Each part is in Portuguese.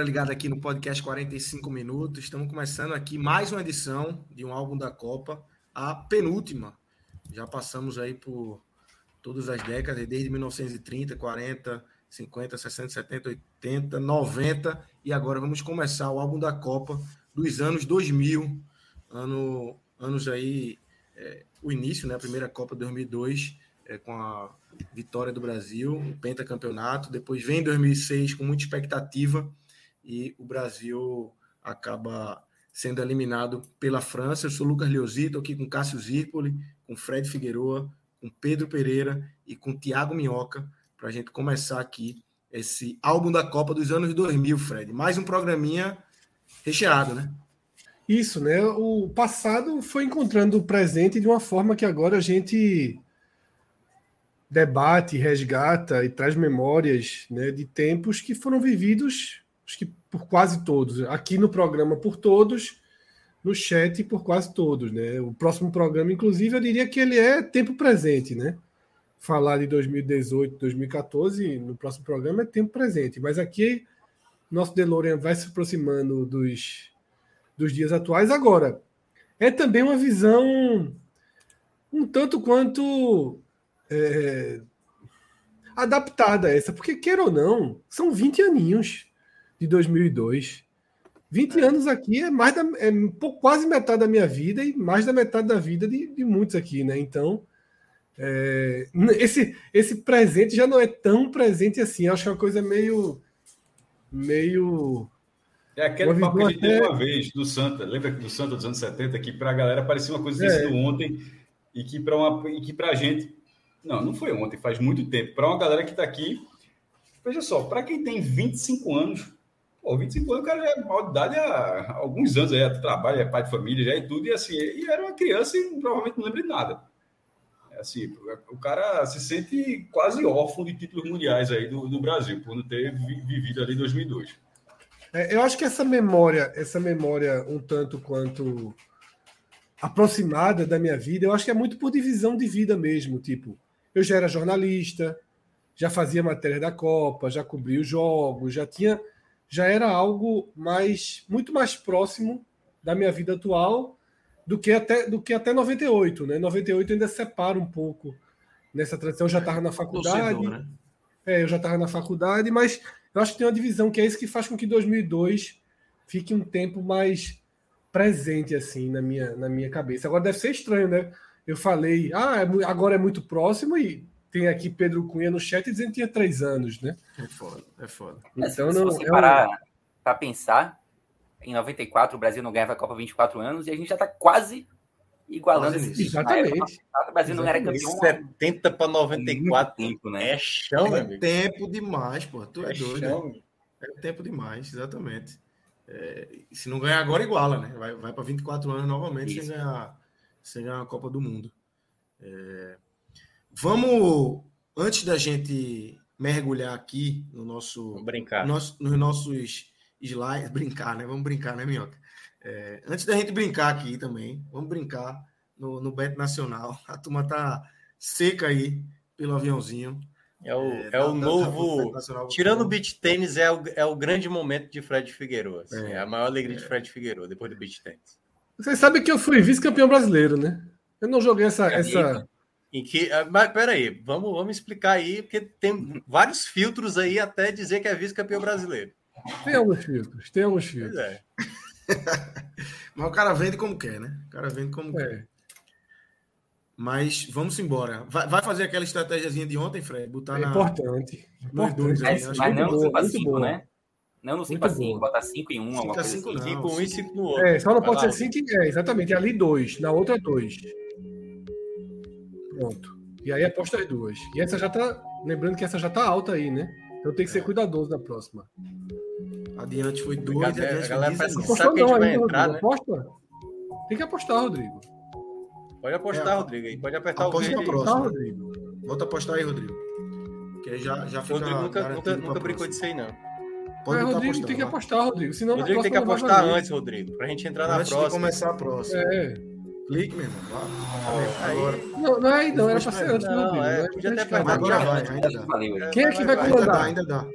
Galera ligada aqui no podcast 45 minutos. Estamos começando aqui mais uma edição de um álbum da Copa, a penúltima. Já passamos aí por todas as décadas, desde 1930, 40, 50, 60, 70, 80, 90 e agora vamos começar o álbum da Copa dos anos 2000, ano, anos aí, é, o início, né, a primeira Copa 2002, é, com a vitória do Brasil, o pentacampeonato. Depois vem 2006 com muita expectativa e o Brasil acaba sendo eliminado pela França. Eu sou Lucas Leozito, aqui com Cássio Zirpoli, com Fred Figueroa, com Pedro Pereira e com Tiago Minhoca, para a gente começar aqui esse álbum da Copa dos anos 2000, Fred. Mais um programinha recheado, né? Isso, né? O passado foi encontrando o presente de uma forma que agora a gente debate, resgata e traz memórias né, de tempos que foram vividos, acho que por quase todos. Aqui no programa por todos, no chat por quase todos. Né? O próximo programa, inclusive, eu diria que ele é tempo presente, né? Falar de 2018, 2014, no próximo programa é tempo presente. Mas aqui, nosso DeLorean vai se aproximando dos, dos dias atuais. Agora, é também uma visão um tanto quanto é, adaptada a essa, porque queira ou não, são 20 aninhos de 2002. 20 é. anos aqui é mais da, é quase metade da minha vida e mais da metade da vida de, de muitos aqui, né? Então, é, esse, esse presente já não é tão presente assim. Acho que é uma coisa meio. meio. É aquele papo que a gente teve uma vez do Santa, lembra do Santa dos anos 70, que para a galera parecia uma coisa é. ontem e que para a gente não, não foi ontem, faz muito tempo. Para uma galera que está aqui, veja só, para quem tem 25 anos, pô, 25 anos o cara já é maior de idade há alguns anos, aí, trabalha, é pai de família, já é tudo, e assim, e era uma criança e provavelmente não lembra de nada. É assim, o cara se sente quase órfão de títulos mundiais aí do, do Brasil, por não ter vivido ali em 2002. É, eu acho que essa memória, essa memória um tanto quanto aproximada da minha vida, eu acho que é muito por divisão de vida mesmo, tipo, eu já era jornalista, já fazia matéria da Copa, já cobria os jogos, já tinha, já era algo mais, muito mais próximo da minha vida atual do que até do que até 98, né? 98 ainda separa um pouco nessa tradição. Eu já estava na faculdade, né? é, eu já estava na faculdade, mas eu acho que tem uma divisão que é isso que faz com que 2002 fique um tempo mais presente assim na minha na minha cabeça. Agora deve ser estranho, né? eu falei, ah, é agora é muito próximo e tem aqui Pedro Cunha no chat dizendo que tinha três anos, né? É foda, é foda. Então, se não, você é parar um... para pensar, em 94 o Brasil não ganhava a Copa 24 anos e a gente já está quase igualando quase esse Exatamente. O Brasil não era campeão. 70 para 94 tempo, né? É chão, é amigo. tempo demais, pô. Tu é, é doido. Chão. É tempo demais, exatamente. É, se não ganhar agora, iguala, né? Vai, vai para 24 anos novamente Isso. sem ganhar sem ganhar a Copa do Mundo. É... Vamos, antes da gente mergulhar aqui no nosso. Vamos brincar. Nosso, nos nossos slides. Brincar, né? Vamos brincar, né, Minhoca? É... Antes da gente brincar aqui também, vamos brincar no, no Beto Nacional. A turma tá seca aí pelo aviãozinho. É o, é, é o novo. Tirando o beach tênis, é o, é o grande momento de Fred Figueiredo. Assim, é, é, a maior alegria de é. Fred Figueiredo depois do beach tênis. Vocês sabem que eu fui vice-campeão brasileiro, né? Eu não joguei essa. essa... Em que, ah, mas peraí, vamos, vamos explicar aí, porque tem vários filtros aí até dizer que é vice-campeão brasileiro. Tem alguns filtros, tem alguns filtros. É. mas o cara vende como quer, né? O cara vende como é. quer. Mas vamos embora. Vai, vai fazer aquela estratégiazinha de ontem, Fred? Botar é na... importante. Nos dois, Mas, aí, mas não no boa, 5x5, muito né? Não no 5x5, boa. bota 5 em 1, alguma coisa 5 assim. não. 5 um e 5 no outro. É, só não Vai pode lá. ser 5 é, exatamente. Ali dois, na outra dois. Pronto. E aí aposta as duas. E essa já tá. Lembrando que essa já tá alta aí, né? Então tem que ser cuidadoso na próxima. Adiante foi 2, A galera- adiante a galera parece 19. que sabe que a gente vai ainda, entrar, Rodrigo. Aposta? Tem que apostar, Rodrigo. Pode apostar, É, Rodrigo. aí. Pode apertar o aposta verde. na aí. próxima. Apostar, Rodrigo. Aí, Rodrigo. Que aí já, já fica. Rodrigo nunca, nunca, nunca brincou próxima. disso aí, não. Pode Mas botar Rodrigo apostar, tem que apostar, Rodrigo. Senão Rodrigo tem que próxima apostar antes, Rodrigo, pra gente entrar na Antes de próxima. começar a próxima. É. Clique, meu irmão. Aí- Agora. Não, não é aí, não. Era pra ser antes Não, Rodrigo. é, né? podia até apertar Agora Já, vai, ainda dá. Quem é que vai Ainda dá, comandar? ainda dá.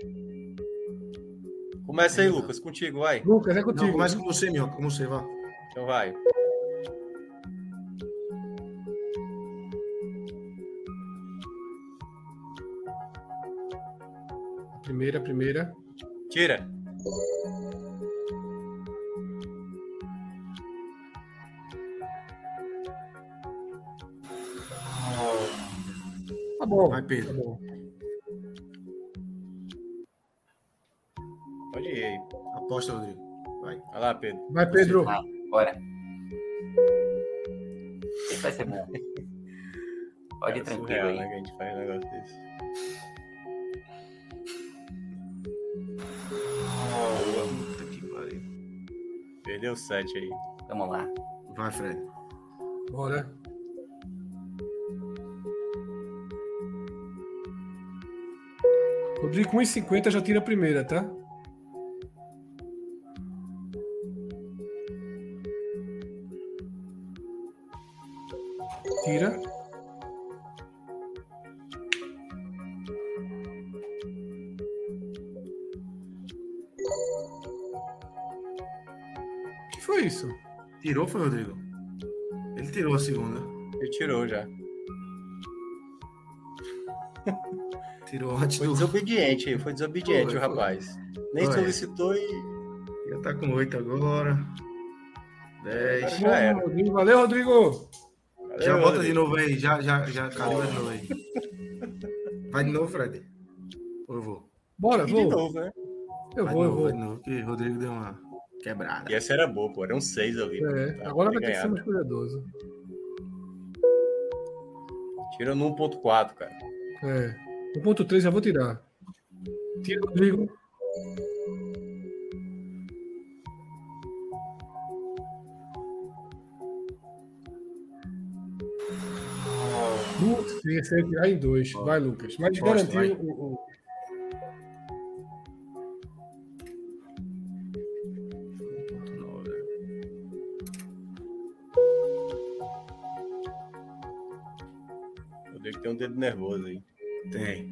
Começa aí, Lucas, contigo, vai. Lucas, é Não, contigo. começa com você, Minhoca. Com você, vá. Então vai. Primeira, primeira. Tira. Tá bom. Vai, Pedro. Tá bom. Pode ir aí. Aposta, Rodrigo. Vai. Vai lá, Pedro. Vai, Pedro. Ah, bora. Esse vai ser bom. Pode ir Cara, tranquilo surreal, aí. né, que a gente faz um negócio desse. Puta que pariu. Perdeu 7 aí. Vamos lá. Vai, Fred. Bora. Rodrigo, com 1,50 já tira a primeira, tá? Tira. O que foi isso? Tirou, foi, Rodrigo? Ele tirou a segunda. Ele tirou já. Foi desobediente aí, foi desobediente Foi, o foi. rapaz. Nem Foi. solicitou e. Já tá com 8 agora. 10. Já era. Rodrigo, valeu, Rodrigo! Já Valeu, bota de Rodrigo. novo aí. Já, já, já calibra de novo aí. Vai de novo, Fred. Ou eu vou? Bora, E de vou. novo, né? Eu vai vou, de eu novo, vou. de novo. Que o Rodrigo deu uma quebrada. E essa era boa, pô. Era um 6 ali. É, Tá, agora vai ter que ser mais cuidadoso. Tira no 1.4, cara. É. 1.3 já vou tirar. Tira, Rodrigo. Putz, esse ia tirar em dois. Vai, Lucas. Mas Aposta, garantiu o, o- Eu ter um dedo nervoso aí. Tem.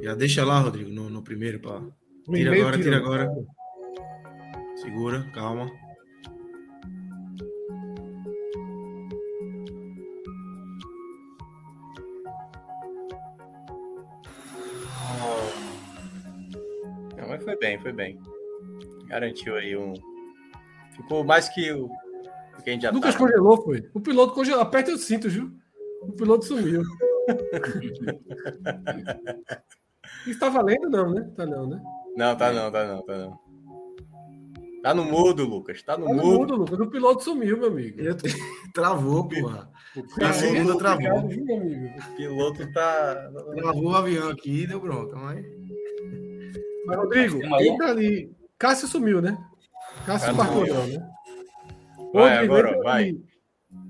Já deixa lá, Rodrigo, no, no primeiro, pá. no Tira agora, tira agora. Segura, calma. Não, mas foi bem, foi bem. Garantiu aí um. Ficou mais que o o que a gente já Lucas tá. congelou, foi. O piloto congelou. Aperta o cinto, viu? O piloto sumiu. Isso tá valendo, não, né? Tá não, né? Não, tá não, tá não, tá não. Tá no mudo, Lucas. Tá no Tá no mudo. mundo, Lucas. O piloto sumiu, meu amigo. Eu Travou, porra. O Na Aí, segunda é travou. amigo? piloto tá. Travou o avião aqui e deu bronca, mas. Mas, Rodrigo, aí? entra ali. Cássio sumiu, né? Cássio Cássio embarcou, né? Vai, Rodrigo, agora, vai. ali.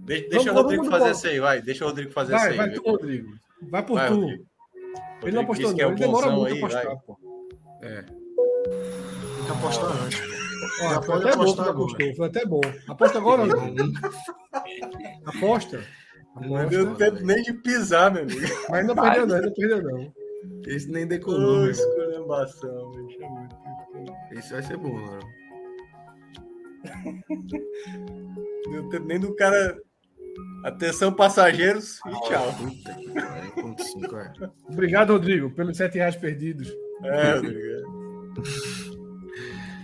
Deixa, deixa Vamos- o Rodrigo fazer isso aí, vai. Deixa o Rodrigo fazer Vai, isso aí. vai viu? tu, Rodrigo. Vai por Vai, tu. Rodrigo. Ele não apostou, que não. é Ele demora muito aí, a apostar, vai. pô. É. Tem que apostar antes. Ó, foi até bom que apostou. Foi até bom. Aposta agora, Rodrigo. Aposta. Não é Não deu tempo nem de pisar, meu amigo. Mas não perdeu, não. Não perdeu, não. Esse nem decolou, irmão. esculhambação, bicho. é muito- Esse vai ser bom, Laurão. Deu tempo nem do cara. Atenção, passageiros. E tchau. Ponto 5, é. Obrigado, Rodrigo, pelos sete reais perdidos. É, Rodrigo.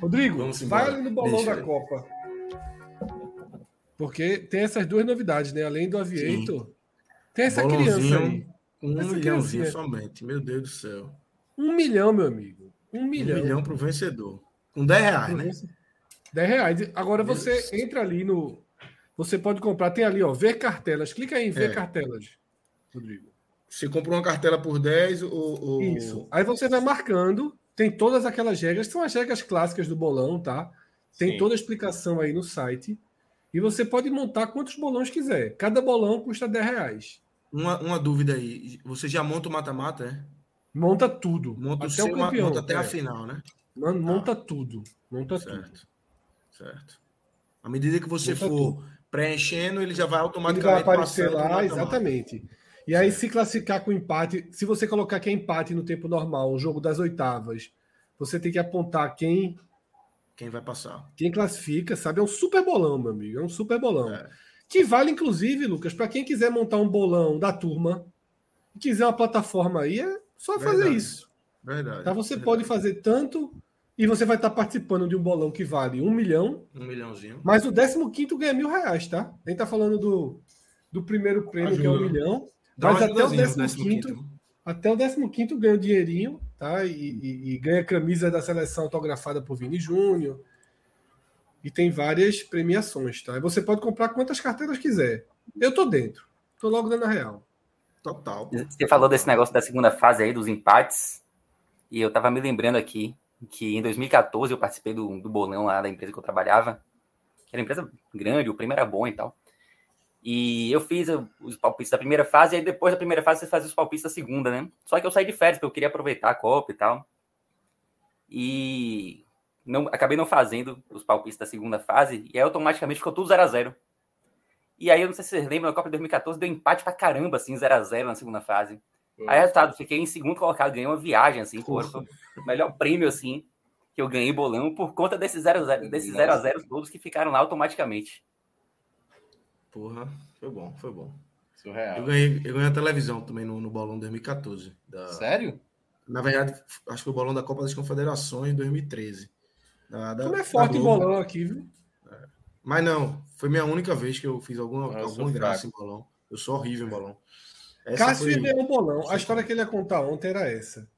Rodrigo, Vamos vai embora. ali no bolão Deixa da aí. Copa. Porque tem essas duas novidades, né? Além do Aviator, Tem essa criança aí. Um essa milhãozinho somente, meu Deus do céu. Um milhão, meu amigo. Um milhão. Um milhão para o vencedor. Com 10 reais, né? 10 reais. Agora você entra ali no. Você pode comprar, tem ali, ó, ver cartelas. Clica aí em ver é. cartelas, Rodrigo. Você comprou uma cartela por 10, o, Isso. Aí você vai marcando, tem todas aquelas regras, são as regras clássicas do bolão, tá? Tem Sim. toda a explicação aí no site. E você pode montar quantos bolões quiser. Cada bolão custa 10 reais. Uma, uma dúvida aí. Você já monta o mata-mata, é? Monta tudo. Monta até o, campeão. Monta até é. a final, né? Monta tá. tudo. Monta certo. tudo. Certo. À medida que você for tudo. preenchendo, ele já vai automaticamente ele vai aparecer lá, exatamente. E aí, se classificar com empate, se você colocar que é empate no tempo normal, o jogo das oitavas, você tem que apontar quem. Quem vai passar. Quem classifica, sabe? É um super bolão, meu amigo. É um super bolão. É. Que vale, inclusive, Lucas, para quem quiser montar um bolão da turma, quiser uma plataforma aí, é só Verdade. fazer isso. Verdade. Tá? Você Verdade. pode fazer tanto e você vai estar participando de um bolão que vale um milhão. Um milhãozinho. Mas o 15 ganha mil reais, tá? A gente tá falando do, do primeiro prêmio, Ajuda. que é um milhão. Dá mas até o 15 até o 15 ganha o dinheirinho, tá? E, e, e, ganha camisa da seleção autografada por Vini Júnior. E tem várias premiações, tá? E você pode comprar quantas carteiras quiser. Eu tô dentro. Tô logo dando a real. Total. Você falou desse negócio da segunda fase aí, dos empates. E eu tava me lembrando aqui que em 2014 eu participei do, do bolão lá da empresa que eu trabalhava. Que era uma empresa grande, o prêmio era bom e tal. E eu fiz os palpites da primeira fase, e aí depois da primeira fase você fazia os palpites da segunda, né? Só que eu saí de férias, porque eu queria aproveitar a Copa e tal. E não, acabei não fazendo os palpites da segunda fase, e aí automaticamente ficou tudo 0 a 0 E aí, eu não sei se vocês lembram, na Copa de 2014 deu empate pra caramba, assim, 0 a 0 na segunda fase. Aí, resultado, fiquei em segundo colocado, ganhei uma viagem, assim, pô, o melhor prêmio, assim, que eu ganhei bolão por conta desses 0 a 0 desses 0 a 0 todos que ficaram lá automaticamente. Porra, foi bom, foi bom. Surreal. Eu ganhei, eu ganhei a televisão também no, no bolão 2014. Da... Sério? Na verdade, acho que o bolão da Copa das Confederações 2013. Da, da, Como é forte o bolão aqui, viu? É. Mas não, foi minha única vez que eu fiz alguma, alguma graça fraco. em bolão. Eu sou horrível em bolão. Essa Cássio foi... um bolão. A história que ele ia contar ontem era essa.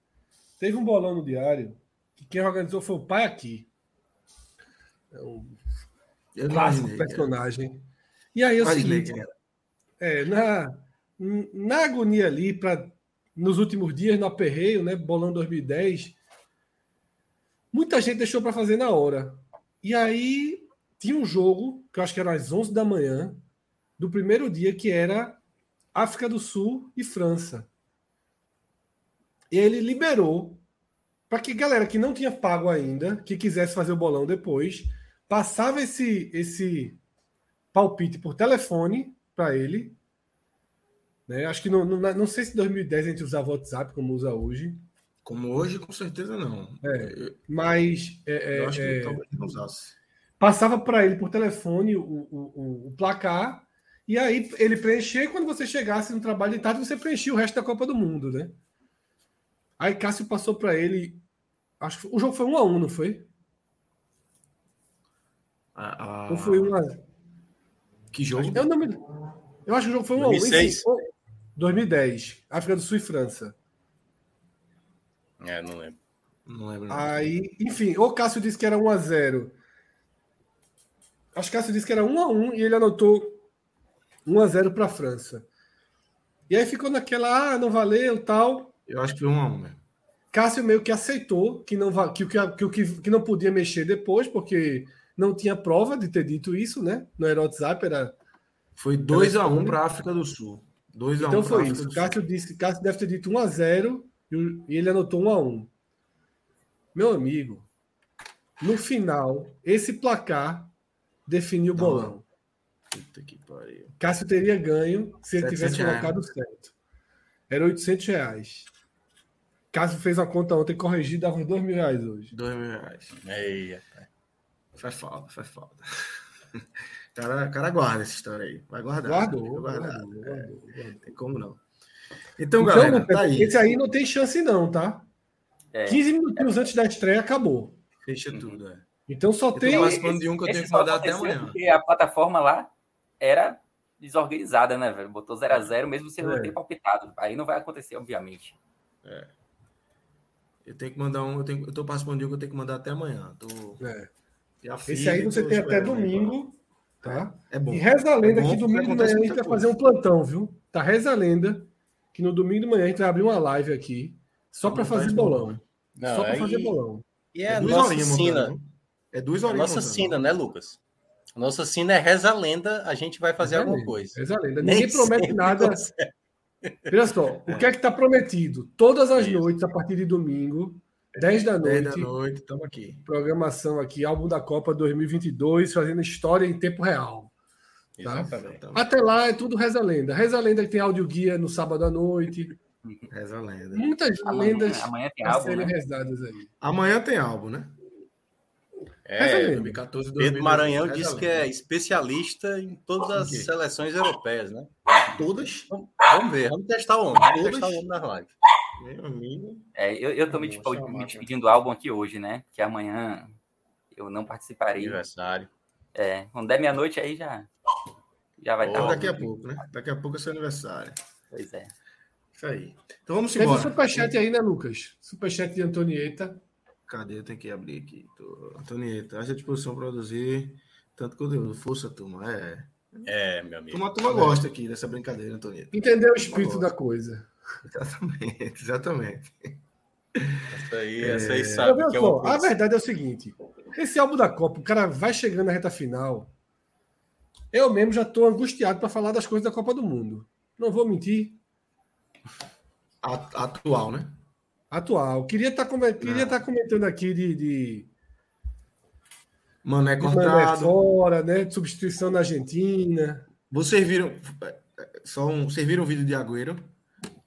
Teve um bolão no diário que quem organizou foi o pai aqui. É um eu clássico personagem. E aí é o seguinte, é, na, na agonia ali, pra, nos últimos dias, no aperreio, né, bolão 2010, muita gente deixou para fazer na hora. E aí tinha um jogo, que eu acho que era às 11 da manhã, do primeiro dia, que era África do Sul e França. E ele liberou para que galera que não tinha pago ainda, que quisesse fazer o bolão depois, passava esse esse palpite por telefone para ele. Né? Acho que não, não, não sei se em 2010 a gente usava WhatsApp como usa hoje. Como hoje, com certeza não. É, mas. É, eu acho é, que talvez não usasse. Passava para ele por telefone o, o, o, o, placar, e aí ele preenchia, e quando você chegasse no trabalho de tarde, você preenchia o resto da Copa do Mundo, né? Aí Cássio passou para ele. Acho que o jogo foi um a um, não foi? Ah, Ou foi uma. Que jogo? Eu, não me... eu acho que o jogo foi um 2006. 2010. África do Sul e França. É, não lembro. Não lembro. Aí, enfim, o Cássio disse que era 1x0. Acho que Cássio disse que era 1x1 e ele anotou 1x0 para a França. E aí ficou naquela, ah, não valeu tal. Eu acho que foi 1x1 mesmo. Cássio meio que aceitou que não, que, que, que, que não podia mexer depois, porque não tinha prova de ter dito isso, né? Não era WhatsApp, era. Foi 2x1 um para a África do Sul. 2 a então foi isso. Cássio, disse, Cássio deve ter dito 1x0 e ele anotou 1x1. Meu amigo, no final, esse placar definiu o bolão. Puta que pariu. Cássio teria ganho se ele tivesse colocado certo. Era 800 reais. Cássio fez a conta ontem corrigida, dava uns 2 mil reais hoje. 2 mil reais. Eia. Faz falta, faz falta. O cara, cara guarda essa história aí. Vai guardar. Guardou, guardar. Guardou, é, guardou, guardou. Tem como não. Então, então galera, tá aí. Esse aí não tem chance, não, tá? É. 15 minutos antes da estreia acabou. Fecha tudo, é. Então só eu tem. participando de um que eu tenho que mandar até amanhã. Porque a plataforma lá era desorganizada, né, velho? Botou 0x0 mesmo sem é. ter palpitado. Aí não vai acontecer, obviamente. É. Eu tenho que mandar um. Eu, tenho, eu tô participando de um que eu tenho que mandar até amanhã. Tô... É. Esse aí você tem até domingo. Tá? É bom. E reza a lenda é que domingo de manhã a gente vai fazer um plantão, viu? Tá reza a lenda que no domingo de manhã a gente vai abrir uma live aqui só para fazer bolão. Não, só para fazer bolão. E é, é a nossa sina. É duas horas. Nossa sina, né, Lucas? Nossa sina é reza a lenda, a gente vai fazer alguma coisa. Reza a lenda. Ninguém promete nada. Olha só, o que é que está prometido? Todas as noites, a partir de domingo, 10 da noite. 10 da noite, estamos aqui. Programação aqui, álbum da Copa 2022, fazendo história em tempo real. Tá? Exatamente. Até lá é tudo reza lenda. Reza lenda que tem áudio guia no sábado à noite. Reza lenda. Muitas amanhã, lendas amanhã tem álbum, serem né? rezadas aí. Amanhã tem álbum, né? É, 2014, Pedro Maranhão disse que é especialista em todas as seleções europeias, né? Todas? Vamos ver, vamos testar o homem. Vamos testar o homem na. Meu amigo. É, eu, eu tô me, tipo, me despedindo do álbum aqui hoje, né? Que amanhã eu não participarei. Aniversário. É, quando der meia-noite aí já, já vai estar. Tá daqui a pouco, né? Daqui a pouco é seu aniversário. Pois é. Isso aí. Então vamos embora. Teve o superchat aí, né, Lucas? Superchat de Antonieta. Cadê? Eu tenho que abrir aqui. Tô... Antonieta, haja disposição para produzir tanto conteúdo. Força, turma. É. É, meu amigo. Uma turma gosta aqui dessa brincadeira, Antonieta. Entendeu o espírito da coisa. Exatamente, exatamente. Essa aí, é... essa aí sabe que é só, A verdade é o seguinte: esse álbum da Copa, o cara vai chegando na reta final. Eu mesmo já estou angustiado para falar das coisas da Copa do Mundo. Não vou mentir. Atual, né? Atual. Queria estar tá, queria tá comentando aqui de, de... Mano, é cortado. fora, né? De substituição na Argentina. Vocês viram. Só um, vocês viram o vídeo de Agüero?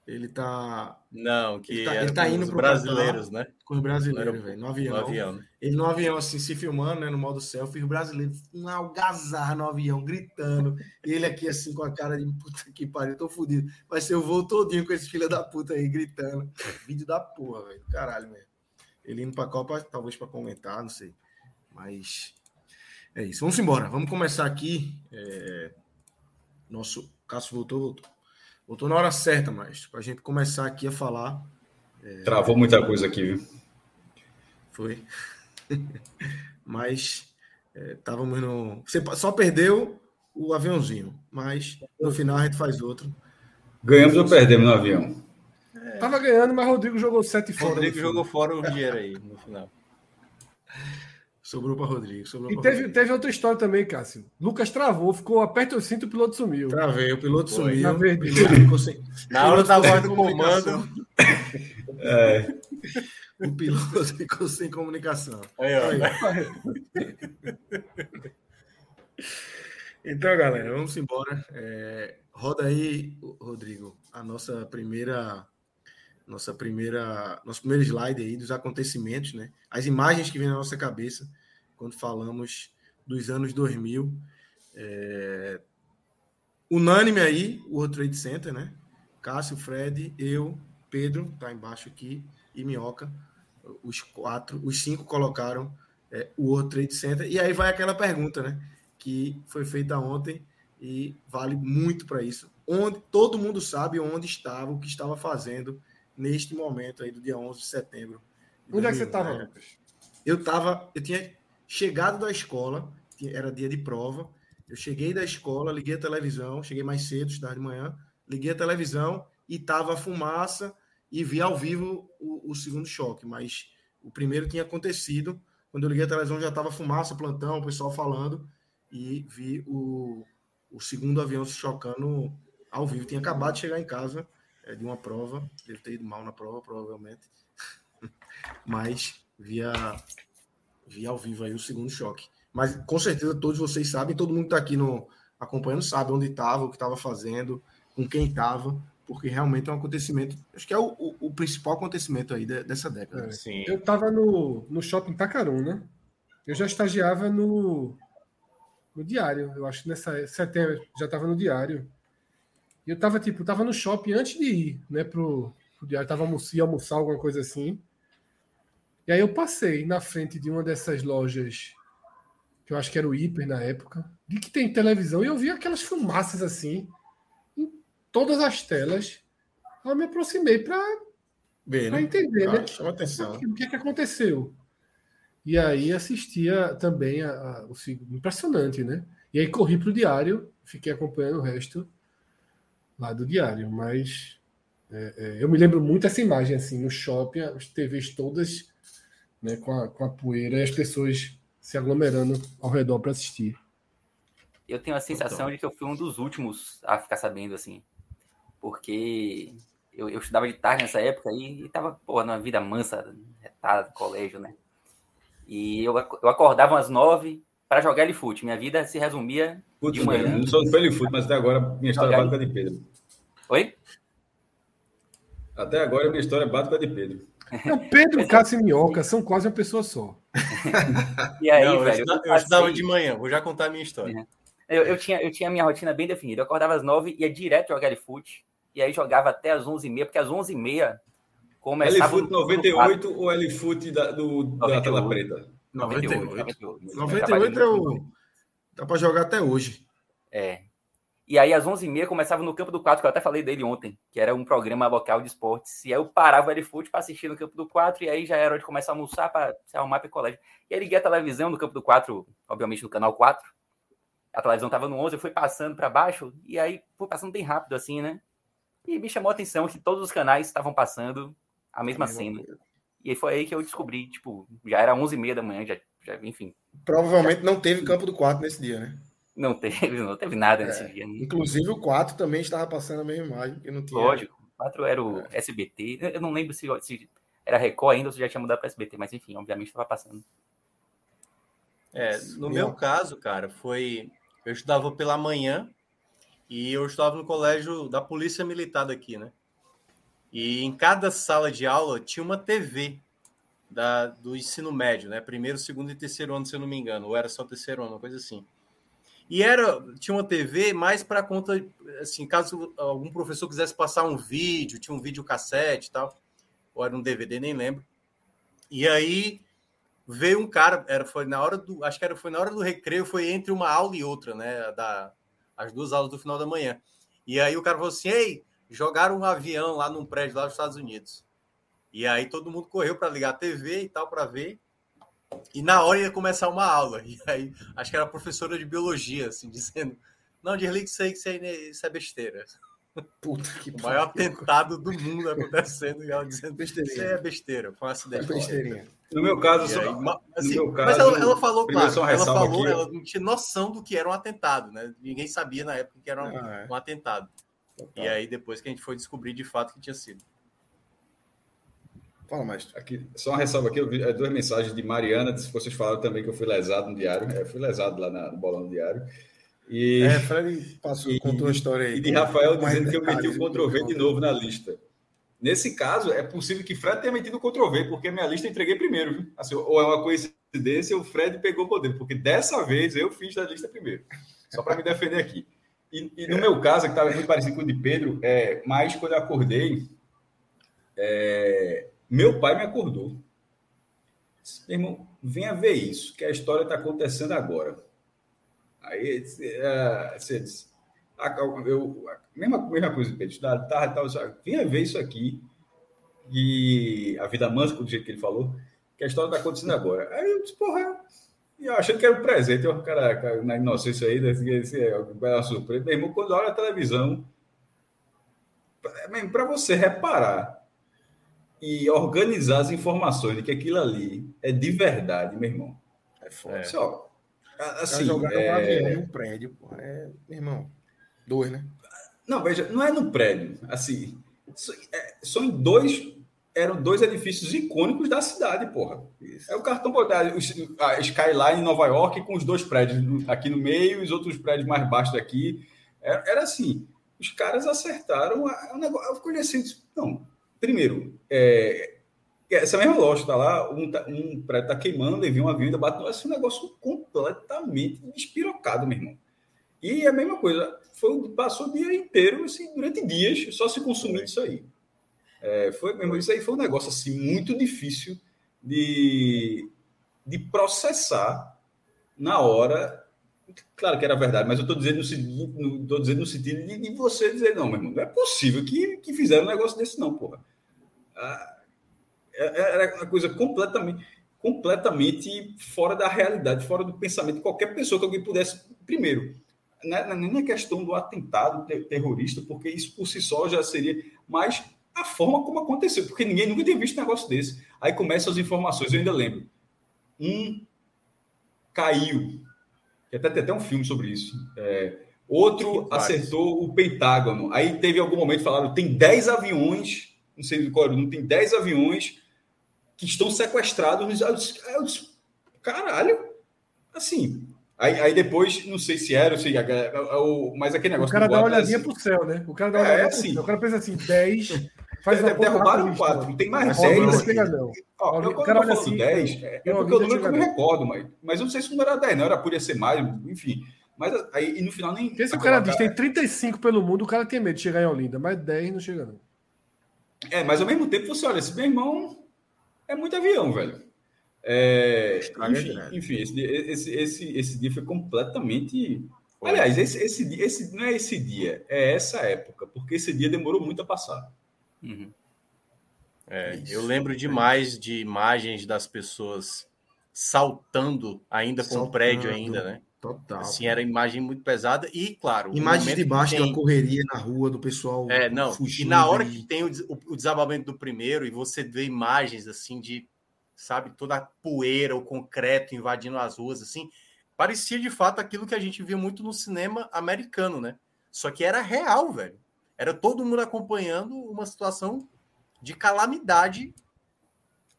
Ele tá. Não, que ele tá, ele tá indo para brasileiros, né? Com os brasileiros, velho, no avião. No avião né? Ele no avião, assim, se filmando, né? No modo selfie, os brasileiros, um algazarra no avião, gritando. e ele aqui, assim, com a cara de puta que pariu, tô fudido. Vai ser o voo todinho com esse filho da puta aí, gritando. Vídeo da porra, velho. Caralho, velho. Ele indo pra Copa, talvez para comentar, não sei. Mas. É isso. Vamos embora. Vamos começar aqui. É... Nosso. Cássio voltou, voltou. Voltou na hora certa, mas para a gente começar aqui a falar. É... Travou muita coisa aqui, viu? Foi. mas estávamos é, no. Você só perdeu o aviãozinho, mas no final a gente faz outro. Ganhamos ou perdemos no avião? É... Tava ganhando, mas Rodrigo jogou sete fora. Rodrigo jogou fora o dinheiro aí no final. Sobrou para Rodrigo. Sobrou e teve, Rodrigo. teve outra história também, Cássio. Lucas travou, ficou aperta o cinto, o piloto sumiu. Travei, o piloto Foi, sumiu. Na, verde. Sem... na hora da voz do comando. É. O piloto ficou sem comunicação. Aí, ó. Aí. Então, galera, vamos embora. É, roda aí, Rodrigo, a nossa primeira nossa primeira, nosso primeiro slide aí dos acontecimentos, né? As imagens que vêm na nossa cabeça quando falamos dos anos 2000. É... Unânime aí, o World Trade Center, né? Cássio, Fred, eu, Pedro, tá embaixo aqui, e Minhoca. Os quatro, os cinco colocaram é, o World Trade Center. E aí vai aquela pergunta, né? Que foi feita ontem e vale muito para isso. Onde todo mundo sabe onde estava, o que estava fazendo neste momento aí do dia 11 de setembro. De Onde 2001, é que você estava, né? Lucas? Eu estava, eu tinha chegado da escola, era dia de prova. Eu cheguei da escola, liguei a televisão, cheguei mais cedo, estudar de manhã, liguei a televisão e tava fumaça e vi ao vivo o, o, segundo choque, mas o primeiro tinha acontecido. Quando eu liguei a televisão já estava fumaça, plantão, o pessoal falando e vi o, o segundo avião se chocando ao vivo. Tinha acabado de chegar em casa é, de uma prova, deve ter ido mal na prova, provavelmente, mas via, via ao vivo aí o segundo choque. Mas com certeza todos vocês sabem, todo mundo que está aqui no, acompanhando sabe onde estava, o que estava fazendo, com quem estava, porque realmente é um acontecimento, acho que é o, o, o principal acontecimento aí de, dessa década. É, sim. Eu estava no, no shopping Tacarum, né? Eu já estagiava no, no diário, eu acho que nessa setembro já estava no diário. E eu tava, tipo, tava no shopping antes de ir, né, pro, pro diário, tava almoçar, almoçar, alguma coisa assim. E aí eu passei na frente de uma dessas lojas que eu acho que era o Hiper na época, de que tem televisão, e eu vi aquelas fumaças assim, em todas as telas. Eu me aproximei para né? entender, né? Chama atenção. O que, é que aconteceu? E aí assistia também a, a, o impressionante, né? E aí corri para o diário, fiquei acompanhando o resto lá do diário, mas é, é, eu me lembro muito essa imagem assim no shopping, as TVs todas né, com, a, com a poeira e as pessoas se aglomerando ao redor para assistir. Eu tenho a sensação de que eu fui um dos últimos a ficar sabendo assim, porque eu, eu estudava de tarde nessa época e, estava pô, na vida mansa, retada, colégio, né? E eu, eu acordava às nove para jogar L-Foot. Minha vida se resumia Putz, de manhã. Não sou do L-Foot, mas até agora minha história é básica de Pedro. Oi? Até agora minha história é básica de Pedro. Não, Pedro, Cássio e Minhoca são quase uma pessoa só. e aí, Não, velho? Eu, eu estudava de manhã, vou já contar a minha história. Uhum. Eu, eu, tinha, eu tinha a minha rotina bem definida. Eu acordava às nove, ia direto jogar L-Foot, e aí jogava até às onze e meia, porque às onze e meia começava... L-Foot 98 ou L-Foot da, do, da tela preta? 98. 98, 98 é o... Dá para jogar até hoje. É. E aí, às 11h30, começava no Campo do 4, que eu até falei dele ontem, que era um programa local de esportes. E aí eu parava o L-Foot para assistir no Campo do 4, e aí já era hora de começar a almoçar para se arrumar para o colégio. E aí liguei a televisão no Campo do 4, obviamente no canal 4. A televisão tava no 11, eu fui passando para baixo, e aí fui passando bem rápido assim, né? E me chamou a atenção que todos os canais estavam passando a mesma cena. E foi aí que eu descobri, tipo, já era 11h30 da manhã, já, já enfim. Provavelmente já... não teve Campo do 4 nesse dia, né? Não teve, não teve nada é, nesse dia. Né? Inclusive o 4 também estava passando a mesma imagem, que não tinha. Lógico, o 4 era o é. SBT. Eu não lembro se, se era Record ainda ou se já tinha mudado para SBT, mas enfim, obviamente estava passando. É, no meu caso, cara, foi. Eu estudava pela manhã e eu estudava no colégio da Polícia Militar daqui, né? E em cada sala de aula tinha uma TV da, do ensino médio, né? Primeiro, segundo e terceiro ano, se eu não me engano, ou era só terceiro ano, uma coisa assim. E era tinha uma TV mais para conta, assim, caso algum professor quisesse passar um vídeo, tinha um vídeo cassete e tal, ou era um DVD, nem lembro. E aí veio um cara, era foi na hora do, acho que era foi na hora do recreio, foi entre uma aula e outra, né, da as duas aulas do final da manhã. E aí o cara falou assim: "Ei, jogaram um avião lá num prédio lá dos Estados Unidos". E aí todo mundo correu para ligar a TV e tal para ver. E na hora ia começar uma aula. E aí, acho que era a professora de biologia, assim, dizendo: Não, desliga isso aí, que isso, aí, é, isso é besteira. Puta que O maior atentado do mundo acontecendo e ela dizendo: Isso é besteira, foi um acidente. É besteirinha. No meu caso, só, aí, assim, meu caso, mas ela, ela falou, claro, ela falou, aqui, ela não tinha noção do que era um atentado, né? Ninguém sabia na época que era um, ah, é. um atentado. Total. E aí, depois que a gente foi descobrir de fato que tinha sido. Fala, mestre. Aqui, só uma ressalva aqui, eu vi é, duas mensagens de Mariana, se vocês falaram também que eu fui lesado no diário, é, fui lesado lá na, no bolão do diário. E, é, Fred passou, e, contou a história aí. E de Rafael dizendo que eu meti o Ctrl-V de novo na lista. Nesse caso, é possível que Fred tenha metido o Ctrl-V, porque a minha lista eu entreguei primeiro. Viu? Assim, ou é uma coincidência, o Fred pegou o poder, porque dessa vez eu fiz da lista primeiro. Só para me defender aqui. E, e, no meu caso, que estava muito parecido com o de Pedro, é, mas quando eu acordei, é, meu pai me acordou. Disse, meu irmão, venha ver isso, que a história está acontecendo agora. Aí uh, você disse, eu, mesma, mesma coisa, Pedro, tá, tá, tá, venha ver isso aqui, e a vida mansa, do jeito que ele falou, que a história está acontecendo agora. Aí eu disse, porra, e eu achei que era um presente, eu, cara, na inocência aí, esse, é uma surpresa. Meu irmão, quando olha a televisão, para você reparar e organizar as informações de que aquilo ali é de verdade, meu irmão. É foda. É. Só, assim, jogar é... um avião em um prédio, pô, é, meu irmão, dois, né? Não, veja, não é no prédio, assim, é, são dois, eram dois edifícios icônicos da cidade, porra. Isso. É o cartão a Skyline em Nova York com os dois prédios aqui no meio e os outros prédios mais baixos daqui. Era, era assim, os caras acertaram o negócio. Eu fiquei assim, não, Primeiro, é, essa mesma loja está lá, um, tá, um prédio está queimando, e vem um avião ainda bate. Esse é um negócio completamente despirocado, meu irmão. E a mesma coisa, foi, passou o dia inteiro, assim, durante dias, só se consumindo isso aí. É, foi, mesmo, isso aí foi um negócio assim, muito difícil de, de processar na hora, claro que era verdade, mas eu estou dizendo, no, dizendo no sentido de, de, você dizer, não, meu irmão, não é possível que, que fizeram um negócio desse, não, porra. Ah, é, é, era uma coisa completamente, completamente fora da realidade, fora do pensamento de qualquer pessoa que alguém pudesse. Primeiro, não é nem a questão do atentado terrorista, porque isso por si só já seria. Mas a forma como aconteceu, porque ninguém nunca tinha visto um negócio desse. Aí começam as informações, eu ainda lembro. Um caiu, que até tem até um filme sobre isso. É, outro acertou o Pentágono. Aí teve algum momento falaram: tem 10 aviões, não sei qual não tem 10 aviões que estão sequestrados. Eu disse, eu disse, caralho, assim. Aí, aí depois, não sei se era, sei, é, o, mas aquele negócio. O cara dá uma olhadinha assim, pro céu, né? O cara dá uma é, olhadinha assim, O cara pensa assim, 10. Faz é, derrubaram 4, tem mais 10. Não chega, não. Ó, eu, o cara olha assim, 10, é, é porque o número que eu me recordo, mas, mas eu não sei se o número era 10, não, era, podia ser mais, enfim. Mas aí, e no final nem. Porque se o cara diz tem 35 pelo mundo, o cara tem medo de chegar em Olinda, mas 10 não chega, não. É, mas ao mesmo tempo você olha, esse meu irmão é muito avião, velho. É, enfim, enfim esse, esse, esse, esse dia foi completamente. Aliás, esse, esse, esse, não é esse dia, é essa época, porque esse dia demorou muito a passar. Uhum. É, eu lembro demais de imagens das pessoas saltando ainda com saltando, o prédio ainda, né? Total. Assim, era imagem muito pesada e, claro... Imagens de baixo tem... da correria na rua, do pessoal É, não, e na hora que tem o, o, desabamento do primeiro e você vê imagens, assim, de, sabe, toda a poeira, o concreto invadindo as ruas, assim, parecia, de fato, aquilo que a gente via muito no cinema americano, né? Só que era real, velho. Era todo mundo acompanhando uma situação de calamidade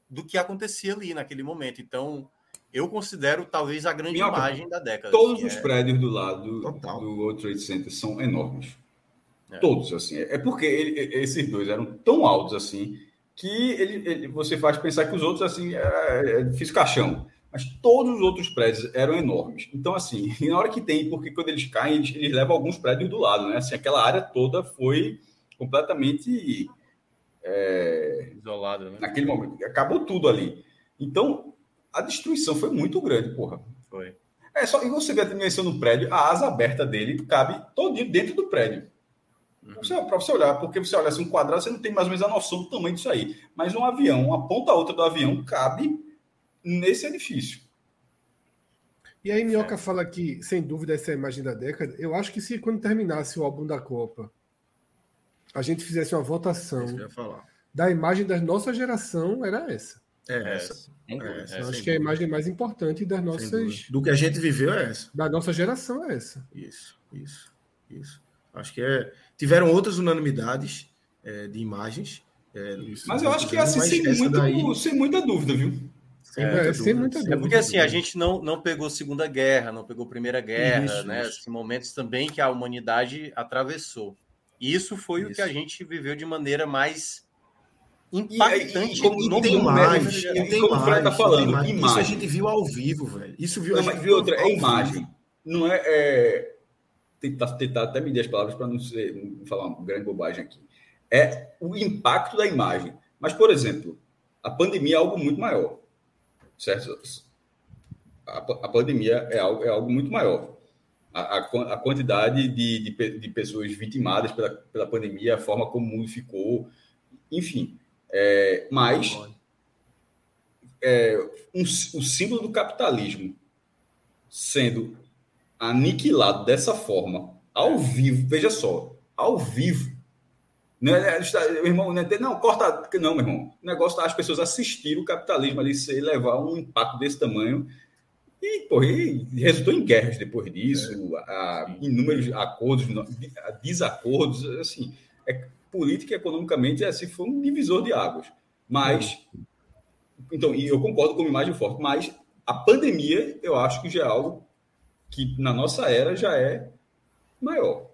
do que acontecia ali naquele momento. Então, eu considero talvez a grande Minhoca, imagem da década. Todos os é... prédios do lado Total. do World Trade Center são enormes. É. Todos, assim. É porque ele, esses dois eram tão altos assim que ele, ele, você faz pensar que os outros, assim, é, é difícil caixão. Mas todos os outros prédios eram enormes. Então, assim, na hora que tem, porque quando eles caem, eles, eles levam alguns prédios do lado, né? Assim, aquela área toda foi completamente é, isolada, né? Naquele momento, acabou tudo ali. Então, a destruição foi muito grande, porra. Foi. É só e você vê a dimensão do prédio, a asa aberta dele cabe todinho dentro do prédio. Uhum. Para você olhar, porque você olha assim um quadrado, você não tem mais ou menos a noção do tamanho disso aí. Mas um avião, uma ponta a outra do avião, cabe nesse edifício. E aí, Minhoca é. fala que, sem dúvida, essa é a imagem da década. Eu acho que se quando terminasse o álbum da Copa, a gente fizesse uma votação da imagem da nossa geração, era essa. É, é essa. É, essa. acho que a imagem mais importante das nossas. Do que a gente viveu é essa. Da nossa geração é essa. Isso, isso, isso. Acho que é. Tiveram outras unanimidades é, de imagens. É, isso, mas eu acho que é assim, sem, muito, daí... sem muita dúvida, viu? Sem, é, muita, sem muita dúvida. É porque assim, a gente não, não pegou Segunda Guerra, não pegou Primeira Guerra, isso, né? Isso. momentos também que a humanidade atravessou. Isso foi isso. o que a gente viveu de maneira mais impactante. E, como não tem mais, não tem como mais, tá falando. Imagem. Isso a gente viu ao vivo, velho. Isso viu, não, a gente viu outra, é imagem. Vivo. Não é, é tentar, tentar até medir as palavras para não, ser, não falar uma grande bobagem aqui. É o impacto da imagem. Mas, por exemplo, a pandemia é algo muito maior, certo? A, a pandemia é algo, é algo muito maior. A, a, a quantidade de, de, de, pessoas vitimadas pela, pela pandemia, a forma como o mundo ficou, enfim. É, mas é, um, o símbolo do capitalismo sendo aniquilado dessa forma, ao vivo, veja só, ao vivo. Não, é, meu irmão, não, é, não, corta. Não, meu irmão. O negócio tá as pessoas assistirem o capitalismo ali se levar um impacto desse tamanho. E, porra, e resultou em guerras depois disso, é. a, inúmeros acordos, desacordos, assim. É, política e economicamente assim, foi um divisor de águas. Mas, então, e eu concordo com uma imagem forte, mas a pandemia, eu acho que já é algo que na nossa era já é maior.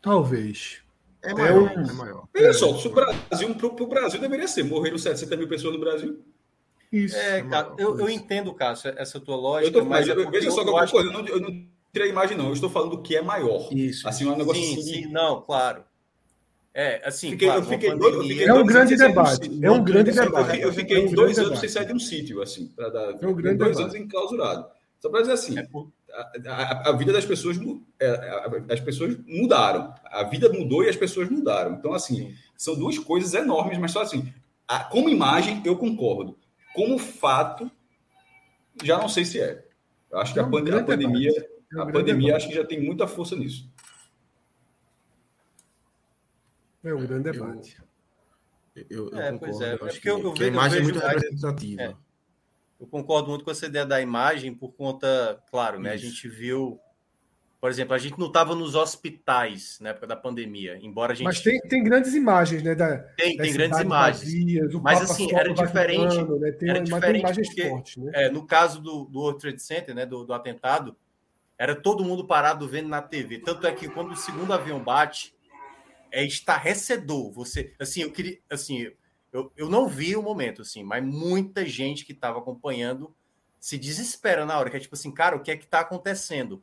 Talvez. É maior. É, um... é maior. Veja só, se o Brasil, para o Brasil deveria ser, morreram 70 mil pessoas no Brasil. Isso. É, cara, eu, eu entendo, Cássio, essa tua lógica. Eu tô, mas, mas é veja só que eu, eu, eu, não, eu não tirei a imagem, não. Eu estou falando do que é maior. Isso. Assim, um negócio sim, assim. Sim, não, claro. É, assim, fiquei, claro, eu fiquei, pandemia... eu fiquei é um grande debate. Um é um grande debate. Eu fiquei, é um dois anos sem sair de um sítio, assim, para dar é um grande dois debate. anos enclausurado. Só para dizer assim, é por... a, a, a, vida das pessoas, as pessoas mudaram. A vida mudou e as pessoas mudaram. Então, assim, são duas coisas enormes, mas só assim, a, como imagem, eu concordo. Como fato, já não sei se é. Eu acho que a, pand a pandemia, a pandemia acho que já tem muita força nisso. É um grande debate. Eu, eu, é, concordo. Pois é. é porque eu, eu, vejo, a imagem é muito representativa. Eu concordo muito com essa ideia da imagem por conta, claro, né? A gente viu, por exemplo, a gente não estava nos hospitais na época da pandemia, embora a gente. Mas tem, tem grandes imagens, né? Da, tem, tem grandes imagens. Vazias, mas assim, era diferente. né? Tem, era diferente imagens porque, fortes, né? É, no caso do, do World Trade Center, né? Do, do atentado, era todo mundo parado vendo na TV. Tanto é que quando o segundo avião bate, é estarrecedor. Você, assim, eu queria, assim, eu, eu não vi o momento, assim, mas muita gente que estava acompanhando se desespera na hora, que é tipo assim, cara, o que é que está acontecendo?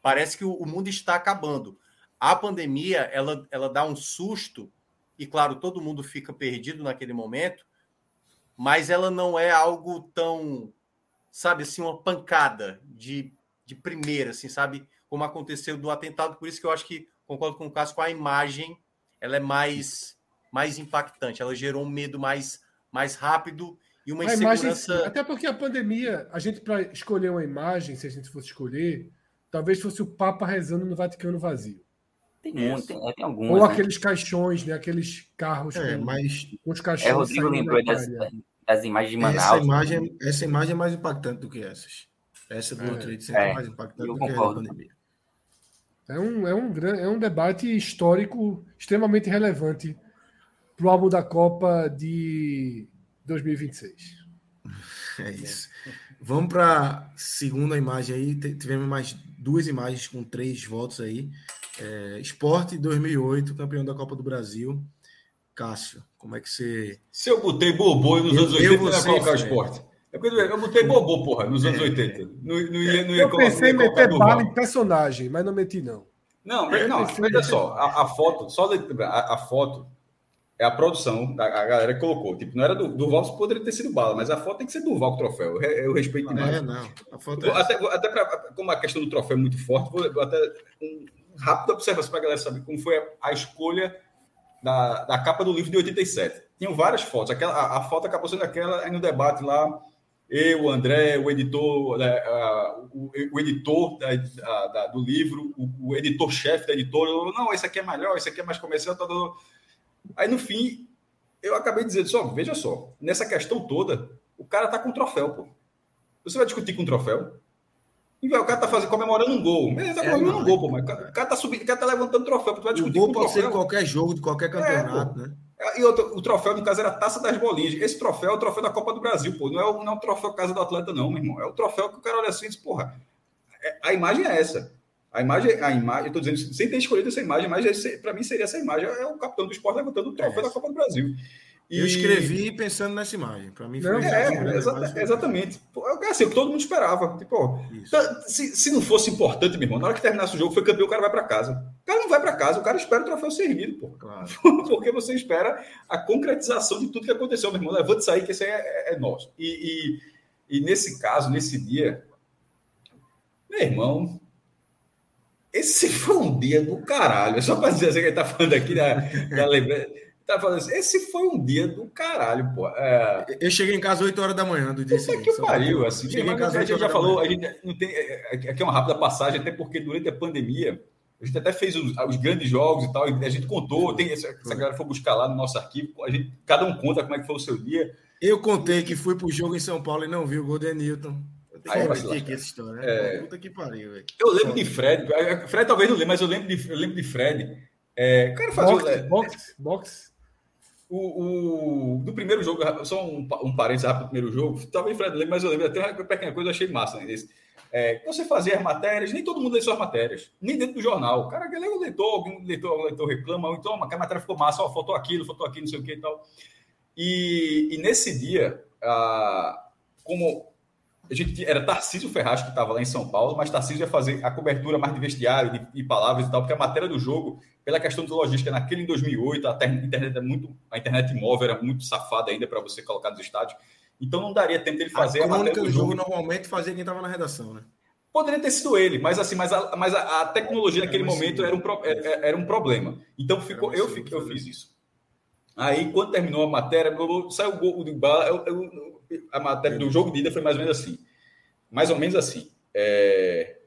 Parece que o, o, mundo está acabando. A pandemia, ela, ela dá um susto, e claro, todo mundo fica perdido naquele momento, mas ela não é algo tão, sabe, assim, uma pancada de, de primeira, assim, sabe, como aconteceu do atentado. Por isso que eu acho que concordo com o Cássio, a imagem, ela é mais, mais impactante, ela gerou um medo mais, mais rápido e uma a insegurança. Imagem, até porque a pandemia, a gente, para escolher uma imagem, se a gente fosse escolher, talvez fosse o Papa rezando no Vaticano vazio. Tem muito, tem, é, tem algumas. Ou né? aqueles caixões, né? Aqueles carros é, com, mas... com os caixões. É, Rodrigo lembrou das, das, imagens de Manaus. Essa imagem, essa imagem é mais impactante do que essas. Essa do é, outro é, é mais impactante do concordo. que a pandemia. É um, é um, é um debate histórico extremamente relevante para o álbum da Copa de 2026. É isso. Vamos para a segunda imagem aí. Tivemos mais duas imagens com três votos aí. É, Esporte 2008, campeão da Copa do Brasil. Cássio, como é que você. Se eu botei Bobô nos anos 80, eu ia colocar o esporte. É porque eu botei Bobô, porra, nos anos 80. É. Não, não ia, não ia eu pensei em meter bala em personagem, mas não meti, não. Não, não, veja só, a, a, foto, só a, a, foto é a produção, a, a galera colocou. Tipo, não era do Durval, poderia ter sido bala, mas a foto tem que ser Durval o troféu. Eu, eu respeito demais. É, não. A foto é até, até pra, como a questão do troféu é muito forte, vou, até um rápida observação para a galera saber como foi a, a escolha da, da capa do livro de 87. Tinham várias fotos. Aquela, a, a foto acabou sendo aquela aí no debate lá eu, o André, o editor, uh, o, o, editor da, da, do livro, o, o editor-chefe da editora, não, esse aqui é melhor, esse aqui é mais comercial. Tá, tá, tá. Aí no fim, eu acabei dizendo só, veja só, nessa questão toda, o cara tá com troféu, pô. Você vai discutir com troféu? E o cara tá fazendo, comemorando um gol. Ele tá é, comemorando um gol, pô, mas o cara tá subindo, o cara tá levantando troféu. Tu vai discutir o gol pode ser qualquer jogo, de qualquer é, campeonato, é, né? E outro, o troféu, no caso, era a taça das bolinhas. Esse troféu é o troféu da Copa do Brasil, pô. Não é o, não é o troféu Casa do Atleta, não, meu irmão. É o troféu que o cara olha assim e diz, porra, é, a imagem é essa. A imagem, a imagem, eu tô dizendo, sem ter escolhido essa imagem, mas para mim seria essa imagem. É o capitão do esporte levantando o troféu é da Copa do Brasil. E... Eu escrevi pensando nessa imagem. Para mim foi. É, é exa exatamente. É assim, todo mundo esperava. Tipo, se, se não fosse importante, meu irmão, na hora que terminasse o jogo, foi campeão, o cara vai para casa. O cara não vai para casa, o cara espera o troféu servido, pô. Claro. Porque você espera a concretização de tudo que aconteceu, meu irmão. Levante sair, que esse aí é, é, é nosso. E, e, e, nesse caso, nesse dia, meu irmão, esse foi um dia do caralho. Só para dizer assim, que ele tá falando aqui da, da lembrança. Tá falando assim, esse foi um dia do caralho, pô. É... Eu cheguei em casa 8 horas da manhã do dia Puta seguinte. que pariu, assim. Cheguei em casa a gente já falou, a gente não tem. É, é, aqui é uma rápida passagem, até porque durante a pandemia, a gente até fez os, os grandes jogos e tal, e a gente contou, tem, se a galera for buscar lá no nosso arquivo, a gente, cada um conta como é que foi o seu dia. Eu contei que fui pro jogo em São Paulo e não vi o gol de Newton. Aí, essa história. Né? É... Puta que pariu, velho. Eu lembro de Fred, Fred talvez não lembre, mas eu lembro de, eu lembro de Fred. É, cara fazia box, box, box. O, o, do primeiro jogo, só um, um parênteses rápido do primeiro jogo, talvez Fred lembre, mas eu lembro até uma pequena coisa, eu achei massa né, desse. É, você fazia as matérias, nem todo mundo lê suas matérias, nem dentro do jornal. O cara que lê o leitor, algum leitor, o leitor reclama, ou então, a matéria ficou massa, ó, faltou aquilo, faltou aquilo, não sei o que e tal. E, e nesse dia, ah, como a gente era Tarcísio Ferraz que estava lá em São Paulo, mas Tarcísio ia fazer a cobertura mais de vestiário, de, de, palavras e tal, porque a matéria do jogo, pela questão de logística, naquele em 2008, a internet, é muito, a internet móvel era muito safada ainda para você colocar nos estádios. Então não daria tempo dele fazer a, a matéria do jogo. normalmente fazia quem estava na redação, né? Poderia ter sido ele, mas assim, mas a, mas a, a tecnologia naquele momento era um, era, era um problema. Então ficou, eu, eu fiz isso. Aí, quando terminou a matéria, saiu o gol do Bala, eu, eu, a matéria do jogo de ida foi mais ou menos assim. Mais ou menos assim. É...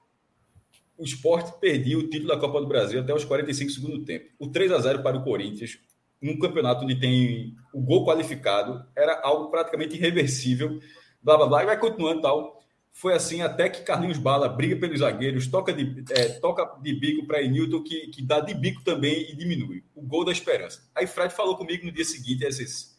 O esporte perdia o título da Copa do Brasil até os 45 segundos do tempo. O 3 a 0 para o Corinthians, num campeonato onde tem o gol qualificado, era algo praticamente irreversível. Blá blá blá, e vai continuando tal. Foi assim até que Carlinhos Bala briga pelos zagueiros, toca de, é, toca de bico para Newton, que, que dá de bico também e diminui. O gol da esperança. Aí Fred falou comigo no dia seguinte, e disse,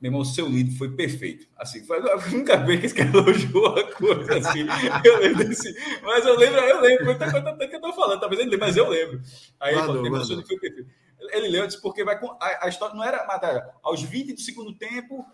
meu irmão, seu lindo foi perfeito. Assim, foi a única vez que esse cara elogiou a coisa assim. Eu lembro desse, mas eu lembro, eu lembro, até que eu tô falando, talvez ele lembre, mas eu lembro. Aí ele falou, meu foi perfeito. Ele leu, disse, porque vai com. A, a, história não era matéria. Aos 20 do segundo tempo,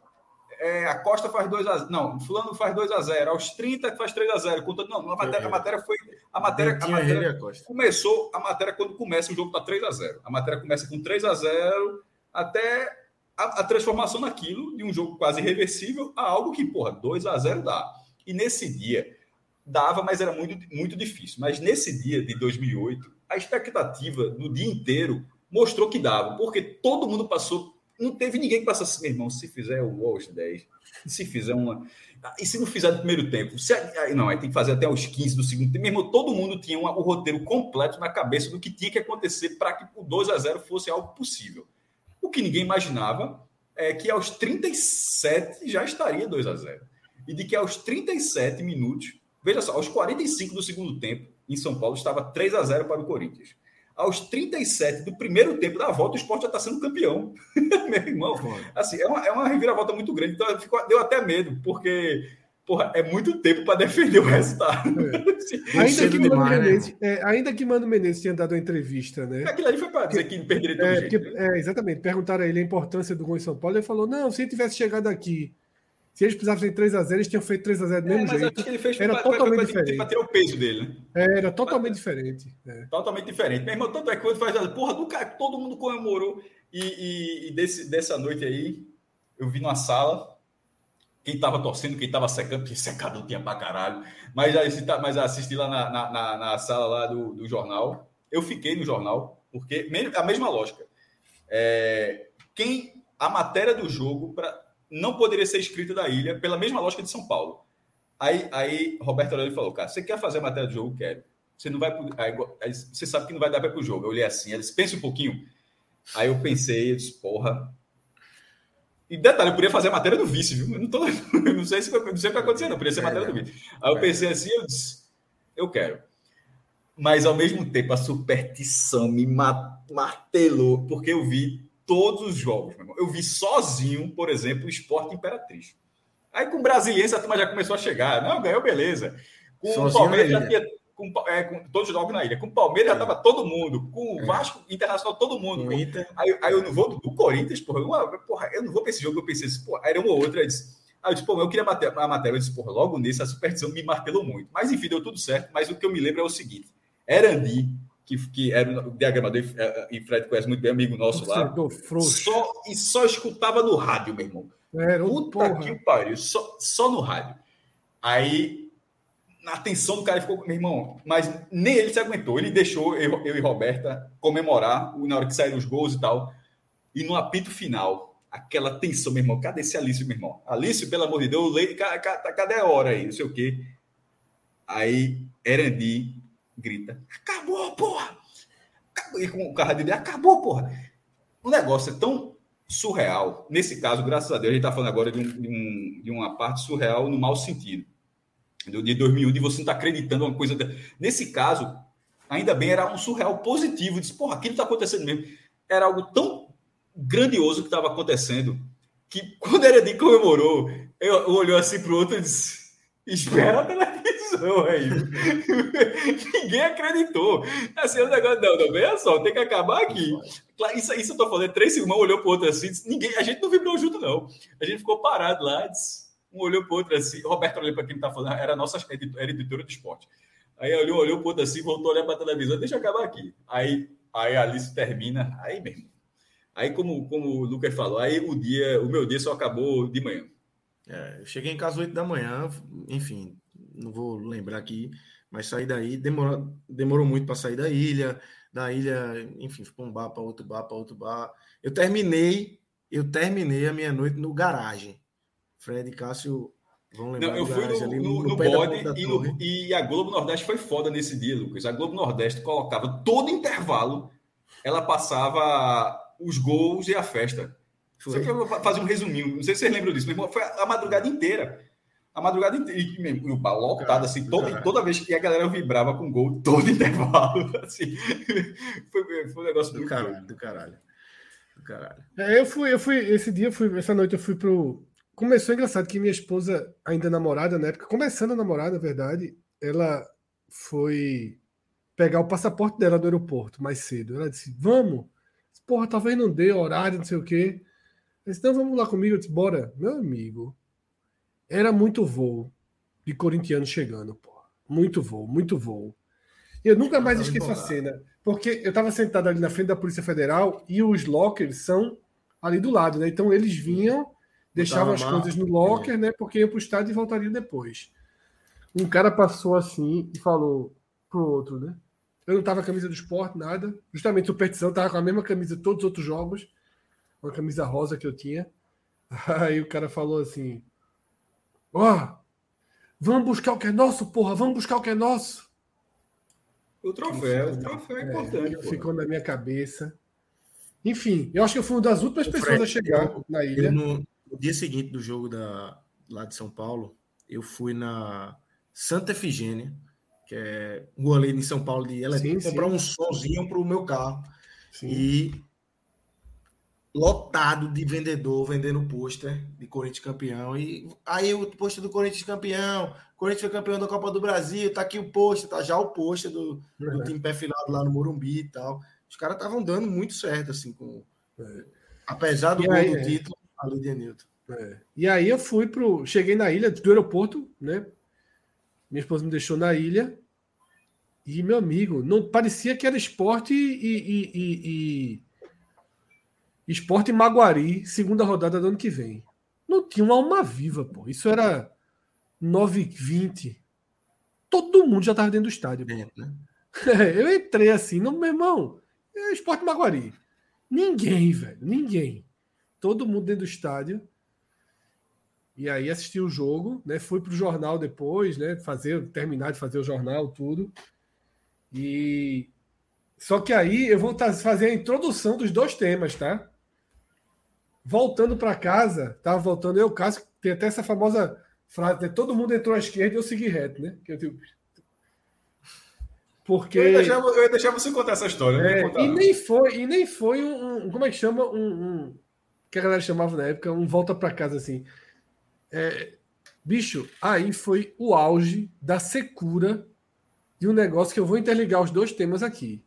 é, a Costa faz 2 a 0. Não, Fulano faz 2 a 0. Aos 30 faz 3 a 0. Contando, não, a matéria, a matéria foi. A matéria, a matéria começou. A matéria, quando começa, o jogo tá 3 a 0. A matéria começa com 3 a 0 até a, a, transformação naquilo de um jogo quase irreversível a algo que, porra, 2 a 0 dá. E nesse dia dava, mas era muito, muito difícil. Mas nesse dia de 2008, a expectativa do dia inteiro mostrou que dava, porque todo mundo passou. Não teve ninguém que passasse, meu irmão, se fizer o Walsh 10, se fizer uma. E se não fizer no primeiro tempo? Se, não, aí tem que fazer até os 15 do segundo tempo. Mesmo todo mundo tinha uma, o roteiro completo na cabeça do que tinha que acontecer para que o 2 a 0 fosse algo possível. O que ninguém imaginava é que aos 37 já estaria 2 a 0 E de que aos 37 minutos, veja só, aos 45 do segundo tempo, em São Paulo, estava 3 a 0 para o Corinthians. Aos 37 do primeiro tempo da volta, o esporte já está sendo campeão. Meu irmão, assim, é uma, é uma reviravolta muito grande. Então, ficou, deu até medo, porque porra, é muito tempo para defender o resultado. É. ainda, que demais, né, Menezes, né? é, ainda que Mano Menezes tenha dado uma entrevista, né? Aquilo ali foi para dizer que perderia é, jeito, porque, né? é, exatamente. Perguntaram a ele a importância do gol em São Paulo. Ele falou: não, se ele tivesse chegado aqui, se eles precisassem 3x0, eles tinham feito 3x0 do é, mesmo jeito. ele fez era pra, totalmente pra, diferente. Para tirar o peso dele, né? É, era totalmente diferente. É. Totalmente diferente. Meu irmão, tanto é que quando faz a porra do cara, todo mundo comemorou. E, e, e desse, dessa noite aí, eu vi numa sala quem estava torcendo, quem estava secando, porque secador tinha pra caralho, mas, mas assisti lá na, na, na sala lá do, do, jornal. Eu fiquei no jornal, porque a mesma lógica. É, quem a matéria do jogo pra, não poderia ser escrita da ilha pela mesma lógica de São Paulo. Aí, aí Roberto Aurélio falou, cara, você quer fazer a matéria do jogo? Quero. Você não vai. Aí, você sabe que não vai dar para o jogo. Eu olhei assim, eles pensa um pouquinho. Aí eu pensei, eu disse, porra, e detalhe, eu podia fazer a matéria do vice, viu? Eu não, tô, não sei se não sei o que vai acontecer, não. Podia ser a matéria do vice. Aí eu pensei assim, eu disse, eu quero. Mas ao mesmo tempo, a superstição me martelou, porque eu vi todos os jogos, meu irmão. Eu vi sozinho, por exemplo, o Esporte Imperatriz. Aí com o Brasiliense a turma já começou a chegar. Não, ganhou, beleza. Com sozinho o Palmeiras já tinha com, é, com todos na ilha. Com o Palmeiras já estava todo mundo. Com o é. Vasco Internacional, todo mundo. Aí, aí, eu não vou do, Corinthians, porra eu, porra. eu não vou para esse jogo. Eu pensei assim, porra, era uma ou outra. Eu disse, aí eu disse, pô, eu queria bater a matéria. Eu disse, porra, logo nisso a superstição me martelou muito. Mas enfim, deu tudo certo. Mas o que eu me lembro é o seguinte: Erandi, que, que era o diagramador, e Fred conhece muito bem, amigo nosso lá. Só, e só escutava no rádio, meu irmão. Era Puta porra. que pariu, só, só no rádio. Aí na atenção do cara ficou, meu irmão, mas nem ele se aguentou. Ele deixou eu, eu e Roberta comemorar na hora que saíram os gols e tal. E no apito final, aquela tensão, meu irmão. Cadê esse Alício, meu irmão? Alício, pelo amor de Deus, leite, cadê a hora aí? Não sei o quê. Aí Erandi grita: Acabou, porra! E com o carro dele, acabou, porra! O negócio é tão surreal. Nesse caso, graças a Deus, a gente está falando agora de, um, de, um, de uma parte surreal no mau sentido de 2001, de você não estar tá acreditando uma coisa. Nesse caso, ainda bem, era um surreal positivo. Disse, porra, aquilo está acontecendo mesmo. Era algo tão grandioso que estava acontecendo que quando era de comemorou, eu, olhou assim para o outro e disse: Espera a televisão aí. Ninguém acreditou. Assim, o negócio, não, não, veja só, tem que acabar aqui. Isso, isso eu tô falando, três segundos, olhou para o outro assim, disse, ninguém, a gente não vibrou junto, não. A gente ficou parado lá, disse, Um olhou para o outro assim. Roberto olhou para quem está falando, era nossa era editora de esporte. Aí olhou, olhou para o outro assim, voltou a olhar para a televisão, deixa eu acabar aqui. Aí, aí a Alice termina, aí mesmo. Aí, como, como o Lucas falou, aí o dia, o meu dia só acabou de manhã. É, eu cheguei em casa às 8 da manhã, enfim, não vou lembrar aqui, mas saí daí, demorou, demorou muito para sair da ilha, da ilha, enfim, para um bar, para outro bar, para outro bar. Eu terminei, eu terminei a minha noite no garagem. Fred e Cássio vão lembrar. Não, eu fui no, ali, no, no, no bode e, no, e, a Globo Nordeste foi foda nesse dia, Lucas. A Globo Nordeste colocava todo intervalo, ela passava os gols e a festa. Foi. Só que eu vou fazer um resuminho, não sei se vocês lembram disso, mas foi a madrugada inteira. A madrugada inteira. E, o bar lotado, assim, toda, toda vez que a galera vibrava com gol, todo intervalo. Assim, foi, foi um negócio do muito caralho, do caralho. Do caralho. É, eu fui, eu fui, esse dia, fui, essa noite eu fui pro. Começou engraçado que minha esposa, ainda namorada na época, começando a namorar, na verdade, ela foi pegar o passaporte dela do aeroporto mais cedo. Ela disse: Vamos, porra, talvez não dê horário, não sei o quê. Disse, então vamos lá comigo. Eu disse, bora. Meu amigo, era muito voo de corintiano chegando, porra. Muito voo, muito voo. E eu nunca mais esqueço a cena, porque eu estava sentado ali na frente da Polícia Federal e os lockers são ali do lado, né? Então eles vinham, deixavam as coisas no locker, né? Porque iam para o estádio e voltariam depois. Um cara passou assim e falou pro outro, né? Eu não tava com a camisa do esporte, nada. Justamente superstição, tava com a mesma camisa todos os outros jogos. Uma camisa rosa que eu tinha. Aí o cara falou assim: Ó, oh, vamos buscar o que é nosso, porra, vamos buscar o que é nosso. O troféu, o troféu é, é importante. Ficou na minha cabeça. Enfim, eu acho que eu fui uma das últimas pessoas Fred, a chegar eu, na ilha. No, no, dia seguinte do jogo da, lá de São Paulo, eu fui na Santa Efigênia que é rua ali em São Paulo de sim, comprar sim. um sonzinho para o meu carro. Sim. E lotado de vendedor vendendo pôster de Corinthians campeão. E aí o pôster do Corinthians campeão, Corinthians foi campeão da Copa do Brasil, tá aqui o pôster, tá já o pôster do, uhum. do time perfilado lá no Morumbi e tal. Os caras estavam dando muito certo, assim, com. É. Apesar do e gol aí, do é. título, ali de Newton. É. E aí eu fui pro. Cheguei na ilha do aeroporto, né? Minha esposa me deixou na ilha. E, meu amigo, não parecia que era esporte e, e, e, e esporte Maguari, segunda rodada do ano que vem. Não tinha uma alma viva, pô. Isso era 9h20. Todo mundo já estava dentro do estádio. É, né? eu entrei assim, no meu irmão, é esporte Maguari. Ninguém, velho, ninguém. Todo mundo dentro do estádio. E aí assisti o jogo, né? Fui pro jornal depois, né? Fazer, terminar de fazer o jornal, tudo. E só que aí eu vou fazer a introdução dos dois temas, tá? Voltando para casa, tava voltando eu, caso tem até essa famosa frase, né? todo mundo entrou à esquerda e eu segui reto, né? Que eu digo, porque eu ia, deixar, eu ia deixar você contar essa história. É, e nem foi, e nem foi um, um como é que chama um, um, que a galera chamava na época um volta para casa assim. É, bicho, aí foi o auge da secura de um negócio que eu vou interligar os dois temas aqui.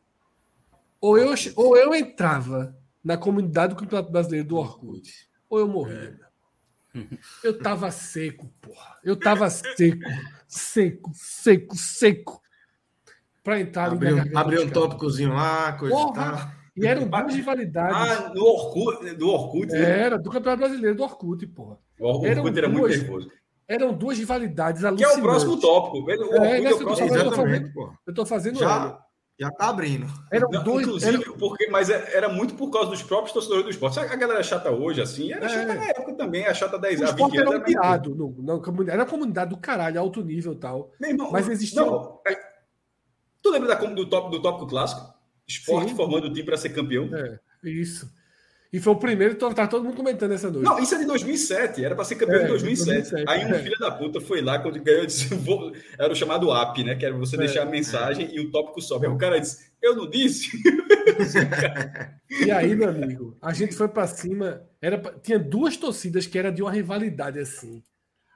Ou eu, ou eu entrava na comunidade do Campeonato Brasileiro do Orkut, ou eu morria. É. Eu tava seco, porra. Eu tava seco, seco, seco, seco. Pra entrar Abriu, abriu um tópicozinho lá, coisa porra, e eram duas rivalidades. Ah, do Orkut, do Orkut. Né? Era, do Campeonato Brasileiro do Orkut, porra. O Orkut era duas, muito nervoso. Eram duas rivalidades alucinantes. Que é o próximo tópico. O é, é, é o próximo, eu, tô fazendo, eu tô fazendo já, já tá abrindo. Eram Não, dois, inclusive, era... porque, mas é, era muito por causa dos próprios torcedores do esporte. Sabe a galera chata hoje, assim? Era é. chata na época também, a chata 10 anos. O esporte era piado. No, no, era a comunidade do caralho, alto nível e tal. Irmão, mas existia. Não, é... Tu lembra da, do, top, do tópico clássico? Esporte Sim. formando o time para ser campeão. É, isso. E foi o primeiro, tá todo mundo comentando essa noite. Não, isso é de 2007, era para ser campeão é, de 2007. 2007. Aí um é. filho da puta foi lá, quando ganhou, disse, vou... era o chamado app, né? Que era você é. deixar a mensagem e o tópico sobe. Aí o cara disse, eu não disse. e aí, meu amigo, a gente foi para cima, era tinha duas torcidas que era de uma rivalidade assim,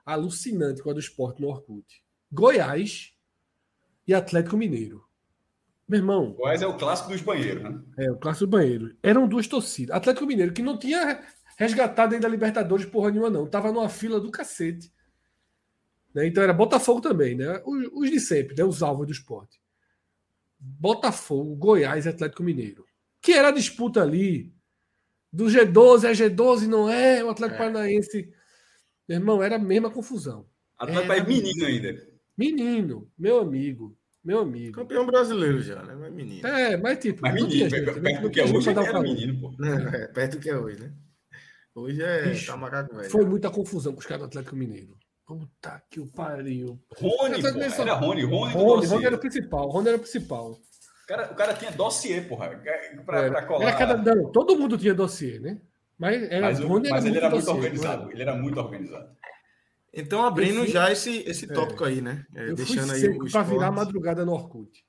alucinante com a do esporte no Orkut. Goiás e Atlético Mineiro. Meu irmão. Goiás é o clássico dos banheiros, né? É, o clássico dos banheiros. Eram duas torcidas. Atlético Mineiro, que não tinha resgatado ainda a Libertadores porra nenhuma, não. Tava numa fila do cacete Né? Então era Botafogo também, né? Os, os, de sempre, né? Os alvos do esporte. Botafogo, Goiás e Atlético Mineiro. Que era a disputa ali do G12, é G12, não é? O Atlético é. Paranaense. Meu irmão, era a mesma confusão. Atlético é menino ainda. Menino, meu amigo. Meu amigo. Campeão brasileiro já, né? Mas menino. É, mas tipo. Mas menino, gente, perto, do que é hoje, era menino, pô. É, perto do que é hoje, né? Hoje é Bicho, tá macaco velho. Foi muita confusão com os caras do Atlético Mineiro. Puta que o pariu. Rony, pô, era Rony, Rony, Rony, Rony era o principal, Rony era o principal. O cara, o cara tinha dossiê, porra, pra, pra colar. Era cada, não, todo mundo tinha dossiê, né? Mas, era, mas, Rony mas era ele era muito dossiê, organizado. Ele era muito organizado. Então, abrindo fui, já esse, esse é. tópico é, aí, né? É, deixando aí o Para virar madrugada no Orkut.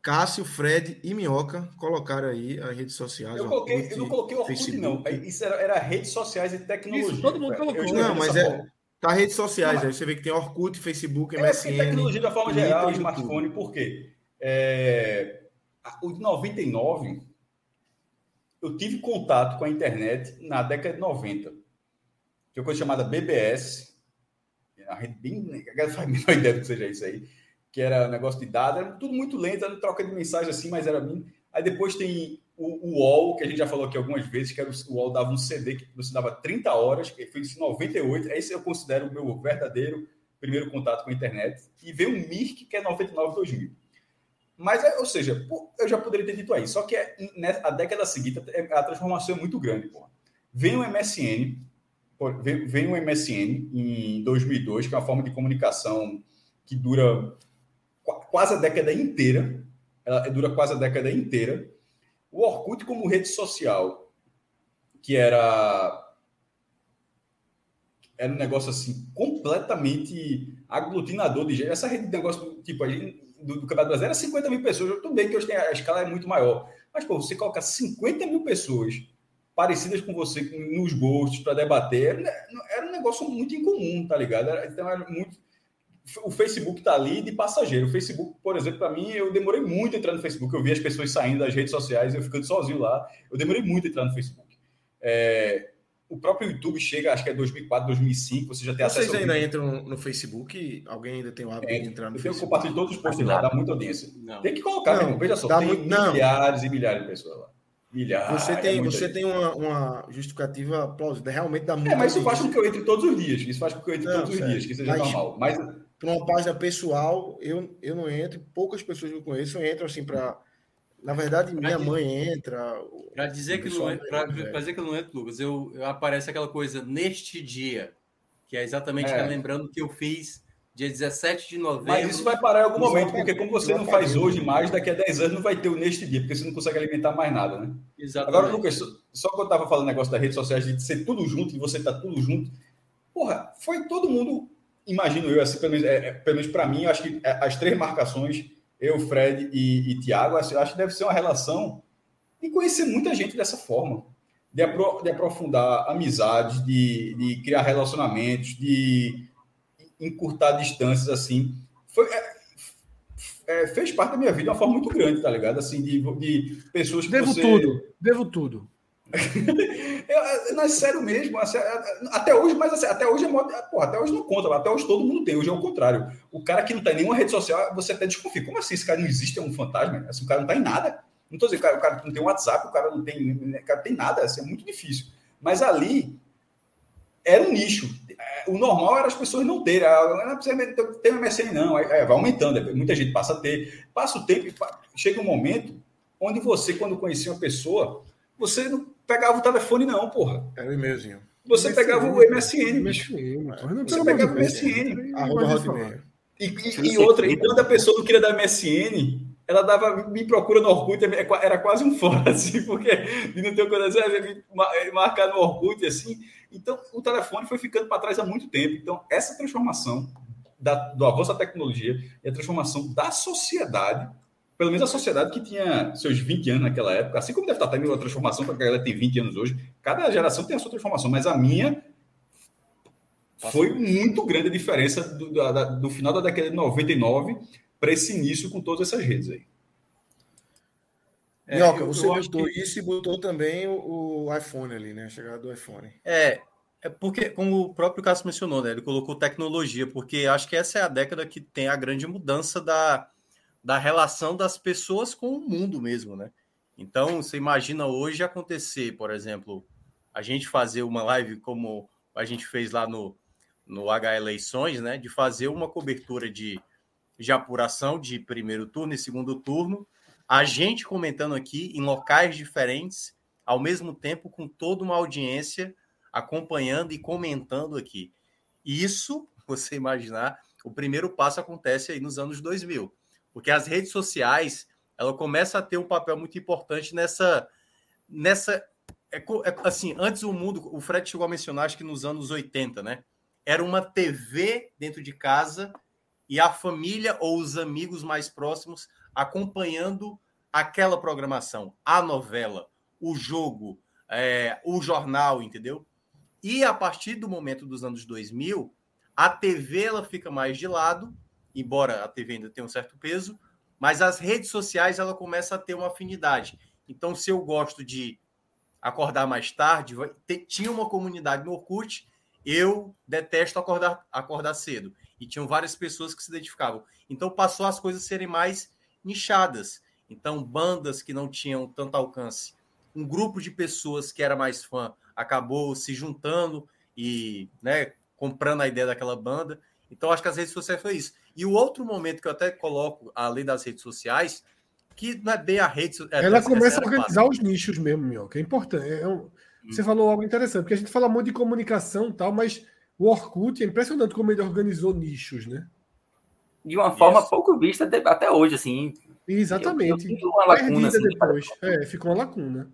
Cássio, Fred e Minhoca colocaram aí as redes sociais. Eu, coloquei, Orkut, eu não coloquei Orkut, Facebook. não. Isso era, era, redes sociais e tecnologia. Isso, todo mundo colocou. Não, mas é. Tá redes sociais, aí você vê que tem Orkut, Facebook, MSN. É, tecnologia da forma geral, smartphone, por quê? É, o de 99, eu tive contato com a internet na década de 90. Tinha uma coisa chamada BBS, a rede bem. A faz a menor ideia do que seja isso aí, que era negócio de dados, era tudo muito lento, era troca de mensagem assim, mas era mim. Aí depois tem o, o UOL, que a gente já falou aqui algumas vezes, que era o, o UOL dava um CD que você dava 30 horas, que foi em 98. Esse eu considero o meu verdadeiro primeiro contato com a internet. E veio o Mirk, que é 99, 2000. Mas, é, ou seja, eu já poderia ter dito aí. Só que é, a década seguinte, a transformação é muito grande. Vem o MSN, vem, o MSN em 2002, que é uma forma de comunicação que dura quase a década inteira. Ela dura quase a década inteira. O Orkut como rede social, que era era um negócio assim completamente aglutinador de gente. Essa rede de negócio tipo a do, do Campeonato Brasileiro era 50 mil pessoas. Tudo bem que hoje tem, a escala é muito maior, mas pô, você coloca 50 mil pessoas parecidas com você nos gostos para debater era, um negócio muito incomum, tá ligado? Era, então era muito o Facebook está ali de passageiro. O Facebook, por exemplo, para mim, eu demorei muito a entrar no Facebook. Eu vi as pessoas saindo das redes sociais, eu ficando sozinho lá. Eu demorei muito a entrar no Facebook. É, o próprio YouTube chega, acho que é 2004, 2005, você já tem Vocês acesso. Vocês ainda entram no Facebook? Alguém ainda tem o hábito é, de entrar no eu Facebook? Eu compartilho todos os posts lá, dá muita audiência. Não. Tem que colocar, não, veja só, tem muito, milhares e milhares de pessoas lá. Milhares. Você tem, é você tem uma, uma, justificativa plausível, realmente dá muito. É, mas isso faz com que eu entre todos os dias. Isso faz com que eu entre não, todos certo. os dias, que seja mas, normal. Mas para uma página pessoal, eu, eu não entro, poucas pessoas que eu conheço entram assim para. Na verdade, minha pra mãe dizer, entra. Para dizer, que não entra, dizer que eu não entro, Lucas, eu, eu aparece aquela coisa neste dia, que é exatamente é. lembrando que eu fiz dia 17 de novembro. Mas isso vai parar em algum momento, porque como você não faz hoje mais, daqui a 10 anos não vai ter o neste dia, porque você não consegue alimentar mais nada, né? Exatamente. Agora, Lucas, só que eu estava falando negócio das redes sociais, de ser tudo junto, e você tá tudo junto. Porra, foi todo mundo imagino eu, assim, pelo menos, é, é pelo menos para mim, acho que é, as três marcações, eu, Fred e, e Thiago, acho, acho que deve ser uma relação de conhecer muita gente dessa forma, de, apro, de aprofundar amizades, de, de, criar relacionamentos, de encurtar distâncias, assim. Foi, é, é, fez parte da minha vida de uma forma muito grande, tá ligado? Assim, de, de pessoas que Devo você... tudo, devo tudo. eu, não é sério mesmo. Assim, até hoje, mas assim, até hoje é porra, até hoje não conta, até hoje todo mundo tem. Hoje é o contrário. O cara que não tá em nenhuma rede social, você até desconfia. Como assim? Esse cara não existe, é um fantasma? Assim, o cara não tá em nada. Não tô dizendo, o cara, o cara não tem WhatsApp, o cara não tem, o cara tem nada, assim, é muito difícil. Mas ali era um nicho. O normal era as pessoas não terem. Ah, não precisa ter um MSN, não. Aí, vai aumentando. Muita gente passa a ter. Passa o tempo, chega um momento onde você, quando conhecia uma pessoa, você não pegava o telefone, não, porra. Era o e-mailzinho. Você MSN, pegava o MSN. MSN você pegava o MSN. Arroba e, e, e outra, e quando a pessoa não queria dar MSN, ela dava, me procura no Orkut, é era quase um fora, assim, porque de não ter coisa, me marcar no Orkut, assim. Então, o telefone foi ficando para trás há muito tempo. Então, essa transformação da, do avanço da tecnologia e a transformação da sociedade pelo menos a sociedade que tinha seus 20 anos naquela época, assim como deve estar tendo uma transformação para a galera tem 20 anos hoje, cada geração tem a sua transformação, mas a minha foi muito grande a diferença do, do, do final da década de 99 para esse início com todas essas redes aí. É, Minhoca, você botou que... isso e botou também o, o, iPhone ali, né? A chegada do iPhone. É, É porque, como o próprio Cássio mencionou, né? Ele colocou tecnologia, porque acho que essa é a década que tem a grande mudança da, da relação das pessoas com o mundo mesmo, né? Então, você imagina hoje acontecer, por exemplo, a gente fazer uma live como a gente fez lá no, no H Eleições, né? De fazer uma cobertura de, de apuração de primeiro turno e segundo turno, a gente comentando aqui em locais diferentes, ao mesmo tempo com toda uma audiência acompanhando e comentando aqui. Isso, você imaginar, o primeiro passo acontece aí nos anos 2000, porque as redes sociais, ela começa a ter um papel muito importante nessa nessa é, é, assim, antes o mundo, o Fred chegou a mencionar, acho que nos anos 80, né? Era uma TV dentro de casa e a família ou os amigos mais próximos acompanhando aquela programação, a novela, o jogo, é, o jornal, entendeu? E a partir do momento dos anos 2000, a TV ela fica mais de lado, embora a TV ainda tenha um certo peso, mas as redes sociais ela começa a ter uma afinidade. Então, se eu gosto de acordar mais tarde, tinha uma comunidade no Orkut, eu detesto acordar, acordar cedo. E tinham várias pessoas que se identificavam. Então passou as coisas serem mais nichadas. Então, bandas que não tinham tanto alcance, um grupo de pessoas que era mais fã acabou se juntando e né, comprando a ideia daquela banda. Então, acho que as redes sociais foi isso. E o outro momento que eu até coloco, além das redes sociais, que não é bem a rede é, Ela começa a organizar os nichos mesmo, meu, que é importante. É um, hum. Você falou algo interessante, porque a gente fala muito de comunicação e tal, mas o Orkut é impressionante como ele organizou nichos, né? De uma forma Isso. pouco vista até hoje, assim. Exatamente. Eu, eu uma lacuna, assim, depois. É, ficou uma lacuna.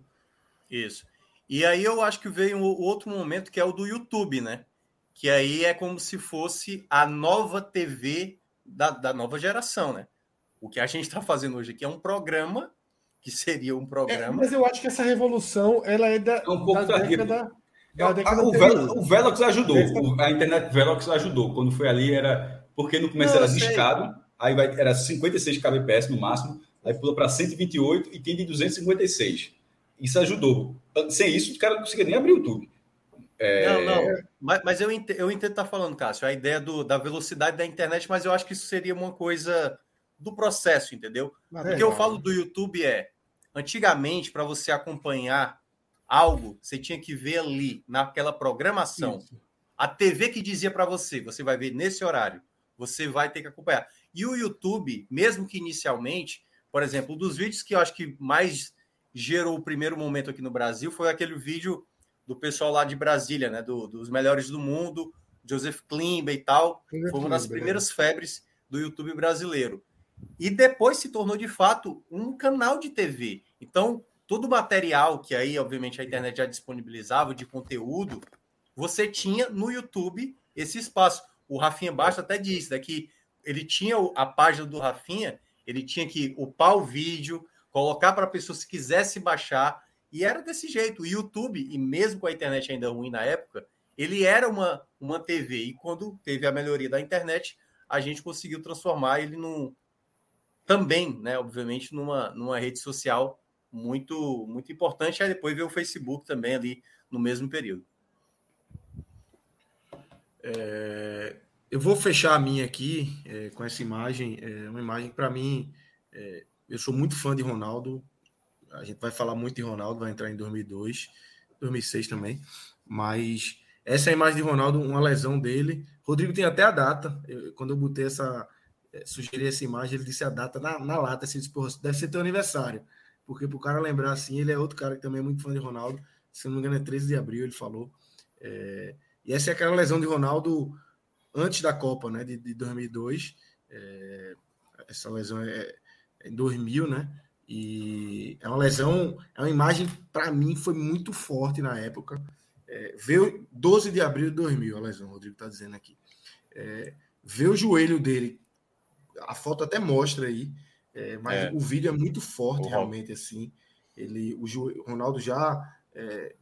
Isso. E aí eu acho que veio o outro momento que é o do YouTube, né? Que aí é como se fosse a nova TV da, da nova geração, né? O que a gente está fazendo hoje aqui é um programa que seria um é, programa. É, mas eu acho que essa revolução ela é da, é um pouco da década. Da década o, Vel, o Velox ajudou, o, a internet Velox ajudou. Quando foi ali, era. Porque no começo Não, era discado, aí vai, era 56 kbps no máximo, aí pulou para 128 e tem de 256. Isso ajudou. Sem isso, o cara não conseguia nem abrir o YouTube. É... Não, não. Mas, mas eu, entendo, eu entendo tá falando, Cássio, a ideia do, da velocidade da internet, mas eu acho que isso seria uma coisa do processo, entendeu? Mas o que eu falo do YouTube é, antigamente, para você acompanhar algo, você tinha que ver ali, naquela programação. Isso. A TV que dizia para você, você vai ver nesse horário, você vai ter que acompanhar. E o YouTube, mesmo que inicialmente, por exemplo, um dos vídeos que eu acho que mais gerou o primeiro momento aqui no Brasil foi aquele vídeo do pessoal lá de Brasília, né? Do, dos melhores do mundo, Joseph Klimber e tal. foi uma das primeiras febres do YouTube brasileiro. E depois se tornou de fato um canal de TV. Então, todo o material que aí, obviamente, a internet já disponibilizava de conteúdo, você tinha no YouTube esse espaço. O Rafinha Baixo até disse né, que ele tinha a página do Rafinha, ele tinha que upar o vídeo, colocar para a pessoa se quisesse baixar, e era desse jeito. O YouTube, e mesmo com a internet ainda ruim na época, ele era uma, uma TV. E quando teve a melhoria da internet, a gente conseguiu transformar ele num, também, né, obviamente, numa, numa rede social muito, muito importante. Aí depois veio o Facebook também ali no mesmo período. É, eu vou fechar a minha aqui é, com essa imagem. É uma imagem para mim, é, eu sou muito fã de Ronaldo. A gente vai falar muito de Ronaldo, vai entrar em 2002, 2006 também. Mas essa é a imagem de Ronaldo, uma lesão dele. Rodrigo tem até a data. Eu, quando eu botei essa, é, sugeri essa imagem, ele disse a data na, na lata. Assim, disse, deve ser teu aniversário. Porque para o cara lembrar assim, ele é outro cara que também é muito fã de Ronaldo. Se não me engano, é 13 de abril, ele falou. É, e essa é aquela lesão de Ronaldo antes da Copa, né? De, de 2002. É, essa lesão é, em 2000, né? E é uma lesão, é uma imagem, para mim, foi muito forte na época. É, veio 12 de abril de 2000, a lesão, o Rodrigo está dizendo aqui. É, ver o joelho dele, a foto até mostra aí, é, mas é. o vídeo é muito forte, realmente, assim. Ele, o, o Ronaldo já é,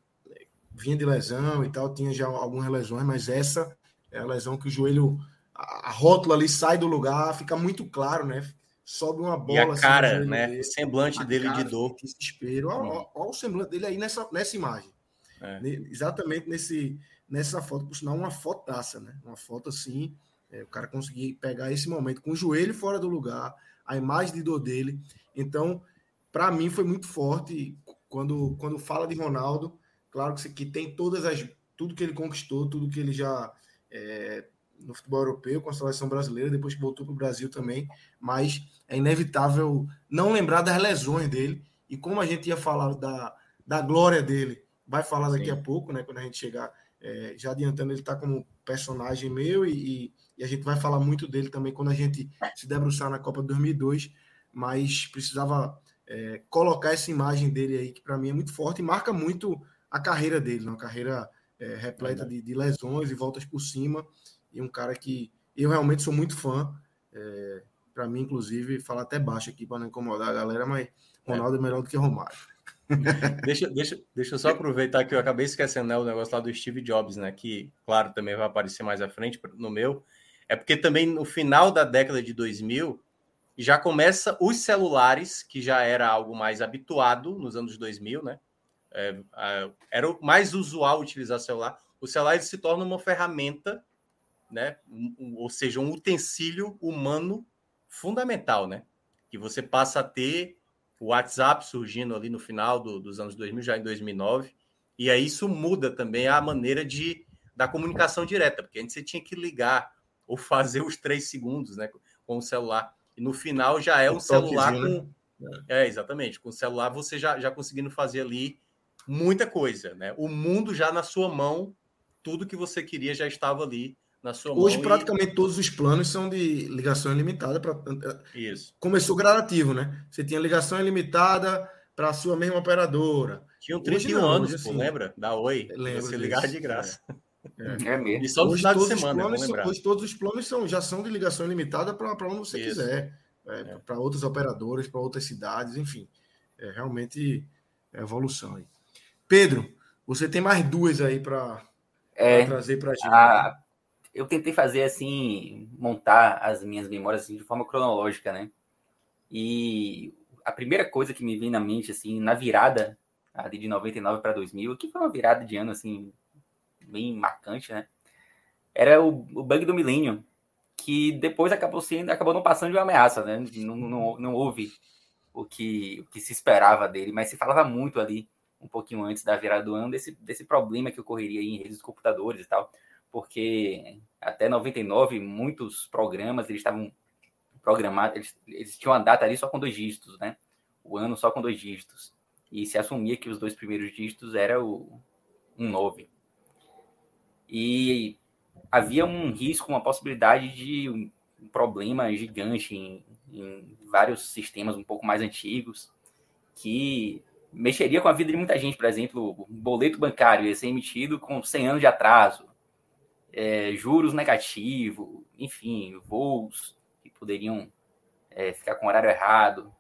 vinha de lesão e tal, tinha já algumas lesões, mas essa é a lesão que o joelho, a, a rótula ali sai do lugar, fica muito claro, né? sobe uma bola. E a assim, cara, né? Dele, o semblante dele cara, de dor. Desespero. Olha, olha, olha, o semblante dele aí nessa, nessa imagem. É. Exatamente nesse, nessa foto, por sinal, uma fotaça, né? Uma foto assim, é, o cara conseguir pegar esse momento com o joelho fora do lugar, a imagem de dor dele. Então, para mim foi muito forte quando, quando fala de Ronaldo, claro que, que tem todas as tudo que ele conquistou, tudo que ele já é, no futebol europeu com a seleção brasileira, depois que voltou para o Brasil também, mas é inevitável não lembrar das lesões dele e como a gente ia falar da, da glória dele, vai falar daqui Sim. a pouco, né, quando a gente chegar, é, já adiantando, ele está como personagem meu e, e, a gente vai falar muito dele também quando a gente se debruçar na Copa 2002, mas precisava é, colocar essa imagem dele aí, que para mim é muito forte e marca muito a carreira dele, uma carreira é, repleta de, de, lesões e voltas por cima, e um cara que eu realmente sou muito fã. É, para mim, inclusive, falar até baixo aqui para não incomodar a galera, mas Ronaldo é, é melhor do que Romário. deixa, deixa, deixa eu só aproveitar que eu acabei esquecendo né, o negócio lá do Steve Jobs, né? Que, claro, também vai aparecer mais à frente no meu. É porque também no final da década de 2000 já começa os celulares, que já era algo mais habituado nos anos 2000, né? É, era o mais usual utilizar celular. O celular se torna uma ferramenta, né? Ou seja, um utensílio humano fundamental, né? Que você passa a ter o WhatsApp surgindo ali no final do, dos anos 2000, já em 2009, e aí isso muda também a maneira de da comunicação direta, porque antes você tinha que ligar ou fazer os três segundos, né, com o celular. E no final já é um celular com né? é exatamente com o celular você já já conseguindo fazer ali muita coisa, né? O mundo já na sua mão, tudo que você queria já estava ali na sua Hoje, mão. Hoje, praticamente e... todos os planos são de ligação ilimitada. Pra... Isso. Começou gradativo, né? Você tinha ligação ilimitada para a sua mesma operadora. Tinha 31 não, anos, assim, lembra? Da Oi. Lembra você ligar de graça. É. é mesmo. E só no hoje, final de semana. Planos são, hoje todos os planos são, já são de ligação ilimitada para onde você Isso. quiser. É, é. Para outros operadores, para outras cidades, enfim. É realmente é evolução aí. Pedro, você tem mais duas aí para é, trazer para a gente. Eu tentei fazer assim, montar as minhas memórias assim, de forma cronológica, né? E a primeira coisa que me vem na mente, assim, na virada ali de 99 para 2000, que foi uma virada de ano, assim, bem marcante, né? Era o, o bug do milênio, que depois acabou sendo, acabou não passando de uma ameaça, né? Não, não, não houve o que, o que se esperava dele, mas se falava muito ali um pouquinho antes da virada do ano, desse, desse problema que ocorreria em redes de computadores e tal, porque até 99 muitos programas eles estavam programados, eles, eles tinham a data ali só com dois dígitos, né? O ano só com dois dígitos. E se assumia que os dois primeiros dígitos era o um 9. E havia um risco, uma possibilidade de um problema gigante em, em vários sistemas um pouco mais antigos que mexeria com a vida de muita gente, por exemplo, o boleto bancário ia ser emitido com 100 anos de atraso, é, juros negativos, enfim, voos que poderiam é, ficar com horário errado.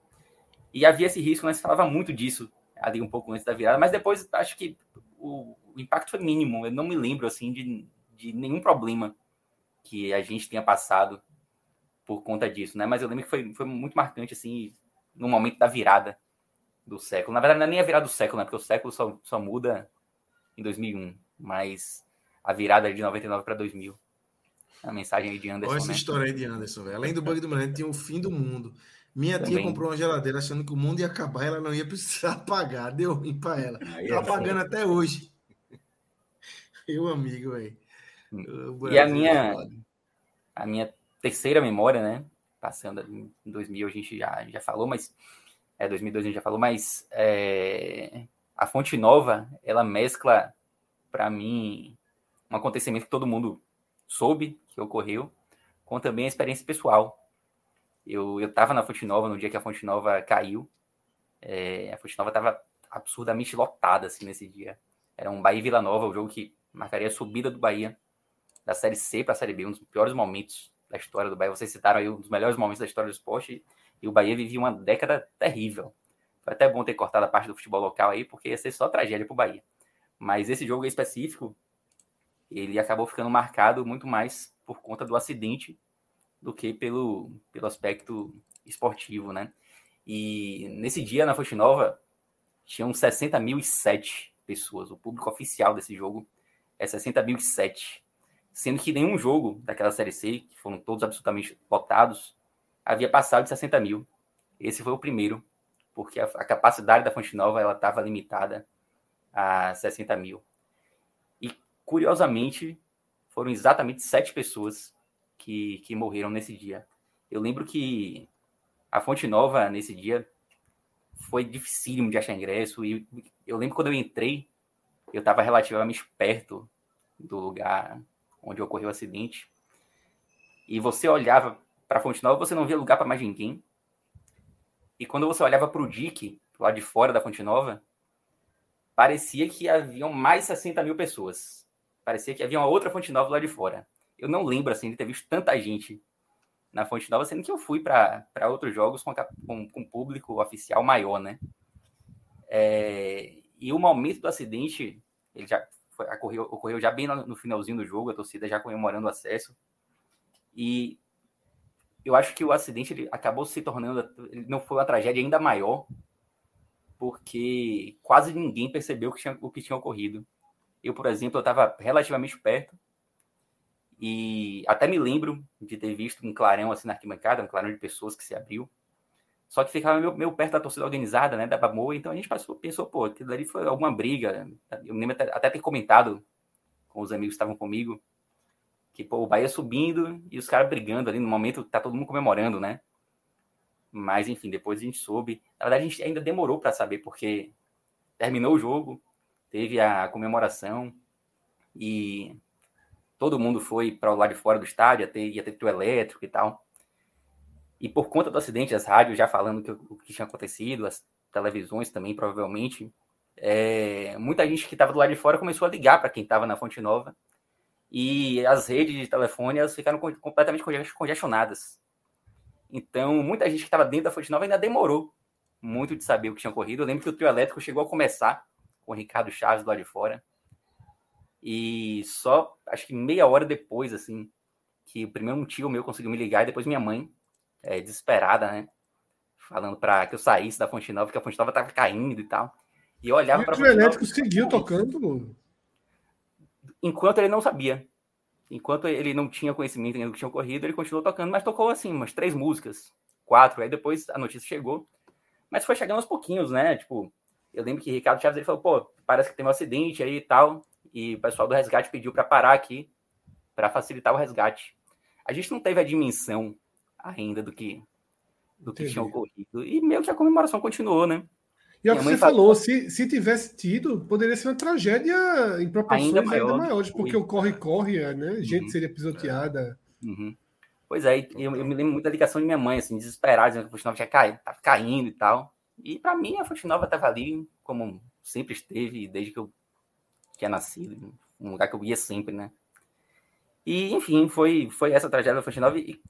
E havia esse risco, mas se falava muito disso ali um pouco antes da virada, mas depois acho que o, o impacto foi mínimo. Eu não me lembro assim de, de nenhum problema que a gente tenha passado por conta disso, né? Mas eu lembro que foi, foi muito marcante assim no momento da virada do século. Na verdade, não é nem a virada do século, né? Porque o século só, só muda em 2001. Mas a virada é de 99 para 2000. A mensagem aí de Anderson. Olha essa né? história aí de Anderson, velho. Além do bug do Milênio, tinha o fim do mundo. Minha Também. tia comprou uma geladeira achando que o mundo ia acabar, ela não ia precisar pagar. Deu ruim para ela. Aí tá é pagando foda. até hoje. Meu amigo, velho. E a minha, a minha terceira memória, né? Passando em 2000, a gente já, já falou, mas é, 2002 a gente já falou, mas é, a Fonte Nova, ela mescla, para mim, um acontecimento que todo mundo soube que ocorreu, com também a experiência pessoal. Eu estava na Fonte Nova no dia que a Fonte Nova caiu. É, a Fonte Nova estava absurdamente lotada assim, nesse dia. Era um Bahia Vila Nova, o jogo que marcaria a subida do Bahia da Série C para a Série B, um dos piores momentos da história do Bahia. Vocês citaram aí um dos melhores momentos da história do esporte. E o Bahia vivia uma década terrível. Foi até bom ter cortado a parte do futebol local aí, porque ia ser só tragédia para o Bahia. Mas esse jogo específico, ele acabou ficando marcado muito mais por conta do acidente do que pelo, pelo aspecto esportivo, né? E nesse dia, na Fonte Nova, tinham 60.007 pessoas. O público oficial desse jogo é 60.007. Sendo que nenhum jogo daquela Série C, que foram todos absolutamente lotados, havia passado de 60 mil. Esse foi o primeiro, porque a, a capacidade da Fonte Nova estava limitada a 60 mil. E, curiosamente, foram exatamente sete pessoas que, que morreram nesse dia. Eu lembro que a Fonte Nova, nesse dia, foi dificílimo de achar ingresso. E eu lembro quando eu entrei, eu estava relativamente perto do lugar onde ocorreu o acidente. E você olhava para Fonte Nova, você não via lugar para mais ninguém. E quando você olhava para o Dick, lá de fora da Fonte Nova, parecia que haviam mais 60 mil pessoas. Parecia que havia uma outra Fonte Nova lá de fora. Eu não lembro assim de ter visto tanta gente na Fonte Nova, sendo que eu fui para outros jogos com, com, com público oficial maior, né? É, e o momento do acidente, ele já foi, ocorreu, ocorreu já bem no, no finalzinho do jogo, a torcida já comemorando o acesso. E eu acho que o acidente ele acabou se tornando, ele não foi uma tragédia ainda maior, porque quase ninguém percebeu o que tinha, o que tinha ocorrido. Eu, por exemplo, eu estava relativamente perto e até me lembro de ter visto um clarão assim na arquibancada, um clarão de pessoas que se abriu. Só que ficava meio, meio perto da torcida organizada, né, da Bamoa, então a gente passou, pensou, pô, aquilo ali foi alguma briga. Eu lembro até, até ter comentado com os amigos que estavam comigo, que pô, o Bahia subindo e os caras brigando ali no momento tá todo mundo comemorando, né? Mas enfim, depois a gente soube. Na verdade, a gente ainda demorou para saber, porque terminou o jogo, teve a comemoração e todo mundo foi para o lado de fora do estádio, ia ter, ia ter elétrico e tal. E por conta do acidente, as rádios já falando que, o que tinha acontecido, as televisões também, provavelmente, é, muita gente que estava do lado de fora começou a ligar para quem estava na Fonte Nova e as redes de telefone elas ficaram completamente congestionadas. Então, muita gente que estava dentro da Fonte Nova ainda demorou muito de saber o que tinha ocorrido. Eu lembro que o trio elétrico chegou a começar com o Ricardo Chaves do lado de fora. E só, acho que meia hora depois, assim, que o primeiro um tio meu conseguiu me ligar e depois minha mãe, é, desesperada, né? Falando para que eu saísse da Fonte Nova, porque a Fonte Nova tava caindo e tal. E eu olhava para o elétrico seguiu tocando. Enquanto ele não sabia. Enquanto ele não tinha conhecimento do que tinha ocorrido, ele continuou tocando, mas tocou assim, umas três músicas, quatro. Aí depois a notícia chegou. Mas foi chegando aos pouquinhos, né? Tipo, eu lembro que Ricardo Chaves ele falou, pô, parece que tem um acidente aí e tal e o pessoal do resgate pediu para parar aqui para facilitar o resgate. A gente não teve a dimensão ainda do que do que Entendi. tinha ocorrido e meio que a comemoração continuou, né? E é o que você falou, se, se tivesse tido, poderia ser uma tragédia em proporções ainda, maior, ainda maiores, porque o corre-corre, né? Gente uhum. seria pisoteada. Uhum. Pois é, eu, eu, me lembro muito da ligação de minha mãe, assim, desesperada, dizendo que a Fonte Nova tinha caído, tava caindo e tal. E para mim, a Fonte Nova estava ali, como sempre esteve, desde que eu tinha nascido, um lugar que eu ia sempre, né? E, enfim, foi, foi essa tragédia da Fonte Nova. E,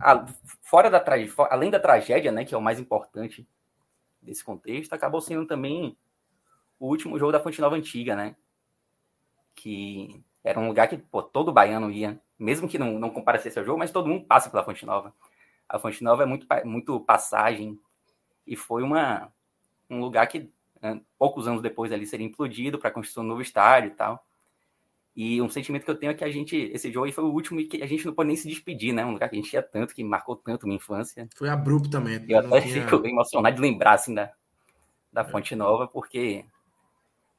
a, fora da tragédia, além da tragédia, né, que é o mais importante desse contexto, acabou sendo também o último jogo da Fonte Nova antiga, né? Que era um lugar que pô, todo baiano ia, mesmo que não, não comparecesse ao jogo, mas todo mundo passa pela Fonte Nova. A Fonte Nova é muito, muito passagem e foi uma, um lugar que né, poucos anos depois ali seria implodido para construir um novo estádio e tal. E um sentimento que eu tenho é que a gente, esse jogo aí foi o último e que a gente não pode nem se despedir, né? Um lugar que a gente ia tanto, que marcou tanto minha infância. Foi abrupto também. Eu até tinha... fico emocionado de lembrar, assim, da, da é. Fonte Nova, porque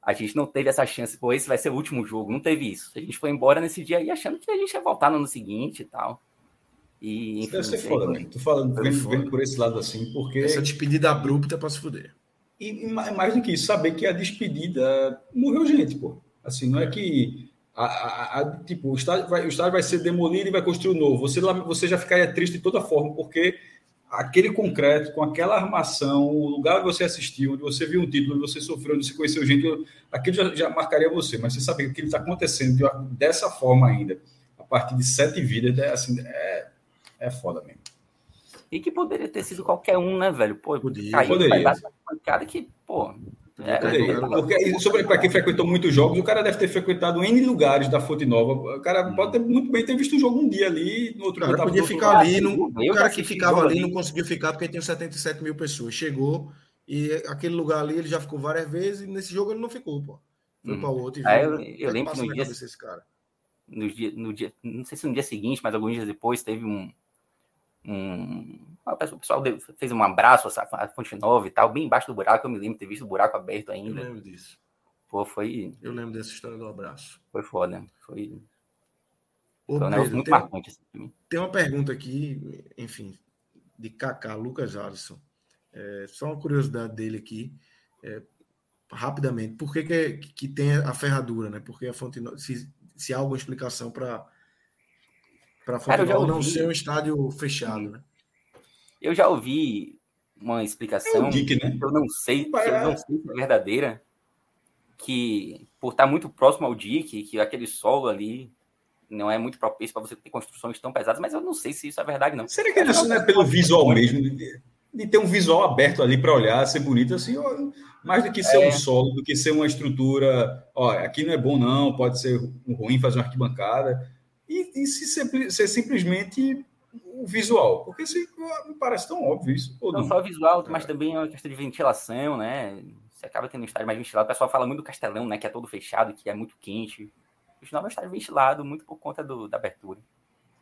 a gente não teve essa chance, pô, esse vai ser o último jogo, não teve isso. A gente foi embora nesse dia aí achando que a gente ia voltar no ano seguinte e tal. E, enfim, Isso deve ser foda, né? Tô falando, vendo, vendo, por esse lado assim, porque. Essa despedida abrupta é pra se fuder. E mais do que isso, saber que a despedida morreu gente, pô. Assim, não é que a, a, a, tipo, o estádio, vai, o estádio vai ser demolido e vai construir um novo. Você, você já ficaria triste de toda forma, porque aquele concreto, com aquela armação, o lugar onde você assistiu, onde você viu um título, onde você sofreu, onde você conheceu gente, aquilo já, já marcaria você. Mas você saber que aquilo está acontecendo dessa forma ainda, a partir de sete vidas, é, assim, é, é foda mesmo. E que poderia ter sido qualquer um, né, velho? Pô, poderia. Caiu, poderia. Pancada que, pô. É, porque, sobre para quem frequentou muitos jogos, o cara deve ter frequentado N lugares da Fonte Nova. O cara hum. pode ter, muito bem ter visto um jogo um dia ali, no outro dia. podia ficar ali. Não, o cara que ficava ali não conseguiu ficar porque tem 77 mil pessoas. Chegou E aquele lugar ali ele já ficou várias vezes e nesse jogo ele não ficou, pô. Foi Hum. para o outro. e Aí viu eu- eu que é que lembro no dia- desse cara. no dia, no dia, não sei se no dia seguinte, mas alguns dias depois, teve um. um o pessoal fez um abraço à Fonte Nova e tal, bem embaixo do buraco. Eu me lembro de ter visto o buraco aberto Eu ainda. lembro disso. Pô, foi, Eu lembro dessa história do abraço. foi foda. Foi, Ô, foi um Pedro, muito tem, marcante. Assim, pra mim. tem uma pergunta aqui, enfim, de Kaká, Lucas Alisson. É, só uma curiosidade dele aqui, é, rapidamente. Por que, que, é- que tem a ferradura, né? Porque a Fonte Nova, se, se há alguma explicação para para Fonte eu já Nova não ser um estádio fechado, né? Eu já ouvi uma É explicação. o Dick, né? eu não sei, que eu não sei se é verdadeira, que por estar muito próximo ao Dick, que aquele solo ali não é muito propício para você ter construções tão pesadas, mas eu não sei se isso é verdade, não. Será que isso não é pelo visual mesmo? De, de ter um visual aberto ali para olhar, ser bonito assim, ó, mais do que ser É. um solo, do que ser uma estrutura. Ó, aqui não é bom, não, pode ser um ruim fazer uma arquibancada. E, e se sempre- ser simplesmente o visual. Porque se, me parece tão óbvio isso. Não não? só visual, mas também é uma questão de ventilação, né? Você acaba tendo um estádio mais ventilado. O pessoal fala muito do Castelão, né? Que é todo fechado, que é muito quente. O Nova é um estádio ventilado, muito por conta do- da abertura.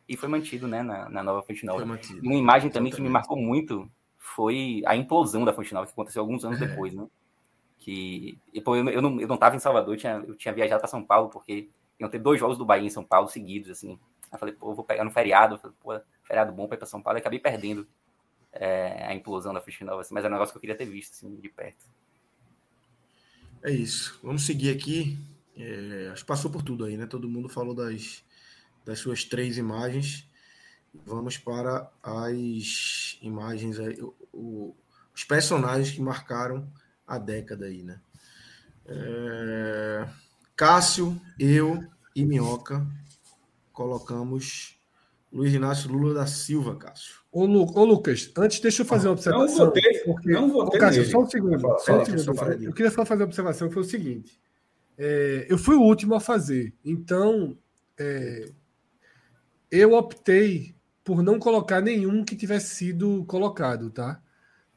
E foi mantido, né? Na, na nova Fonte Nova. Foi mantido. Uma imagem também que me Exatamente. marcou muito foi a implosão da Fonte Nova, que aconteceu alguns anos depois, né? Que, e, pô, eu, eu, não, eu não tava em Salvador, eu tinha, eu tinha viajado para São Paulo, porque iam ter dois jogos do Bahia em São Paulo seguidos, assim. Aí eu falei, pô, eu vou pegar no feriado. Eu falei, pô, feriado bom para ir para São Paulo. E acabei perdendo é, a implosão da Fonte Nova, assim, mas é um negócio que eu queria ter visto, assim, de perto. É isso. Vamos seguir aqui. É, acho que passou por tudo aí, né? Todo mundo falou das, das suas três imagens. Vamos para as imagens aí, o- os personagens que marcaram a década aí, né? É, Cássio, eu e Minhoca colocamos Luiz Inácio Lula da Silva, Cássio. Ô, Lu- ô, Lucas, antes deixa eu fazer uma Não observação. votei, porque- não Ô, votei Cássio, nele. só um segundo. Fala, Só um segundo. fala eu queria só fazer uma observação que foi o seguinte. É, eu fui o último a fazer. Então, é, eu optei por não colocar nenhum que tivesse sido colocado, tá?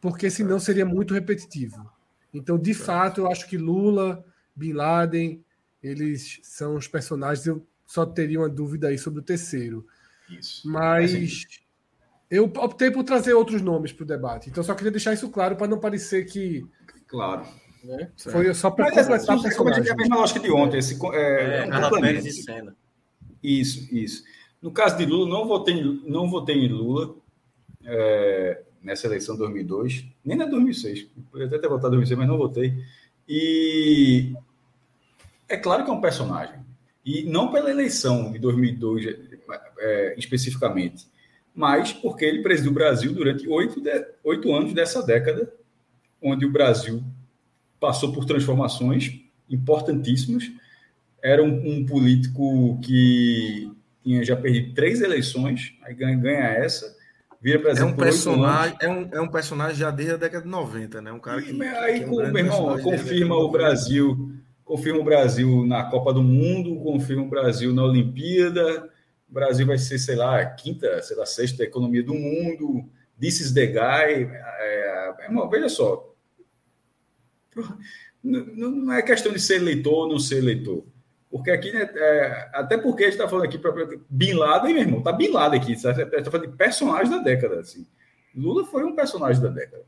Porque senão seria muito repetitivo. Então, de fato, eu acho que Lula, Bin Laden, eles são os personagens. Eu só teria uma dúvida aí sobre o terceiro. Isso. Mas eu optei por trazer outros nomes para o debate. Então, só queria deixar isso claro para não parecer que Claro. né, foi só para é, completar como é a mesma lógica de ontem. Esse, co- é, É, um. Pérez e Senna. Isso, isso. No caso de Lula, não votei, em- não votei em Lula é, nessa eleição de 2002, nem na 2006. Poderia até ter votado em 2006, mas não votei. E é claro que é um personagem. E não pela eleição de 2002 é, especificamente, mas porque ele presidiu o Brasil durante oito, de- oito anos dessa década, onde o Brasil passou por transformações importantíssimas era um, um político que tinha já perdido três eleições, aí ganha, ganha essa, vira É presidente um oito anos. personagem, é um, é um personagem já desde a década de 90, né? Um cara que. E, aí, que é um meu irmão, confirma o de 90. Brasil, confirma o Brasil na Copa do Mundo, confirma o Brasil na Olimpíada. O Brasil vai ser, sei lá, quinta, sei lá, sexta economia do mundo. This is the guy. É, é uma- veja só. Não, não é questão de ser eleitor ou não ser eleitor. Porque aqui, né, é, até porque a gente está falando aqui para Bin Laden, meu irmão, tá Bin Laden aqui, está falando de personagem da década. Assim. Lula foi um personagem da década.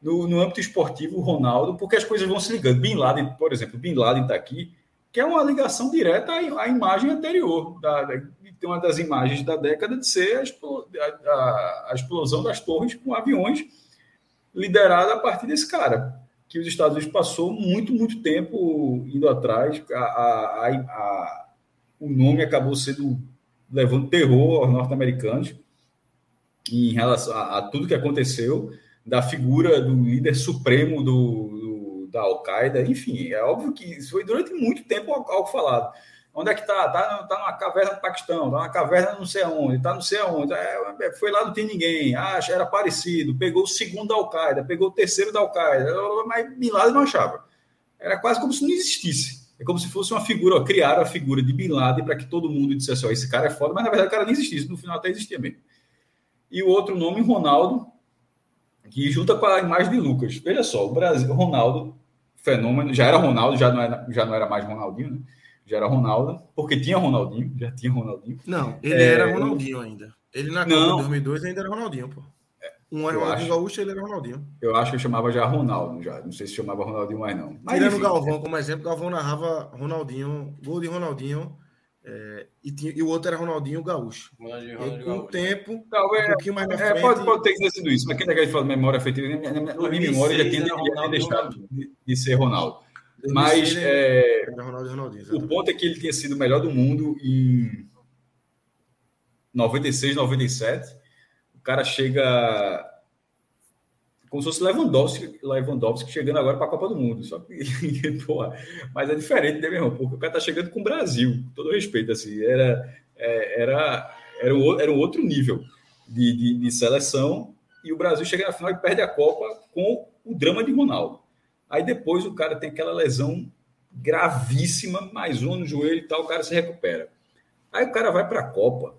No, no âmbito esportivo, Ronaldo, porque as coisas vão se ligando. Bin Laden, por exemplo, Bin Laden está aqui, que é uma ligação direta à, imagem anterior, da, da, de uma das imagens da década de ser a, a- a- explosão das torres com aviões, liderada a partir desse cara, que os Estados Unidos passou muito, muito tempo indo atrás. A, a- a- o nome acabou sendo levando terror aos norte-americanos em relação a, a tudo que aconteceu, da figura do líder supremo do- da Al-Qaeda, enfim, é óbvio que isso foi durante muito tempo algo, falado. Onde é que está? Está tá numa caverna do Paquistão, está numa caverna não sei aonde, está não sei aonde. É, foi lá, não tem ninguém. Ah, era parecido. Pegou o segundo da Al-Qaeda, pegou o terceiro da Al-Qaeda, mas Bin Laden não achava. Era quase como se não existisse. É como se fosse uma figura, ó, criaram a figura de Bin Laden para que todo mundo dissesse, ó, esse cara é foda, mas na verdade o cara nem existisse, no final até existia mesmo. E o outro nome, Ronaldo, que junta com a imagem de Lucas. Veja só, o Brasil, Ronaldo, fenômeno, já era Ronaldo, já não era, já não era mais Ronaldinho, né? Já era Ronaldo, porque tinha Ronaldinho, já tinha Ronaldinho. Não, ele é... era Ronaldinho ainda. Ele na Copa de 2002 ainda era Ronaldinho, pô. Um era Ronaldinho Gaúcho, ele era Ronaldinho. Eu acho que eu chamava já Ronaldo, já. Não sei se chamava Ronaldinho mais, não. Mas Tirando o Galvão como exemplo, Galvão narrava Ronaldinho, gol de Ronaldinho, é, e, tinha, e, o outro era Ronaldinho Gaúcho. Ronaldinho, Ronaldinho, com o tempo, não, é, um pouquinho mais na frente... É, pode, pode ter sido isso, mas quem é que a gente fala de memória afetiva, na minha memória já tinha, já deixado de, de, ser Ronaldo. Mas é, Ronaldo, o ponto é que ele tinha sido o melhor do mundo em 96, 97 cara chega como se fosse Lewandowski, Lewandowski chegando agora para a Copa do Mundo. Só que, porra, mas é diferente, né, meu irmão? Porque o cara tá chegando com o Brasil, todo respeito, assim, era, é, era, era, um, era um outro nível de, de, de, seleção, e o Brasil chega na final e perde a Copa com o drama de Ronaldo. Aí depois o cara tem aquela lesão gravíssima, mais um no joelho e tal, o cara se recupera. Aí o cara vai para a Copa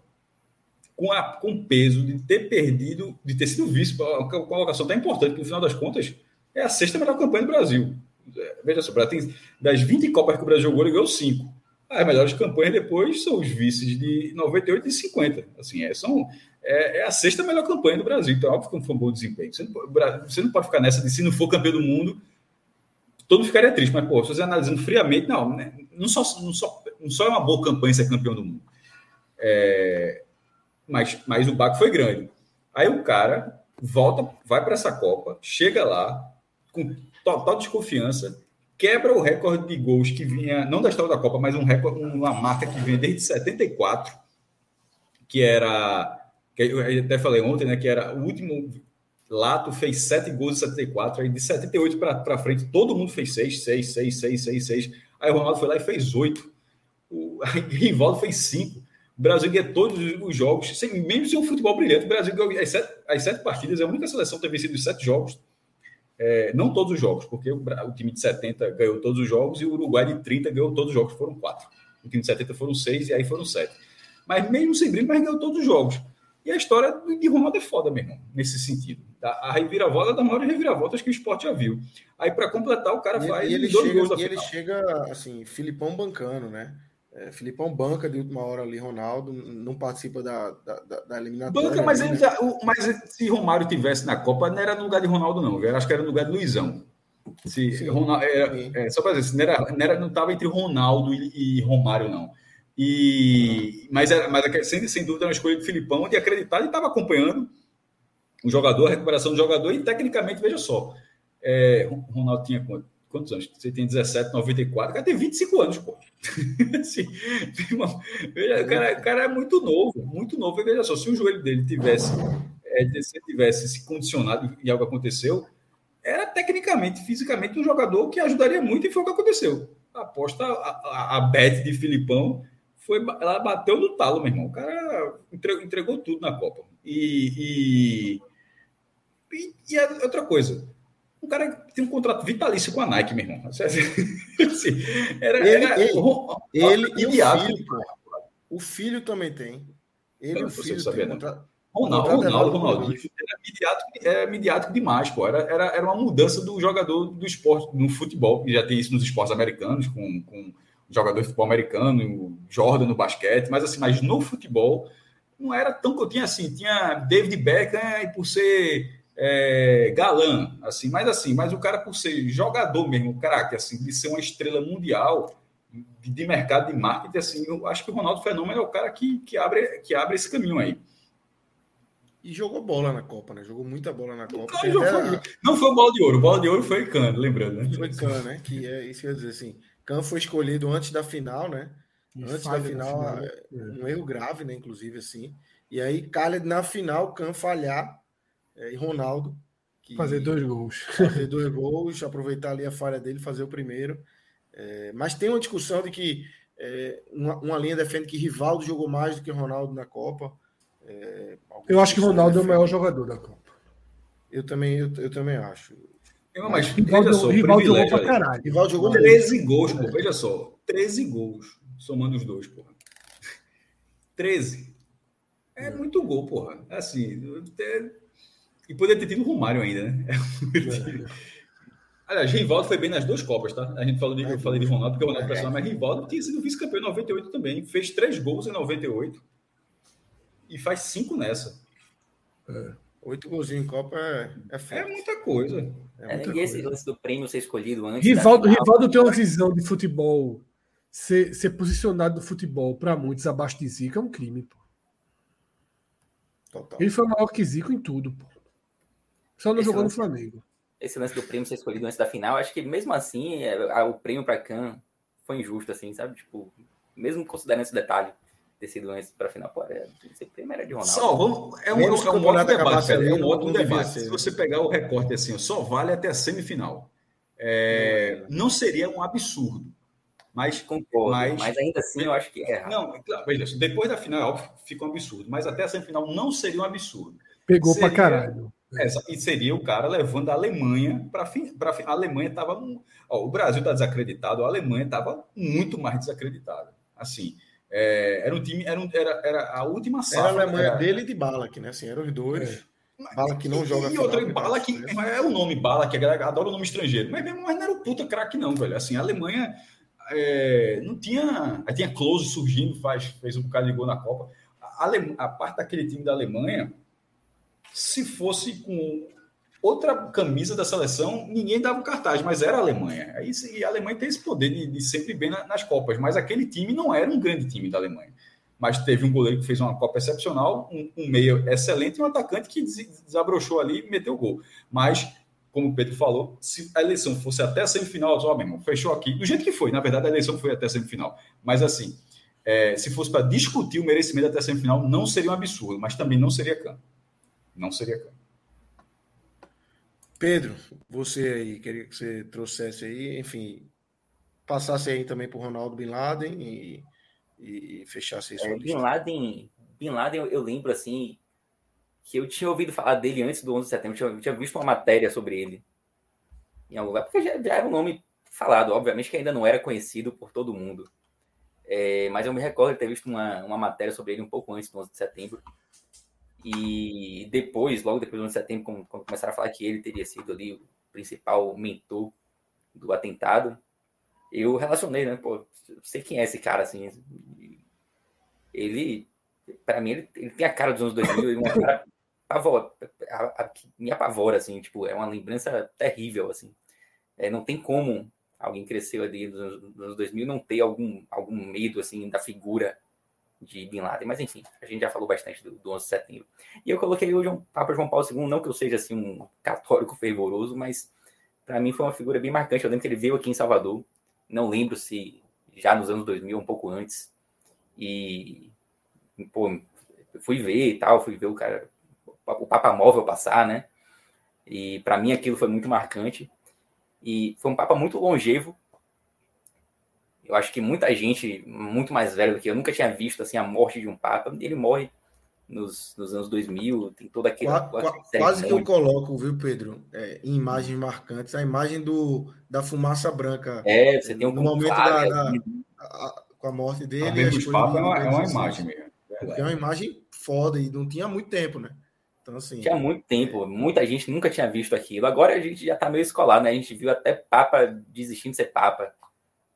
com, a, com o peso de ter perdido, de ter sido vice, a colocação tão importante, no final das contas é a sexta melhor campanha do Brasil. É, veja só, tem, das 20 Copas que o Brasil jogou, ele ganhou 5. As melhores campanhas depois são os vices de 98 e 50. Assim, é, são, é, é, a sexta melhor campanha do Brasil. Então, óbvio que foi um bom desempenho. Você não, você não pode ficar nessa de se não for campeão do mundo, todo mundo ficaria triste. Mas, pô, se você analisando friamente, não, né? não, só, não, só, não só é uma boa campanha ser campeão do mundo. É, mas, mas o baque foi grande. Aí o cara volta, vai para essa Copa, chega lá com total desconfiança, quebra o recorde de gols que vinha, não da história da Copa, mas um recorde, uma marca que vinha desde 74, que era, que eu até falei ontem, né, que era o último Lato fez sete gols em 74, aí de 78 para frente todo mundo fez seis, seis, seis, seis, seis, seis. Aí o Ronaldo foi lá e fez oito. O Rivaldo fez cinco. O Brasil ganha todos os jogos, sem, mesmo sem um futebol brilhante. O Brasil ganhou as sete, as sete partidas, é a única seleção que tem vencido os sete jogos. É, não todos os jogos, porque o, o, time de 70 ganhou todos os jogos e o Uruguai de 30 ganhou todos os jogos, foram quatro. O time de 70 foram seis e aí foram sete. Mas mesmo sem brilho, mas ganhou todos os jogos. E a história de Ronaldo é foda, meu irmão, nesse sentido. A reviravolta é da maior reviravoltas que o esporte já viu. Aí, para completar, o cara e, faz e ele dois chega, gols da e final. ele chega, assim, Filipão bancando, né? É, Filipão banca de última hora ali, Ronaldo não participa da, da, da eliminatória. Banca, mas, ele, mas se Romário tivesse na Copa, não era no lugar de Ronaldo, não. Eu acho que era no lugar de Luizão. Se sim, Ronaldo, era, é, só para dizer, não estava entre Ronaldo e, e, Romário, não. E, mas, era, mas sem, sem dúvida, era uma escolha de Filipão de acreditar e estava acompanhando o jogador, a recuperação do jogador, e tecnicamente, veja só, é, Ronaldo tinha quanto? Quantos anos? Você tem 17, 94, o cara tem 25 anos, pô. assim, uma, o, cara, o cara é muito novo, muito novo. E veja só, se o joelho dele tivesse, é, se tivesse se condicionado e algo aconteceu, era tecnicamente, fisicamente, um jogador que ajudaria muito e foi o que aconteceu. A aposta, a, a, a bet de Filipão foi, ela bateu no talo, meu irmão. O cara entregou, entregou tudo na Copa. E, e, e, e outra coisa, o cara tem um contrato vitalício com a Nike, meu irmão. Assim, era, ele, era, ele, o, ele e o filho, O filho também tem. Ele e o filho tem contrato. Ronaldo, Ronaldo, Ronaldo era midiático, era midiático demais, pô. Era, era, era uma mudança do jogador do esporte, no futebol, que já tem isso nos esportes americanos, com, com jogador de futebol americano, Jordan no basquete, mas assim, mas no futebol não era tão que eu tinha assim, tinha David Beckham e por ser é, galã, assim, mas assim, mas o cara por ser jogador mesmo, craque, assim, de ser uma estrela mundial de, de, mercado de marketing, assim, eu acho que o Ronaldo Fenômeno é o cara que, que, abre, que abre esse caminho aí. E jogou bola na Copa, né? Jogou muita bola na Copa. Não, foi, não foi o bola de ouro, o bola de ouro foi Cano, lembrando, né? Foi Cano, né? Que é isso que eu ia dizer assim. Cano foi escolhido antes da final, né? E antes da final, final, é. um erro grave, né? Inclusive, assim. E aí, calha na final, Cano falhar e Ronaldo. fazer dois gols. Fazer dois gols, aproveitar ali a falha dele, fazer o primeiro. É, mas tem uma discussão de que é, uma, uma, linha defende que Rivaldo jogou mais do que Ronaldo na Copa. É, eu acho que Ronaldo é o maior jogador da Copa. Eu também, eu, eu também acho. Eu, mas Rivaldo, só, Rivaldo jogou pra caralho. Rivaldo jogou 13 muito. gols, pô. Veja só. 13 gols, somando os dois, porra. 13. É muito gol, porra. Assim, E poderia ter tido o Romário ainda, né? É. Aliás, Rivaldo foi bem nas duas Copas, tá? A gente falou de, eu falei de Ronaldo porque o Ronaldo é personal, mas Rivaldo tinha sido vice-campeão em 98 também. Fez três gols em 98 e faz cinco nessa. É. Oito golzinhos em Copa é, é, é muita coisa. É muita e esse lance do prêmio ser escolhido antes. Rivaldo, Rivaldo tem uma visão de futebol, ser, ser posicionado no futebol para muitos abaixo de Zico é um crime, pô. Total. Ele foi maior que Zico em tudo, pô. Só não esse jogou lance, no Flamengo. Esse lance do prêmio ser escolhido antes da final, acho que mesmo assim, é, o prêmio para Can foi injusto, assim, sabe? Tipo, mesmo considerando esse detalhe ter sido antes para a final. Pô, é, era de Ronaldo. Só, vamos, é um, é um, ótimo debate, é um ótimo debate. Se você pegar o recorte assim, só vale até a semifinal. É, não seria um absurdo. Mas, Concordo, mas, mas ainda assim eu acho que é errado. Não, claro, veja, depois da final, é óbvio, fica um absurdo. Mas até a semifinal não seria um absurdo. Pegou para caralho. É, e seria o cara levando a Alemanha para a Alemanha estava. O Brasil está desacreditado, a Alemanha estava muito mais desacreditada. Assim, é, era um time, era, um, era, era a última safra. Era a Alemanha era... dele e de Balak, né? Assim, eram os dois. É. Bala que não e, joga. E outra, Bala que é o nome Bala, que a galera adora o nome estrangeiro. Mas mesmo mas não era o puta craque, não, velho. Assim, a Alemanha é, não tinha. Aí tinha Close surgindo, faz, fez um bocado de gol na Copa. A, a parte daquele time da Alemanha, se fosse com outra camisa da seleção, ninguém dava o cartaz, mas era a Alemanha. Aí, e a Alemanha tem esse poder de, de sempre bem na, nas Copas, mas aquele time não era um grande time da Alemanha. Mas teve um goleiro que fez uma Copa excepcional, um, um meio excelente e um atacante que desabrochou ali e meteu o gol. Mas, como o Pedro falou, se a eleição fosse até a semifinal, ó, meu irmão, fechou aqui. Do jeito que foi, na verdade, a eleição foi até a semifinal. Mas, assim, é, se fosse para discutir o merecimento até a semifinal, não seria um absurdo, mas também não seria campo. Não seria campo. Pedro, você aí, queria que você trouxesse aí, enfim, passasse aí também para o Ronaldo Bin Laden e, e fechasse isso. É, Bin Laden, Bin Laden eu, eu, lembro assim que eu tinha ouvido falar dele antes do 11 de setembro, eu tinha, eu tinha visto uma matéria sobre ele em algum lugar, porque já, já, era um nome falado, obviamente que ainda não era conhecido por todo mundo. É, mas eu me recordo de ter visto uma, uma matéria sobre ele um pouco antes do 11 de setembro. E depois, logo depois do 11 de setembro, quando, começaram a falar que ele teria sido ali o principal mentor do atentado, eu relacionei, né? Pô, sei quem é esse cara, assim. Ele, para mim, ele, ele, tem a cara dos anos 2000 e uma cara pavor, a, a, que me apavora, assim. Tipo, é uma lembrança terrível, assim. É, não tem como alguém cresceu ali nos anos 2000 não ter algum, algum medo, assim, da figura de Bin Laden, mas enfim, a gente já falou bastante do, do 11 de setembro. E eu coloquei hoje um Papa João Paulo II, não que eu seja assim um católico fervoroso, mas para mim foi uma figura bem marcante. Eu lembro que ele veio aqui em Salvador, não lembro se já nos anos 2000, um pouco antes, e pô, fui ver e tal, fui ver o cara, o Papa Móvel passar, né? E para mim aquilo foi muito marcante. E foi um Papa muito longevo, eu acho que muita gente, muito mais velha do que eu, nunca tinha visto assim a morte de um Papa. Ele morre nos, nos anos 2000, tem toda aquela. quase que eu coloco, viu, Pedro? É, em imagens marcantes, a imagem do, da fumaça branca. É, você tem um no momento da, da a, com a morte dele. A Papa é uma, é uma imagem mesmo. É uma imagem foda e não tinha muito tempo, né? Então, assim. Tinha muito tempo, muita gente nunca tinha visto aquilo. Agora a gente já tá meio escolado, né? A gente viu até Papa desistindo de ser Papa.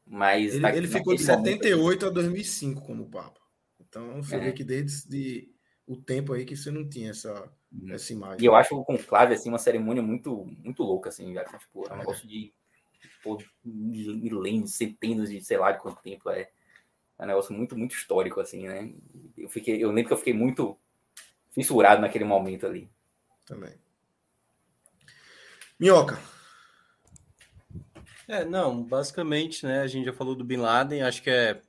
Mas ele, ele ficou de 78 a 2005 como Papa. Então você é. vê que desde o tempo aí que você não tinha essa, uhum. essa imagem. E eu acho o conclave assim uma cerimônia muito muito louca assim, já, tipo, é um é. negócio de pô, milênios, centenas de sei lá de quanto tempo é. É um negócio muito muito histórico assim, né? Eu fiquei eu lembro que eu fiquei muito fissurado naquele momento ali. Também. Minhoca, é, não, basicamente, né, a gente já falou do Bin Laden, acho que é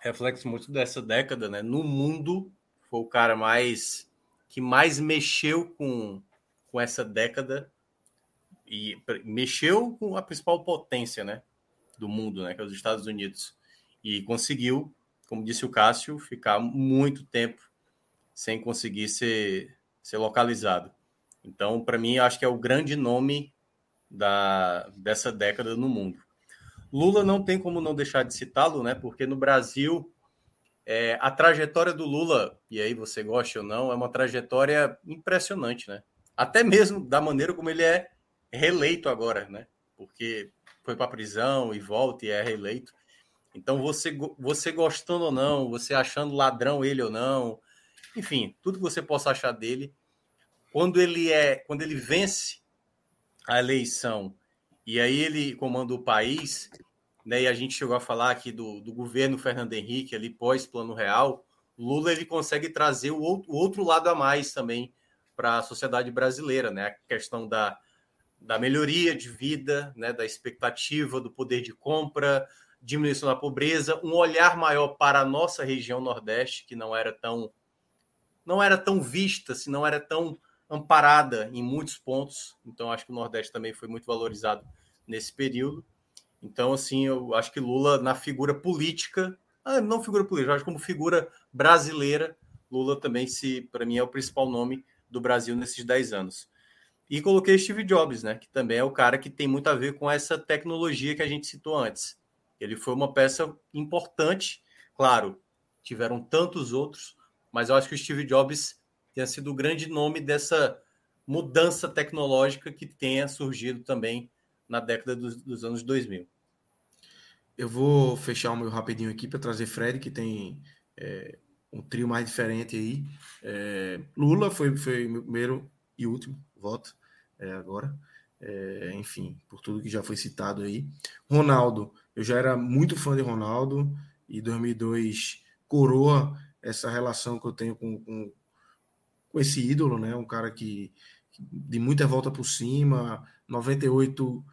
reflexo muito dessa década, né? No mundo, foi o cara mais que mais mexeu com, com essa década e mexeu com a principal potência, né, do mundo, né, que é os Estados Unidos, e conseguiu, como disse o Cássio, ficar muito tempo sem conseguir ser, ser localizado. Então, para mim, acho que é o grande nome da, dessa década no mundo. Lula não tem como não deixar de citá-lo, né? Porque no Brasil é, a trajetória do Lula, e aí você gosta ou não, é uma trajetória impressionante, né? até mesmo da maneira como ele é reeleito agora, né? Porque foi para prisão e volta e é reeleito. Então, você, você gostando ou não, você achando ladrão ele ou não, enfim, tudo que você possa achar dele, quando ele é, quando ele vence a eleição e aí ele comanda o país, né? E a gente chegou a falar aqui do, do governo Fernando Henrique ali pós Plano Real, Lula ele consegue trazer o outro, o outro lado a mais também para a sociedade brasileira, né? A questão da, da melhoria de vida, né? Da expectativa do poder de compra, diminuição da pobreza, um olhar maior para a nossa região Nordeste, que não era tão não era tão vista, se não era tão amparada em muitos pontos. Então acho que o Nordeste também foi muito valorizado nesse período. Então assim, eu acho que Lula na figura política, ah, não figura política, acho como figura brasileira, Lula também se para mim é o principal nome do Brasil nesses 10 anos. E coloquei Steve Jobs, né, que também é o cara que tem muito a ver com essa tecnologia que a gente citou antes. Ele foi uma peça importante, claro, tiveram tantos outros, mas eu acho que o Steve Jobs tenha sido o grande nome dessa mudança tecnológica que tenha surgido também na década dos, dos anos 2000. Eu vou fechar o meu rapidinho aqui para trazer Fred, que tem é, um trio mais diferente aí. É, Lula foi, meu primeiro e último voto é, agora. É, enfim, por tudo que já foi citado aí. Ronaldo, eu já era muito fã de Ronaldo e 2002 coroa essa relação que eu tenho com, com, com esse ídolo, né? Um cara que, de muita volta por cima. 98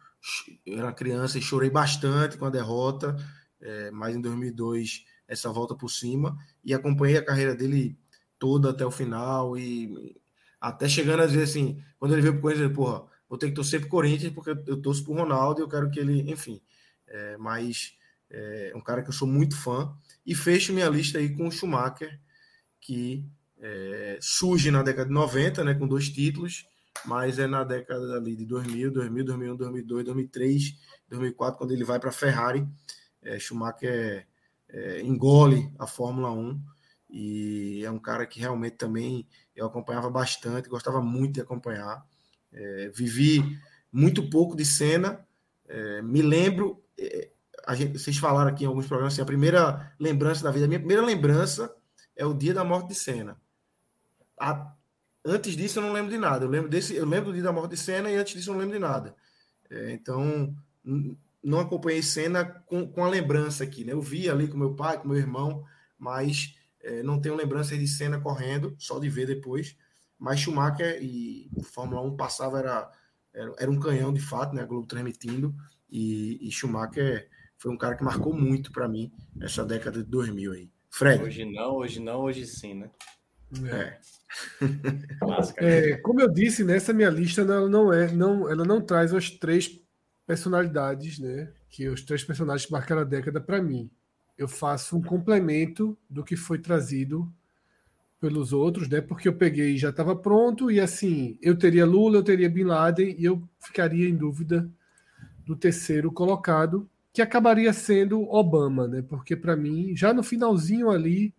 era criança e chorei bastante com a derrota, é, mas em 2002 essa volta por cima e acompanhei a carreira dele toda até o final e até chegando a dizer assim, quando ele veio pro Corinthians, porra, vou ter que torcer pro Corinthians porque eu torço pro Ronaldo e eu quero que ele, enfim, é, mas é um cara que eu sou muito fã. E fecho minha lista aí com o Schumacher, que é, surge na década de 90, né, com dois títulos, mas é na década ali de 2000, 2000, 2001, 2002, 2003, 2004, quando ele vai para a Ferrari. É, Schumacher é, engole a Fórmula 1 e é um cara que realmente também eu acompanhava bastante, gostava muito de acompanhar. É, vivi muito pouco de cena, é, me lembro é, gente, vocês falaram aqui em alguns programas assim, a primeira lembrança da vida, a minha primeira lembrança é o dia da morte de Senna. A, antes disso eu não lembro de nada. Eu lembro desse, eu lembro do dia da morte de Senna e antes disso eu não lembro de nada. É, então não acompanhei Senna com, com a lembrança aqui, né? Eu vi ali com meu pai, com meu irmão, mas é, não tenho lembrança de Senna correndo, só de ver depois. Mas Schumacher e Fórmula 1 passava era, era, era um canhão de fato, né? A Globo transmitindo e, e Schumacher foi um cara que marcou muito para mim essa década de 2000 aí. Fred. Hoje não, hoje não, hoje sim, né? É. é. como eu disse, nessa minha lista ela não é, não, ela não traz as três personalidades, né? Que os três personagens que marcaram a década para mim. Eu faço um complemento do que foi trazido pelos outros, né? Porque eu peguei já estava pronto e assim, eu teria Lula, eu teria Bin Laden e eu ficaria em dúvida do terceiro colocado, que acabaria sendo Obama, né? Porque para mim, já no finalzinho ali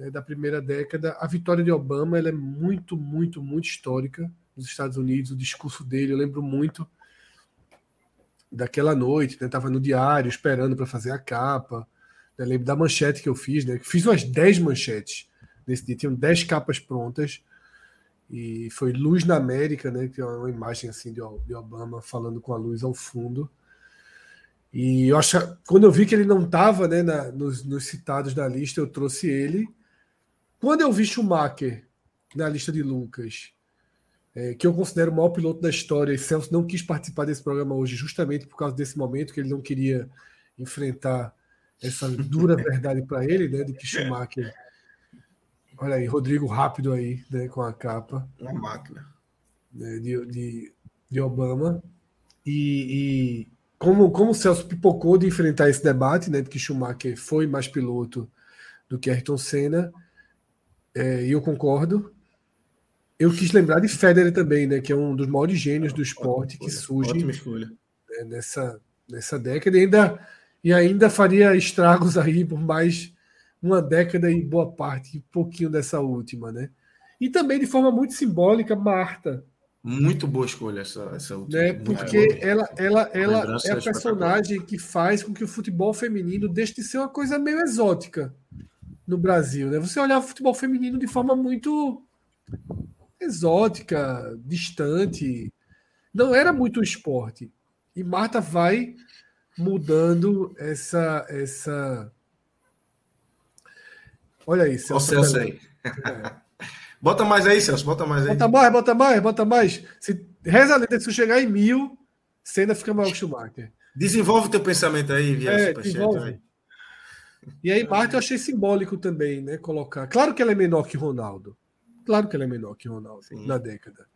né, da primeira década, a vitória de Obama ela é muito, muito, muito histórica nos Estados Unidos. O discurso dele, eu lembro muito daquela noite, né? Tava no diário esperando para fazer a capa. Eu lembro da manchete que eu fiz, né? Fiz umas 10 manchetes nesse dia, tinham 10 capas prontas. E foi Luz na América, né? Que é uma imagem assim de Obama falando com a luz ao fundo. E eu acho, quando eu vi que ele não estava né, nos, nos, citados da lista, eu trouxe ele. Quando eu vi Schumacher na lista de Lucas, é, que eu considero o maior piloto da história, e Celso não quis participar desse programa hoje justamente por causa desse momento, que ele não queria enfrentar essa dura verdade para ele, né, de que Schumacher. Olha aí, Rodrigo rápido aí, né, com a capa. Uma máquina. Né, de, de, de Obama. E, e como, como o Celso pipocou de enfrentar esse debate, né, de que Schumacher foi mais piloto do que Ayrton Senna, é, e eu concordo. Eu quis lembrar de Federer também, né, que é um dos maiores gênios do esporte que surge né, nessa, nessa década e ainda, e ainda faria estragos aí por mais uma década e boa parte, um pouquinho dessa última, né? E também de forma muito simbólica, Marta, Muito boa escolha essa, essa última. Né? Porque ela, ela, ela é a personagem que faz com que o futebol feminino deixe de ser uma coisa meio exótica no Brasil. Né? Você olhava o futebol feminino de forma muito exótica, distante. Não era muito esporte. E Marta vai mudando essa. essa... Olha aí, Celso. Celso aí. É. Bota mais aí, Celso, bota mais aí. Bota mais, bota mais, bota mais. Se, reza a letra, se chegar em mil, você ainda fica maior que o Schumacher. Desenvolve o teu pensamento aí, Via é, desenvolve. E aí, Marta, eu achei simbólico também, né? Colocar. Claro que ela é menor que Ronaldo. Claro que ela é menor que Ronaldo Sim. na década.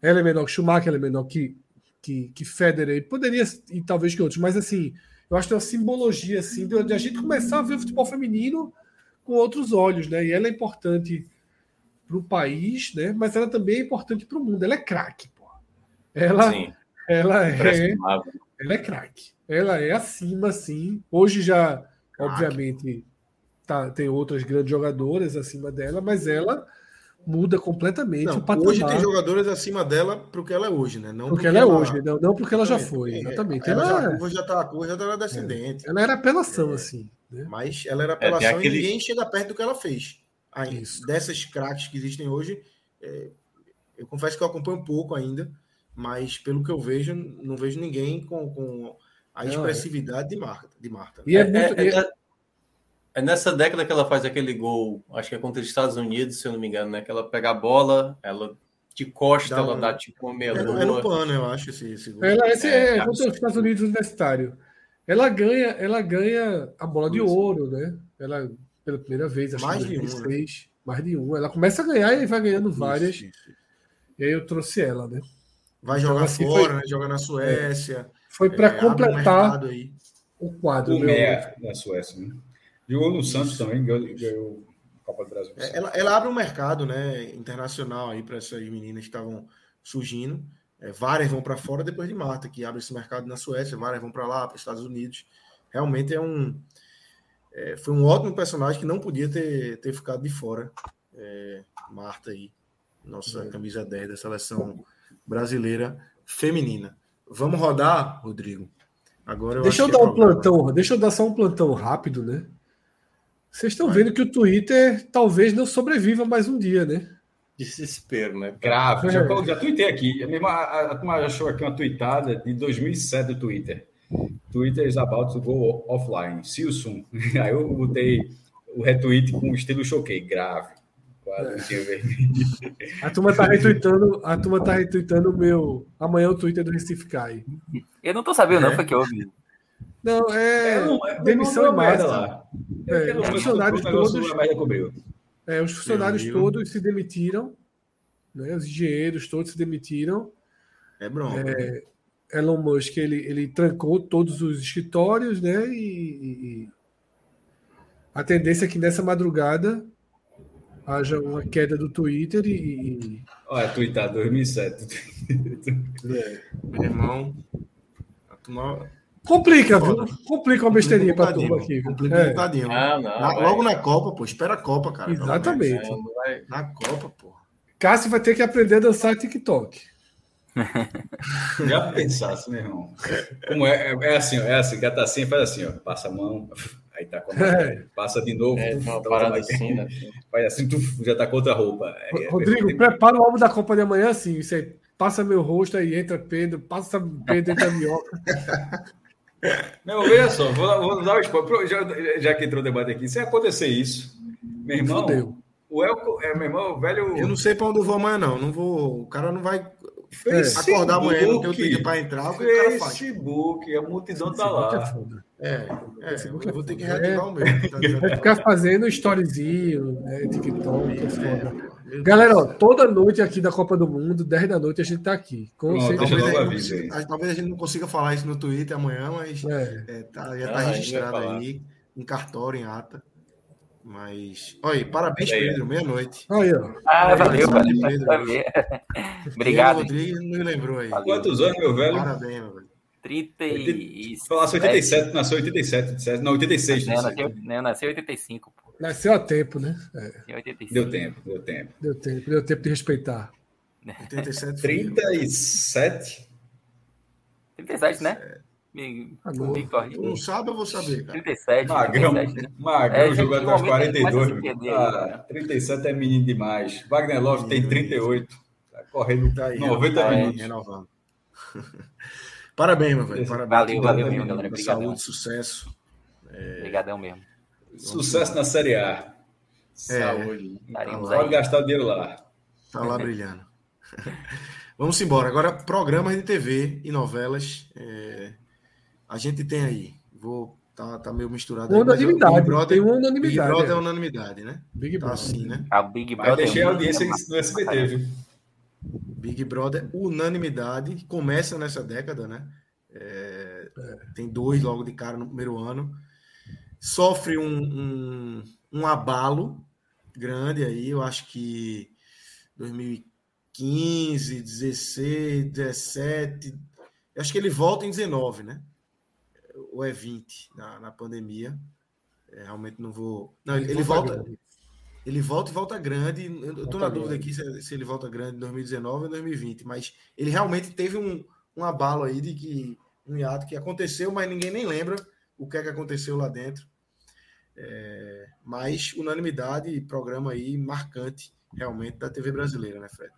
Ela é menor que Schumacher, ela é menor que, que, que Federer. Poderia, e talvez que outros, mas assim, eu acho que é uma simbologia assim, de a gente começar a ver o futebol feminino com outros olhos, né? E ela é importante para o país, né? Mas ela também é importante para o mundo. Ela é craque, pô. Ela, Sim. ela é, ela é craque. Ela é acima, sim. Hoje já. Obviamente, tá, tem outras grandes jogadoras acima dela, mas ela muda completamente não, o patamar. Hoje tem jogadoras acima dela para o que ela é hoje, né? Não porque, ela é hoje, não, não porque ela já foi. É, exatamente. Ela, ela já, curva já tá, a curva já tá descendente. É, ela era apelação, é, assim. Né? Mas ela era é, apelação é, aquele... e ninguém chega perto do que ela fez. Aí, dessas craques que existem hoje, é, eu confesso que eu acompanho um pouco ainda, mas pelo que eu vejo, não vejo ninguém com, com a expressividade de Marta. De Marta. E é, muito, é, é nessa década que ela faz aquele gol, acho que é contra os Estados Unidos, se eu não me engano, né? Que ela pega a bola, ela de costa, dá ela um... dá tipo uma meia é, é, no pano, eu acho, esse, esse gol. Ela, esse é, é, contra os Estados Unidos universitário. Ela ganha, ela ganha a bola de ouro, né? Ela, pela primeira vez, acho mais que 2006, de um, né? mais de um. Ela começa a ganhar e vai ganhando várias. Isso, isso. E aí eu trouxe ela, né? Vai então, jogar assim, fora, foi... né? Joga na Suécia. Foi para completar o quadro. O meu... da Suécia, né? Jogou no Santos também, ganhou, ganhou a Copa do Brasil. É, ela, ela, abre um mercado né, internacional aí para essas meninas que estavam surgindo. É, várias vão para fora depois de Marta, que abre esse mercado na Suécia, várias vão para lá, para os Estados Unidos. Realmente é um. É, foi um ótimo personagem que não podia ter, ter ficado de fora. É, Marta aí, nossa camisa 10 da seleção brasileira feminina. Vamos rodar, Rodrigo. Agora eu deixa eu dar um plantão, deixa eu dar só um plantão rápido, né? Vocês estão vendo que o Twitter talvez não sobreviva mais um dia, né? Desespero, né? Grave. É. Já, já tuitei aqui. A, turma achou aqui uma tweetada de 2007 do Twitter. Twitter is about to go offline. See you soon. Aí eu botei o retweet com o estilo choquei. Grave. É. A turma tá retweetando, a turma tá retweetando o meu. Amanhã o Twitter do Recife cai. Eu não tô sabendo, não, é. foi que houve. Não, é. é, não, é demissão em massa. Lá. É, os funcionários todos. É, os funcionários todos se demitiram. Né, os engenheiros todos se demitiram. É bronca. É, Elon Musk ele, ele trancou todos os escritórios, né? E, e a tendência é que nessa madrugada haja uma queda do Twitter e. Olha, Twitter 2007. é. Meu irmão. Complica, viu? Complica uma besteirinha para turma aqui. Complica é. um. Não, na, logo na Copa, pô. Espera a Copa, cara. Exatamente. É, na Copa, pô. Cássio vai ter que aprender a dançar TikTok. Já pensasse, meu irmão. Como é, é, é assim, é assim, gata assim, faz assim, ó, passa a mão, aí tá com a é. passa de novo, é, uma parada assim, né? Faz assim, tu já tá com outra roupa. É, Rodrigo, é, prepara o álbum da Copa de amanhã assim, isso aí, passa meu rosto aí, entra Pedro, passa Pedro, entra Minhoca. Não, veja só, vou, vou dar o spoiler. Já, já que entrou o debate aqui, se acontecer isso, meu irmão. Fudeu. O Elco, é, meu irmão, o velho. Eu não sei para onde eu vou amanhã, não. não vou, o cara não vai Facebook, acordar amanhã, não tem o Twitter para entrar. O que o cara faz? Facebook, a multidão tá lá. É, é, é eu vou ter que reativar é, o meu. Tá vai ficar fazendo storyzinho, né, TikTok, é, foda. Galera, ó, toda noite aqui da Copa do Mundo, 10 da noite, a gente tá aqui. Com Pronto, talvez, a gente, talvez a gente não consiga falar isso no Twitter amanhã, mas é. É, tá, já tá ah, registrado aí, em cartório, em ata. Mas. Olha, parabéns, aí, Pedro, meia-noite. Ah, valeu, valeu. Pedro. Obrigado. Rodrigues não me lembrou aí. Quantos anos, meu velho? Parabéns, meu velho. 37. Falasse 87, nasceu 87, não, 86. Não, nasceu, não, nasceu 85. Pô. Nasceu a tempo, né? É. Deu tempo, deu tempo. Deu tempo, deu tempo de respeitar. 87 37? 37, né? Me, me corre. não sabe, eu vou saber. Cara. 37. Magrão, 37, né? Magrão é, jogou até os 42. Ah, 37 é menino demais. Wagner Love tem 38. Tá correndo tá aí, 90 tá minutos. Renovando. Parabéns, meu velho. Parabéns. Valeu, valeu mesmo, galera. Obrigadão. Saúde, sucesso. É... Obrigadão mesmo. Sucesso na Série A. É, Saúde. Pode gastar o dinheiro lá. Tá lá brilhando. Vamos embora. Agora, programas de TV e novelas. É... A gente tem aí. Vou. Tá, tá meio misturado. Aí, unanimidade. Big Brother, tem uma unanimidade. Big Brother é, é unanimidade, né? Big tá Brother. assim, né? A Big Brother. Eu deixei a audiência no SBT, viu? Big Brother, unanimidade. Começa nessa década, né? É, é. Tem dois logo de cara no primeiro ano. Sofre um, um, um abalo grande aí. Eu acho que 2015, 16, 17. Acho que ele volta em 19, né? Ou é 20 na, na pandemia. É, realmente não vou. Não, ele, ele volta. Grande. Ele volta e volta grande. Eu estou na dúvida aqui se, se, ele volta grande em 2019 ou 2020, mas ele realmente teve um, um abalo aí de que um hiato que aconteceu, mas ninguém nem lembra o que é que aconteceu lá dentro. É, mas unanimidade, programa aí marcante realmente da TV brasileira, né, Fred?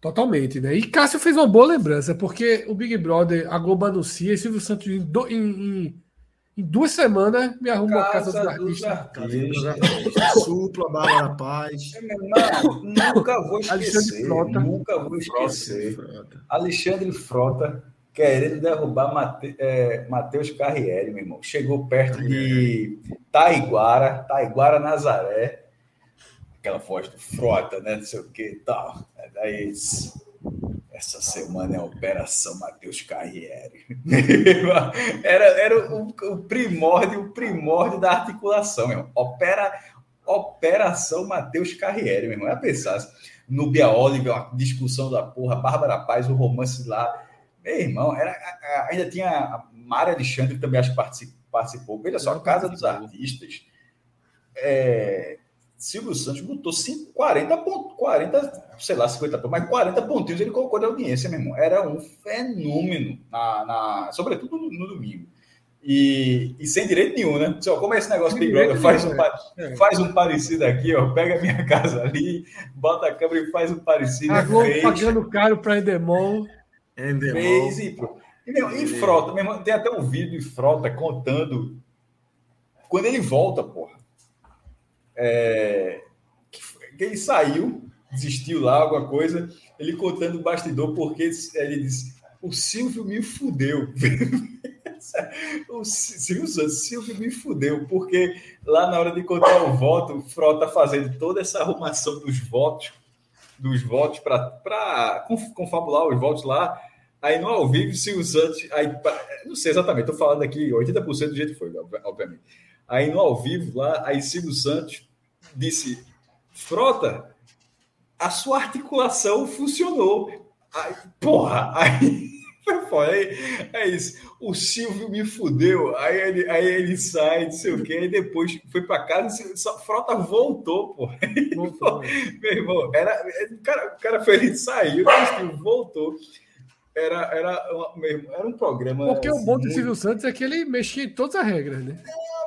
Totalmente, né? E Cássio fez uma boa lembrança, porque o Big Brother, a Globo anuncia, e Silvio Santos em, em, em, duas semanas me arruma a casa dos artistas. Supla, Bárbara Paz. Não, nunca vou esquecer. Alexandre Frota. Nunca vou esquecer. Frota. Alexandre Frota querendo derrubar Mate, é, Matheus Carriere, meu irmão. Chegou perto de Taiguara, Taiguara Nazaré aquela voz do Frota, né? Não sei o que e tal. É daí, essa semana é a Operação Matheus Carriere. era era o, o, primórdio, o primórdio da articulação, meu. Opera, Operação Matheus Carriere, meu irmão. É pensar no Bia Oliver, a discussão da porra, Bárbara Paz, o romance lá. Meu irmão, era, ainda tinha a Mara Alexandre, que também acho que participou. Veja só, Casa dos Artistas. É, Silvio Santos botou 40 pontos, 40, sei lá, 50 pontos, mas 40 pontinhos ele colocou de audiência, meu irmão. Era um fenômeno, na, na sobretudo no, no domingo. E, e, sem direito nenhum, né? Só, como é esse negócio Big Brother? Faz um, é. faz um parecido aqui, ó. Pega a minha casa ali, bota a câmera e faz um parecido. A Globo fez, pagando caro para Endemol. Endemol. Fez e, e, meu, e Frota, meu irmão, tem até um vídeo de Frota contando quando ele volta, porra é, que ele saiu, desistiu lá, alguma coisa, ele contando o bastidor, porque ele disse: o Silvio me fudeu. o Silvio, Silvio me fudeu, porque lá na hora de contar o voto, o Frota tá fazendo toda essa arrumação dos votos, dos votos para confabular os votos lá. Aí no ao vivo, Silvio Santos, aí, não sei exatamente, estou falando aqui 80% do jeito que foi, obviamente. Aí no ao vivo lá, aí Silvio Santos disse: Frota, a sua articulação funcionou. Aí, porra, aí é, é isso. O Silvio me fudeu. Aí ele, aí ele sai, não sei o quê. Aí depois foi para casa e a frota voltou, pô. Voltou. Meu irmão, era, o, cara, o cara foi, ele saiu, voltou. Era, era, mesmo, era um programa. Porque assim, o bom do muito... Silvio Santos é que ele mexia em todas as regras, né?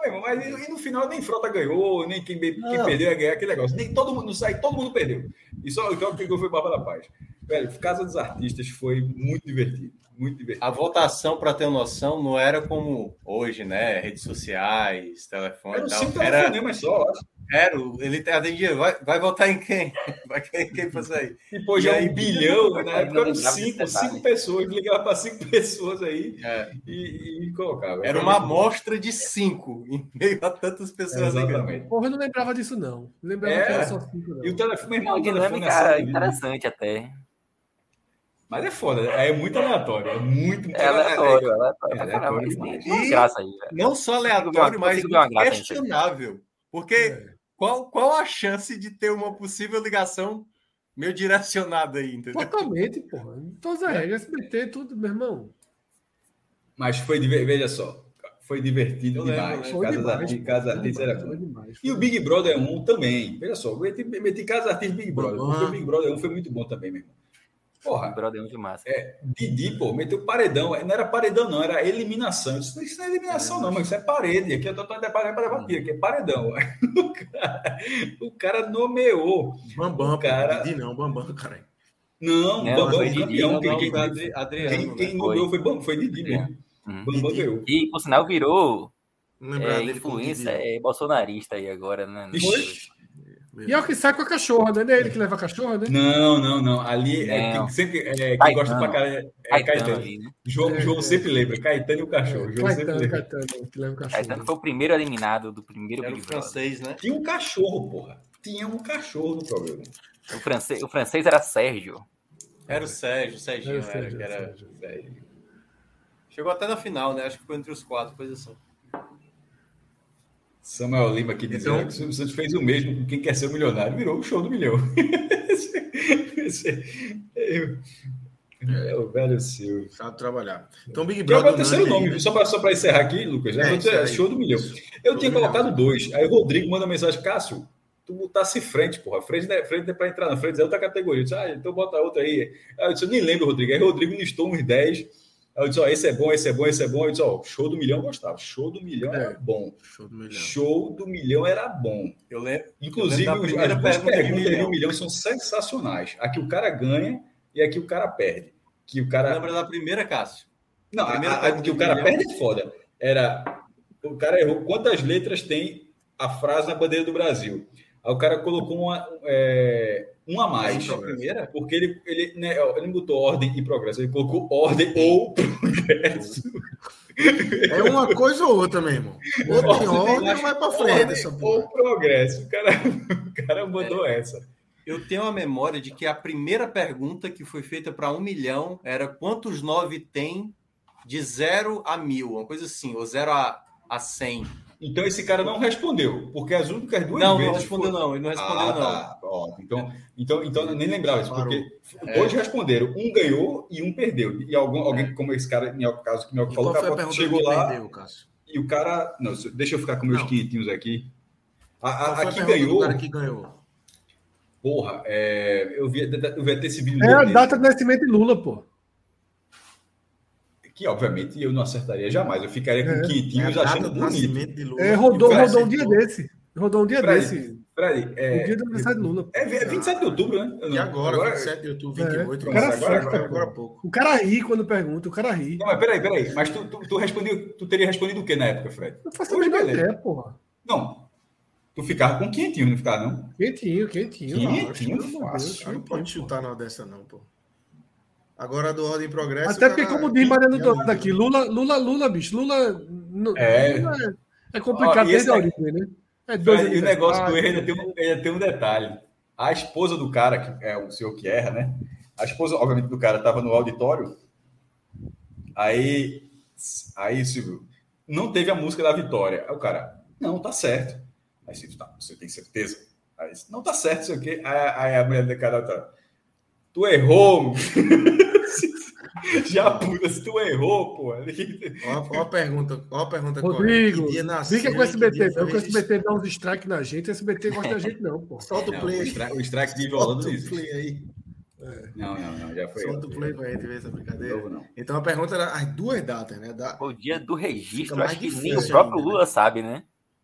Não, mas e no final nem Frota ganhou, nem quem, quem perdeu ia ganhar aquele negócio. Nem todo mundo sai, todo mundo perdeu. E só o que foi Barba da Paz. Velho, Casa dos Artistas foi muito divertido. Muito divertido. A votação, para ter noção, não era como hoje, né? Redes sociais, telefone. Era um cinco telefonemas só, acho. Era, ele atendia, vai, vai votar em quem? Vai quem, quem pra sair? E pô, já e um bilhão, na época eram cinco, cinco pessoas, ligava para cinco pessoas aí é. e, e, colocava. Era uma amostra de cinco, em meio a tantas pessoas é, Exatamente. Porra, eu não lembrava disso, não. Lembrava é. que era só cinco, não. E o telefone, irmão, o dinâmica era interessante até. Mas é foda, é muito aleatório, é muito, é aleatório, é, aleatório, é, aleatório, e, graça aí, Não só aleatório, mas questionável. Porque é. Qual, qual a chance de ter uma possível ligação meio direcionada aí, entendeu? Totalmente, porra. Todas as é. regras, SBT, tudo, meu irmão. Mas foi de veja só. foi divertido Eu demais. lembro, foi Casa demais, Artistas, Casa foi Artistas demais, era foi demais, E foi o Big Brother 1 também. Veja só, eu meti, meti Casa Artistas e Big Brother. Porque o Big Brother 1 foi muito bom também, meu irmão. Porra, Brother de massa. é, Didi, pô, meteu paredão. Não era paredão, não, era eliminação. Isso, isso não é eliminação, não, mas isso é parede. Aqui eu tô falando de parede para bater, aqui é paredão. O cara, o cara nomeou. Bambam, O cara-. Didi não, Bambam, caralho. Não, Não, Bambam foi é Didi, campeão. Não, Quem, não, quem, Adriano. quem, né? quem nomeou foi, Bambam, foi Didi mesmo. Uhum. Bambam Didi. ganhou. E, por sinal, virou é, influência Didi. é, bolsonarista aí agora, né? Ixi. E é o que sai com a cachorra, né? Não é ele que leva a cachorra, né? Não, não, não. Ali é Não. quem sempre é, quem Caetano. gosta pra caralho é Caetano Caetano. né? João, É, João é. sempre lembra. Caetano e o cachorro. João sempre Caetano, lembra. Caetano, que leva o Caetano cachorro. foi o primeiro eliminado do primeiro Era o Big Brother. francês, né? Tinha um cachorro, porra. Tinha um cachorro no programa. O francês, o francês era Sérgio. Era o Sérgio, o Serginho, Era o Sérgio, era. Sérgio. Chegou até na final, né? Acho que ficou entre os quatro, coisa assim. Samuel Lima aqui dizendo Então- que o Silvio Santos fez o mesmo com quem quer ser o milionário. Virou o show do milhão. É, é o velho Silvio. Sabe trabalhar. Então, Big Que é o Brother. terceiro unânime nome, né? só para encerrar aqui, Lucas. É, É, aí. show do milhão. Isso. Eu Show tinha do colocado milhão. dois. Aí o Rodrigo manda mensagem, Cássio, tu botasse frente, porra. Frente, não é- frente é pra entrar na frente, é outra categoria. Eu disse, ah, então bota outra aí. Aí eu disse, eu nem lembro, Rodrigo. Aí o Rodrigo listou uns 10. Eu disse, ó, esse é bom, esse é bom, esse é bom. Eu disse, ó, show do milhão eu gostava. Show do milhão É. era bom. Show do milhão. Show do milhão era bom. Eu lembro. Inclusive, Eu lembro as duas perguntas milhão. do milhão são sensacionais. Aqui o cara ganha e aqui o cara perde. Que o cara. Lembra da primeira, Cássio? Não, a, primeira a- a que o cara milhão. perde é foda. Era. O cara errou quantas letras tem a frase na bandeira do Brasil. Aí o cara colocou uma, é, uma a mais. Essa primeira? Porque ele, ele, né, ele não botou ordem e progresso, ele colocou ordem ou progresso. É uma coisa ou outra, meu irmão. Ou tem ordem ou vai pra frente. Essa porra. ou progresso. O cara, o cara mandou essa. Eu tenho a memória de que a primeira pergunta que foi feita para um milhão era quantos nove tem de zero a mil, uma coisa assim, ou zero a, a cem. Então esse cara não respondeu, porque as únicas duas Não, vezes. não respondeu foram- não, ele não respondeu Ah, não. tá. Ó, então, então, então eu nem lembrava isso, porque É. dois responderam, um ganhou e um perdeu. E algum, alguém, como esse cara, em algum caso que me falou, qual foi a cara, pergunta chegou lá perdeu, e o cara. Não, deixa eu ficar com meus Não. quinhentinhos aqui. A, a, a a que ganhou, cara que ganhou? porra, é, eu, vi, eu vi até esse vídeo É a data de nascimento de Lula, pô. Que obviamente eu não acertaria jamais. Eu ficaria com É. É a quinhentinhos data achando do bonito. de Lula. É, rodou, Fred, rodou um dia desse. Rodou um dia Fred, desse. Fred, O é, dia do aniversário de Lula. é, é 27 de outubro, né? E não- agora, 27 de outubro, É, 28, o cara agora, acerta, agora, agora pouco. O cara ri quando pergunta, o cara ri. Não, mas peraí, peraí. Mas tu, tu, tu respondeu, tu teria respondido o que na época, Fred? Eu faço Hoje, beleza. ideia, porra. Não. Tu ficava com quinhentinho, não ficava, não? Quentinho, quentinho. Quentinho, fácil. Cara, não quentinho, pode chutar na dessa, não, pô. Agora do Ordem e Progresso. Até porque, cara- como diz Mariano Dourado aqui, Lula, Lula, Lula, bicho. Lula. É. Lula é, é complicado Ó, desde a origem, né? É dois E o negócio do erro aniversários. ainda tem, um, ainda tem um detalhe. A esposa do cara, que é o senhor que erra, né? A esposa, obviamente, do cara estava no auditório. Aí, aí, Silvio, não teve a música da vitória. Aí o cara, não, tá certo. Aí Silvio, tá, você tem certeza? Aí, não tá certo, sei o quê. Aí, aí a mulher do cara tá, tu errou. Já puta, se tu errou, pô. Ó, ó a pergunta, ó a pergunta Rodrigo. Que nasceu, fica com SBT, dia não, que o. SBT dá uns strike na gente, o SBT gosta da gente, não, pô. Solta o play o aí. strike, o strike de Solta o play aí. Não, não, não, já foi. Solta o play pra gente ver essa brincadeira. Novo, não. Então a pergunta era as duas datas, né? Da... O dia do registro, acho que nem o próprio ainda, né? Lula sabe, né?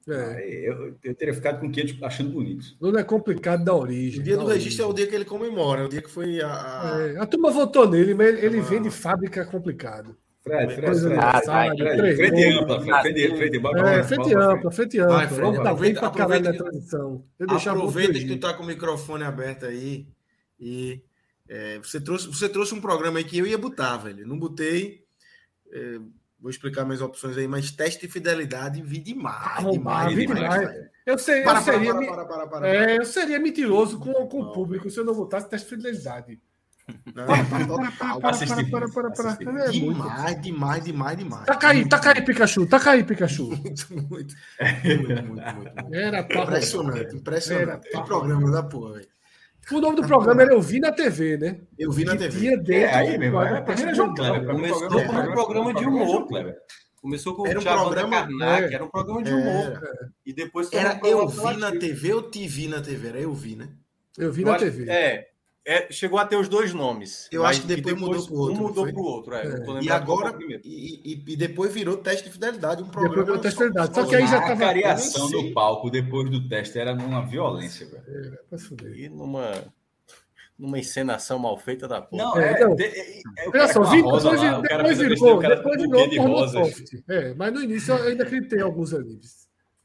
É. Eu, eu teria ficado com 500 achando bonito. Lula é complicado da origem. O dia da do registro é o origem. dia que ele comemora, é o dia que foi a. a- É, a turma votou nele, mas ele, ele vem de fábrica complicado. Fred, Fred, Fred. Ah, tá, Fred, três frente gols. ampla, Fred, frente, frente, É, ampla, frente ampla. Fred, Vamos dar bem pra caralho que- transição. Eu deixava Aproveita que tu tá com o microfone aberto aí e é, você, trouxe, você trouxe um programa aí que eu ia botar, velho. Não botei. é, vou explicar minhas opções aí, mas teste de fidelidade vi demais. Demais, vi demais, demais. Eu, sei, Para, eu para, seria, para, para, para, para, é, eu seria mentiroso com, com o Não. público se eu não votasse teste de fidelidade. Não. É. Demais, demais, demais, demais. Taca aí, taca aí, Pikachu, taca aí, Pikachu. Muito, muito, muito, muito, muito, muito. Era Impressionante, impressionante. Era Que programa da porra, velho. O nome do programa era Eu Vi na TV, né? Eu vi na TV. tinha dentro É, aí mesmo. É, era pra mim, Começou programa- como um programa de humor. Kleber. Começou com Era o um Thiago programa- Karnak, é. era um programa de humor. Era, E depois um era programa eu vi na. TV ou TV na TV? Era eu vi, né? Eu vi Eu na acho- TV. É, é, chegou a ter os dois nomes. Eu acho que depois mudou pro outro, Um não mudou foi? pro outro, é. tô E agora, o e, e- depois virou teste de fidelidade, um Depois programa. virou teste de fidelidade. só- Só que aí já a tava- cariação eu nem sei. no palco depois do teste era numa violência, velho. É. E numa, numa encenação mal feita da porra. Não, É, é. então, de- é- é o Olha só, a vi- rosa depois, lá, o depois a virou, o depois virou de pornosoft. É, mas no início eu ainda acreditei alguns animes.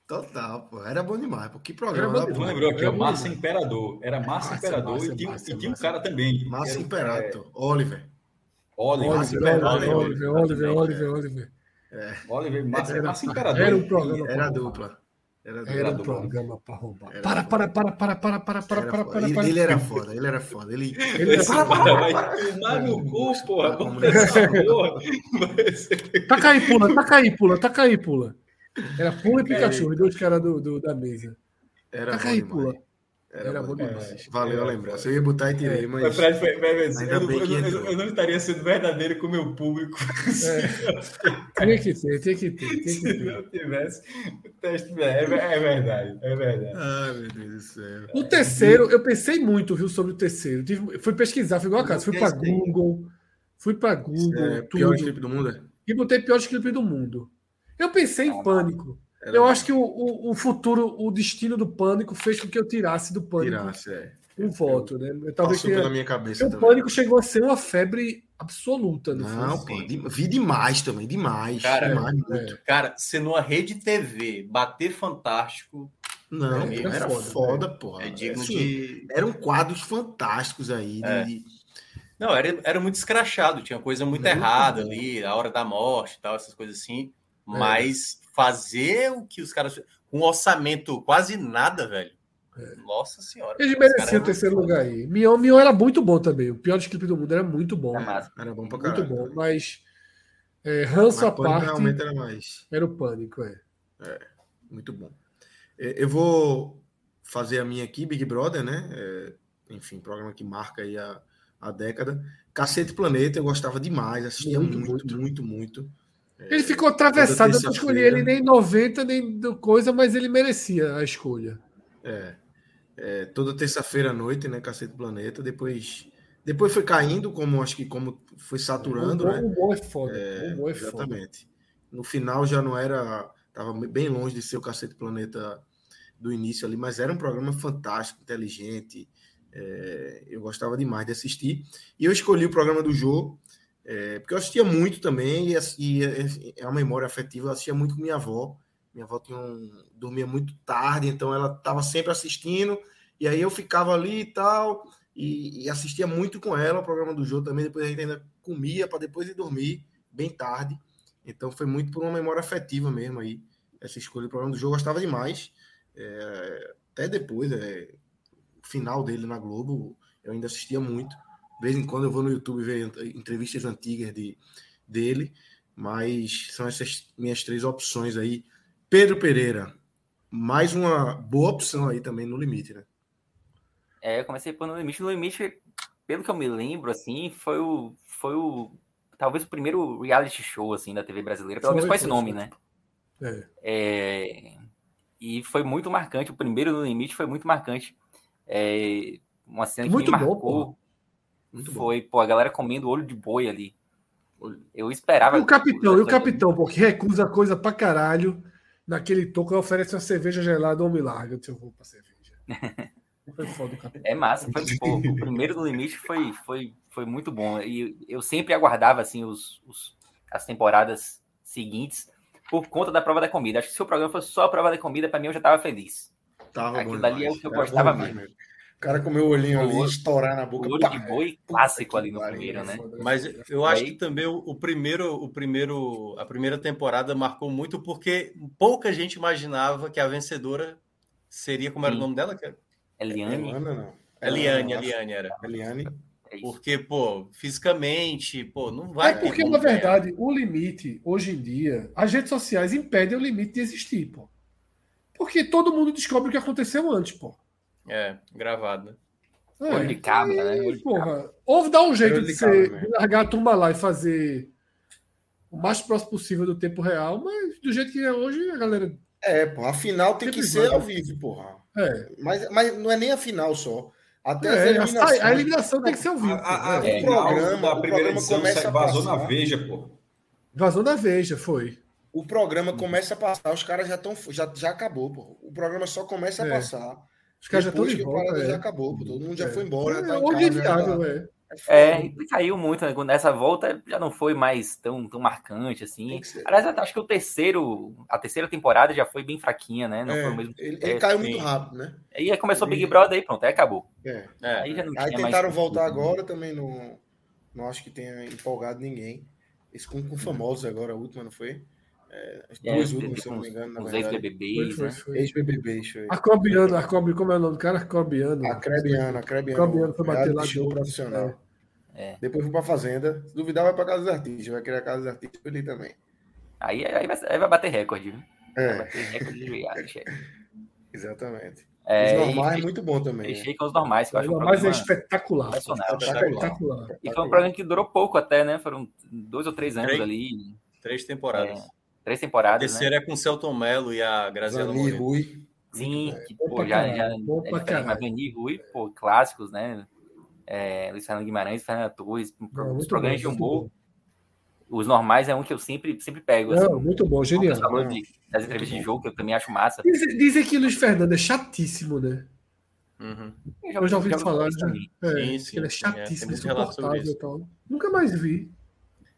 Total, pô. Era bom demais, pô. Que Era programa. bom Tu demais. porra. lembrou aqui, Era ó, bom Massa. Imperador. Era Massa, Massa, Imperador massa, e tinha, massa, e tinha um cara também. Massa Era- Imperato. Oliver. Oliver, Oliver, Massa Oliver, Imperador. Oliver, Oliver, Oliver, Oliver. Oliver, Massa, Era- Massa Imperador. Era um programa. Era dupla. Era dupla. Era um dupla. programa para roubar. Era Para, para, para, para, para, para, para, Era para, para, Ele, para. ele era foda, ele era foda. Ele, Ele era- cara vai tomar no cu, porra. Vamos nessa porra. Taca aí, pula, taca aí, pula, taca aí, pula. Era Pula e Pikachu, os dois caras do, do- da mesa. era aí, demais. pula. Era, Era bom demais. Valeu a lembrança. Eu ia botar e tirei, É, mas. Fred, foi- eu, não- eu não- entrou. eu não estaria sendo verdadeiro com o meu público Tinha que ter, tinha que ter, tinha que se ter. não tivesse o teste. É, é verdade, é verdade. Ai, meu Deus do céu. O terceiro, eu pensei muito, viu, sobre o terceiro. Tive- fui pesquisar, fui igual a casa, fui para. Google, fui para Google, É, pior clipe do mundo? é? e botei piores clipes do mundo. Eu pensei em pânico. Era Eu acho que o, o, o futuro, o destino do pânico fez com que eu tirasse do pânico Tirasse, é. um voto, né? Eu, talvez Passou tenha... pela minha cabeça O pânico chegou a ser uma febre absoluta, não, Não, pô, de- vi demais também, demais. Cara, demais, é. muito. Cara, se numa rede TV bater fantástico, Não, É, pô, era foda, foda, pô. é digno Assim, de. Eram quadros fantásticos aí. de- É. de- Não, era, era muito escrachado, tinha coisa muito Muito errada ali, a hora da morte e tal, essas coisas assim. É. Mas fazer o que os caras. Com um orçamento quase nada, velho. É. Nossa senhora. Caras mereciam o terceiro lugar aí. Mion, Mion era muito bom também. O pior clipe do mundo era muito bom. É massa. Era bom pra Muito caralho. bom. Mas é, ranço Mas Pânico parte realmente era mais. era o pânico, é. Muito bom. É, Eu vou fazer a minha aqui, Big Brother, né? É, enfim, programa que marca aí a, a década. Cacete Planeta, eu gostava demais, assistia Muito, muito, muito, muito. muito. Ele ficou atravessado, eu não escolhi ele nem 90, nem do coisa, mas ele merecia a escolha. É, é, toda terça-feira à noite, né? Cacete Planeta. Depois, depois foi caindo, como acho que como foi saturando, o, né? o bom é foda. o bom é foda. Exatamente. No final já não era. Estava bem longe de ser o Cacete Planeta do início ali, mas era um programa fantástico, inteligente. é, eu gostava demais de assistir. E eu escolhi o programa do Jô, é, porque eu assistia muito também, e, e é, é uma memória afetiva, eu assistia muito com minha avó. Minha avó tinha um, dormia muito tarde, então ela estava sempre assistindo, e aí eu ficava ali e tal, e, e assistia muito com ela o programa do Jô também. Depois a gente ainda comia para depois ir dormir, bem tarde. Então foi muito por uma memória afetiva mesmo aí. Essa escolha do programa do jogo eu gostava demais. É, até depois, é, o final dele na Globo, eu ainda assistia muito. De vez em quando eu vou no YouTube ver entrevistas antigas de, dele, mas são essas minhas três opções aí. Pedro Pereira, mais uma boa opção aí também no limite, né? É, eu comecei por No Limite. No Limite, pelo que eu me lembro, assim, foi o. Foi o. Talvez o primeiro reality show, assim, da TV brasileira, pelo menos com esse nome, foi. né? É. É, e foi muito marcante. O primeiro No Limite foi muito marcante. É, uma cena que Muito me bom, Muito bom. foi, pô, a galera comendo olho de boi ali. Eu esperava. E o capitão, e o capitão, pô, que recusa coisa pra caralho. Naquele toco, oferece uma cerveja gelada ou me larga. Eu vou pra cerveja. Foi foda o capitão. É massa. Foi, pô, o primeiro no limite foi, foi, foi muito bom. E eu sempre aguardava assim os, os- as temporadas seguintes por conta da prova da comida. Acho que se o programa fosse só a prova da comida, para mim eu já estava feliz. Tava Aquilo bom dali é o que eu bom gostava demais mesmo. O cara comeu o olhinho O ali, olho- estourar na O boca. olho pá! de boi clássico ali no primeiro, né? Foda, Mas eu acho que também o, o primeiro, o primeiro, a primeira temporada marcou muito porque pouca gente imaginava que a vencedora seria como era o Sim. nome dela, que Eliane, Eliana, não. Eliane, Eliane, Eliane era. Eliane. é. Porque, pô, fisicamente, pô, não vai É porque, na verdade, o limite, hoje em dia, as redes sociais impedem o limite de existir, pô. Porque todo mundo descobre o que aconteceu antes, pô. É, gravado, né? É, Olho de cabra, né? Olho de porra, ou dá um jeito de, de ser, cabra, de largar a turma lá e fazer o mais próximo possível do tempo real, mas do jeito que é hoje, a galera. É, pô, a final tem que ser ao vivo, porra. É. Mas, mas não é nem a final só. Até é, a, a, eliminação tem que ser ao vivo. A, a, é. O programa, a primeira edição começa vazou na Veja, pô. Vazou na Veja, foi. O programa começa a passar, os caras já estão. Já, já acabou, pô. O programa só começa a é. passar. Os caras já estão de volta. É. Já acabou, todo mundo já é. foi embora. É, tá hoje casa, viável, é. É, é caiu muito, né? Nessa volta já não foi mais tão, tão marcante assim. Aliás, acho que o terceiro, a terceira temporada já foi bem fraquinha, né? Não é, foi o mesmo. Ele, ele caiu muito rápido, né? Aí começou o Big Brother aí pronto, aí acabou. É. é. Aí, já não aí tentaram mais... voltar agora também, não, não acho que tenha empolgado ninguém. Esse com, com famosos agora, a última, não foi? É, as é, duas últimas, se não me engano. Os ex-BBBs, né? Ex-BBBs, foi. Arcobiano, Arcobi, como é o nome do cara? Arcobiano. Acrebiano, Acrebiano. Arcobiano foi bater lá. show profissional. É. é. Depois fui pra Fazenda. Se duvidar, vai pra Casa dos Artistas. Vai criar Casa dos Artistas ali também. Aí, aí, vai, aí vai bater recorde, viu? É. Vai bater recorde de reality. Exatamente. É, os normais é muito bom também. Fechei com os normais, que eu acho um normais é espetacular. Espetacular. espetacular. E foi um programa que durou pouco até, né? Foram dois ou três anos três, ali. Três temporadas. É, três temporadas. A terceira né? é com o Celton Mello e a Graziela Vani Rui. Sim, que, pô, já, já é mas Vani Rui, pô, clássicos, né? É, Luiz Fernando Guimarães, Fernando Torres, Não, os programas bom, de humor. Os normais é um que eu sempre, sempre pego. Não, assim, muito bom, genial. Falou de, das entrevistas de jogo, que eu também acho massa. Dizem, dizem que Luiz Fernando é chatíssimo, né? Uhum. Eu, já, eu já ouvi já falar. Já, é, sim, sim, ele é chatíssimo, é, insuportável e tal. Nunca mais vi.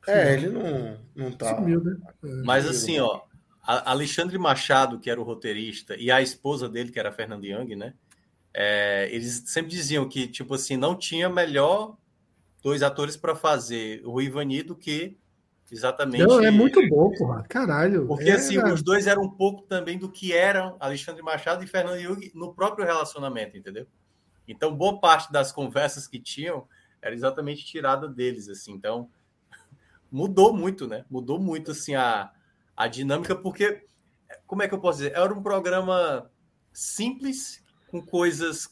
É, ele não, não tá. Sumiu, né? É. Mas assim, ó, Alexandre Machado, que era o roteirista, e a esposa dele, que era a Fernanda Young, né? É, eles sempre diziam que, tipo assim, não tinha melhor dois atores para fazer o Ivani do que exatamente. Não, é muito bom, porra. Caralho. Porque, assim, os dois eram um pouco também do que eram Alexandre Machado e Fernando Yugi no próprio relacionamento, entendeu? Então, boa parte das conversas que tinham era exatamente tirada deles, assim. Então, mudou muito, né? Mudou muito, assim, a, a dinâmica, porque, como é que eu posso dizer? Era um programa simples com coisas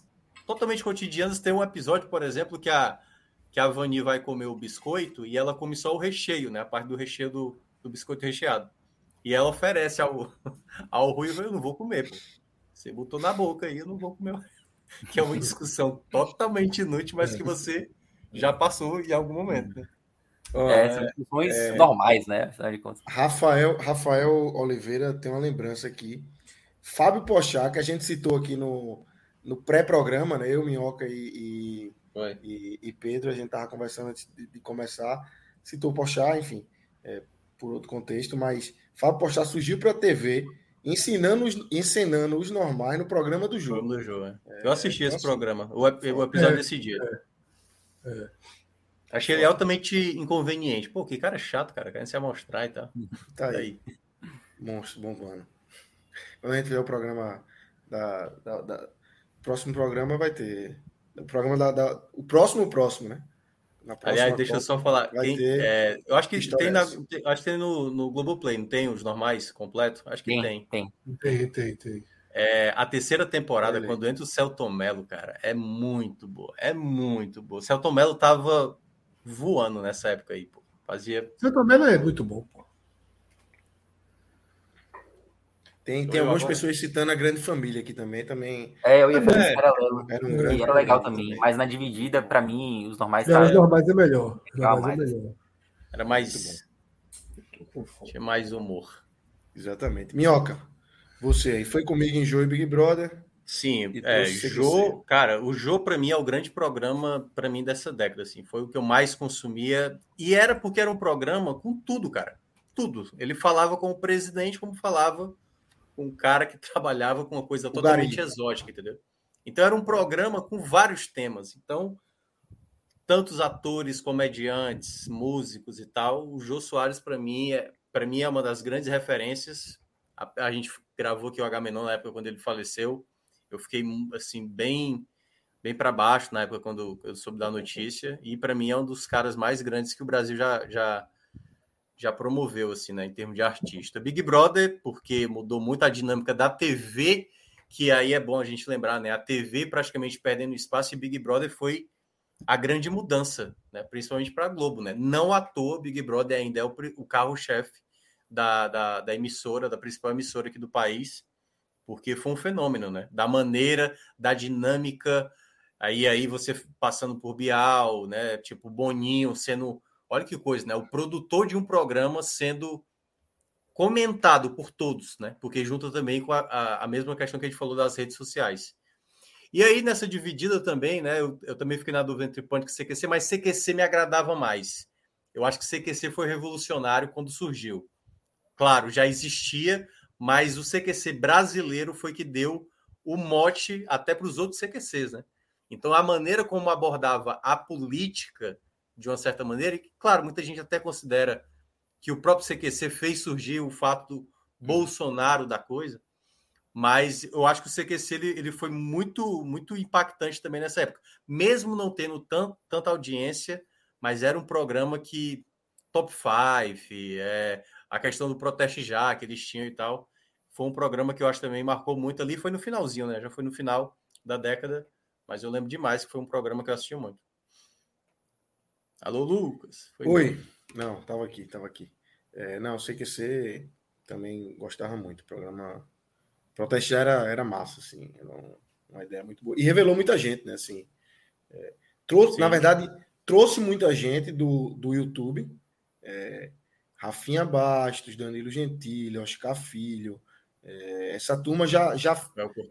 totalmente cotidianas. Tem um episódio, por exemplo, que a, que a Vani vai comer o biscoito e ela come só o recheio, né? A parte do recheio do, do biscoito recheado. E ela oferece ao, ao Ruivo, eu não vou comer, pô. Você botou na boca aí, eu não vou comer. Que é uma discussão totalmente inútil, mas que você já passou em algum momento, né? É, são discussões é, normais, né? Rafael, Rafael Oliveira tem uma lembrança aqui. Fábio Pochá, que a gente citou aqui no, no pré-programa, né? Eu, Minhoca e, e, e, e, Pedro, a gente estava conversando antes de, de, começar. Citou Pochá, enfim, é, por outro contexto, mas Fábio Pochá surgiu para a TV ensinando os, ensinando os normais no programa do jogo. Do jogo é. Eu assisti esse programa, o, o episódio é, desse dia. É, é. Achei ele altamente inconveniente. Pô, que cara chato, cara, querendo se amostrar e tal. Tá aí. Monstro, bom plano. Quando a gente ver o programa da, da, da próximo programa vai ter. O programa da, da, o próximo próximo, né? Aliás, deixa eu só falar. Quem, é, eu acho que tem, na, tem, acho que tem no, no Globoplay, não tem os normais completos? Acho que tem. Tem, tem, tem. tem. É, a terceira temporada, quando entra o Celton Mello, cara, é muito boa. É muito boa. O Celton Mello tava voando nessa época aí, pô. Fazia. Celton Mello é muito bom, pô. Tem, tem algumas agora... pessoas citando a grande família aqui também. também... É, eu ia fazer é, paralelo. Era, um grande era legal também. também. Mas na dividida, para mim, os normais. Não, tá... Os normais é melhor. Legal, normais é melhor. Era mais. Tinha mais humor. Exatamente. Minhoca, você aí foi comigo em Joe e Big Brother. Sim, é, Jô, cara, o Jô para mim é o grande programa para mim dessa década, assim, foi o que eu mais consumia e era porque era um programa com tudo, cara, tudo. Ele falava com o presidente como falava um cara que trabalhava com uma coisa totalmente exótica, entendeu? Então era um programa com vários temas. Então, tantos atores, comediantes, músicos e tal, o Jô Soares para mim é para mim é uma das grandes referências. A, a gente gravou aqui o Agamenon na época quando ele faleceu. Eu fiquei assim bem bem para baixo na época quando eu soube da notícia e para mim é um dos caras mais grandes que o Brasil já já já promoveu, assim, né, em termos de artista. Big Brother, porque mudou muito a dinâmica da TV, que aí é bom a gente lembrar, né, a TV praticamente perdendo espaço e Big Brother foi a grande mudança, né? principalmente para a Globo. Né? Não à toa, Big Brother ainda é o, o carro-chefe da, da, da, emissora, da principal emissora aqui do país, porque foi um fenômeno, né? Da maneira, da dinâmica, aí aí você passando por Bial, né? Tipo Boninho sendo, olha que coisa, né? O produtor de um programa sendo comentado por todos, né? Porque junta também com a, a, a mesma questão que a gente falou das redes sociais. E aí, nessa dividida também, né? Eu, eu também fiquei na dúvida entre Pânico e CQC, mas CQC me agradava mais. Eu acho que CQC foi revolucionário quando surgiu. Claro, já existia, mas o CQC brasileiro foi que deu o mote até para os outros CQCs, né? Então, a maneira como abordava a política, de uma certa maneira, e claro, muita gente até considera que o próprio CQC fez surgir o fato do Bolsonaro da coisa, mas eu acho que o CQC ele, ele foi muito muito impactante também nessa época, mesmo não tendo tant, tanta audiência, mas era um programa que top 5, é, a questão do Proteste Já, que eles tinham e tal. Foi um programa que eu acho também marcou muito ali. Foi no finalzinho, né? Já foi no final da década, mas eu lembro demais que foi um programa que eu assisti muito. Alô, Lucas. Foi Oi. Não, tava aqui, tava aqui. É, não, sei que você também gostava muito. O programa Proteste Já era, era massa, assim. Era uma ideia muito boa. E revelou muita gente, né? Assim, é, trouxe, na verdade, trouxe muita gente do, do YouTube. É, Rafinha Bastos, Danilo Gentili, Oscar Filho. É, essa turma já já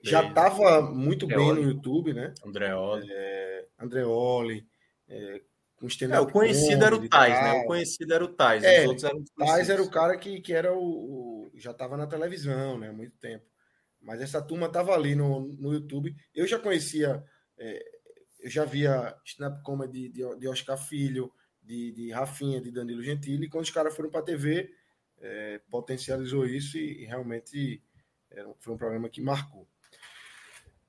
já estava muito bem no YouTube, né? Andreoli. É, Andreoli. É, com é, o conhecido era o Tais, né? O conhecido era o Tais. É, os outros eram Tais era o cara que, que era o, o já estava na televisão, né? Há muito tempo. Mas essa turma estava ali no, no YouTube. Eu já conhecia, é, eu já via Snap Comedy de, de Oscar Filho, de, de Rafinha, de Danilo Gentili, e quando os caras foram para a TV, é, potencializou isso e, e realmente é, foi um programa que marcou.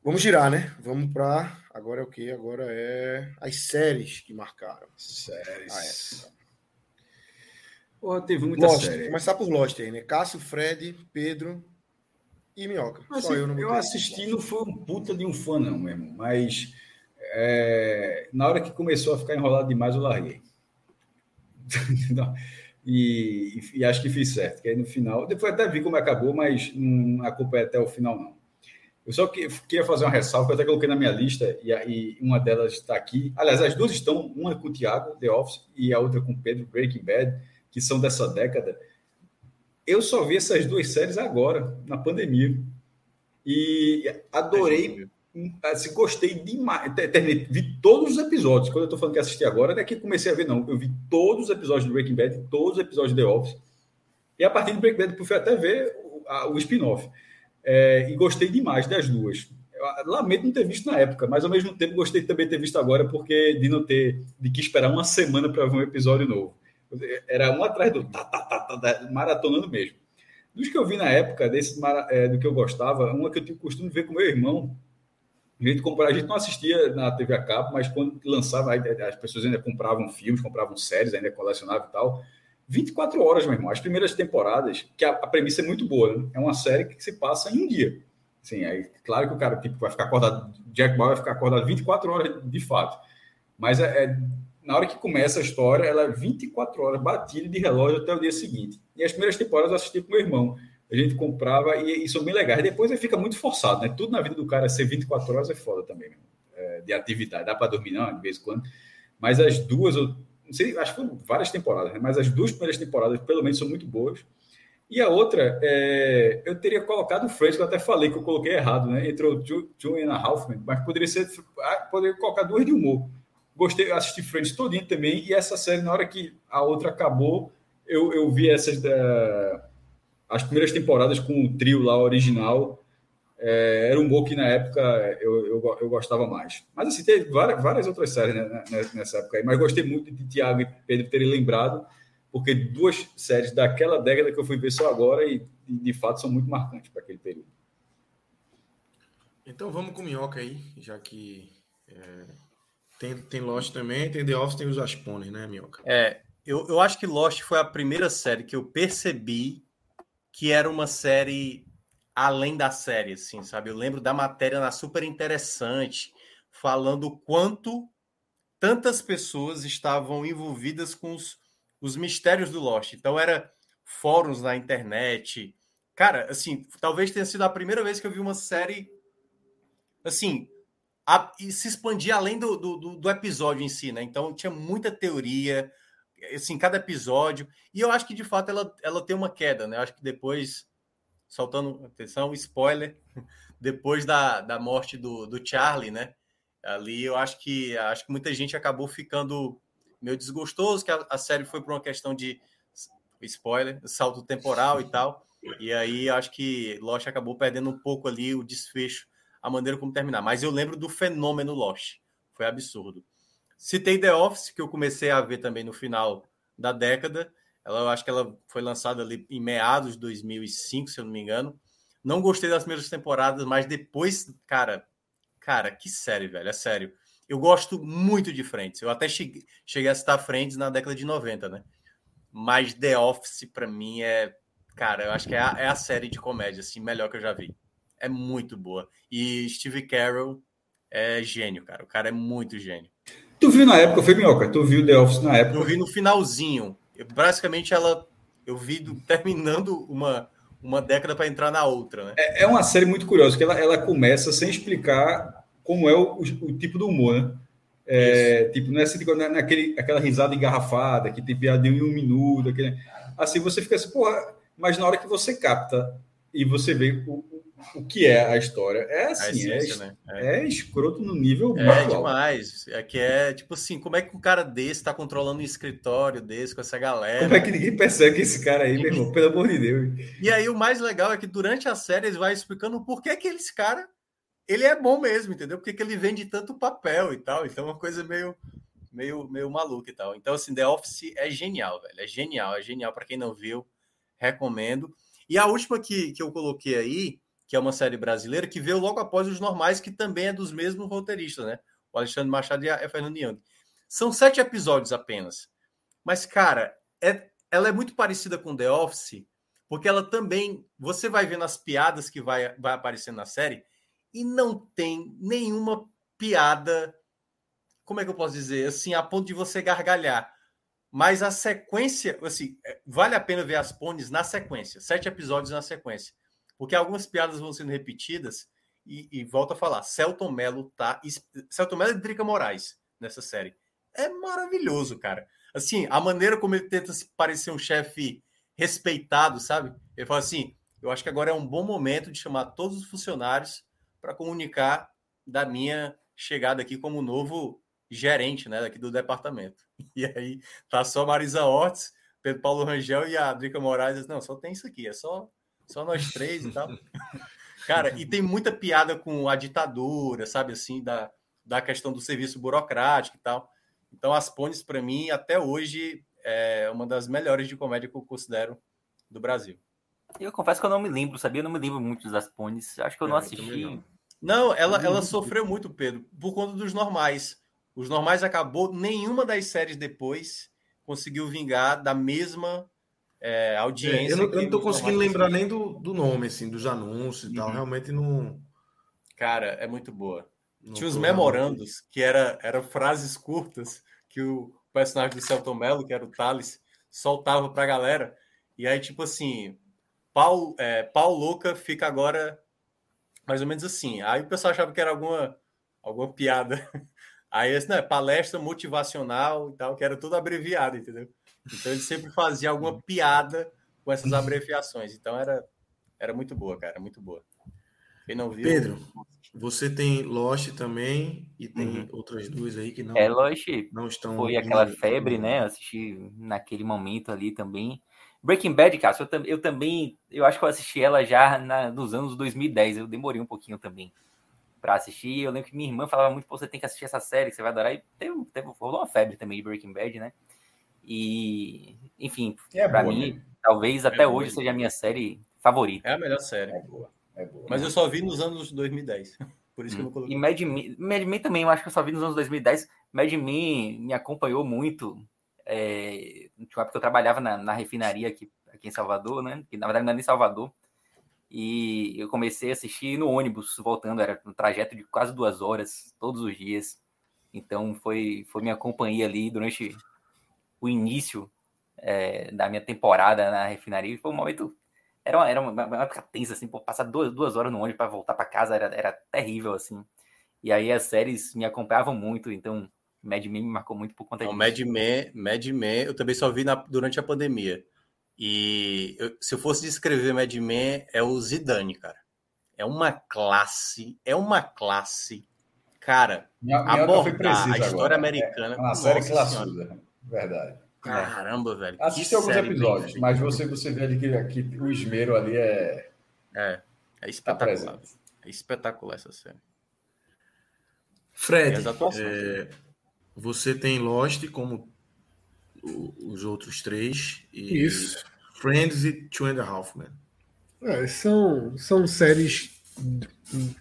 Vamos girar, né? Vamos para. Agora é o que? Agora é as séries que marcaram. Séries. Ah, é. Pô, teve muita Lost. série. Começar por Lost aí, né? Cássio, Fred, Pedro e Minhoca. Mas, Só eu não Eu assisti, não foi um puta de um fã, não, mesmo. Mas é, na hora que começou a ficar enrolado demais, eu larguei. e, e, acho que fiz certo, que aí no final, depois até vi como acabou, mas não acompanhei até o final, não. Eu só que, queria fazer uma ressalva, eu até coloquei na minha lista, e, e uma delas está aqui. Aliás, as duas estão, uma com o Thiago, The Office, e a outra com o Pedro, Breaking Bad, que são dessa década. Eu só vi essas duas séries agora, na pandemia. E adorei assim, gostei demais. Vi todos os episódios. Quando eu tô falando que assisti agora, não é que comecei a ver, não. Eu vi todos os episódios do Breaking Bad, todos os episódios de The Office. E a partir do Breaking Bad, fui até ver o, o spin-off. É, e gostei demais das duas. Eu lamento não ter visto na época, mas ao mesmo tempo gostei também de ter visto agora, porque de não ter, de que esperar uma semana para ver um episódio novo. Era um atrás do tá, tá, tá, tá, maratonando mesmo. Dos que eu vi na época, desse, é, do que eu gostava, uma que eu tinha costume de ver com meu irmão, a gente, comprava, a gente não assistia na TV a cabo, mas quando lançava, as pessoas ainda compravam filmes, compravam séries, ainda colecionavam e tal. 24 horas, meu irmão. As primeiras temporadas, que a, a premissa é muito boa, né? É uma série que se passa em um dia. Sim, aí, claro que o cara tipo, vai ficar acordado, Jack Bauer vai ficar acordado 24 horas de fato. Mas é, é, na hora que começa a história, ela é 24 horas batida de relógio até o dia seguinte. E as primeiras temporadas eu assisti com meu irmão a gente comprava e, e são bem legais. Depois aí fica muito forçado, né? Tudo na vida do cara ser 24 horas é foda também, é, de atividade. Dá para dormir, não, de vez em quando. Mas as duas, eu não sei, acho que foram várias temporadas, né? mas as duas primeiras temporadas, pelo menos, são muito boas. E a outra, é, eu teria colocado o Friends, que eu até falei que eu coloquei errado, né? Entrou Juliana Halfman, mas poderia ser, ah, poderia colocar duas de humor. Gostei, assisti Friends todinho também, e essa série, na hora que a outra acabou, eu, eu vi essas da as primeiras temporadas com o trio lá original é, era um gol que na época eu, eu, eu, gostava mais. Mas assim, teve várias, várias outras séries né, né, né, nessa época aí, mas gostei muito de Tiago e Pedro terem lembrado, porque duas séries daquela década que eu fui ver só agora e, e de fato são muito marcantes para aquele período. Então vamos com Minhoca aí, já que é, tem, tem Lost também, tem The Office, tem os Aspones, né, Minhoca? É, eu, eu acho que Lost foi a primeira série que eu percebi que era uma série além da série, assim, sabe? Eu lembro da matéria na super interessante, falando quanto tantas pessoas estavam envolvidas com os, os mistérios do Lost. Então era fóruns na internet. Cara, assim, talvez tenha sido a primeira vez que eu vi uma série assim, a, se expandir além do, do, do, episódio em si, né? Então tinha muita teoria, assim, cada episódio. E eu acho que de fato ela, ela tem uma queda, né? Eu acho que depois, soltando atenção, spoiler, depois da, da morte do, do Charlie, né? Ali eu acho que acho que muita gente acabou ficando meio desgostoso, que a, a série foi por uma questão de spoiler, salto temporal e tal. E aí acho que Lost acabou perdendo um pouco ali o desfecho, a maneira como terminar. Mas eu lembro do fenômeno Lost. Foi absurdo. Citei The Office, que eu comecei a ver também no final da década. Ela, eu acho que ela foi lançada ali em meados de 2005, se eu não me engano. Não gostei das primeiras temporadas, mas depois, cara, Cara, que série, velho, é sério. Eu gosto muito de Friends. Eu até cheguei, cheguei a citar Friends na década de 90, né? Mas The Office, para mim, é. Cara, eu acho que é a, é a, série de comédia, assim, melhor que eu já vi. É muito boa. E Steve Carroll é gênio, cara. O cara é muito gênio. Tu viu na época, foi Minhoca? Tu viu The Office na época? Eu vi no finalzinho. Eu, basicamente, ela. Eu vi do, terminando uma, uma década para entrar na outra, né? É, é, uma série muito curiosa, que ela, ela começa sem explicar como é o, o, o tipo do humor, né? É, tipo, não é assim, tipo, naquele, aquela risada engarrafada, que tem piada em um minuto, aquele, assim, você fica assim, porra, mas na hora que você capta e você vê o, o que é a história, é assim, é, essência, é, né? é. é, escroto no nível É demais, é que é, tipo assim, como é que um cara desse tá controlando um escritório desse com essa galera? Como é que ninguém percebe que esse cara aí, meu irmão, pelo amor de Deus. E aí o mais legal é que durante a série eles vai explicando por que que esse cara ele é bom mesmo, entendeu? Porque ele vende tanto papel e tal. Então é uma coisa meio, meio, meio maluca e tal. Então, assim, The Office é genial, velho. É genial, é genial. Para quem não viu, recomendo. E a última que, que eu coloquei aí, que é uma série brasileira, que veio logo após Os Normais, que também é dos mesmos roteiristas, né? O Alexandre Machado e a Fernando Young. São sete episódios apenas. Mas, cara, é, ela é muito parecida com The Office, porque ela também. Você vai vendo as piadas que vai, vai aparecendo na série e não tem nenhuma piada, como é que eu posso dizer, assim, a ponto de você gargalhar. Mas a sequência, assim, é, vale a pena ver as pones na sequência, sete episódios na sequência, porque algumas piadas vão sendo repetidas e, e volta a falar, Celton Mello tá, Celton Mello e Drica Moraes nessa série. É maravilhoso, cara. Assim, a maneira como ele tenta parecer um chefe respeitado, sabe? Ele fala assim: eu acho que agora é um bom momento de chamar todos os funcionários para comunicar da minha chegada aqui como novo gerente, né, daqui do departamento. E aí tá só Marisa Ortiz, Pedro Paulo Rangel e a Drica Moraes. Não, só tem isso aqui, é só só nós três e tal. Cara, e tem muita piada com a ditadura, sabe assim, da, da questão do serviço burocrático e tal. Então, As Pones, para mim, até hoje, é uma das melhores de comédia que eu considero do Brasil. Eu confesso que eu não me lembro, sabia? Eu não me lembro muito das Pones. Acho que eu não é, assisti. Não, ela, ela sofreu muito, Pedro, por conta dos normais. Os normais acabou, nenhuma das séries depois conseguiu vingar da mesma é, audiência. É, eu não, estou conseguindo lembrar nem do, do nome, assim, dos anúncios e tal. Uhum. Realmente não. Cara, é muito boa. Não Tinha os memorandos, que era, eram frases curtas que o personagem do Celton Mello, que era o Thales, soltava pra galera. E aí, tipo assim, pau, é, pau louca fica agora mais ou menos assim. Aí o pessoal achava que era alguma, alguma piada. Aí, esse, não, é palestra motivacional e tal, que era tudo abreviado, entendeu? Então ele sempre fazia alguma piada com essas abreviações. Então era, era muito boa, cara, muito boa. Quem não viu. Pedro, você tem Lost também e tem uhum. outras duas aí que não, é, Lost não estão. Foi aquela febre, né? Eu assisti naquele momento ali também. Breaking Bad, cara, eu, eu, também, eu acho que eu assisti ela já na, nos anos 2010, eu demorei um pouquinho também para assistir. Eu lembro que minha irmã falava muito, Pô, você tem que assistir essa série, que você vai adorar. E teve, teve rolou uma febre também de Breaking Bad, né? E, enfim, é para mim, né? talvez é até hoje seja a minha série favorita. É a melhor série. É boa, é boa. Mas eu só vi nos anos 2010. Por isso hum. que eu não coloquei. E Mad Men, Mad Men também, eu acho que eu só vi nos anos 2010. Mad Men me acompanhou muito é, tinha uma época que eu trabalhava na, na, refinaria aqui, aqui em Salvador, né? Que na verdade não era em Salvador. E eu comecei a assistir no ônibus, voltando, era um trajeto de quase duas horas, todos os dias. Então foi, foi minha companhia ali durante o início é, da minha temporada na refinaria. Foi um momento. Era uma, era uma, uma época tensa, assim, por passar duas, duas horas no ônibus para voltar para casa era, era terrível, assim. E aí as séries me acompanhavam muito, então Mad Men me marcou muito por conta disso. Mad Men, Mad Men, eu também só vi na, durante a pandemia. E eu, se eu fosse descrever Mad Men, é o Zidane, cara. É uma classe, é uma classe. Cara, minha, minha abordar a história agora. americana. É uma série classuda, verdade. Caramba, velho. Assiste alguns episódios, mas você, você vê ali que, que o esmero ali é. É, é tá espetacular. Tá é espetacular essa série. Fred, é, você tem Lost como os outros três. E Isso. Friends e Two and a Half Men. É, são, são séries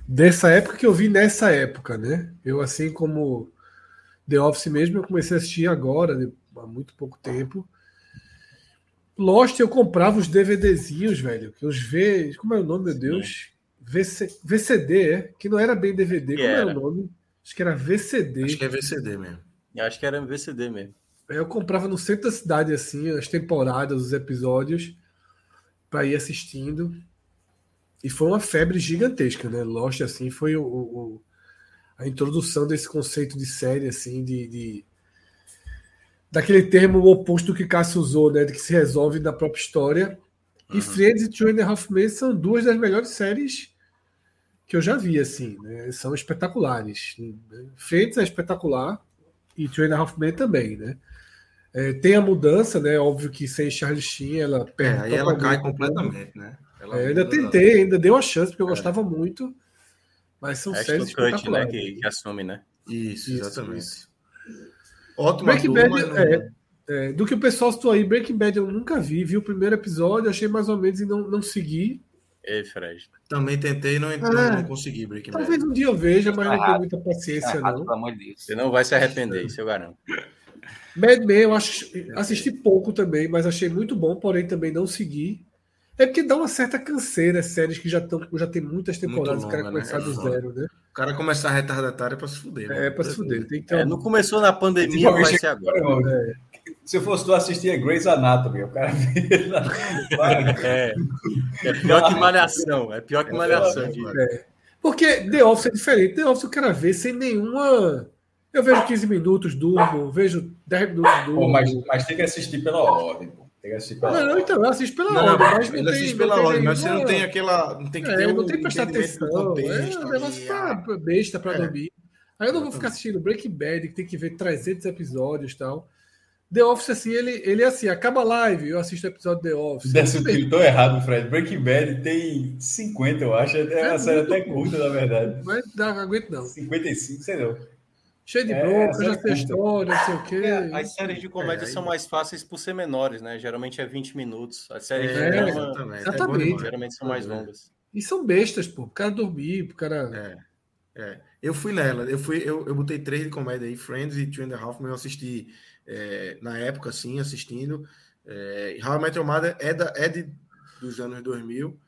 dessa época que eu vi nessa época, né? Eu, assim como The Office mesmo, eu comecei a assistir agora, há muito pouco tempo. Lost eu comprava os DVDzinhos, velho, que os V. Como é o nome, meu Deus? VC, VCD, é? Que não era bem DVD, como era. é o nome? Acho que era VCD. Acho que é VCD mesmo. Eu acho que era VCD mesmo. Eu comprava no centro da cidade, assim, as temporadas, os episódios, para ir assistindo. E foi uma febre gigantesca, né? Lost, assim, foi o, o a introdução desse conceito de série, assim, de, de, daquele termo oposto que Cássio usou, né? De que se resolve na própria história. E uhum. Friends e Two and a Half Men são duas das melhores séries que eu já vi, assim, né? São espetaculares. Friends é espetacular e Two and a Half Men também, né? É, tem a mudança, né? Óbvio que sem Charlie Sheen ela é, perde. É, aí ela cai completamente, né? É, ainda tentei, ainda dei uma chance, porque eu é. gostava muito. Mas são Acho séries Cut, né? Que, que, assume, né? Isso, exatamente. Isso. Ótimo Breaking Bad, não... é, é, do que o pessoal citou aí, Breaking Bad eu nunca vi, vi o primeiro episódio, achei mais ou menos e não, não segui. Ei, Fred. Também tentei e não, não, não, consegui Breaking Bad. Talvez um dia eu veja, mas não tenho muita paciência, não. Pelo amor de Deus. Você não vai se arrepender, isso eu garanto. Mad Men, eu acho, assisti pouco também, mas achei muito bom, porém também não segui. É porque dá uma certa canseira séries que já, tão, já tem muitas temporadas, longa, o cara né? começar né? do zero, né? O cara começar retardatário é pra se fuder. Né? É, pra se fuder. Tem que ter é, Não começou na pandemia, vai ser agora. É. Se eu fosse tu assistir a Grey's Anatomy, o cara é, é pior que malhação, é pior que é malhação. É. Porque The Office é diferente. The Office o cara vê sem nenhuma eu vejo 15 minutos, durmo, vejo 10 minutos, durmo. Pô, mas, mas tem que assistir pela ordem, pô. Tem pela não, então, eu assisto pela não, ordem. Mas não ele assiste pela ordem, mas você não tem aquela. Não tem que é, ter não um tem que prestar atenção. É um negócio pra besta pra é. dormir. Aí eu não vou ficar assistindo Breaking Bad, que tem que ver 300 episódios e tal. The Office, assim, ele, ele é assim, acaba a live, eu assisto o episódio The Office. Desse eu tô errado, Fred. Breaking Bad tem 50, eu acho. É, é uma série até curta, na verdade. Mas não aguento não. 55, sei não. Cheio de é, bronca, já tem história, não sei o quê. É, as séries de comédia é, são mais fáceis por ser menores, né? Geralmente é 20 minutos. As séries de é, drama exatamente, exatamente. geralmente são mais longas. E são bestas, pô. O cara dormir, o cara. É, é. Eu fui nela, eu fui, eu, eu botei três de comédia aí, Friends e Two and a Half, mas eu assisti é, na época, assim, assistindo. É, How I Met Your Mother é, da, é de, dos anos 2000.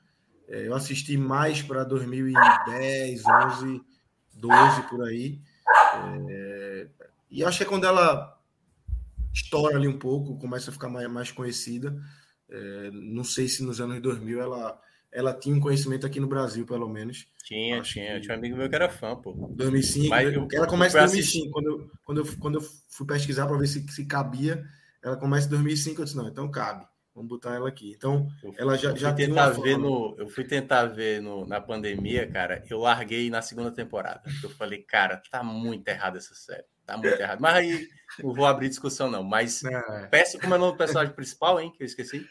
É, eu assisti mais para 2010, 11, 12 por aí. É, e acho que é quando ela estoura ali um pouco, começa a ficar mais, mais conhecida. É, não sei se nos anos 2000 ela, ela tinha um conhecimento aqui no Brasil, pelo menos. Tinha, acho tinha. Que... Tinha um amigo meu que era fã, pô. 2005. Mas eu, ela começa em 2005. Quando eu, quando, eu, quando eu fui pesquisar para ver se, se cabia, ela começa em 2005. Eu disse, não, então cabe. Vamos botar ela aqui. Então, ela já, já tentar ver no, Eu fui tentar ver no, na pandemia, cara. Eu larguei na segunda temporada. Eu falei, cara, tá muito errado essa série. Tá muito errado. Mas aí não vou abrir discussão, não. Mas é. peço como é o nome do personagem principal, hein? Que eu esqueci.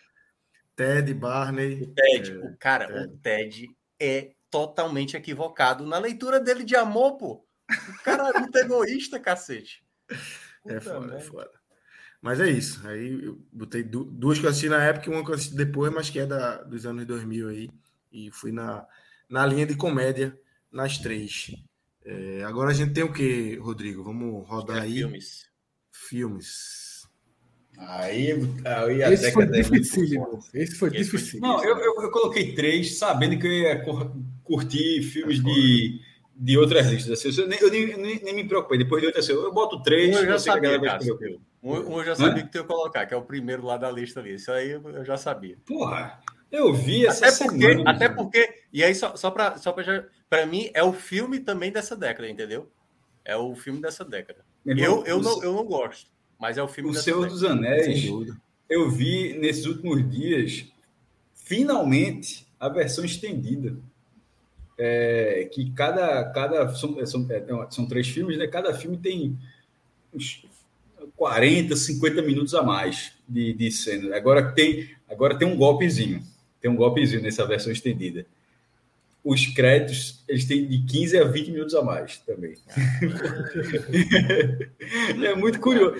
Ted Barney. O Ted. É, o cara, Ted. o Ted é totalmente equivocado na leitura dele de amor, pô. O cara é muito egoísta, cacete. É Puta é foda, é foda. Mas é isso. Aí eu botei duas que eu assisti na época e uma que eu assisti depois, mas que é da, dos anos 2000 aí. E fui na, na linha de comédia nas três. É, agora a gente tem o que, Rodrigo? Vamos rodar é aí. Filmes. Filmes. Aí, aí a Esse foi difícil. Esse foi Esse difícil. Não, eu, eu, eu, coloquei três, sabendo que eu ia curtir filmes de, de outras listas. Assim, eu, nem, eu nem, nem, me preocupei. Depois de outras, assim, eu boto três. Um eu já sabia, que um, um eu já sabia que tu ia colocar, que é o primeiro lá da lista ali. Isso aí eu já sabia. Porra, eu vi essa até porque, semana, Até porque, e aí só, só para só para mim, é o filme também dessa década, entendeu? É o filme dessa década. eu, eu, não, eu não gosto, mas é o filme O Senhor década. dos Anéis, eu vi nesses últimos dias, finalmente, a versão estendida é, que cada, cada são, são, é, são três filmes, né? Cada filme tem uns 40, 50 minutos a mais de, de cena. Agora tem, agora tem um golpezinho, tem um golpezinho nessa versão estendida. Os créditos, eles têm de 15 a 20 minutos a mais também. é muito curioso.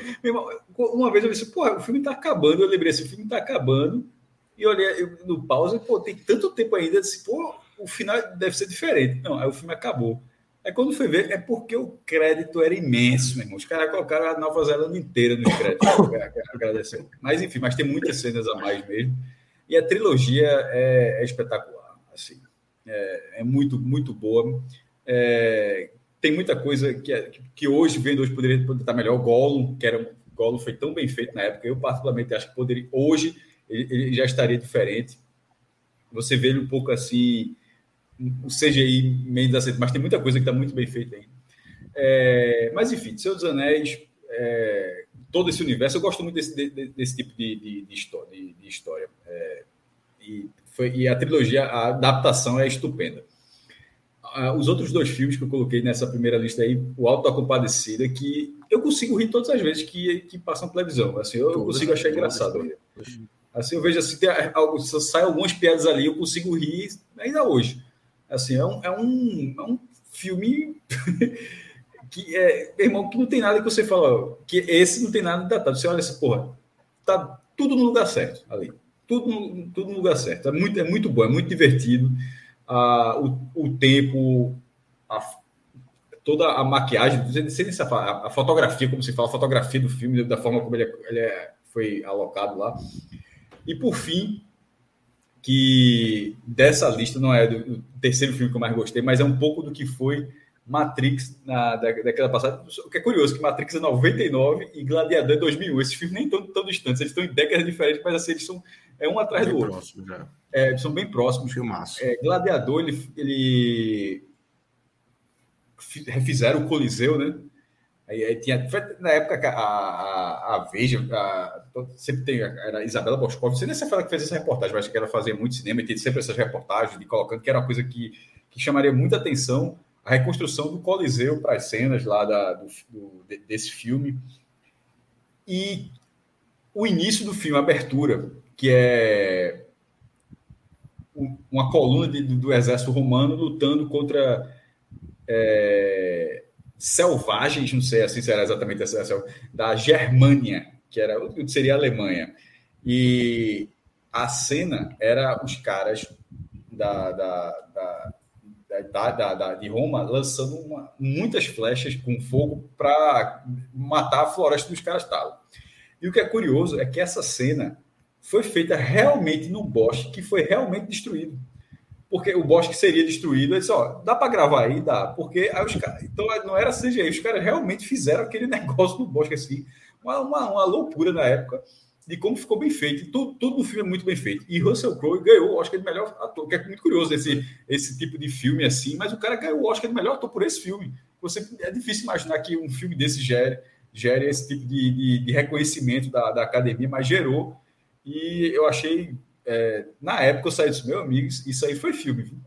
Uma vez eu disse, pô, o filme está acabando. Eu lembrei assim, o filme está acabando. E olhei no pausa, pô, tem tanto tempo ainda. Eu disse, pô, o final deve ser diferente. Não, aí o filme acabou. Aí quando foi ver, é porque o crédito era imenso, meu irmão. Os caras colocaram a Nova Zelândia inteira nos créditos, agradecendo. Mas enfim, mas tem muitas cenas a mais mesmo. E a trilogia é, é espetacular, assim. É, é, muito, muito boa. É, tem muita coisa que, é, que hoje, vendo hoje, poderia, estar melhor. O Gollum, que era um Gollum foi tão bem feito na época. Eu, particularmente, acho que poderia, hoje ele, ele já estaria diferente. Você vê ele um pouco assim o CGI meio desaceito, mas tem muita coisa que está muito bem feita ainda. É, mas, enfim, Senhor dos Anéis, é, todo esse universo, eu gosto muito desse, de, desse tipo de, de, de história. De, história. É, e, foi, e a trilogia, a adaptação é estupenda. os outros dois filmes que eu coloquei nessa primeira lista aí, O Alto da Compadecida, que eu consigo rir todas as vezes que, que passam televisão. Assim, eu, eu consigo achar engraçado. Assim, eu vejo assim, tem, sai algumas piadas ali, eu consigo rir ainda hoje. Assim, é um, é um, é um filme que é, irmão, que não tem nada que você fala, que esse não tem nada datado. Você olha assim, porra, tá tudo no lugar certo ali. Tudo, tudo no lugar certo. É muito, é muito bom, é muito divertido. Ah, o, o tempo, a, toda a maquiagem, sei se a, a, fotografia, como se fala, a fotografia do filme, da forma como ele, é, ele é, foi alocado lá. E por fim, que dessa lista não é do, terceiro filme que eu mais gostei, mas é um pouco do que foi Matrix na da, década passada. O que é curioso, que Matrix é 99 e Gladiador é 2001. Esses filmes nem estão tão distantes, eles estão em décadas diferentes, mas assim, eles são é um atrás bem do outro. Próximo, já. É, são bem próximos. Filmaço. É, Gladiador, ele, ele refizeram o Coliseu, né? Aí, aí tinha, na época a, a, a Veja, a, sempre tem, era Isabela Boscov, não sei nem se ela que fez essa reportagem, mas que ela fazia muito cinema e tem sempre essas reportagens de colocando que era uma coisa que, que chamaria muita atenção a reconstrução do Coliseu para as cenas lá da, do, do, desse filme. E o início do filme, a abertura, que é uma coluna de, do exército romano lutando contra é, selvagens, não sei assim se era exatamente essa, da Germânia, que era seria a Alemanha. E a cena era os caras da, da, da, da, de Roma lançando uma, muitas flechas com fogo para matar a floresta dos caras estavam. E o que é curioso é que essa cena foi feita realmente no bosque que foi realmente destruído porque o bosque seria destruído. Eu disse, ó, dá para gravar aí? Dá. Porque aí os caras. Então não era CGI, os caras realmente fizeram aquele negócio no bosque assim. Uma, uma, uma loucura na época de como ficou bem feito. Tudo, tudo no filme é muito bem feito. E Russell Crowe ganhou o Oscar de melhor ator, que é muito curioso esse, esse tipo de filme assim, mas o cara ganhou o Oscar de melhor ator por esse filme. Você, é difícil imaginar que um filme desse gere, gere esse tipo de, de, de reconhecimento da, da academia, mas gerou. E eu achei é, na época eu saí dos meus amigos, isso aí foi filme, viu?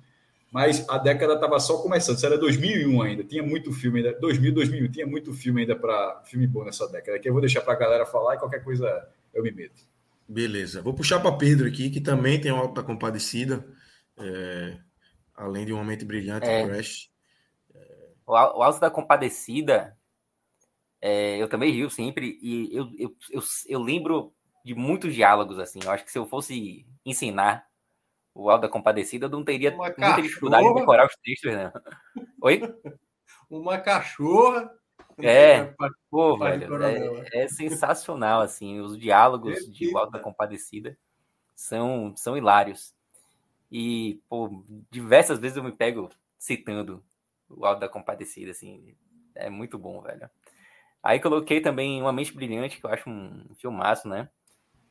mas a década estava só começando, isso era 2001 ainda, tinha muito filme ainda, 2000, 2001, tinha muito filme ainda para filme bom nessa década, que eu vou deixar para a galera falar e qualquer coisa eu me meto. Beleza, vou puxar para Pedro aqui, que também tem o Alto da Compadecida, é, além de um momento brilhante, é, Crash. O Alto da Compadecida, é, eu também rio sempre, e eu, eu, eu, eu lembro de muitos diálogos, assim. Eu acho que se eu fosse ensinar o Alda Compadecida, eu não teria Uma muita cachorra. dificuldade de decorar os textos, né? Oi? Uma cachorra. É, pô, velho, é, é, sensacional, assim, os diálogos de O da Compadecida são, são hilários. E, pô, diversas vezes eu me pego citando o Alto da Compadecida, assim. É muito bom, velho. Aí coloquei também Uma Mente Brilhante, que eu acho um filmaço, né?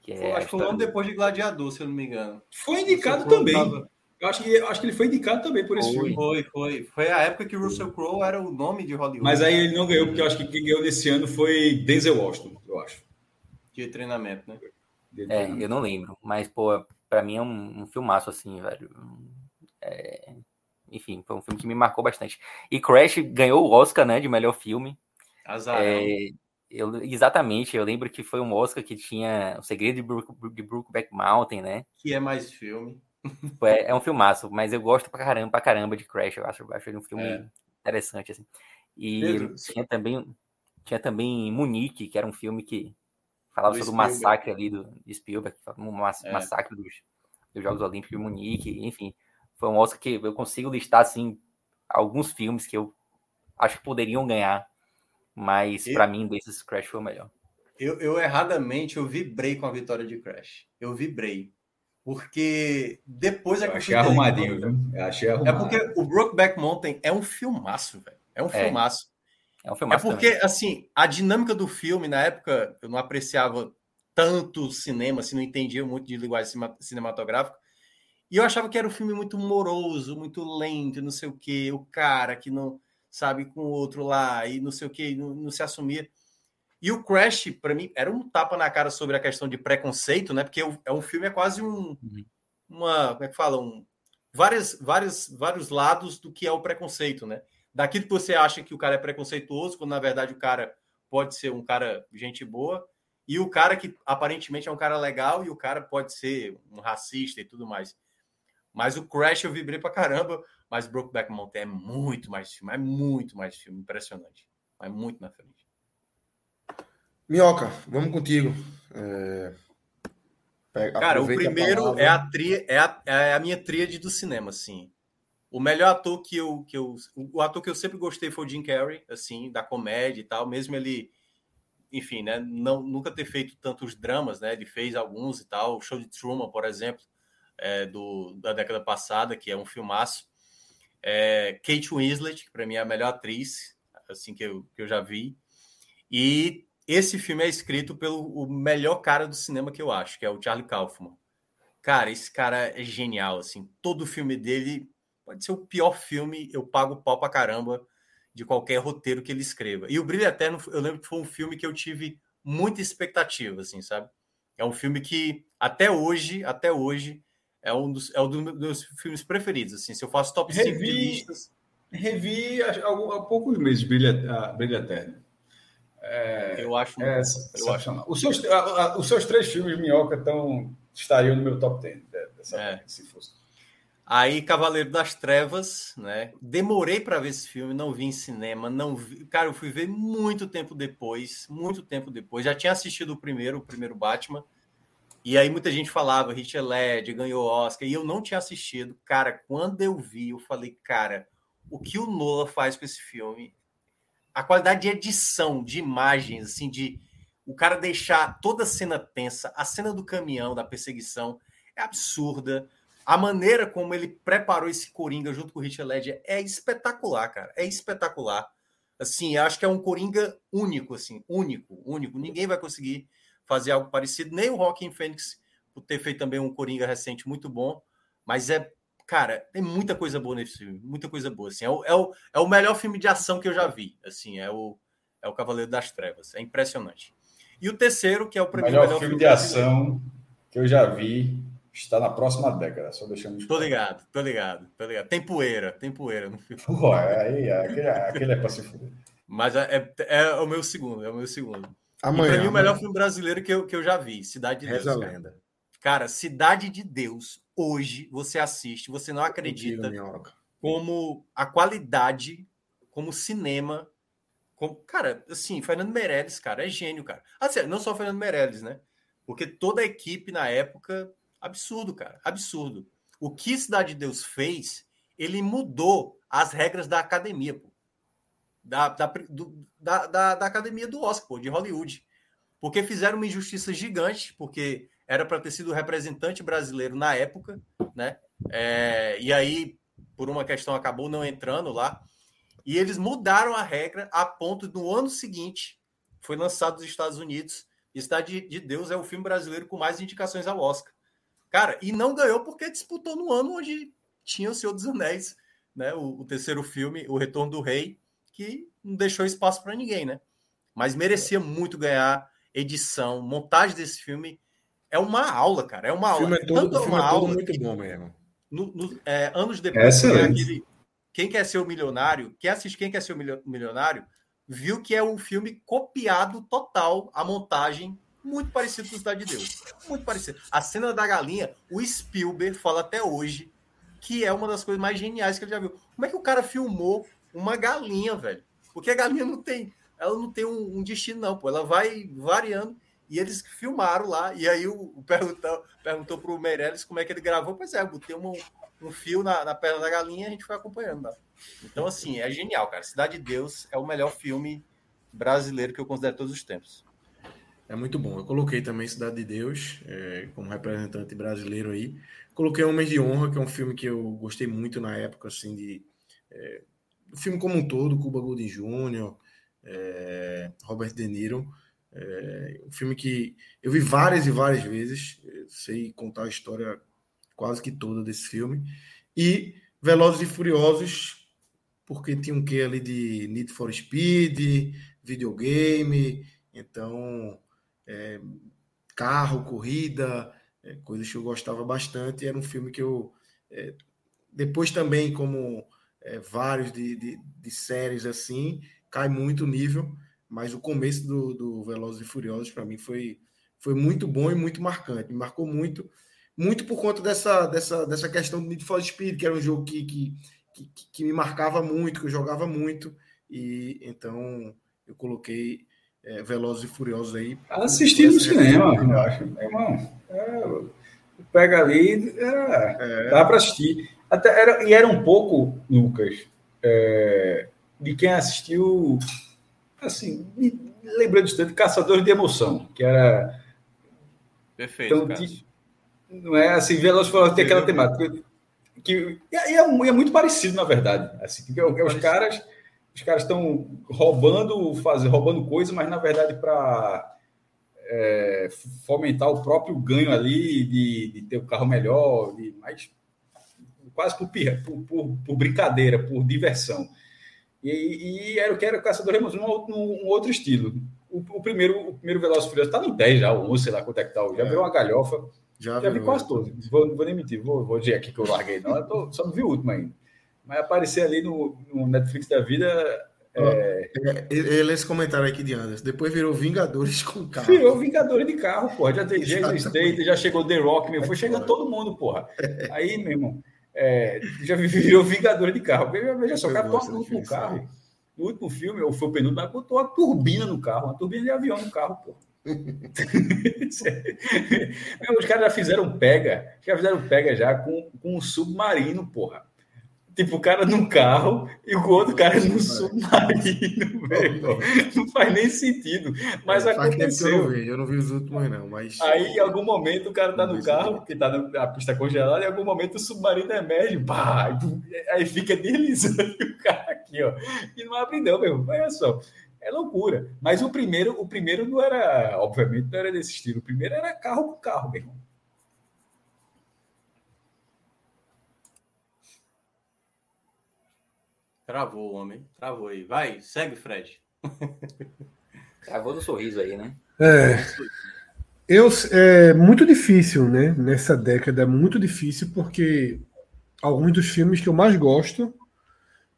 Que é acho que foi um ano depois de Gladiador, se eu não me engano. Foi indicado também. Tava... Eu acho que, acho que ele foi indicado também por esse foi, filme. Foi, foi. Foi a época que Russell Crowe era o nome de Hollywood. Mas aí ele não ganhou, porque eu acho que quem ganhou nesse ano foi Denzel Washington, eu acho. De treinamento, né? De treinamento. É, eu não lembro. Mas, pô, pra mim é um, um filmaço, assim, velho. É... Enfim, foi um filme que me marcou bastante. E Crash ganhou o Oscar, né, de melhor filme. Azar. É... Eu, exatamente, eu lembro que foi um Oscar que tinha O Segredo de, Brook, de Brookback Mountain, né? Que é mais filme. É, é um filmaço, mas eu gosto pra caramba, pra caramba de Crash. Eu acho, eu acho ele um filme é. interessante, assim. E Pedro, tinha também, tinha também Munique, que era um filme que falava sobre o massacre ali do Spielberg, um é. massacre dos, dos Jogos Olímpicos de Munique, enfim. Foi um Oscar que eu consigo listar, assim, alguns filmes que eu acho que poderiam ganhar, mas para mim, desses, Crash foi o melhor. Eu, eu erradamente, eu vibrei com a vitória de Crash. Eu vibrei. Porque depois é que eu achei arrumadinho, viu? Eu achei arrumado. É porque o Brokeback Mountain é um filmaço, velho. É um é. filmaço. É um filmaço. É porque, também. assim, a dinâmica do filme, na época, eu não apreciava tanto cinema, assim, não entendia muito de linguagem cinematográfica. E eu achava que era um filme muito moroso, muito lento, não sei o quê. O cara que não sabe com o outro lá e não sei o quê, não, não se assumia. E o Crash, para mim, era um tapa na cara sobre a questão de preconceito, né? Porque é um filme, é quase um. Uhum. Uma. Como é que fala? Um, várias, várias, vários lados do que é o preconceito, né? Daquilo que você acha que o cara é preconceituoso, quando na verdade o cara pode ser um cara gente boa, e o cara que aparentemente é um cara legal, e o cara pode ser um racista e tudo mais. Mas o Crash eu vibrei pra caramba, mas Brokeback Mountain é muito mais filme, é muito mais filme, impressionante. É muito na frente. Minhoca, vamos contigo. É... Pega, Cara, o primeiro é, a tri... é, a, é a minha tríade do cinema, assim. O melhor ator que eu, que eu. O ator que eu sempre gostei foi o Jim Carrey, assim, da comédia e tal, mesmo ele. Enfim, né? Não, nunca ter feito tantos dramas, né? Ele fez alguns e tal. O show de Truman, por exemplo, é, do, da década passada, que é um filmaço. É, Kate Winslet, que para mim é a melhor atriz, assim, que eu, que eu já vi. E esse filme é escrito pelo o melhor cara do cinema que eu acho, que é o Charlie Kaufman. Cara, esse cara é genial, assim. Todo filme dele pode ser o pior filme, eu pago pau pra caramba de qualquer roteiro que ele escreva. E o Brilho Eterno, eu lembro que foi um filme que eu tive muita expectativa, assim, sabe? É um filme que até hoje, até hoje, é um dos, é um dos meus filmes preferidos, assim. Se eu faço top 5 revi, listas... Revi há, há poucos meses Brilho, Brilho Eterno. É, eu acho. É, eu acho. Os seus, a, a, os seus três filmes Minhoca estão, estariam no meu top 10, né, dessa é. se fosse. Aí, Cavaleiro das Trevas, né? Demorei para ver esse filme, não vi em cinema, não vi. Cara, eu fui ver muito tempo depois, muito tempo depois. Já tinha assistido o primeiro, o primeiro Batman. E aí muita gente falava, Richard Led ganhou Oscar, e eu não tinha assistido. Cara, quando eu vi, eu falei, cara, o que o Nola faz com esse filme a qualidade de edição, de imagens, assim, de o cara deixar toda a cena tensa, a cena do caminhão, da perseguição, é absurda. A maneira como ele preparou esse Coringa junto com o Richard Ledger é espetacular, cara. É espetacular. Assim, acho que é um Coringa único, assim, único, único. Ninguém vai conseguir fazer algo parecido, nem o Rockin' Phoenix, por ter feito também um Coringa recente muito bom, mas é cara, tem muita coisa boa nesse filme, muita coisa boa. Assim, é, o, é, o, é o melhor filme de ação que eu já vi. Assim, é o, é o Cavaleiro das Trevas. É impressionante. E o terceiro, que é o primeiro melhor, melhor filme, filme de ação que eu já vi, está na próxima década. Só deixando. Tô ligado, tô ligado, tô ligado. Tem poeira, tem poeira no filme. Pô, aí, aquele, aquele é para se fuder. Mas é, é, é, o meu segundo, é o meu segundo. Amanhã, e pra mim, o melhor filme brasileiro que eu, que eu já vi, Cidade de Deus. Lenda. Cara, Cidade de Deus, hoje você assiste, você não acredita como a qualidade, como cinema. Como, cara, assim, Fernando Meirelles, cara, é gênio, cara. Assim, não só Fernando Meirelles, né? Porque toda a equipe na época, absurdo, cara, absurdo. O que Cidade de Deus fez, ele mudou as regras da academia, pô. Da, da, do, da, da, da, academia do Oscar, pô, de Hollywood. Porque fizeram uma injustiça gigante, porque era para ter sido representante brasileiro na época, né? É, e aí, por uma questão, acabou não entrando lá. E eles mudaram a regra a ponto do ano seguinte, foi lançado nos Estados Unidos, Cidade de Deus é o filme brasileiro com mais indicações ao Oscar. Cara, e não ganhou porque disputou no ano onde tinha o Senhor dos Anéis, né? O, o terceiro filme, O Retorno do Rei, que não deixou espaço para ninguém, né? Mas merecia muito ganhar edição, montagem desse filme. É uma aula, cara. É uma aula. O filme é todo, Tanto filme é todo muito bom mesmo. No, no, é, anos depois, é aquele, quem quer ser o milionário, quem assiste Quem quer ser o milionário, viu que é um filme copiado total a montagem muito parecido com o Cidade de Deus. Muito parecido. A cena da galinha, o Spielberg fala até hoje que é uma das coisas mais geniais que ele já viu. Como é que o cara filmou uma galinha, velho? Porque a galinha não tem, ela não tem um, um destino não, pô. Ela vai variando e eles filmaram lá. E aí o, o perguntou, perguntou pro Meirelles como é que ele gravou. Pois é, botei um, um fio na, na perna da galinha e a gente foi acompanhando. Tá? Então, assim, é genial, cara. Cidade de Deus é o melhor filme brasileiro que eu considero todos os tempos. É muito bom. Eu coloquei também Cidade de Deus é, como representante brasileiro aí. Coloquei Homens de Honra, que é um filme que eu gostei muito na época, assim, de. É, o filme como um todo, Cuba Gooding Jr., é, Robert De Niro. É, um filme que eu vi várias e várias vezes. Sei contar a história quase que toda desse filme. E Velozes e Furiosos, porque tinha um quê ali de Need for Speed, videogame, então é, carro, corrida, é, coisas que eu gostava bastante. Era um filme que eu. É, depois também, como é, vários de, de, de, séries assim, cai muito o nível, mas o começo do, do Velozes e Furiosos, para mim, foi, foi muito bom e muito marcante. Me marcou muito, muito por conta dessa, dessa, dessa questão do Need for Speed, que era um jogo que, que, que, que me marcava muito, que eu jogava muito, e então eu coloquei é, Velozes e Furiosos aí. Assisti no cinema, eu acho. Irmão, é, pega ali, é, dá para assistir. Até era, e era um pouco, Lucas, é, de quem assistiu, assim, lembrando de Caçadores de Emoção, que era. Perfeito. Então, não é assim, e Furiosos tem aquela temática. Que, e é, é, muito parecido, na verdade. Assim, que os caras os caras estão roubando, fazer, roubando coisa, mas na verdade para é, fomentar o próprio ganho ali de, de ter o carro melhor, de, mas quase por, por, por, por brincadeira, por diversão. E, e, era o que era o Caçador Remos, um, um, outro estilo. O, o, primeiro, o primeiro Veloz Furioso está no 10 já, o 11, sei lá quanto é que tá. Já é. virou uma galhofa. Já, já vi quase todos. Vou, vou nem mentir, vou, vou dizer aqui que eu larguei, não. Eu tô, só não vi o último ainda. Mas aparecer ali no, no Netflix da vida. É... Ele esse comentário aqui de Anderson. Depois virou Vingadores com carro. Virou Vingadores de carro, porra. Já tem Jason State, já chegou The Rock, meu. Foi chegando todo mundo, porra. Aí, meu irmão, é, já virou Vingadores de carro. Veja só, o cara toca no último carro. No último filme, ou foi o penúltimo, mas botou uma turbina no carro, uma turbina de avião no carro, porra. Meu, os caras já fizeram pega, já fizeram pega já com, com um submarino, porra. Tipo, o cara num carro e o outro cara num submarino, velho. Não faz nem sentido. Mas é, aconteceu. Eu não, vi, eu não vi os últimos, não. Mas... Aí, em algum momento, o cara tá no carro, que tá na pista congelada, e em algum momento o submarino emerge, pá, aí fica deslizando o cara aqui, ó. E não abre, não, meu. Olha só. É loucura. Mas o primeiro, o primeiro não era, obviamente, não era desse estilo. O primeiro era carro com carro, meu irmão. Travou o homem, travou aí. Vai, segue, Fred. Travou no sorriso aí, né? É. Eu, é muito difícil, né? Nessa década é muito difícil porque alguns dos filmes que eu mais gosto,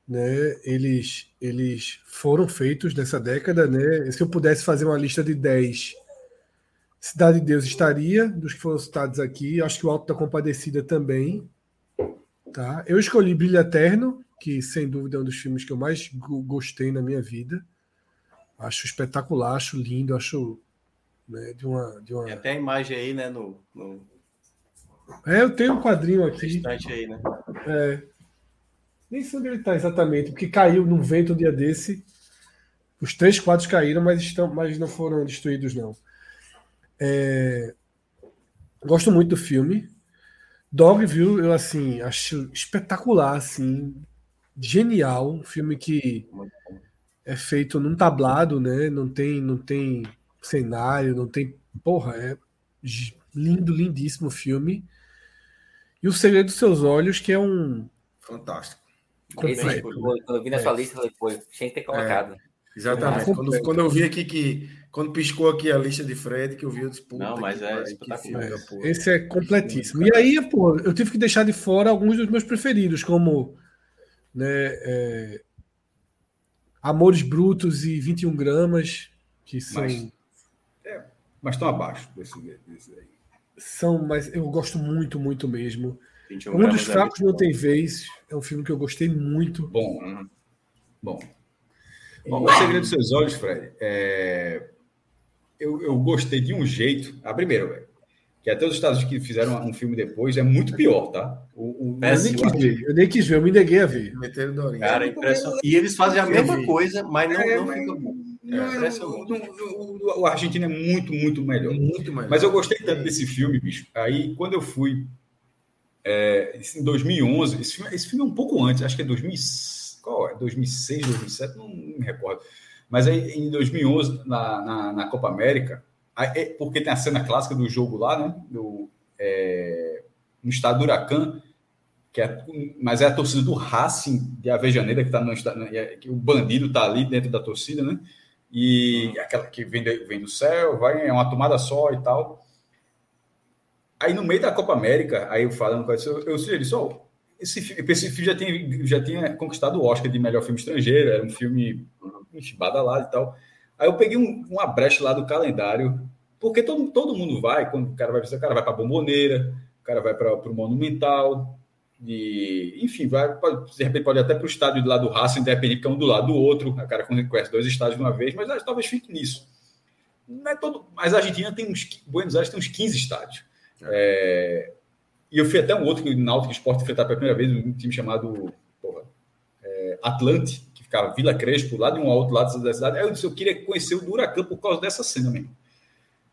né? Eles, eles foram feitos nessa década, né? Se eu pudesse fazer uma lista de 10, Cidade de Deus estaria, dos que foram citados aqui. Acho que o Alto da Compadecida também. Tá? Eu escolhi Brilho Eterno, que sem dúvida é um dos filmes que eu mais gostei na minha vida. Acho espetacular, acho lindo, acho né, de uma, de uma. Tem até a imagem aí, né? No, no... É, eu tenho um quadrinho aqui. Aí, né? É. Nem sei onde ele está exatamente, porque caiu num vento um dia desse. Os três quadros caíram, mas, estão, mas não foram destruídos, não. É... Gosto muito do filme. Dogville, eu assim, acho espetacular, assim genial, um filme que é feito num tablado, né? Não tem, não tem cenário, não tem. Porra, é lindo, lindíssimo filme. E O Segredo dos Seus Olhos, que é um. Fantástico. Esse, quando eu vi na sua lista, eu falei, pô, tinha que ter colocado. É, exatamente. É, quando, quando, eu vi aqui que. Quando piscou aqui a lista de Fred, que eu vi, eu disse, Não, mas é espetacular. É, esse é completíssimo. E aí, pô, eu tive que deixar de fora alguns dos meus preferidos, como. Né, é, Amores Brutos e 21 Gramas, que são. Mas, é, mas estão abaixo desse, desse aí. São, mas eu gosto muito, muito mesmo. Um dos é fracos não tem vez. É um filme que eu gostei muito. Bom. Uhum. Bom. Bom, O Segredo dos Seus Olhos, Fred, é... eu, eu gostei de um jeito. A ah, primeira, velho. Que até os Estados Unidos que fizeram um filme depois é muito pior, tá? O, o... Eu, nem quis ver, eu nem quis ver, eu me neguei a ver. Cara, impressionante. E eles fazem a mesma coisa, mas não, é, não fica bom. É, o Argentina é muito, muito melhor. Muito melhor. Mas eu gostei tanto desse filme, bicho. Aí, quando eu fui é, em 2011, esse filme, esse filme, é um pouco antes, acho que é 2000, qual é? 2006, 2007, não, me recordo. Mas aí, em 2011, na, na, na Copa América, é, porque tem a cena clássica do jogo lá, né? Do, é, no estado do Huracan, que é, mas é a torcida do Racing de Avejaneira, que está no estado, é, que o bandido está ali dentro da torcida, né? E aquela que vem, vem do céu, vai, é uma tomada só e tal. Aí no meio da Copa América, aí eu falando com eu, eu sugeri só, esse, esse filme já tinha, já tinha conquistado o Oscar de melhor filme estrangeiro, era um filme enfim, badalado e tal. Aí eu peguei um, uma brecha lá do calendário, porque todo, todo mundo vai, quando o cara vai o cara vai para a Bomboneira, o cara vai para o Monumental, de, enfim, vai, pode, de repente pode até para o estádio do lado do Racing, independente que é um do lado do outro, o cara conhece dois estádios de uma vez, mas talvez fique nisso. Não é todo, mas a Argentina tem uns, Buenos Aires tem uns 15 estádios. É, e eu fui até um outro que o Náutico Esporte enfrentar pela primeira vez, um time chamado porra, é, Atlante, ficava Vila Crespo, lá de um outro lado da cidade. Aí eu disse, eu queria conhecer o Duracan por causa dessa cena mesmo.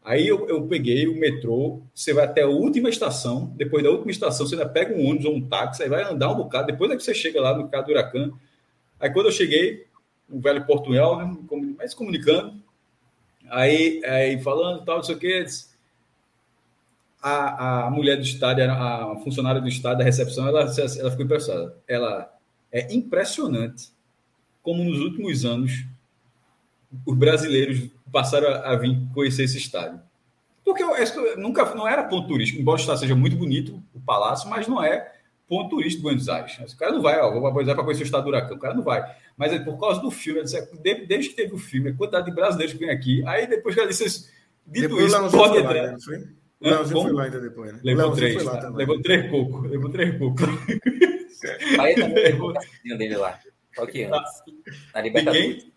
Aí eu, eu, peguei o metrô, você vai até a última estação, depois da última estação você ainda pega um ônibus ou um táxi, aí vai andar um bocado, depois é que você chega lá no caso do Huracan. Aí quando eu cheguei, o velho portunhol, né, mas comunicando, aí, aí falando tal, não sei o que, a, a mulher do estádio, a funcionária do estádio, da recepção, ela, ela ficou impressionada. Ela é impressionante como nos últimos anos os brasileiros passaram a, a vir conhecer esse estádio. Porque eu, nunca não era ponto turístico, embora o estádio seja muito bonito, o palácio, mas não é ponto turístico de Buenos Aires. O cara não vai, ó, vou para Buenos Aires para conhecer o estado do Huracão, o cara não vai. Mas é por causa do filme, disse, desde que teve o filme, a quantidade de brasileiros que vem aqui, aí depois que ela disse, dito depois isso, pode entrar. Lá, foi? O Leãozinho foi lá ainda depois, né? Levou três, tá? levou três pouco, levou três pouco. Bahia também levou o dele lá. Só que antes. Na Libertadores.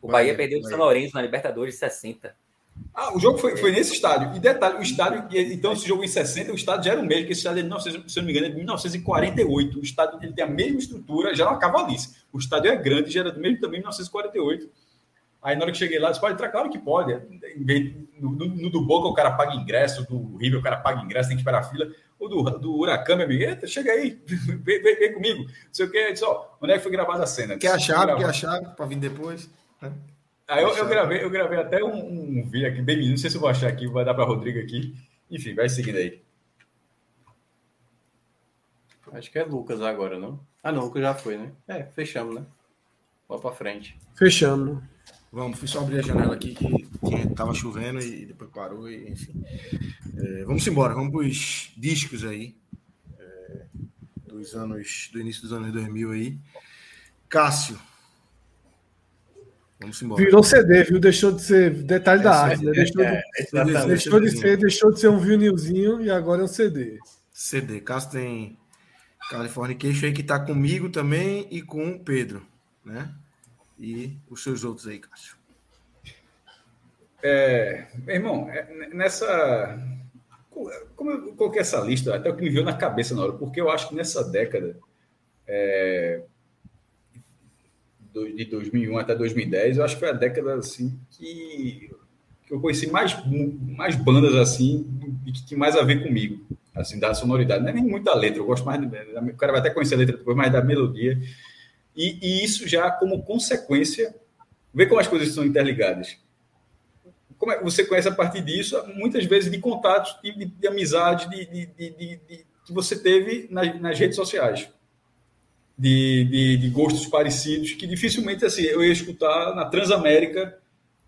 O Bahia, perdeu o São Lourenço na Libertadores 60. Ah, o jogo foi, foi nesse estádio. E detalhe, o estádio, então, esse jogo em 60, o estádio já era o mesmo, que esse estádio, é de 19, se eu não me engano, é de 1948. O estádio ele tem a mesma estrutura, já é uma cavalice. O estádio é grande, já era do mesmo também, 1948. Aí na hora que cheguei lá, disse, pode entrar? Claro que pode. No, no, no, do Boca o cara paga ingresso, do River o cara paga ingresso, tem que esperar a fila. O do, do Huracan, meu amigo, Eita, chega aí, vem, vem, vem comigo. Não sei o que, disse, ó, onde é que foi gravada a cena? Quer a chave, quer a chave para vir depois? Né? Aí eu, eu, gravei, eu gravei até um, um vídeo aqui, bem não sei se eu vou achar aqui, vai dar para Rodrigo aqui. Enfim, vai seguindo aí. Acho que é Lucas agora, não? Ah, não, Lucas já foi, né? É, fechamos, né? Vamos para frente. Fechamos. Vamos, fui só abrir a janela aqui que, que tava chovendo e depois parou, e, enfim. É, vamos embora, vamos para os discos aí. É, dos anos, do início dos anos 2000 aí. Cássio, Vamos embora. Virou CD, viu? Deixou de ser detalhe é, da arte, né? Deixou, é, de, deixou, de ser, deixou de ser um vinilzinho e agora é um CD. CD. Caso tem Californication aí que tá comigo também e com o Pedro, né? E os seus outros aí, Cássio. É, meu irmão, é, nessa. Como eu coloquei essa lista, até o que me veio na cabeça na hora, porque eu acho que nessa década. É, de 2001 até 2010, eu acho que foi a década assim que, que eu conheci mais, mais bandas assim e que tinha mais a ver comigo, assim, da sonoridade. Não é nem muita letra, eu gosto mais, o cara vai até conhecer a letra depois, mas da melodia. E, e isso já como consequência, vê como as coisas são interligadas. Como é, você conhece a partir disso, muitas vezes de contatos, de, de, de amizade, de, de, que você teve nas, nas redes sociais. De, de, gostos parecidos, que dificilmente assim, eu ia escutar na Transamérica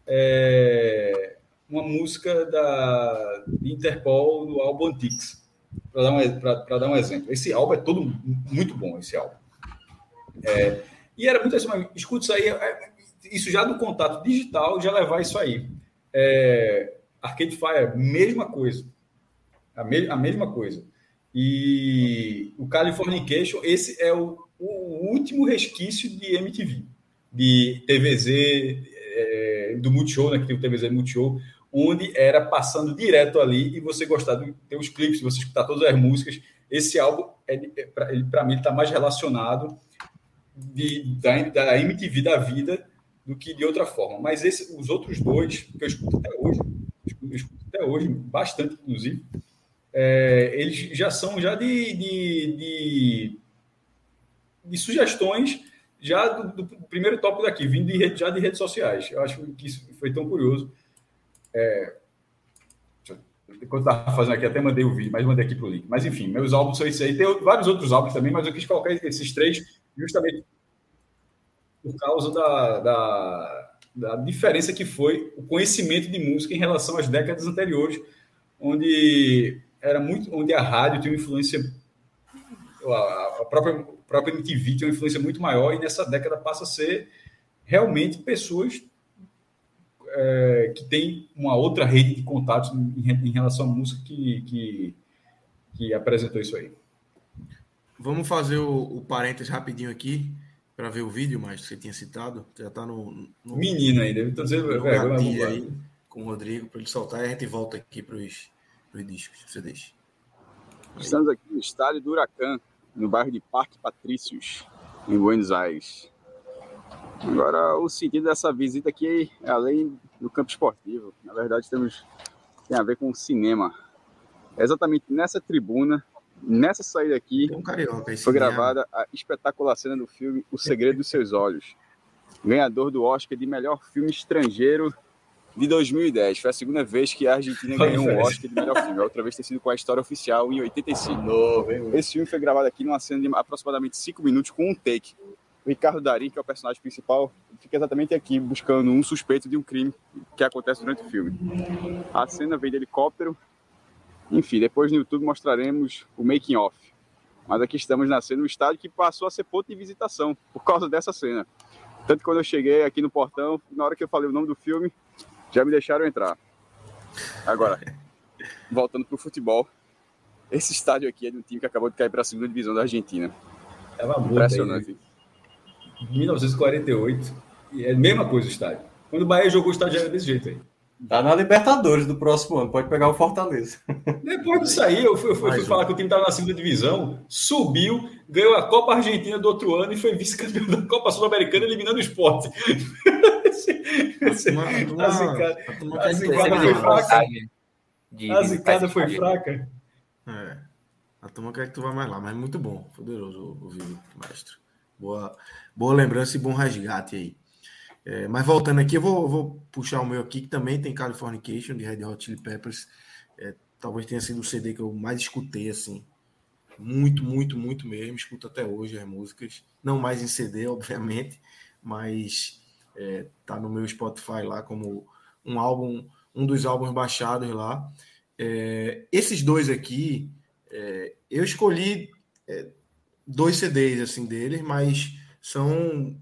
é, uma música da Interpol do álbum Antiques, para dar, um, dar um exemplo. Esse álbum é todo muito bom, esse álbum. É, e era muito assim, escuta isso aí, é, isso já do contato digital, já levar isso aí. É, Arcade Fire, mesma coisa. A, me, a mesma coisa. E o Californication, esse é o, o último resquício de MTV, de TVZ, é, do Multishow, né, que tem o TVZ Multishow, onde era passando direto ali e você gostar ter os clipes, você escutar todas as músicas. Esse álbum, é, é para mim, está mais relacionado de, da, da MTV da vida do que de outra forma. Mas esse, os outros dois, que eu escuto até hoje, eu escuto até hoje, bastante, inclusive, é, eles já são já de, de, de, de sugestões já do, do, primeiro tópico daqui, vindo de, já de redes sociais. Eu acho que isso foi tão curioso. É, enquanto estava fazendo aqui, até mandei o vídeo, mas mandei aqui para o link. Mas enfim, meus álbuns são esses aí. Tem vários outros álbuns também, mas eu quis colocar esses três justamente por causa da, da, da diferença que foi o conhecimento de música em relação às décadas anteriores, onde era muito, onde a rádio tinha uma influência, a própria, a própria MTV tinha uma influência muito maior, e nessa década passa a ser realmente pessoas é, que têm uma outra rede de contatos em, em relação à música que, que, que, apresentou isso aí. Vamos fazer o, o parênteses rapidinho aqui para ver o vídeo, mas você tinha citado, já está no, no, Menino ainda, estou dizendo, é, aí, com o Rodrigo, para ele soltar e a gente volta aqui para os os discos, CDs. Estamos aqui no estádio do Huracan, no bairro de Parque Patrícios, em Buenos Aires. Agora, o sentido dessa visita aqui é além do campo esportivo. Na verdade, temos, tem a ver com o cinema. É exatamente nessa tribuna, nessa saída aqui, um carioca, foi gravada a espetacular cena do filme O Segredo dos Seus Olhos. Ganhador do Oscar de melhor filme estrangeiro de 2010. Foi a segunda vez que a Argentina ganhou um Oscar de melhor filme. A outra vez ter sido com a história oficial em 85. Novo, Esse filme foi gravado aqui numa cena de aproximadamente 5 minutos com um take. O Ricardo Darim, que é o personagem principal, fica exatamente aqui buscando um suspeito de um crime que acontece durante o filme. A cena vem de helicóptero. Enfim, depois no YouTube mostraremos o making off. Mas aqui estamos na cena, um estádio que passou a ser ponto de visitação por causa dessa cena. Tanto que quando eu cheguei aqui no portão, na hora que eu falei o nome do filme, já me deixaram entrar. Agora, voltando para o futebol, esse estádio aqui é de um time que acabou de cair para a segunda divisão da Argentina. Tava Impressionante. Aí, né? 1948, e é a mesma coisa o estádio. Quando o Bahia jogou o estádio era desse jeito aí. Tá na Libertadores do próximo ano, pode pegar o Fortaleza. Depois disso aí, eu fui, eu fui, fui falar que o time estava na segunda divisão, subiu, ganhou a Copa Argentina do outro ano e foi vice-campeão da Copa Sul-Americana, eliminando o esporte. a zicada foi fraca. A zicada foi fraca. É. A turma quer que tu vá mais lá, mas muito bom. Poderoso o vídeo, mestre. Boa, boa lembrança e bom resgate aí. É, mas voltando aqui, eu vou, vou, puxar o meu aqui, que também tem Californication, de Red Hot Chili Peppers. É, talvez tenha sido o CD que eu mais escutei, assim. Muito, muito, muito mesmo. Escuto até hoje as músicas. Não mais em CD, obviamente, mas é, tá no meu Spotify lá como um álbum, um dos álbuns baixados lá. É, esses dois aqui, é, eu escolhi é, dois CDs assim deles, mas são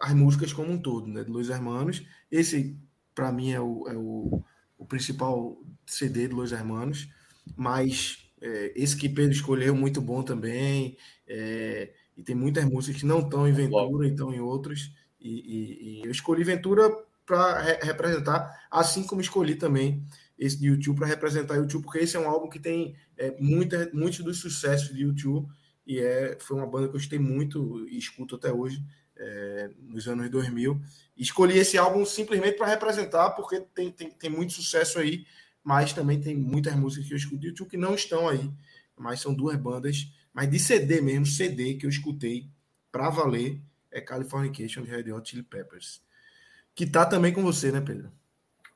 as músicas como um todo, né? De Luiz Hermanos. Esse, para mim, é, o, é o, o, principal CD de Luiz Hermanos, mas é, esse que Pedro escolheu, muito bom também. É, e tem muitas músicas que não estão em Ventura, estão em outros. E, e, e eu escolhi Ventura para re representar, assim como escolhi também esse de YouTube para representar YouTube, porque esse é um álbum que tem é, muita, muitos dos sucessos de YouTube e é, foi uma banda que eu gostei muito e escuto até hoje é, nos anos 2000. Escolhi esse álbum simplesmente para representar, porque tem, tem, tem muito sucesso aí, mas também tem muitas músicas que eu escuto YouTube que não estão aí. Mas são duas bandas, mas de CD mesmo, CD que eu escutei para valer, é Californication de Red Hot Chili Peppers. Que tá também com você, né, Pedro?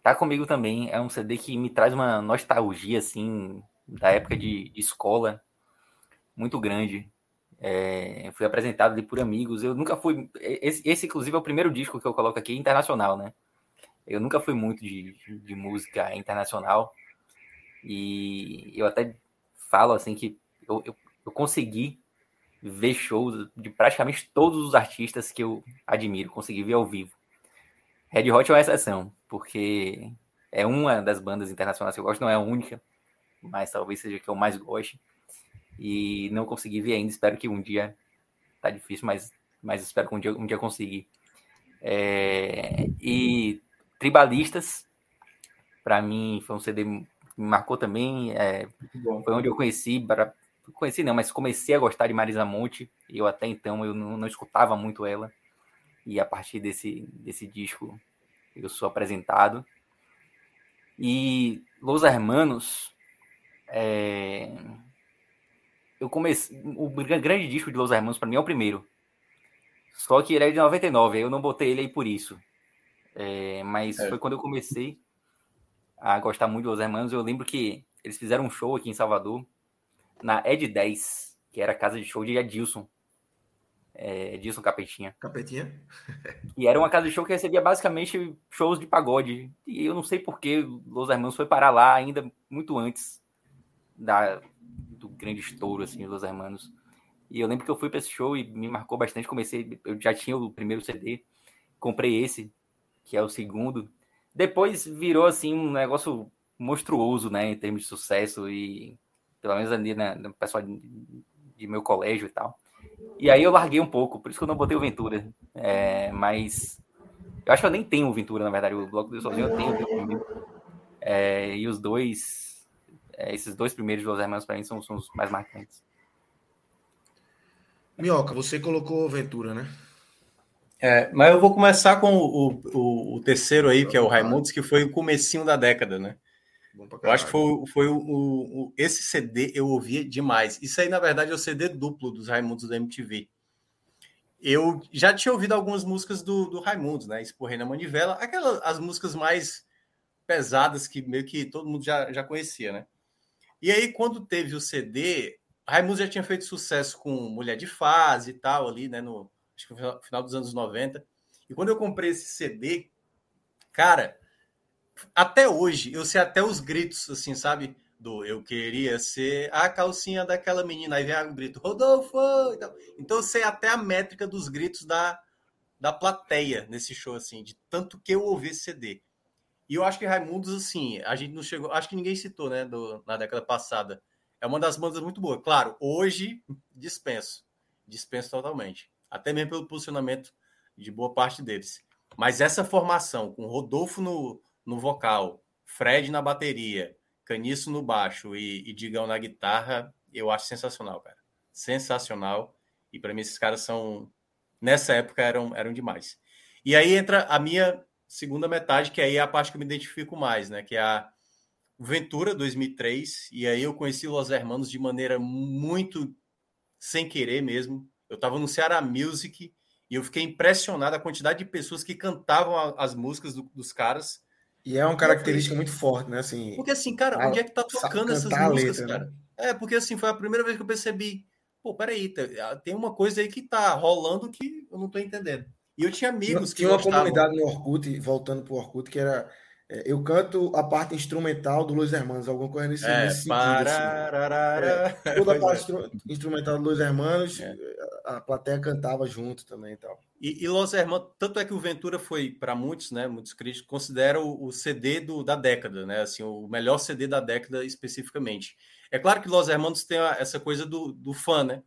Tá comigo também. É um CD que me traz uma nostalgia, assim, da época de, de escola, muito grande. É, fui apresentado ali por amigos. Eu nunca fui. Esse, esse, inclusive, é o primeiro disco que eu coloco aqui internacional, né? Eu nunca fui muito de, de música internacional. E eu até falo assim que eu, eu, eu consegui ver shows de praticamente todos os artistas que eu admiro, consegui ver ao vivo. Red Hot é uma exceção, porque é uma das bandas internacionais que eu gosto, não é a única, mas talvez seja a que eu mais goste. E não consegui ver ainda, espero que um dia. Tá difícil, mas, mas espero que um dia, um dia conseguir. É, e Tribalistas, para mim, foi um CD que me marcou também. É, foi onde eu conheci conheci não, mas comecei a gostar de Marisa Monte. Eu até então eu não, não escutava muito ela. E a partir desse, desse disco eu sou apresentado. E Los Hermanos, é... eu comecei. O grande disco de Los Hermanos para mim é o primeiro. Só que ele é de 99, eu não botei ele aí por isso. É... mas é. foi quando eu comecei a gostar muito de Los Hermanos. Eu lembro que eles fizeram um show aqui em Salvador na Ed 10, que era a casa de show de Edilson. É, Edilson Capetinha. Capetinha? e era uma casa de show que recebia basicamente shows de pagode. E eu não sei por que Los Hermanos foi parar lá ainda muito antes da, do grande estouro, assim, Los Hermanos. E eu lembro que eu fui para esse show e me marcou bastante. Comecei, eu já tinha o primeiro CD, comprei esse, que é o segundo. Depois virou, assim, um negócio monstruoso, né, em termos de sucesso e pelo menos ali né, no pessoal de, de, meu colégio e tal. E aí eu larguei um pouco, por isso que eu não botei o Ventura. É, mas eu acho que eu nem tenho o Ventura, na verdade. O bloco do sozinho eu tenho, eu tenho é, e os dois, é, esses dois primeiros Los Hermanos para mim são, são, os mais marcantes. Minhoca, você colocou Ventura, né? É, mas eu vou começar com o, o, o terceiro aí, que é o Raimundos, que foi o comecinho da década, né? eu acho que foi, foi o, o, o, esse CD eu ouvia demais. Isso aí, na verdade, é o CD duplo dos Raimundos da MTV. Eu já tinha ouvido algumas músicas do, do Raimundos, né? Esporrei na Manivela, aquelas as músicas mais pesadas que meio que todo mundo já, já conhecia, né? E aí, quando teve o CD, Raimundo já tinha feito sucesso com Mulher de Fase e tal, ali, né? No acho que no final dos anos 90. E quando eu comprei esse CD, cara, até hoje, eu sei até os gritos, assim, sabe? Do eu queria ser a calcinha daquela menina. Aí vem o grito, Rodolfo! Então eu sei até a métrica dos gritos da, da plateia nesse show, assim, de tanto que eu ouvi esse CD. E eu acho que Raimundos, assim, a gente não chegou. Acho que ninguém citou, né, do, na década passada. É uma das bandas muito boas. Claro, hoje dispenso. Dispenso totalmente. Até mesmo pelo posicionamento de boa parte deles. Mas essa formação, com Rodolfo no, no vocal, Fred na bateria, Caniço no baixo e, e Digão na guitarra, eu acho sensacional, cara. Sensacional. E para mim esses caras são nessa época eram eram demais. E aí entra a minha segunda metade, que aí é a parte que eu me identifico mais, né, que é a Ventura 2003, e aí eu conheci Los Hermanos de maneira muito sem querer mesmo. Eu estava no Ceará Music e eu fiquei impressionado a quantidade de pessoas que cantavam as músicas do, dos caras e é uma característica muito forte, né? Assim, porque assim, cara, onde é que tá tocando essas músicas, letra, cara? Né? É, porque assim, foi a primeira vez que eu percebi, pô, peraí, tem uma coisa aí que tá rolando que eu não tô entendendo. E eu tinha amigos que Tinha uma comunidade no Orkut, voltando pro Orkut, que era é, eu canto a parte instrumental do Luiz Hermanos, alguma coisa nesse, é, nesse sentido. Assim. É, toda a parte é. instrumental do Luiz Hermanos, é. a plateia cantava junto também e tal. E, e Los Hermanos, tanto é que o Ventura foi, para muitos, né, muitos críticos, considera o, o CD do, da década, né, assim, o melhor CD da década especificamente. É claro que Los Hermanos tem essa coisa do, do fã, né,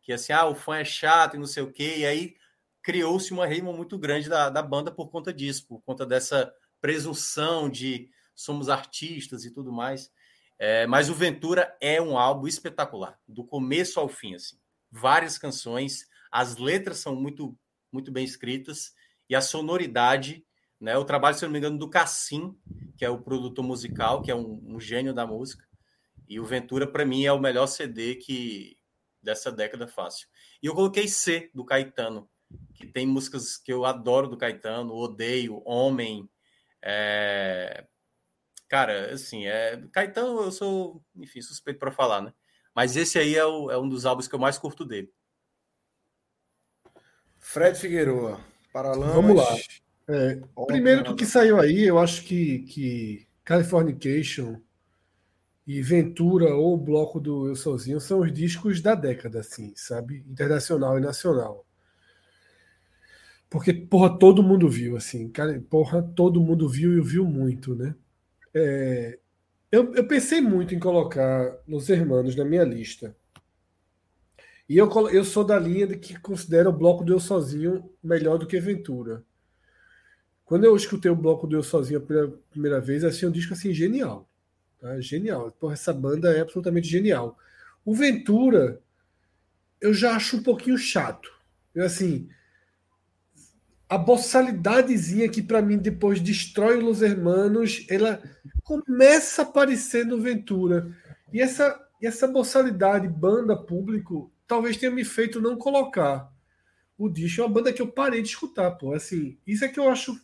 que assim, ah, o fã é chato e não sei o quê, e aí criou-se uma rima muito grande da, da banda por conta disso, por conta dessa presunção de somos artistas e tudo mais. É, mas o Ventura é um álbum espetacular, do começo ao fim, assim. Várias canções, as letras são muito, muito bem escritas e a sonoridade, né? O trabalho, se não me engano, do Cassim, que é o produtor musical, que é um, um gênio da música. E o Ventura, para mim, é o melhor CD que dessa década fácil. E eu coloquei C do Caetano, que tem músicas que eu adoro do Caetano, Odeio, Homem. É... Cara, assim, é... Caetano eu sou, enfim, suspeito para falar, né? Mas esse aí é, o, é um dos álbuns que eu mais curto dele. Fred Figueroa, Paralamas. Vamos lá. É, primeiro do que saiu aí, eu acho que, que Californication e Ventura ou o bloco do Eu Sozinho são os discos da década, assim, sabe? Internacional e nacional. Porque, porra, todo mundo viu, assim. Cara, porra, todo mundo viu e viu muito, né? É, eu, eu pensei muito em colocar Los Hermanos na minha lista. E eu, eu sou da linha de que considera o bloco do Eu Sozinho melhor do que Ventura. Quando eu escutei o bloco do Eu Sozinho a primeira, primeira vez, achei um disco assim genial. Tá? Genial. Porra, essa banda é absolutamente genial. O Ventura, eu já acho um pouquinho chato. Eu, assim, a boçalidadezinha que para mim depois destrói os Hermanos, ela começa a aparecer no Ventura. E essa, e essa boçalidade, banda, público, talvez tenha me feito não colocar o disco. É uma banda que eu parei de escutar, pô. Assim, isso é que eu acho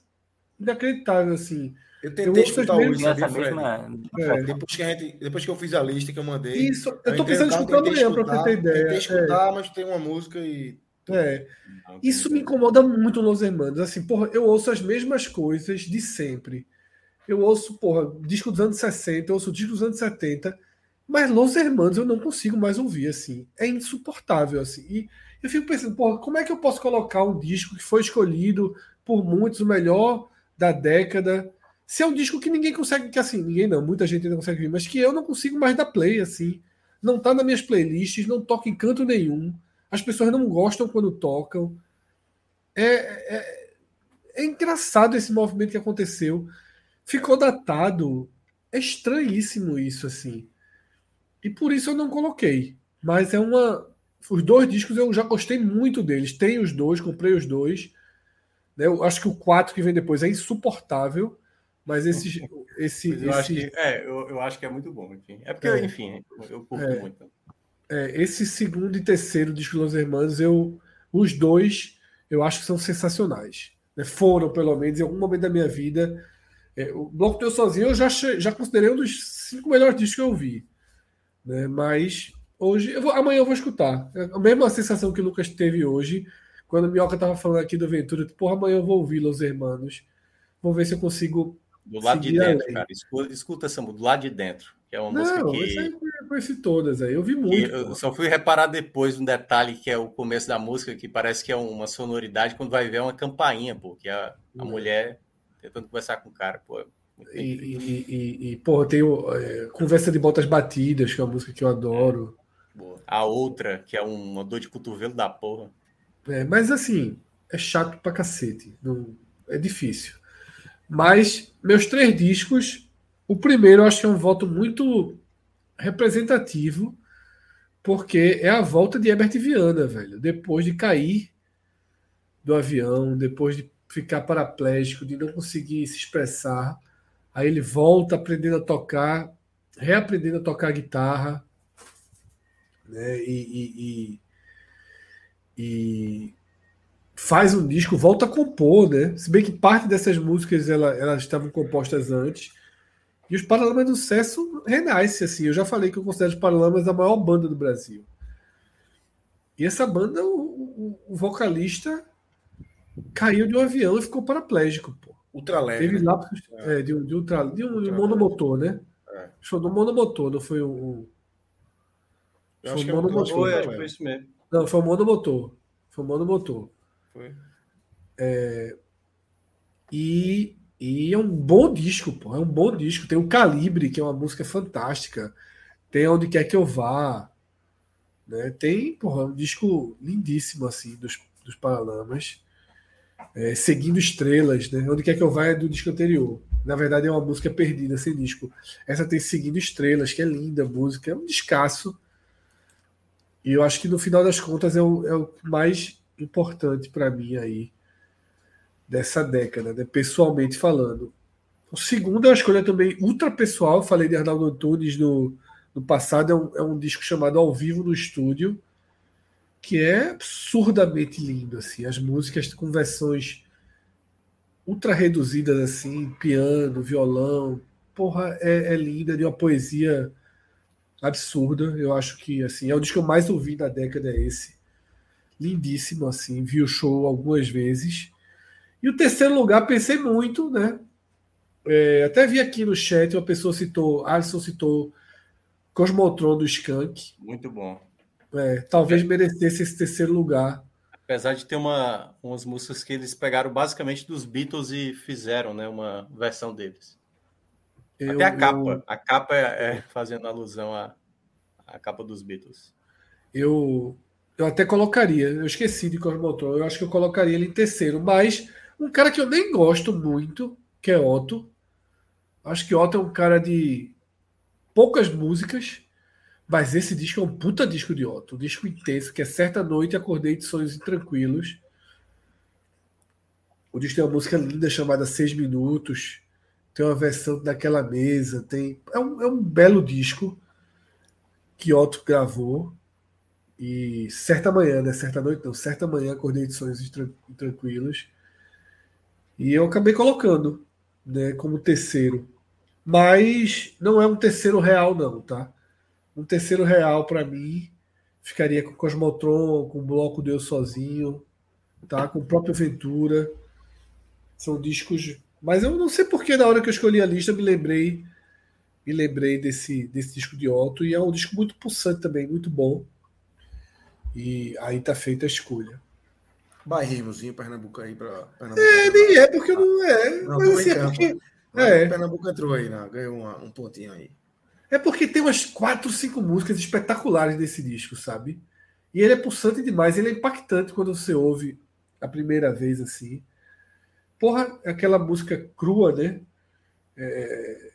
inacreditável, assim. Eu tentei eu escutar hoje, sabia, mesma... é. depois, que a gente, depois que eu fiz a lista que eu mandei. Isso, eu tô pensando em escutar amanhã, para você ter ideia. Tentei escutar, é. mas tem uma música e. É. Isso me incomoda muito Los Hermanos. Assim, porra, eu ouço as mesmas coisas de sempre. Eu ouço, porra, disco dos anos 60, eu ouço disco dos anos 70, mas Los Hermanos eu não consigo mais ouvir, assim. É insuportável, assim. E eu fico pensando, porra, como é que eu posso colocar um disco que foi escolhido por muitos o melhor da década. Se é um disco que ninguém consegue, que assim, ninguém não, muita gente não consegue ver, mas que eu não consigo mais dar play, assim. Não tá nas minhas playlists, não toca em canto nenhum. As pessoas não gostam quando tocam. É, é, é engraçado esse movimento que aconteceu. Ficou datado. É estranhíssimo isso, assim. E por isso eu não coloquei. Mas é uma. Os dois discos eu já gostei muito deles. Tenho os dois, comprei os dois. Né? Eu acho que o 4 que vem depois é insuportável, mas esse. esse, eu, esse... Acho que, é, eu, eu, acho que é muito bom, enfim. É porque, é. enfim, eu curto é. muito. É, esse segundo e terceiro disco Los Hermanos, eu, os dois, eu acho que são sensacionais. Né? Foram, pelo menos, em algum momento da minha vida. É, o Bloco Teu Sozinho eu já, já considerei um dos cinco melhores discos que eu vi. Né? Mas hoje, eu vou, amanhã eu vou escutar. É a mesma sensação que o Lucas teve hoje quando o Minhoca tava falando aqui do Ventura, tipo, porra, amanhã eu vou ouvir Los Hermanos. Vou ver se eu consigo. Do lado de dentro, cara. Escuta, escuta essa do lado de dentro. Que é uma Não, música que. Conheci todas aí, eu vi muito. Eu só fui reparar depois um detalhe que é o começo da música, que parece que é uma sonoridade, quando vai ver é uma campainha, pô, que é a, a mulher tentando conversar com o cara, pô. E, e, e, e porra, tem o, é, Conversa de Botas Batidas, que é uma música que eu adoro. A outra, que é uma dor de cotovelo da porra. É, mas assim, é chato pra cacete. Não, é difícil. Mas meus três discos, o primeiro eu acho que é um voto muito representativo, porque é a volta de Herbert Viana, velho. Depois de cair do avião, depois de ficar paraplégico, de não conseguir se expressar, aí ele volta aprendendo a tocar, reaprendendo a tocar guitarra, né? E, e, e e faz um disco, volta a compor, né? Se bem que parte dessas músicas ela, elas estavam compostas antes. E os Paralamas do Sucesso renasce, assim. Eu já falei que eu considero os Paralamas a maior banda do Brasil. E essa banda, o, o, o vocalista caiu de um avião e ficou paraplégico, pô. Ultraleve. Teve né? é. é, de, de, ultra, de um, de um monomotor, né? É. Foi do monomotor, não foi um. Foi um monomotor. Foi, acho que foi isso mesmo. Não, foi o monomotor. Foi o monomotor. Foi. É, e, e é um bom disco, pô. É um bom disco. Tem o Calibre, que é uma música fantástica. Tem Onde Quer Que Eu Vá. Né? Tem, porra, um disco lindíssimo, assim, dos, dos Paralamas. É, Seguindo Estrelas, né? Onde Quer Que Eu Vá é do disco anterior. Na verdade, é uma música perdida, sem disco. Essa tem Seguindo Estrelas, que é linda a música. É um descasso e eu acho que no final das contas é o, é o mais importante para mim aí dessa década, né? pessoalmente falando. O segundo é uma escolha também ultra pessoal. Falei de Arnaldo Antunes no, no passado, é um, é um disco chamado Ao Vivo no Estúdio. que é absurdamente lindo, assim, as músicas com versões ultra reduzidas, assim, piano, violão, porra, é, é linda, de uma poesia absurda, eu acho que, assim, é o disco que eu mais ouvi da década, é esse, lindíssimo, assim, vi o show algumas vezes, e o terceiro lugar, pensei muito, né, é, até vi aqui no chat, uma pessoa citou, Alisson citou Cosmotron do Skank. Muito bom. É, talvez merecesse esse terceiro lugar. Apesar de ter uma, umas músicas que eles pegaram basicamente dos Beatles e fizeram né, uma versão deles. Eu, Até a capa. Eu... A capa é, é, fazendo alusão à, à capa dos Beatles. Eu, eu até colocaria, eu esqueci de Cosmotron, eu acho que eu colocaria ele em terceiro, mas um cara que eu nem gosto muito, que é Otto, Acho que Otto é um cara de poucas músicas, mas esse disco é um puta disco de Otto. Um disco intenso, que é Certa Noite Acordei de Sonhos Intranquilos. O disco tem uma música linda chamada Seis Minutos. Tem uma versão daquela mesa. Tem... É, um, é um belo disco que Otto gravou. E certa manhã, né? Certa noite, não. Certa manhã acordei de sonhos intranquilos. E eu acabei colocando, né, como terceiro. Mas não é um terceiro real, não, tá? Um terceiro real, para mim, ficaria com Cosmotron, com o Bloco Deus Sozinho, tá? Com o próprio Ventura. São discos. Mas eu não sei porque na hora que eu escolhi a lista me lembrei me lembrei desse, desse disco de Otto e é um disco muito pulsante também, muito bom. E aí tá feita a escolha. Bairrismozinho Pernambuco aí para Pernambuco. É, nem é porque não é. Não, mas assim, é porque é. Pernambuco entrou aí, né? ganhou uma, um pontinho aí. É porque tem umas quatro, cinco músicas espetaculares desse disco, sabe? E ele é pulsante demais, ele é impactante quando você ouve a primeira vez assim. Porra, aquela música crua, né? É...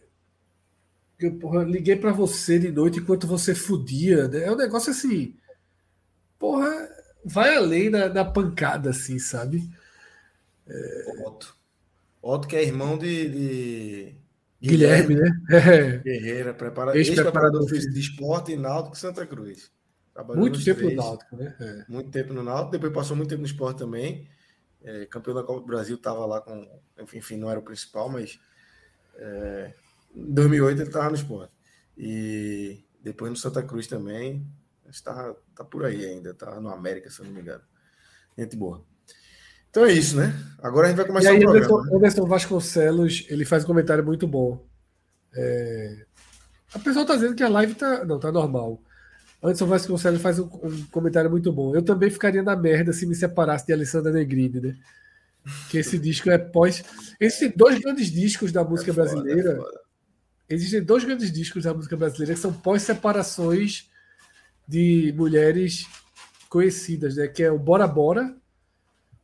Eu, porra, liguei para você de noite enquanto você fudia, né? É um negócio assim. Porra, vai além da, da pancada, assim, sabe? É... Otto, que é irmão de, de... Guilherme, Guilherme, né? É. Guerreira, prepara... ex-preparador físico de esporte e Náutico Santa Cruz. Trabalhou muito tempo três, no Náutico, né? É. Muito tempo no Náutico, depois passou muito tempo no esporte também. É, campeão da Copa do Brasil, estava lá com. Enfim, não era o principal, mas. É, em 2008 ele estava no esporte. E depois no Santa Cruz também. Está tá por aí ainda, está no América, se eu não me engano. Gente boa. Então é isso, né? Agora a gente vai começar aí, o programa. Anderson, né? Anderson Vasconcelos, ele faz um comentário muito bom. É... A pessoa tá dizendo que a live tá. Não, tá normal. Anderson Vasconcelos faz um, um, comentário muito bom. Eu também ficaria na merda se me separasse de Alessandra Negrini, né? Que esse disco é pós. Existem dois grandes discos da música é foda, brasileira. É Existem dois grandes discos da música brasileira que são pós-separações de mulheres conhecidas, né? Que é o Bora Bora,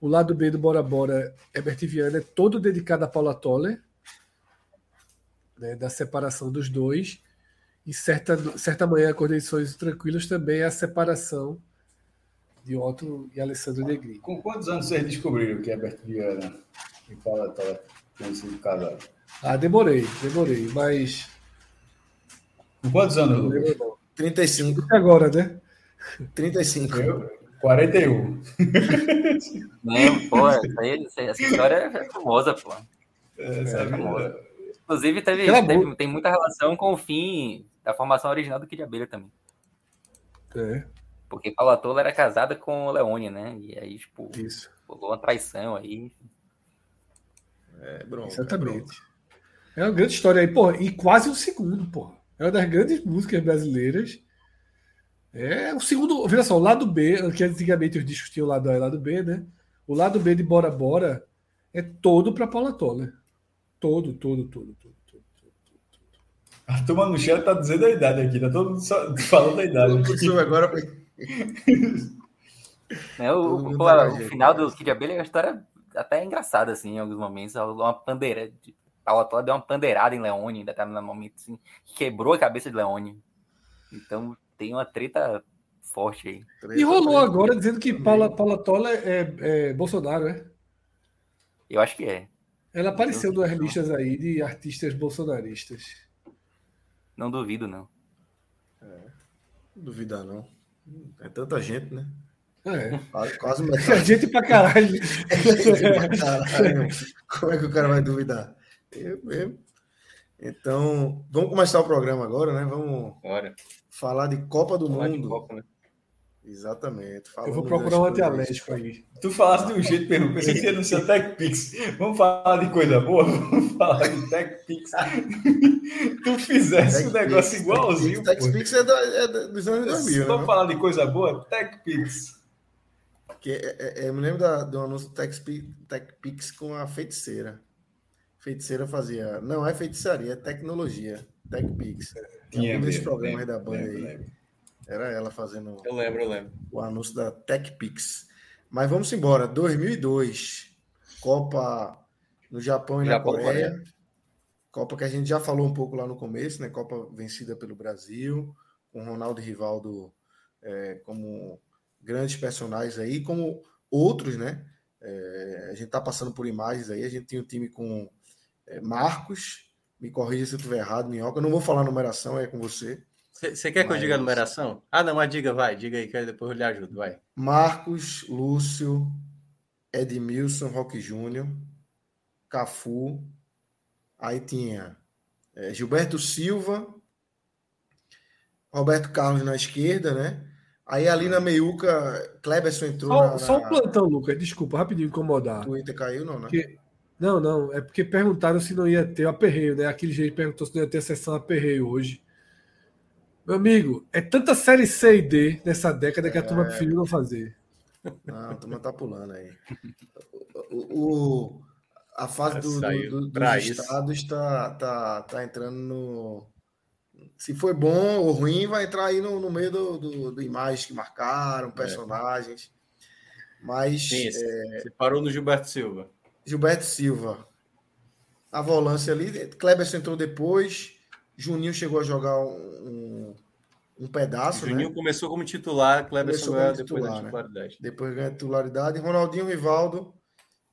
o lado B do Bora Bora, Herbert Viana, é todo dedicado a Paula Toller, né, da separação dos dois. E certa, certa manhã, Condições Tranquilas também é a separação de Otto e Alessandro Negri. Com quantos anos vocês descobriram que Herbert Viana e Paula Toller tinham sido casados? Ah, demorei, demorei, mas. Com quantos anos? 35. Agora, né? 35. Eu, 41. Não, pô, essa história é famosa, pô. É, é famosa. Inclusive, teve, teve, tem muita relação com o fim da formação original do Kid Abelha também. É. Porque Paula Tola era casada com o Leone, né? E aí, tipo, Isso. rolou uma traição aí. É, bronca, Exatamente. É, é uma grande história aí, pô. E quase um segundo, pô. É uma das grandes músicas brasileiras é o segundo. Veja só, o lado B, que antigamente os discos tinham o lado A e o lado B, né? O lado B de Bora Bora é todo para Paula Toller. Todo, todo, todo, todo. todo, todo, A turma no chat tá dizendo a idade aqui, tá todo mundo falando da idade. agora. é, o, o, o, o final do Kid Abelha é uma história até engraçada, assim, em alguns momentos. Uma pandeira. Paula Toller deu uma pandeirada em Leone, ainda tá no momento assim, quebrou a cabeça de Leone. Então, tem uma treta forte aí. e rolou agora dizendo que Paula, Paula Tola é, é, Bolsonaro, é? Eu acho que é. Ela apareceu duas listas aí de artistas bolsonaristas. Não duvido, não. É, duvidar, não. É tanta gente, né? É. Quase metade. A gente pra caralho. pra caralho. Como é que o cara vai duvidar? Eu mesmo. Então, vamos começar o programa agora, né? Vamos Bora. falar de Copa do falar Mundo. Copa, né? Exatamente. Eu vou procurar um antialérgico aí. Tu falaste de um jeito, mesmo, pensei que ia no seu TechPix. Vamos falar de coisa boa? Vamos falar de TechPix. tu fizesse um negócio igualzinho. TechPix é, é dos anos 2000, Vamos né? falar de coisa boa? TechPix. Que é, é, é, eu me lembro da, do anúncio TechPix com a feiticeira. Feiticeira fazia. Não é feitiçaria, é tecnologia. TechPix. Tinha um desses programas da banda lembro, aí. Lembro. Era ela fazendo. Eu lembro, eu lembro. O anúncio da TechPix. Mas vamos embora. 2002. Copa no Japão e Japão, na Coreia. Coreia. Copa que a gente já falou um pouco lá no começo, né? Copa vencida pelo Brasil, com Ronaldo e Rivaldo é, como grandes personagens aí, como outros, né? É, a gente tá passando por imagens aí. A gente tinha um time com é, Marcos, me corrija se eu estiver errado, Minhoca. Eu não vou falar a numeração, é com você. Você quer que eu diga a numeração? Ah, não, mas diga, vai, diga aí, que depois eu lhe ajudo, vai. Marcos, Lúcio, Edmilson, Roque Júnior, Cafu, aí tinha é, Gilberto Silva, Roberto Carlos na esquerda, né? Aí ali na meiuca, Kleberson entrou. Só, na, só um plantão, Lucas, desculpa, rapidinho incomodar. O Twitter caiu, não, né? Porque... Não, não, é porque perguntaram se não ia ter o aperreio, né? Aquele jeito perguntou se não ia ter sessão aperreio hoje. Meu amigo, é tanta série C e D nessa década que a turma é. preferiu não fazer. Não, a turma tá pulando aí. O, o a fase do, do, do, dos estados está tá, tá entrando no. Se foi bom ou ruim, vai entrar aí no, no meio do, do, do imagens que marcaram, é. personagens. É. Mas. Sim, é... Você parou no Gilberto Silva. Gilberto Silva. A volância ali. Kleber entrou depois. Juninho chegou a jogar um, um pedaço. Juninho né? começou como titular, Kleber depois titular, da né? titularidade. Né? Depois ganha titularidade. Ronaldinho Rivaldo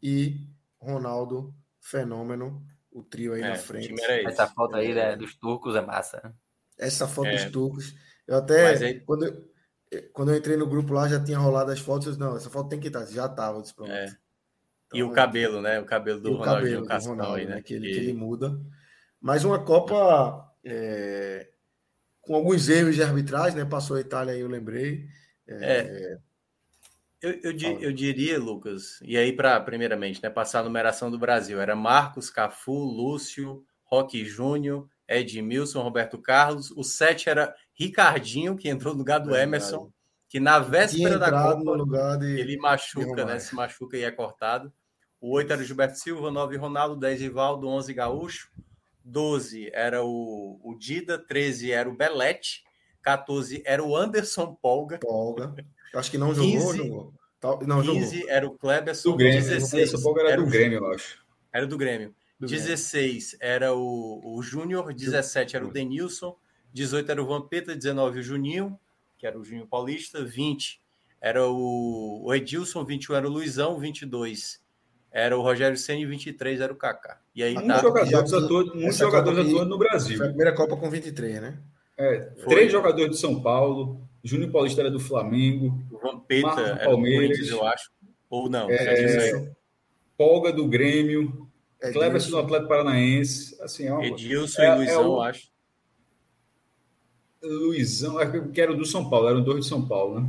e Ronaldo Fenômeno, o trio aí é, na frente. Essa foto aí né, dos turcos é massa. Né? Essa foto é. dos turcos. Eu até. Aí... Quando, eu, quando eu entrei no grupo lá, já tinha rolado as fotos. Eu disse, não, essa foto tem que estar. Já estava. É. Então, e o cabelo, né? O cabelo do Ronaldinho cabelo do Ronaldo, aí, né? Que ele, que ele muda. Mas uma Copa é, com alguns erros de arbitragem, né? Passou a Itália aí, eu lembrei. É, é eu, eu, eu, diria, Lucas, e aí para primeiramente, né, passar a numeração do Brasil, era Marcos, Cafu, Lúcio, Roque Júnior, Edmilson, Roberto Carlos, o sete era Ricardinho, que entrou no lugar do Emerson, que na véspera da Copa de, ele machuca, né, se machuca e é cortado. O oito era Gilberto Silva, nove Ronaldo, dez Rivaldo, onze Gaúcho, 12 era o, o Dida, 13 era o Belete, 14 era o Anderson Polga. Polga. Acho que não jogou, 15, jogou. Não, 15 jogou. era o Kleberson. Do Grêmio. 16 o Polga era, era do Grêmio, eu acho. Era do Grêmio. Do 16 Grêmio. era o, o Júnior, 17 era o Denilson, 18 era o Vampeta, 19 o Juninho, que era o Juninho Paulista, 20 era o, Edilson, 21 era o Luizão, 22 era o Rogério Senna e 23 era o Kaká. E aí muitos tá, jogadores, atuando, muitos jogadores atuando no Brasil. Foi a primeira Copa com 23, né? É, três jogadores de São Paulo, Júnior Paulista era do Flamengo, o Vampeta era Palmeiras, eu acho. Ou não, é, Polga do Grêmio, é Cleberson do Atlético Paranaense, assim, é uma, Edilson é, e Luizão, é o, acho. Luizão, é que era do São Paulo, eram dois de São Paulo, né?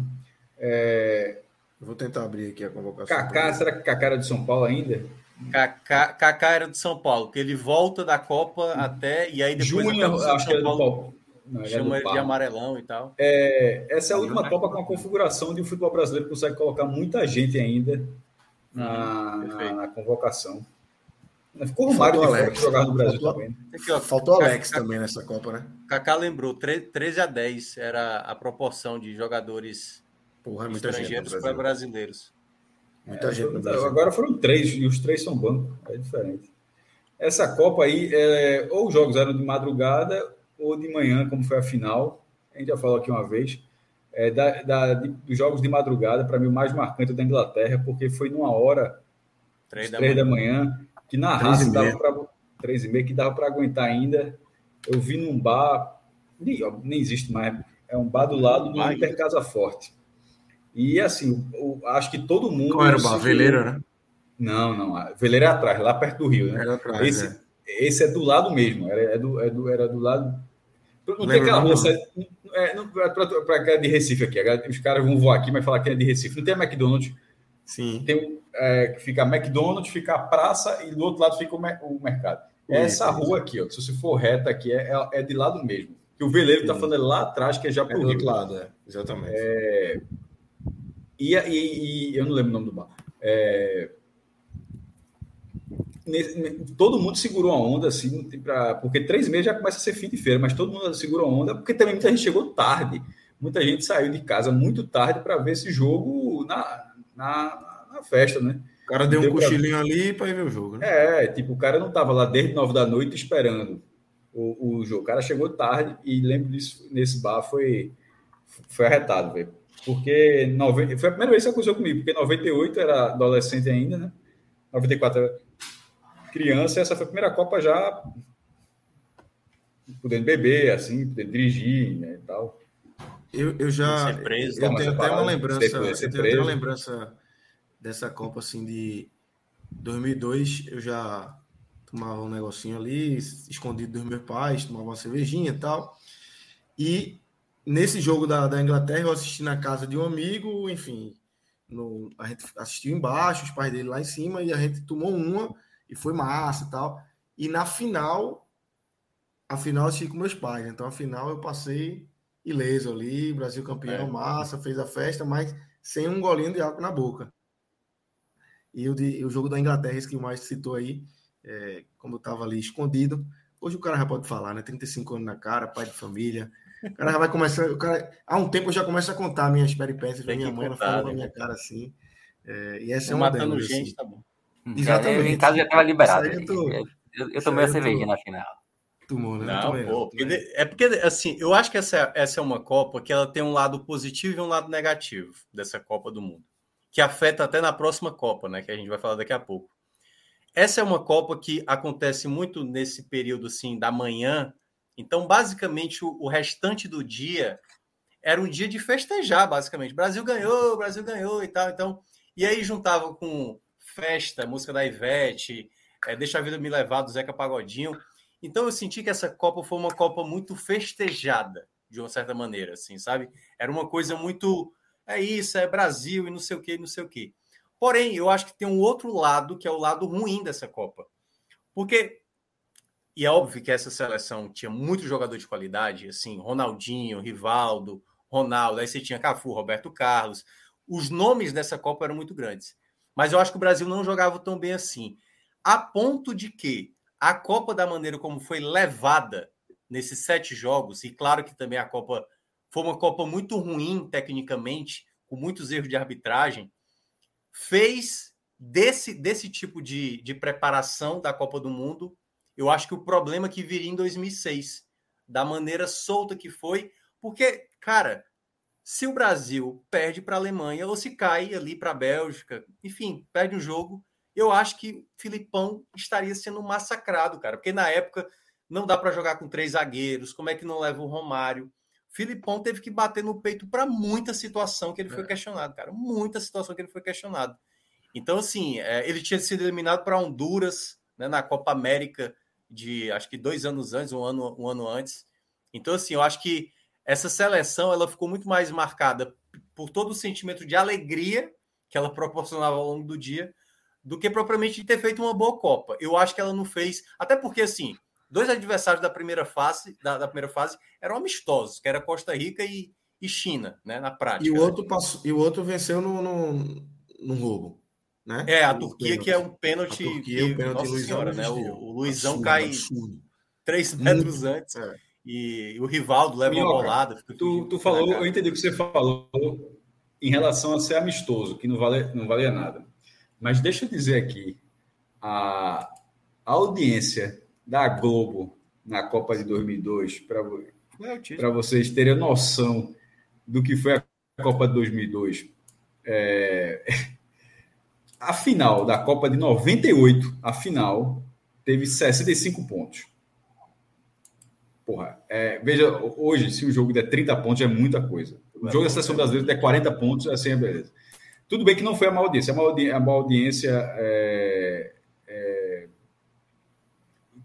É, vou tentar abrir aqui a convocação. Kaká, será que Kaká era de São Paulo ainda? Kaká, Kaká era de São Paulo, que ele volta da Copa até e aí depois Júnior, acho que era do Paulo. Não, chama ele de amarelão e tal. É, essa é a última Copa com a configuração de o futebol brasileiro consegue colocar muita gente ainda na, hum, na, na convocação. Ficou o Mário Alex jogar no Brasil faltou, também. Aqui, ó, faltou o Alex Kaká, também nessa Copa, né? Kaká lembrou, 13 a 10 era a proporção de jogadores Porra, é estrangeiros para brasileiros. Muita é, gente no Brasil. Agora foram três, e os três são banco, é diferente. Essa Copa aí, é, ou os jogos eram de madrugada ou de manhã, como foi a final. A gente já falou aqui uma vez. É, da, da, de, dos jogos de madrugada, para mim, o mais marcante é da Inglaterra, porque foi numa hora, três, da, da manhã, que na raça dava para. Três e meia, que dava para aguentar ainda. Eu vi num bar, nem, nem existe mais, é um bar do lado do Inter Casa Forte. E assim, eu, acho que todo mundo. Qual era o bar? Veleira, né? Não, não. Veleira é atrás, lá perto do Rio, né? Era atrás, esse, é. esse é do lado mesmo. Era, é do, é do, era do lado. Não tem aquela rua. É, para de Recife aqui. Os caras vão voar aqui, mas falar que é de Recife. Não tem a McDonald's. Sim. Tem é, fica a McDonald's, fica a praça e do outro lado fica o, o mercado. Essa rua aqui, ó, se você for reta aqui, é, é de lado mesmo. Que o veleiro está falando lá atrás, que é já pro é do outro lado, é. Exatamente. É... E, e, e, eu não lembro o nome do bar. É... Todo mundo segurou a onda, assim, pra... porque três meses já começa a ser fim de feira, mas todo mundo segurou a onda, porque também muita gente chegou tarde. Muita gente saiu de casa muito tarde para ver esse jogo na, na, na festa, né? O cara deu, deu um cochilinho pra... ali para ir ver o jogo, né? É, tipo, o cara não tava lá desde nove da noite esperando o, o jogo. O cara chegou tarde e lembro disso nesse bar foi, foi arretado, velho. Porque nove... foi a primeira vez que aconteceu comigo, porque 98 era adolescente ainda, né? 94 era criança, e essa foi a primeira Copa já podendo beber, assim, podendo dirigir, né, e tal. Eu, eu já preso, eu tenho até uma lembrança, eu tenho até uma lembrança dessa Copa assim de 2002, eu já tomava um negocinho ali, escondido dos meus pais, tomava uma cervejinha e tal. E nesse jogo da, da Inglaterra, eu assisti na casa de um amigo, enfim, no, a gente assistiu embaixo, os pais dele lá em cima, e a gente tomou uma e foi massa e tal. E na final, a final eu assisti com meus pais, então a final eu passei ileso ali, Brasil campeão, é. massa, fez a festa, mas sem um golinho de álcool na boca. E o, de, o jogo da Inglaterra, esse que o mais citou aí, é, como eu estava ali escondido. Hoje o cara já pode falar, né? 35 anos na cara, pai de família. O cara já vai começar. O cara, há um tempo eu já começo a contar minhas peripécias da minha mãe, ela falou na né? minha cara assim. É, e essa é uma matando delas, gente, assim. tá bom. Exatamente. Em casa já estava liberado. Eu, tô, eu, eu tomei a cervejinha na final. Tomou, né? Não, pô, porque, é porque, assim, eu acho que essa, essa é uma Copa que ela tem um lado positivo e um lado negativo dessa Copa do Mundo, que afeta até na próxima Copa, né? Que a gente vai falar daqui a pouco. Essa é uma Copa que acontece muito nesse período assim da manhã. Então, basicamente, o, o restante do dia era um dia de festejar, basicamente. Brasil ganhou, Brasil ganhou e tal. Então, e aí juntava com festa, música da Ivete, é, Deixa a Vida Me Levar, do Zeca Pagodinho. Então, eu senti que essa Copa foi uma Copa muito festejada, de uma certa maneira, assim, sabe? Era uma coisa muito. É isso, é Brasil e não sei o quê, não sei o quê. Porém, eu acho que tem um outro lado, que é o lado ruim dessa Copa. Porque, e é óbvio que essa seleção tinha muito jogador de qualidade, assim, Ronaldinho, Rivaldo, Ronaldo, aí você tinha Cafu, Roberto Carlos. Os nomes dessa Copa eram muito grandes. Mas eu acho que o Brasil não jogava tão bem assim. A ponto de que a Copa, da maneira como foi levada nesses sete jogos, e claro que também a Copa foi uma Copa muito ruim tecnicamente, com muitos erros de arbitragem, fez desse, desse tipo de, de preparação da Copa do Mundo, eu acho que o problema que viria em 2006, da maneira solta que foi, porque, cara, se o Brasil perde para a Alemanha ou se cai ali para a Bélgica, enfim, perde um jogo, eu acho que Filipão estaria sendo massacrado, cara, porque na época não dá para jogar com três zagueiros, como é que não leva o Romário? Filipão teve que bater no peito para muita situação que ele foi é. questionado, cara. Muita situação que ele foi questionado. Então, assim, é, ele tinha sido eliminado para Honduras né, na Copa América de acho que dois anos antes, um ano, um ano antes. Então, assim, eu acho que essa seleção ela ficou muito mais marcada por todo o sentimento de alegria que ela proporcionava ao longo do dia do que propriamente de ter feito uma boa Copa. Eu acho que ela não fez, até porque assim, dois adversários da primeira fase, da, da, primeira fase eram amistosos, que era Costa Rica e, e China, né, na prática. E o outro passou, e o outro venceu no, no, no roubo, né? É, a Turquia que é um pênalti, a Turquia, que, é um pênalti Nossa Luizão senhora, né? O, o Luizão absurdo, cai absurdo. três metros Muito, antes. É. E o Rivaldo leva Minhoca, uma bolada. Tu, tu falou, eu entendi o que você falou em relação a ser amistoso, que não vale, não valia nada. Mas deixa eu dizer aqui, a, a audiência da Globo na Copa de 2002, para vocês terem noção do que foi a Copa de 2002. É... A final da Copa de 98, a final, teve 65 pontos. porra, é, veja, hoje, se o jogo der 30 pontos, é muita coisa. O jogo da seleção brasileira der 40 pontos, assim é beleza. Tudo bem que não foi a maior audiência. A maior audiência, a maior audiência é, é,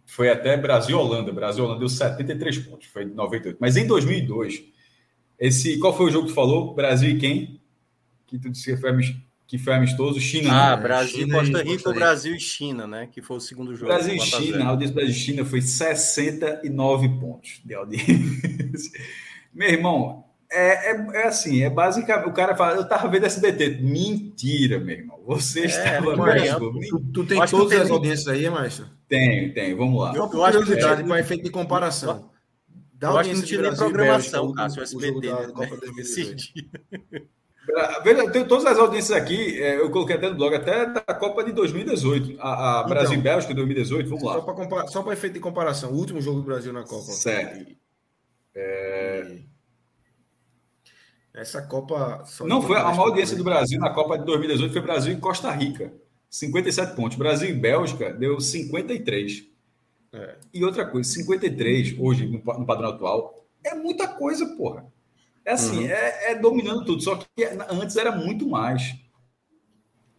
foi até Brasil-Holanda. Brasil-Holanda deu 73 pontos, foi 98. Mas em 2002, esse, qual foi o jogo que tu falou? Brasil e quem? Que tu disse que foi, que foi amistoso? China. Ah, né? Brasil, China Costa Rica, Brasil e China, né? Que foi o segundo jogo. Brasil e China, a audiência Brasil e China foi 69 pontos de audiência. Meu irmão, é, é, é, assim, é basicamente. O cara fala, eu tava vendo SBT. Mentira, meu irmão. Você é, estava vendo. Tu, tu tem todas as audiências aí, maestro? Tenho, tenho. Vamos lá. Eu, eu acho curiosidade, para efeito de comparação. Da eu acho que não tinha nem programação, Cássio, o SBT. Da, né? Copa Veja, tem todas as audiências aqui, é, eu coloquei até no blog, até da Copa de 2018, a, a então, Brasil e Bélgica 2018, vamos lá. Só para efeito de comparação, o último jogo do Brasil na Copa. Certo. É... Essa Copa. Não, foi a maior audiência do Brasil na Copa de 2018 foi Brasil e Costa Rica. 57 pontos. Brasil e Bélgica deu 53. É. E outra coisa, 53 hoje, no, padrão atual, é muita coisa, porra. É assim, uhum. é, é, dominando tudo. Só que antes era muito mais.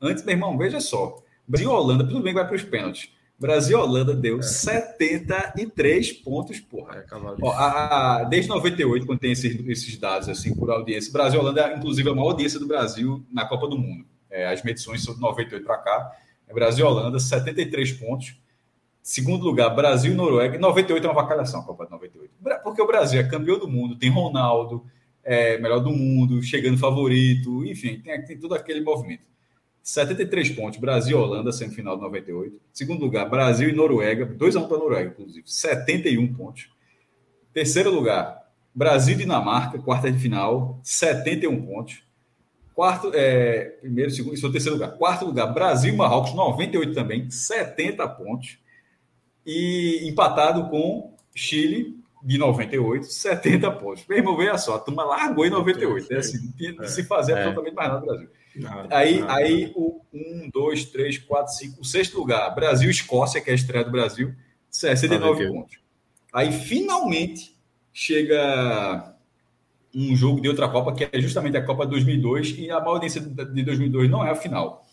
Antes, meu irmão, veja só. Brasil e Holanda, tudo bem que vai para os pênaltis. Brasil e Holanda deu é. 73 pontos, porra. É, Ó, a, a, desde 98, quando tem esses, esses, dados assim por audiência, Brasil e Holanda, é, inclusive, a maior audiência do Brasil na Copa do Mundo. É, as medições são de 98 para cá. É Brasil e Holanda, 73 pontos. Segundo lugar, Brasil e Noruega. 98 é uma vacalhação a Copa de 98. Porque o Brasil é campeão do mundo, tem Ronaldo, é melhor do mundo, chegando favorito, enfim, tem, tem todo aquele movimento. 73 pontos, Brasil e Holanda, semifinal de 98. Segundo lugar, Brasil e Noruega, 2 a 1 para a Noruega, inclusive, 71 pontos. Terceiro lugar, Brasil e Dinamarca, quarta de final, 71 pontos. Quarto, é, primeiro, segundo, isso é o terceiro lugar. Quarto lugar, Brasil e Marrocos, 98 também, 70 pontos. E empatado com Chile, de 98, 70 pontos. Meu irmão, veja só, a turma largou em 98. Né? Assim, não tinha é, se fazer é. absolutamente mais nada no Brasil. Aí, nada, aí nada. o 1, 2, 3, 4, 5, o sexto lugar, Brasil Escócia, que é a estreia do Brasil, 69 pontos. Aí finalmente chega um jogo de outra Copa, que é justamente a Copa 2002, e a maior audiência de 2002 não é a final.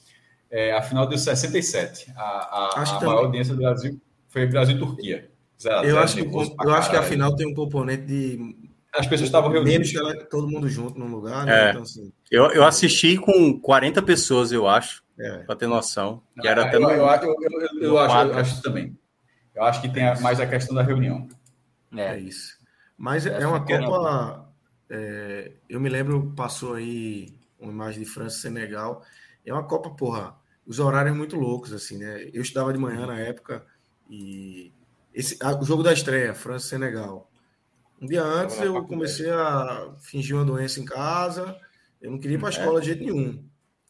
É, a final deu 67. A, a, a maior audiência do Brasil foi Brasil e Turquia. Zero, eu, acho, que, eu acho que a final tem um componente de as pessoas estavam reunidas. todo mundo junto num lugar, né? É. Então, assim, eu, eu assisti com 40 pessoas, eu acho, é. para ter noção. Que era até eu, eu, eu, eu, eu acho, eu acho também. Eu acho que tem a, mais a questão da reunião. É, é isso. Mas é uma Copa. É, eu me lembro, passou aí uma imagem de França e Senegal. É uma Copa, porra, os horários muito loucos, assim, né? Eu estudava de manhã na época e esse, a, o jogo da estreia, França e Senegal. Um dia antes eu comecei a fingir uma doença em casa. Eu não queria ir para a é. escola é. de jeito nenhum.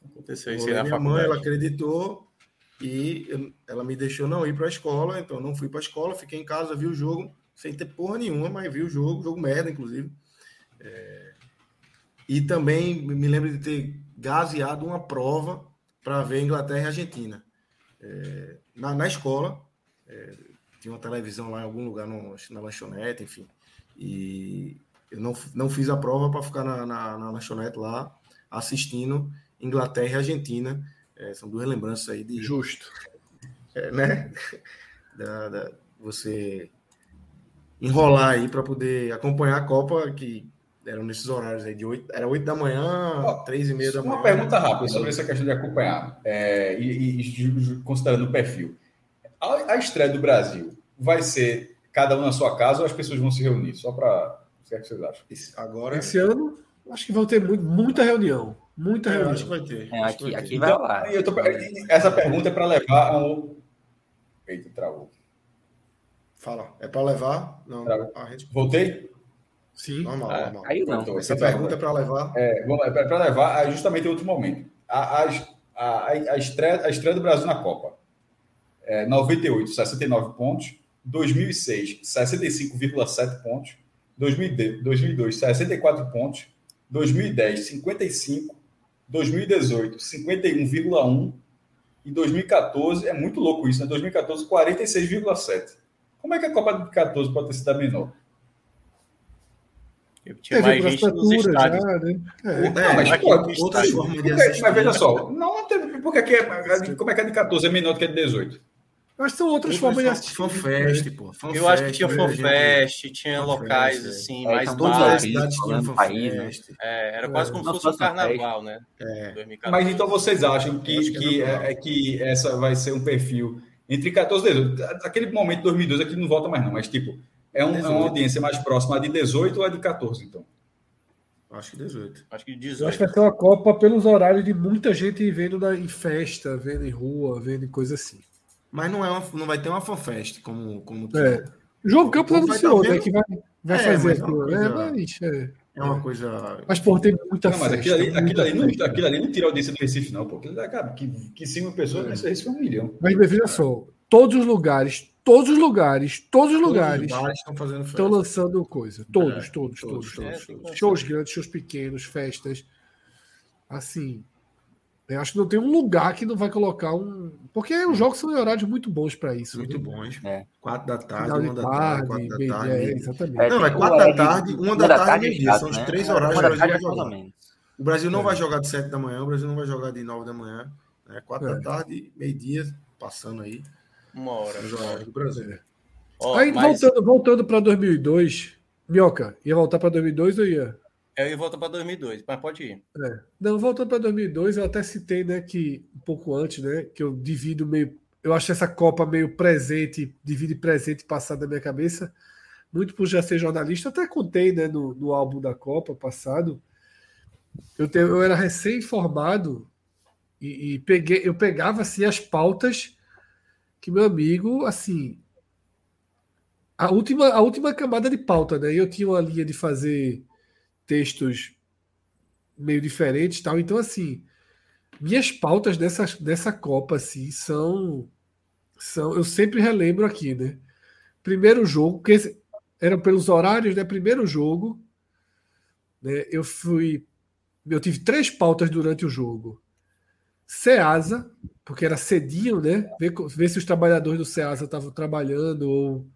Aconteceu isso na minha mãe, ela acreditou e eu, ela me deixou não ir para a escola, então não fui para a escola, fiquei em casa, vi o jogo sem ter porra nenhuma, mas vi o jogo, jogo merda, inclusive. É... E também me lembro de ter gaseado uma prova para ver Inglaterra e Argentina. É... Na, na escola, é... tinha uma televisão lá em algum lugar no, na lanchonete, enfim. E eu não, não fiz a prova para ficar na, na, na, lanchonete lá assistindo Inglaterra e Argentina. É, são duas lembranças aí de. Justo. É, né? Da, da, você enrolar aí para poder acompanhar a Copa, que eram nesses horários aí de 8, era 8 da manhã, oh, 3 e meia da manhã. Uma pergunta rápida sobre essa questão de acompanhar, é, e, e, considerando o perfil. A, a estreia do Brasil vai ser cada um na sua casa ou as pessoas vão se reunir? Só para. O que, é que vocês acham? Esse, agora... Esse ano, acho que vão ter muito, muita reunião. Muita é, reunião. Acho que vai ter. É, aqui, vai aqui vai então, lá. Tô, essa pergunta é para levar ao. Eita, travou. Fala. É para levar? Não. A gente... Voltei? Sim. Normal, ah, normal. Aí não. Então, essa pergunta é para levar. É, é para levar é justamente em outro momento. A, a, a, a, estreia, a estreia do Brasil na Copa. É, 98, 69 pontos. 2006, 65,7 pontos. 2002, 64 pontos. 2010, 55. 2018, 51,1. E 2014, é muito louco isso, né? 2014, 46,7. Como é que a Copa de 14 pode ter sido a menor? Tinha mais gente nos estádios. Já, né? é. Não, mas pode, outras formas de assistir. Mas veja só, não teve, porque aqui é, como é que é de 14 é menor do que de 18? Mas são outras formas de assistir. Fanfest, pô. Fanfest, eu acho que tinha fanfest, tinha locais assim, é, mais todas as cidades tinham fanfest. É, era quase como se fosse um carnaval, né? É. Mas então vocês acham que, que, é, é, que essa vai ser um perfil entre 14 e 18? Aquele momento de 2012 aqui não volta mais não, mas tipo, é, um, é uma audiência mais próxima de 18 ou a de 14, então? Acho que 18. Acho que 18. acho que vai ter uma Copa pelos horários de muita gente vendo na, em festa, vendo em rua, vendo em coisa assim. Mas não, é uma, não vai ter uma fanfest como. como é. João Campos anunciou, né? Que vai, vai é, fazer aquilo. É, mas, é, é uma coisa. Mas, pô, tem muita não, mas festa. Aquilo ali, aquilo, ali não, aquilo ali não tira audiência do Recife, não, pô. Aquilo, cara, que, que cinco pessoas, é. Recife é um milhão. Mas veja só, todos os lugares, todos os lugares, todos os lugares, todos os estão fazendo festa. Estão lançando coisa. Todos, é, todos, todos, todos, todos. Shows grandes, shows pequenos, festas. Assim. Eu acho que não tem um lugar que não vai colocar um. Porque os jogos são em horários muito bons para isso. Muito né? bons. É. Quatro da tarde, uma da tarde, quatro da tarde. É, exatamente. Não, é quatro da tarde, uma da tarde e meio-dia. São os né? três horários que o Brasil vai jogar. O Brasil não vai jogar de sete da manhã, o Brasil não vai jogar de nove da manhã. Né? Quatro da tarde, meio-dia, passando aí. Uma hora. Os horários do Brasil. Oh, aí, mas... voltando, voltando para 2002, Minhoca, ia voltar para 2002 ou ia? Ia voltar para 2002, mas pode ir. É. Não, voltando para 2002, eu até citei, né, que um pouco antes, né, que eu divido meio, eu acho essa Copa meio presente, divide presente e passado na minha cabeça, muito por já ser jornalista, até contei, né, no, no álbum da Copa passado, eu, te, eu era recém-formado e, e, peguei, eu pegava assim as pautas que meu amigo, assim, a última, a última camada de pauta, né? Eu tinha uma linha de fazer textos meio diferentes, tal. Então, assim, minhas pautas dessa, dessa Copa, assim, são, são. Eu sempre relembro aqui, né? Primeiro jogo, que eram pelos horários, né? Primeiro jogo, né? Eu fui. Eu tive três pautas durante o jogo. Ceasa, porque era cedinho, né? Ver, ver se os trabalhadores do Ceasa estavam trabalhando ou,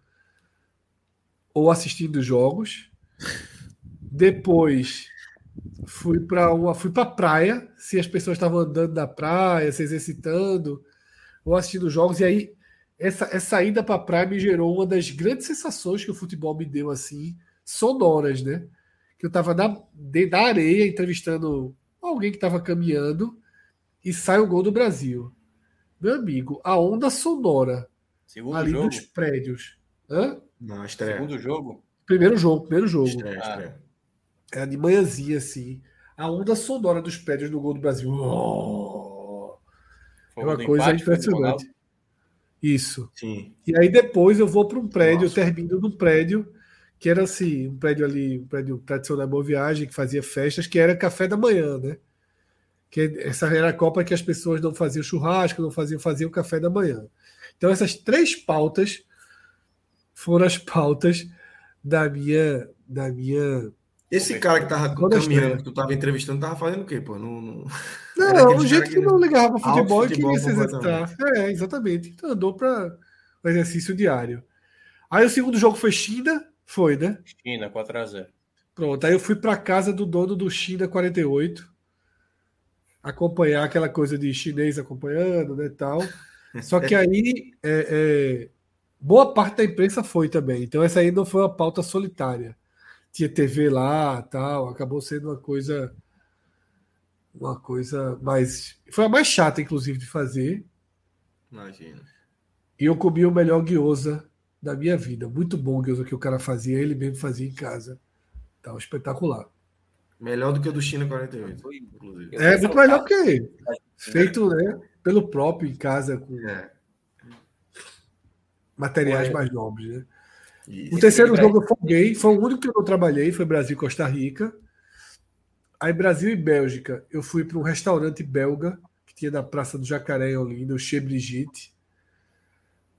ou assistindo jogos. Depois fui para uma fui para praia, se as pessoas estavam andando na praia, se exercitando ou assistindo jogos e aí essa, essa ida para a praia me gerou uma das grandes sensações que o futebol me deu assim, sonoras, né? Que eu estava na, na areia entrevistando alguém que estava caminhando e sai o gol do Brasil. Meu amigo, a onda sonora Segundo ali jogo? dos prédios. Hã? Não, estreia. Segundo jogo? Primeiro jogo, primeiro jogo. Estreia, estreia. Era de manhãzinha, assim. A onda sonora dos prédios do gol do Brasil. Oh! É uma coisa empate, impressionante. Isso. Sim. E aí depois eu vou para um prédio, Nossa. eu termino num prédio que era assim, um prédio ali, um prédio tradicional Boa Viagem, que fazia festas, que era café da manhã, né? Que essa era a Copa que as pessoas não faziam churrasco, não faziam, faziam café da manhã. Então essas três pautas foram as pautas da minha da minha esse cara que tava caminhando, que tu tava entrevistando, tava fazendo o quê, pô? Não, não... não o jeito que, que não ligava para futebol, futebol e queria se exercitar. É, exatamente. Então andou para o exercício diário. Aí o segundo jogo foi China, foi, né? China, 4x0. Pronto, aí eu fui para casa do dono do China 48, acompanhar aquela coisa de chinês acompanhando, né, tal. Só que aí é, é, boa parte da imprensa foi também. Então essa aí não foi uma pauta solitária tinha TV lá, tal, acabou sendo uma coisa uma coisa mais foi a mais chata inclusive de fazer. Imagina. E eu comi o melhor gyoza da minha vida, muito bom o gyoza que o cara fazia, ele mesmo fazia em casa. Tal, espetacular. Melhor do que o do China 48, inclusive. É, muito melhor que ele. Feito, né, pelo próprio em casa com é. materiais mais nobres, né? O terceiro jogo eu folguei, foi o único que eu não trabalhei, foi Brasil e Costa Rica. Aí Brasil e Bélgica, eu fui para um restaurante belga que tinha na Praça do Jacaré em Olinda, o Che Brigitte.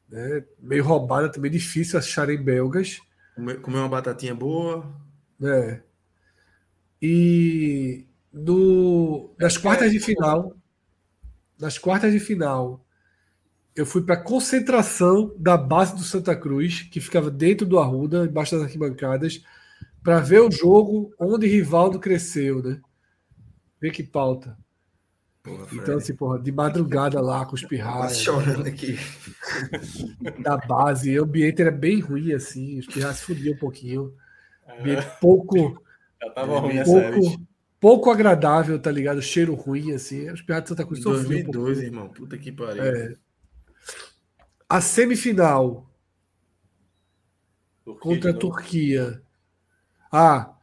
Né? Meio roubada, também difícil acharem belgas. Comer uma batatinha boa. É. E no, nas quartas de final, nas quartas de final, eu fui para a concentração da base do Santa Cruz, que ficava dentro do Arruda, embaixo das arquibancadas, para ver o jogo onde Rivaldo cresceu, né? Ver que pauta. Porra, então, assim, porra, de madrugada lá com os pirraias. chorando aqui. Da base, o ambiente era bem ruim, assim, os pirraias se fudiam um pouquinho. Ambiente pouco. Já tava ruim pouco, pouco agradável, tá ligado? Cheiro ruim, assim. Os pirraias de Santa Cruz sofriam. 2002, um irmão. Puta que pariu. É. A semifinal Turquia contra a Turquia. Ah,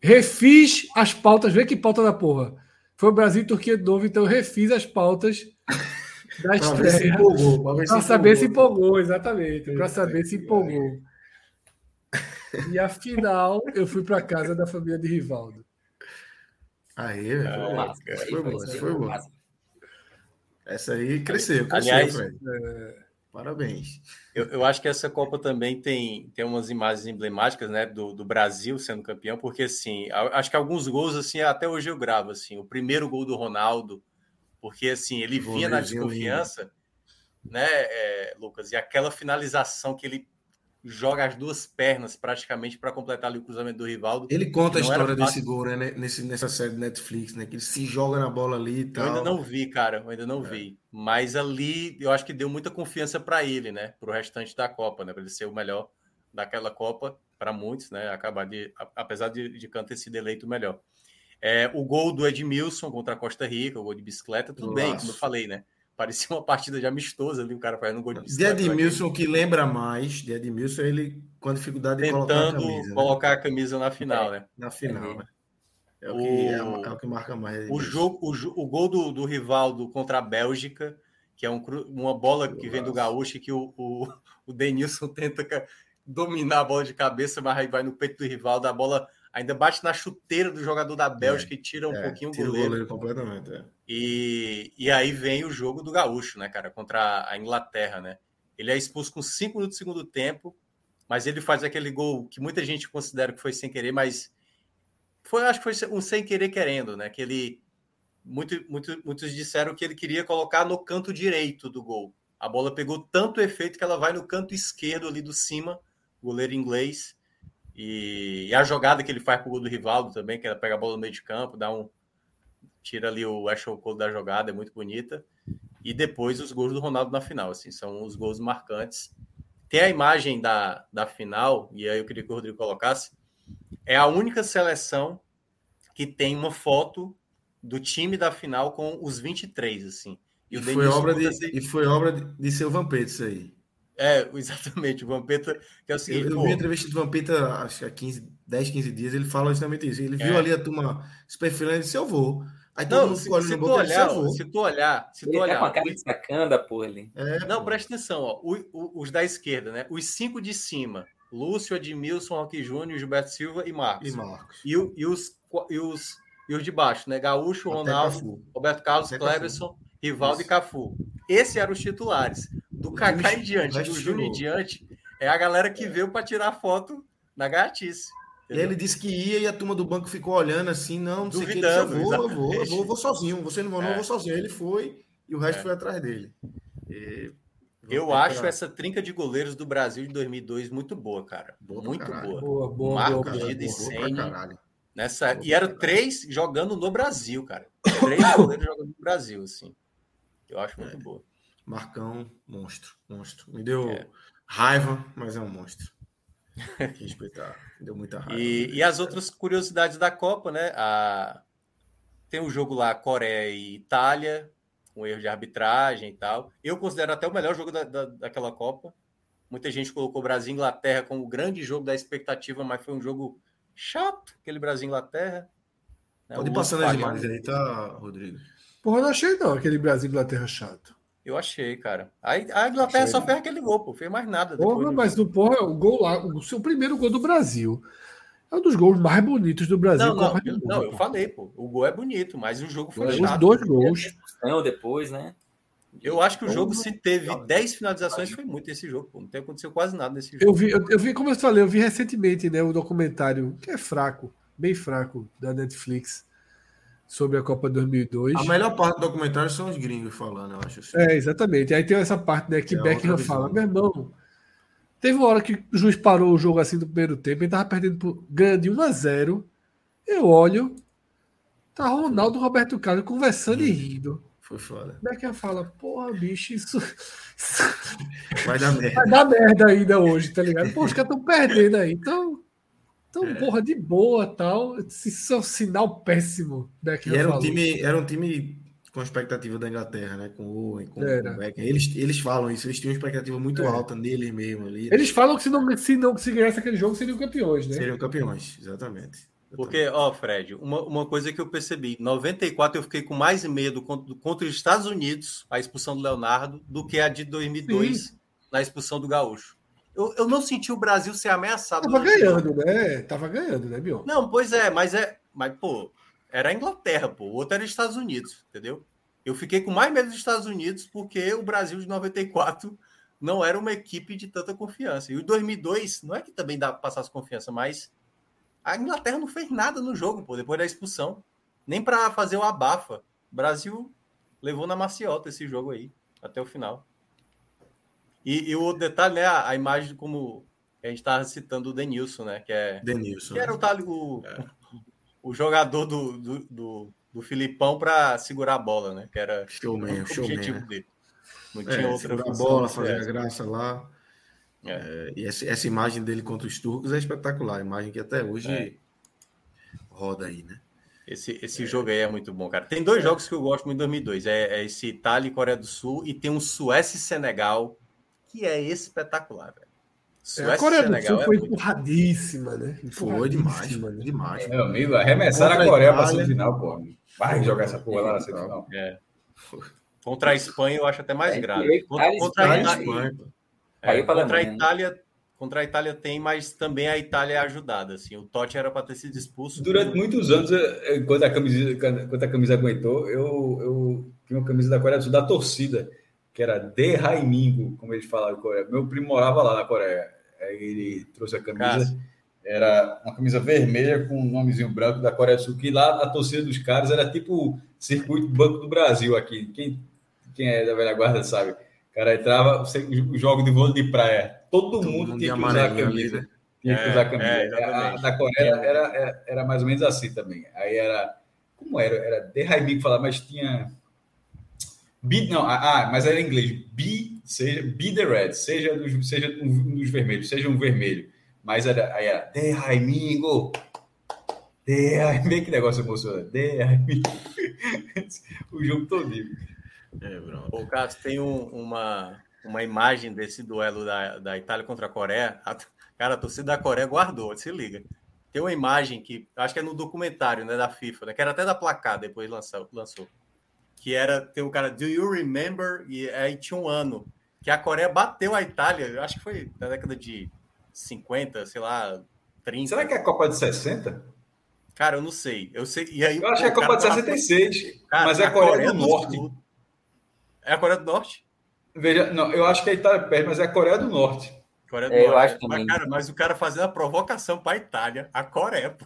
refiz as pautas. Vê que pauta da porra. Foi o Brasil e Turquia de novo, então eu refiz as pautas da estreia. Para saber se empolgou, exatamente. Para saber se empolgou. E a final, eu fui para casa da família de Rivaldo. Aí, ah, foi, bom, foi bom. Essa aí cresceu, cresceu, Aliás, é... Parabéns. Eu, eu, acho que essa Copa também tem, tem umas imagens emblemáticas, né, do, do Brasil sendo campeão, porque assim, acho que alguns gols assim até hoje eu gravo assim, o primeiro gol do Ronaldo, porque assim ele vinha na desconfiança, né, é, Lucas, e aquela finalização que ele joga as duas pernas praticamente para completar ali o cruzamento do Rivaldo. Ele conta a história desse gol, né? Nesse, nessa série de Netflix, né? Que ele se joga na bola ali e tal. Eu ainda não vi, cara. Eu ainda não é. vi. Mas ali eu acho que deu muita confiança para ele, né? Para o restante da Copa, né? Para ele ser o melhor daquela Copa, para muitos, né? Acabar de, apesar de, de Kant ter sido eleito o melhor. É, o gol do Edmilson contra a Costa Rica, o gol de bicicleta, tudo Nossa. bem, como eu falei, né? Parecia uma partida de amistosa ali, o cara fazendo um gol de bicicleta. De Edmilson, que lembra mais, de Edmilson, ele com a dificuldade de Tentando colocar a camisa. Né? colocar a camisa na final, né? Na final, né? É o, que, é, é, o que marca mais. O, jogo, o, o gol do, do Rivaldo contra a Bélgica, que é um, uma bola que vem do Gaúcho, que o, o, o Denilson tenta dominar a bola de cabeça, mas aí vai no peito do Rivaldo, a bola ainda bate na chuteira do jogador da Bélgica é, e tira um é, pouquinho tira o goleiro. O goleiro completamente, é. E, e aí vem o jogo do Gaúcho, né, cara, contra a Inglaterra, né? Ele é expulso com cinco minutos do segundo tempo, mas ele faz aquele gol que muita gente considera que foi sem querer, mas foi, acho que foi um sem querer querendo, né? Que ele muito, muito, muitos disseram que ele queria colocar no canto direito do gol. A bola pegou tanto efeito que ela vai no canto esquerdo ali do cima, goleiro inglês, e, e, a jogada que ele faz pro gol do Rivaldo também, que ela pega a bola no meio de campo, dá um. Tira ali o Ashton Cole da jogada, é muito bonita. E depois os gols do Ronaldo na final, assim, são os gols marcantes. Tem a imagem da, da final, e aí eu queria que o Rodrigo colocasse. É a única seleção que tem uma foto do time da final com os 23, assim. E, e foi, obra de, e foi obra de, de seu Vampeta isso aí. É, exatamente. O Vampeta, que é o seguinte. Eu, eu vi a entrevista do Vampeta, acho que há 15, 10, 15 dias, ele fala justamente isso. Ele viu é. ali a turma se perfilando e disse: Eu vou. Aí não, se, se, tu olhar, se tu olhar, se tu ele olhar, tá com a cara de sacanda, pô, ali. É, não, pô. presta atenção, ó. O, o, os da esquerda, né? Os cinco de cima: Lúcio, Edmilson, Roque Júnior, Gilberto Silva e Marcos. E Marcos. E, e, os, e, os, e os de baixo, né? Gaúcho, Até Ronaldo, Cafu. Roberto Carlos, Até Cleberson, Cafu. Rivaldo Isso. e Cafu. Esses eram os titulares. Do Kaká em diante, do Júnior em diante, é a galera que veio para tirar foto na gatice. Entendeu? Ele disse que ia e a turma do banco ficou olhando assim, não, não sei o que. Disse, eu vou, eu vou, eu vou, eu vou sozinho. Você não vai, não, é. eu vou sozinho. Ele foi e o resto é. foi atrás dele. E... Eu acho essa trinca de goleiros do Brasil de 2002 muito boa, cara. Boa muito boa. boa. Boa, Marcos, boa, Gida e Senni. Nessa... E eram três jogando no Brasil, cara. Três goleiros jogando no Brasil, assim. Eu acho muito é. boa. Marcão, monstro, monstro. Me deu é. raiva, mas é um monstro. respeitar. Deu muita raiva. E, e, as outras curiosidades da Copa, né? A... Tem o um jogo lá, Coreia e Itália, com erro de arbitragem e tal. Eu considero até o melhor jogo da, da, daquela Copa. Muita gente colocou Brasil e Inglaterra como o grande jogo da expectativa, mas foi um jogo chato, aquele Brasil e Inglaterra. Né? Pode ir passando as imagens aí, tá, Rodrigo? Porra, não achei não, aquele Brasil e Inglaterra chato. Eu achei, cara. A, Inglaterra achei, só fez aquele gol, pô. Fez mais nada. Porra, mas do porra, o gol lá, o seu primeiro gol do Brasil. É um dos gols mais bonitos do Brasil. Não, não, eu, não, eu falei, pô. O gol é bonito, mas o jogo foi Os chato. dois gols. Não, depois, né? Eu acho que o jogo, se teve 10 finalizações, foi muito esse jogo, pô. Não tem aconteceu quase nada nesse jogo. Eu vi, eu, eu, vi, como eu falei, eu vi recentemente, né, o documentário, que é fraco, bem fraco, da Netflix sobre a Copa 2002. A melhor parte do documentário são os gringos falando, eu acho. Assim. É, exatamente. Aí tem essa parte né, que é Beckham fala: meu irmão, Teve uma hora que o juiz parou o jogo assim do primeiro tempo, ele tava perdendo por, ganhando de 1 a 0 Eu olho, tá Ronaldo Roberto Carlos conversando hum. e rindo. Foi foda. Que fala? Porra, bicho, isso. Vai dar merda. Vai dar merda ainda hoje, tá ligado? Pô, os caras estão perdendo aí. Então, então é. porra, de boa tal. Isso é um sinal péssimo. E era um, time, era um time com a expectativa da Inglaterra, né? Com o Owen, com, Era. o Beckham. Eles, eles falam isso, eles tinham uma expectativa muito é. alta neles mesmo ali. Eles falam que se não, se não se ganhasse aquele jogo, seriam campeões, né? Seriam campeões, exatamente. Porque, ó, Fred, uma, uma coisa que eu percebi: 94 eu fiquei com mais medo contra, contra os Estados Unidos, a expulsão do Leonardo, do que a de 2002, Sim. na expulsão do Gaúcho. Eu, eu não senti o Brasil ser ameaçado. Tava ganhando, jogo. né? Tava ganhando, né, Bion? Não, pois é, mas é. Mas, pô, era a Inglaterra, pô. O outro era Estados Unidos, entendeu? Eu fiquei com mais medo dos Estados Unidos porque o Brasil de 94 não era uma equipe de tanta confiança. E o 2002 não é que também dá essa confiança, mas a Inglaterra não fez nada no jogo, pô, depois da expulsão. Nem para fazer o abafa. O Brasil levou na maciota esse jogo aí, até o final. E, e o detalhe, né, a, a imagem como a gente estava citando o Denilson, né? Que é. Denilson. Que era o, o, é o jogador do, do, do, do Filipão para segurar a bola, né? Que era showman, o showman, objetivo né? dele. Não tinha é, outra a bola, fazer a graça lá. É. É, e essa, essa, imagem dele contra os turcos é espetacular. imagem que até hoje é. roda aí, né? Esse, esse é. jogo aí é muito bom, cara. Tem dois é. jogos que eu gosto muito em 2002. É, esse Itália e Coreia do Sul. E tem um Suécia e Senegal, que é espetacular, velho. Suécia, a Coreia do Sul foi empurradíssima, né? Foi demais, né? demais. Meu amigo, arremessaram a Coreia para a semifinal, pô. Vai jogar essa porra lá na semifinal. É. Contra a Espanha eu acho até mais é, grave. Contra, contra a Itália. É, contra a Itália, contra a Itália tem, mas também a Itália é ajudada. Assim, o Totti era para ter sido expulso. Durante muitos anos, enquanto a camisa, enquanto a camisa aguentou, eu, eu tinha uma camisa da Coreia do Sul da torcida, que era De Raimingo, como eles falavam Coreia. Meu primo morava lá na Coreia. Aí ele trouxe a camisa. Era uma camisa vermelha com um nomezinho branco da Coreia do Sul, que lá a torcida dos caras era tipo circuito Banco do Brasil aqui. Quem, quem é da velha guarda sabe. O cara entrava, o jogo de vôlei de praia. Todo, Todo mundo, tinha que usar a camisa. Né? Tinha que usar a é, camisa. É, a, da Coreia era, era, era, mais ou menos assim também. Aí era. Como era? Era de Raimi que falava, mas tinha. Be, não, ah, mas era em inglês. Be, seja, be the red, seja dos, seja um dos vermelhos, seja um vermelho. Mas era, aí era de Raimingo. De Raimingo, que negócio emocionante. De Raimingo. o jogo todo. É, Ô, Cássio, tem um, uma, uma imagem desse duelo da, da Itália contra a Coreia. A, cara, a torcida da Coreia guardou, se liga. Tem uma imagem que acho que é no documentário né, da FIFA, né, que era até da placar, depois lançou, lançou que era tem o cara Do You Remember? E aí tinha um ano que a Coreia bateu a Itália, acho que foi na década de 50, sei lá, 30. Será que é a Copa de 60? Cara, eu não sei. Eu sei. E aí, eu acho que é a Copa de 66, cara, mas é a Coreia, Coreia do, do Norte. Sul. É a Coreia do Norte? Veja, não, eu acho que a Itália perde, mas é a Coreia do Norte. Coreia do é, Norte. Eu acho mas, cara, mas o cara fazendo a provocação para a Itália, a Coreia, pô.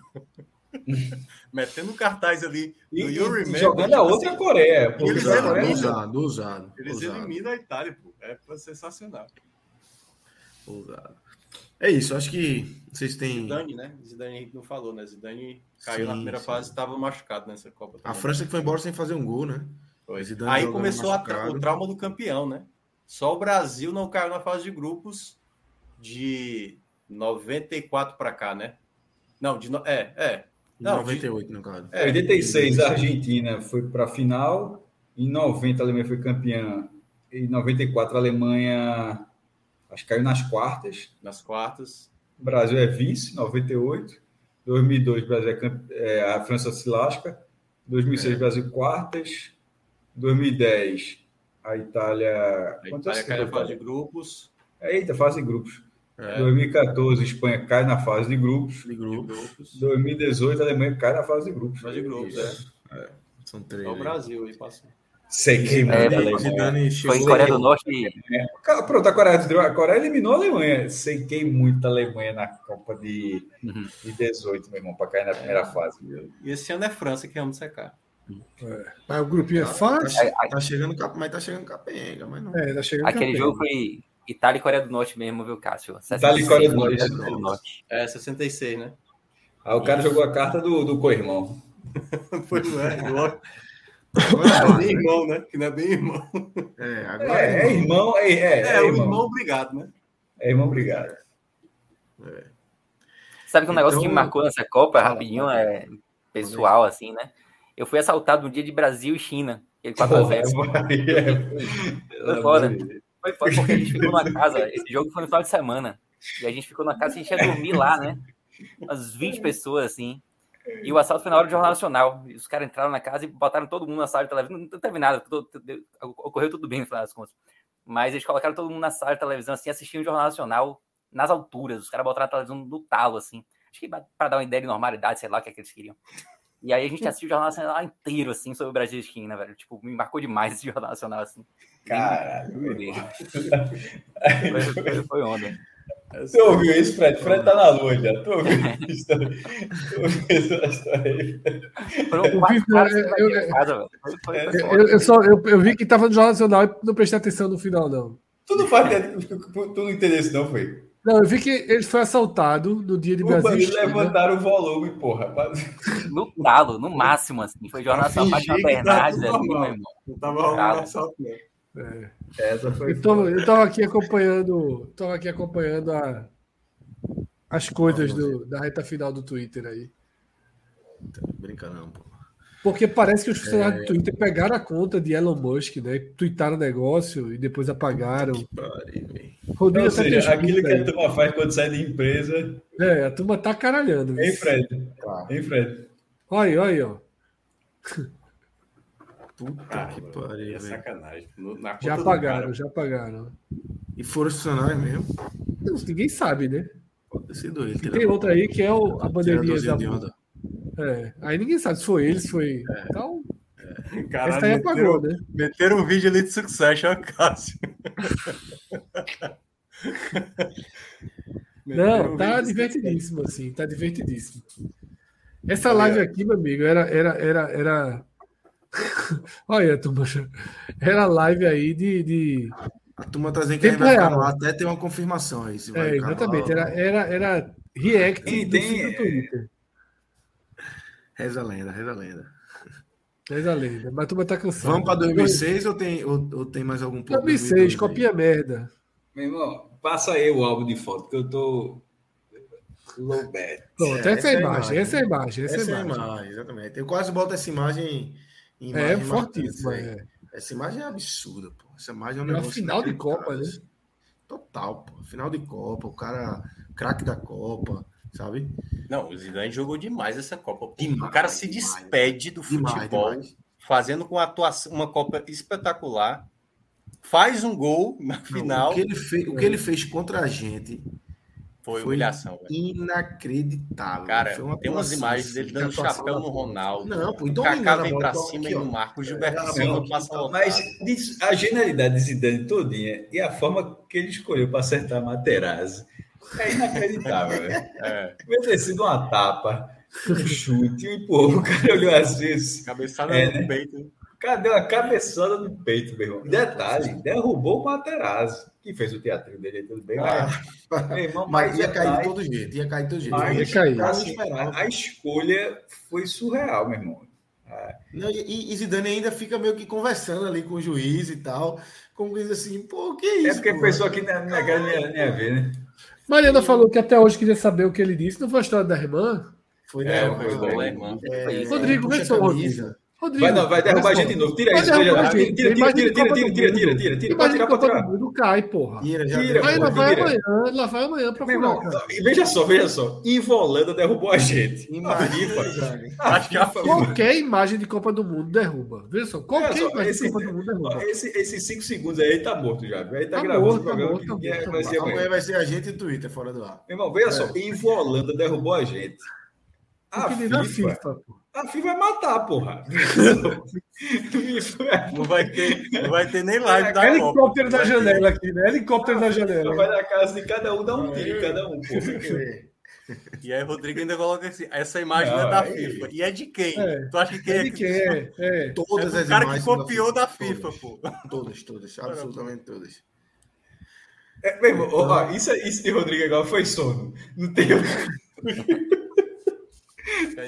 metendo cartaz ali e, e jogando a outra Coreia. Pô, eles usado, eliminam, usado, usado, eles usado. eliminam a Itália, pô. É sensacional. Usado. É isso, acho que vocês têm. Zidane, né? Zidane Henrique não falou, né? Zidane caiu sim, na primeira sim. fase e estava machucado nessa Copa. Também. A França que foi embora sem fazer um gol, né? Aí começou a, o trauma do campeão, né? Só o Brasil não caiu na fase de grupos de 94 para cá, né? Não, de no... é, é. Não, 98, de... no caso. É, 86, a Argentina foi para a final. Em 90, a Alemanha foi campeã. Em 94, a Alemanha acho que caiu nas quartas. Nas quartas. O Brasil é vice, 98. 2002, Brasil é, campe... é a França se lasca. 2006, é. Brasil quartas. 2010, a Itália. A Itália cai na fase de grupos. Eita, fase de grupos. É. 2014, Espanha cai na fase de grupos. De grupos. 2018, a Alemanha cai na fase de grupos. Fase de grupos, é. é. São três. É o Brasil aí passou. Sei que é, Foi em Coreia do Norte. É. Pronto, a Coreia, a Coreia eliminou a Alemanha. Sequei muito a Alemanha na Copa de, uhum. de 18, meu irmão, para cair na primeira fase. E esse ano é França que vamos secar. É. Mas o grupinho é tá, fácil. Tá, tá, chegando, mas tá chegando capenga, mas não. É, tá chegando Aquele capenga. jogo foi Itália e Coreia do Norte mesmo, viu, Cássio? Itália e Coreia do Norte. do Norte. É, 66, né? Aí o cara jogou a carta do, do co-irmão. Foi, não é? Agora é bem irmão, né? Que não é bem irmão. É, agora é, é irmão. É, é, é, é, o irmão obrigado, né? É irmão obrigado. É. Sabe que um negócio que me então, marcou nessa Copa, rapidinho, é pessoal, assim, né? Eu fui assaltado no dia de Brasil e China. Ele 4x0. Foi foda. Foi foda porque a gente ficou na casa. Esse jogo foi no final de semana. E a gente ficou na casa e a gente ia dormir lá, né? Umas 20 pessoas, assim. E o assalto foi na hora do Jornal Nacional. E os caras entraram na casa e botaram todo mundo na sala de televisão. Não teve nada, tudo, tudo, ocorreu tudo bem no final das contas. Mas eles colocaram todo mundo na sala de televisão, assim, assistindo o Jornal Nacional nas alturas. Os caras botaram a televisão no talo, assim. Acho que para dar uma ideia de normalidade, sei lá o que, é que eles queriam. E aí a gente assistiu o Jornal Nacional inteiro, assim, sobre o Brasil e China, velho. Tipo, me marcou demais esse Jornal Nacional, assim. Caralho. Foi, foi, foi onda. Tu ouviu isso, Fred? Fred tá na lua já. Tu ouviu isso? tu ouviu essa história aí? Eu, eu, só, eu, eu vi que tava no Jornal Nacional e não prestei atenção no final, não. Tu não faz tu não entendeu isso, não, foi? Não, eu vi que ele foi assaltado no dia de Brasil. Eles levantaram o volume, porra. No talo, no máximo, assim. Foi Jornal Nacional de Bernardes, assim, meu irmão. Não tava rolando assalto, não. É. Essa foi eu, tô, eu tava aqui acompanhando, tava aqui acompanhando a, as coisas do, da reta final do Twitter aí. Brinca não, pô. Porque parece que os funcionários é... do Twitter pegaram a conta de Elon Musk, né? Tweetaram o negócio e depois apagaram. Que pariu, Rodrigo Ou seja, aquilo que a turma faz quando sai de empresa. É, a turma tá caralhando. Hein, Fred? Tá. Hein, Fred? Olha aí, olha aí, ó. Puta ah, que pariu. É sacanagem. já apagaram, já apagaram. E foram funcionários mesmo? Não, ninguém sabe, né? Pode ser doido. Tem outra aí que é o, a bandeirinha da. É, aí ninguém sabe se foi ele, se foi. É. Então. É. Caralho, esse aí apagou, né? Meteram um vídeo ali de sucesso, ó, Cássio. Não, tá divertidíssimo, assim, tá divertidíssimo. Essa live aqui, meu amigo, era, era, era, era Olha, turma, era live aí de. de... A turma tá dizendo que vai ficar lá, até tem uma confirmação aí. Se vai é, exatamente, era, era, era react tem, do tem, Twitter. Reza a lenda, reza a lenda. Reza a lenda, mas a turma tá cansada. Vamos para 2006 ou tem, ou, ou, tem mais algum ponto? 2006, copia merda. Meu irmão, passa aí o álbum de foto, que eu tô low bad. Pronto, essa, é a imagem, essa é a imagem, essa, essa é a imagem. imagem. Exatamente. Eu quase boto essa imagem é fortíssima. É. Essa imagem é absurda, pô. Essa imagem é um é negócio. final de Copa, né? Total, pô. Final de Copa, o cara, craque da Copa, sabe? Não, o Zidane jogou demais essa Copa. Demais, o cara se demais, despede do futebol, demais, fazendo com atuação, uma Copa espetacular. Faz um gol na final. Não, o, que ele fez, o que ele fez contra a gente foi, foi humilhação. Inacreditável. Cara, foi uma tem umas imagens dele dando chapéu no Ronaldo. Não, pô, então o Kaká vem pra cima aqui, e no Marco, o Gilberto é, Silva passa Mas a genialidade de Zidane todinha e a forma que ele escolheu para acertar a Materazzi é inacreditável. é. Ter sido uma tapa, um chute, um empurro. O cara olhou assim. Cabeçada é, no né? peito. Cadê a cabeçada no peito, meu irmão? Detalhe, derrubou o Materazzi, que fez o teatro dele, tudo bem. Ah, mas, irmão, mas, ia cair de todo jeito, ia cair de todo jeito. Mas, ia cair. Assim, a, a, escolha foi surreal, meu irmão. É. Não, e, e Zidane ainda fica meio que conversando ali com o juiz e tal, como diz assim, pô, que é isso? É porque a pessoa aqui na minha casa nem, nem a ver, né? Mariana falou que até hoje queria saber o que ele disse. Não foi a história da irmã? Foi da é, irmã. Foi da irmã. É, Rodrigo, como é que sou, Rodrigo? Rodrigo, vai, não, vai derrubar a gente de novo. Tira isso. Tira, tira, tira, tira, tira, tira, tira, tira, tira, tira. Pode tirar, pode tirar. Não cai, porra. Tira, já tira. Aí ela vai amanhã, ela vai amanhã pra furar, Veja só, veja só. Ivolanda derrubou a gente. Que qualquer imagem de Copa do Mundo derruba. Veja só, qualquer imagem de Copa do Mundo derruba. Esses cinco segundos aí tá morto já. Aí tá gravando o programa que vai ser amanhã. vai ser a gente e Twitter fora do ar. Irmão, veja só. Ivolanda derrubou a gente. A FIFA, a FIFA vai matar, porra. não, vai ter, não vai ter nem live da Helicóptero da janela aqui, né? Helicóptero ah, da janela. Vai na casa de cada um, dá um tiro em cada um, porra. E aí, Rodrigo ainda coloca assim: essa imagem não, é da é... FIFA. E é de quem? É, tu acha que quem é? De quem é? é. Todas é as cara que copiou da FIFA, da FIFA pô. Todas, todas, absolutamente todas. É, mesmo, ó, isso, isso de Rodrigo agora foi sono. Não tem.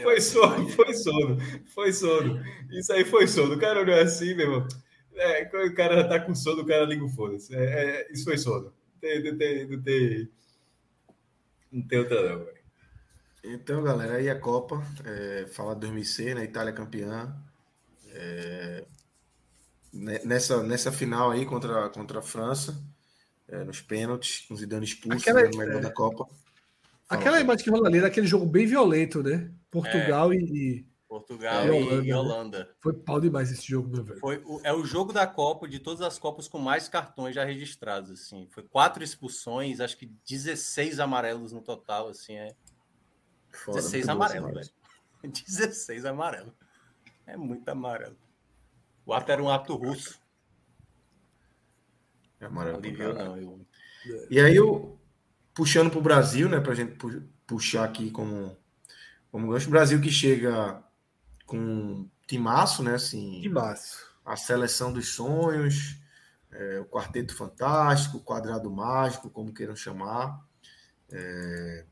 Foi sono, foi sono, foi sono. Isso aí foi sono. O cara é assim, meu irmão. É, quando o cara tá com sono, o cara liga o foda-se. É, é, isso foi sono. Não tem, não tem, não tem, não tem outra não, velho. Então, galera, aí a Copa, é, fala de 2006, né? Itália campeã. É, nessa, nessa final aí contra, contra a França, é, nos pênaltis, com Zidane expulso, Aquela, no melhor é, da Copa. Aquela imagem que rola ali era aquele jogo bem violento, né? Portugal é. e, Portugal e Holanda. E Holanda. Foi pau demais esse jogo, meu velho. Foi, é o jogo da Copa, de todas as Copas, com mais cartões já registrados, assim. Foi quatro expulsões, acho que 16 amarelos no total, assim, é. Foda, 16 amarelo, velho. 16 amarelo. É muito amarelo. O ato era um ato russo. É amarelo. Alivio, não, eu... E aí, eu, puxando para o Brasil, né, para a gente puxar aqui como, como gancho, o Brasil que chega com timaço, né, assim... Timaço. A seleção dos sonhos, é, o Quarteto Fantástico, o Quadrado Mágico, como queiram chamar. É,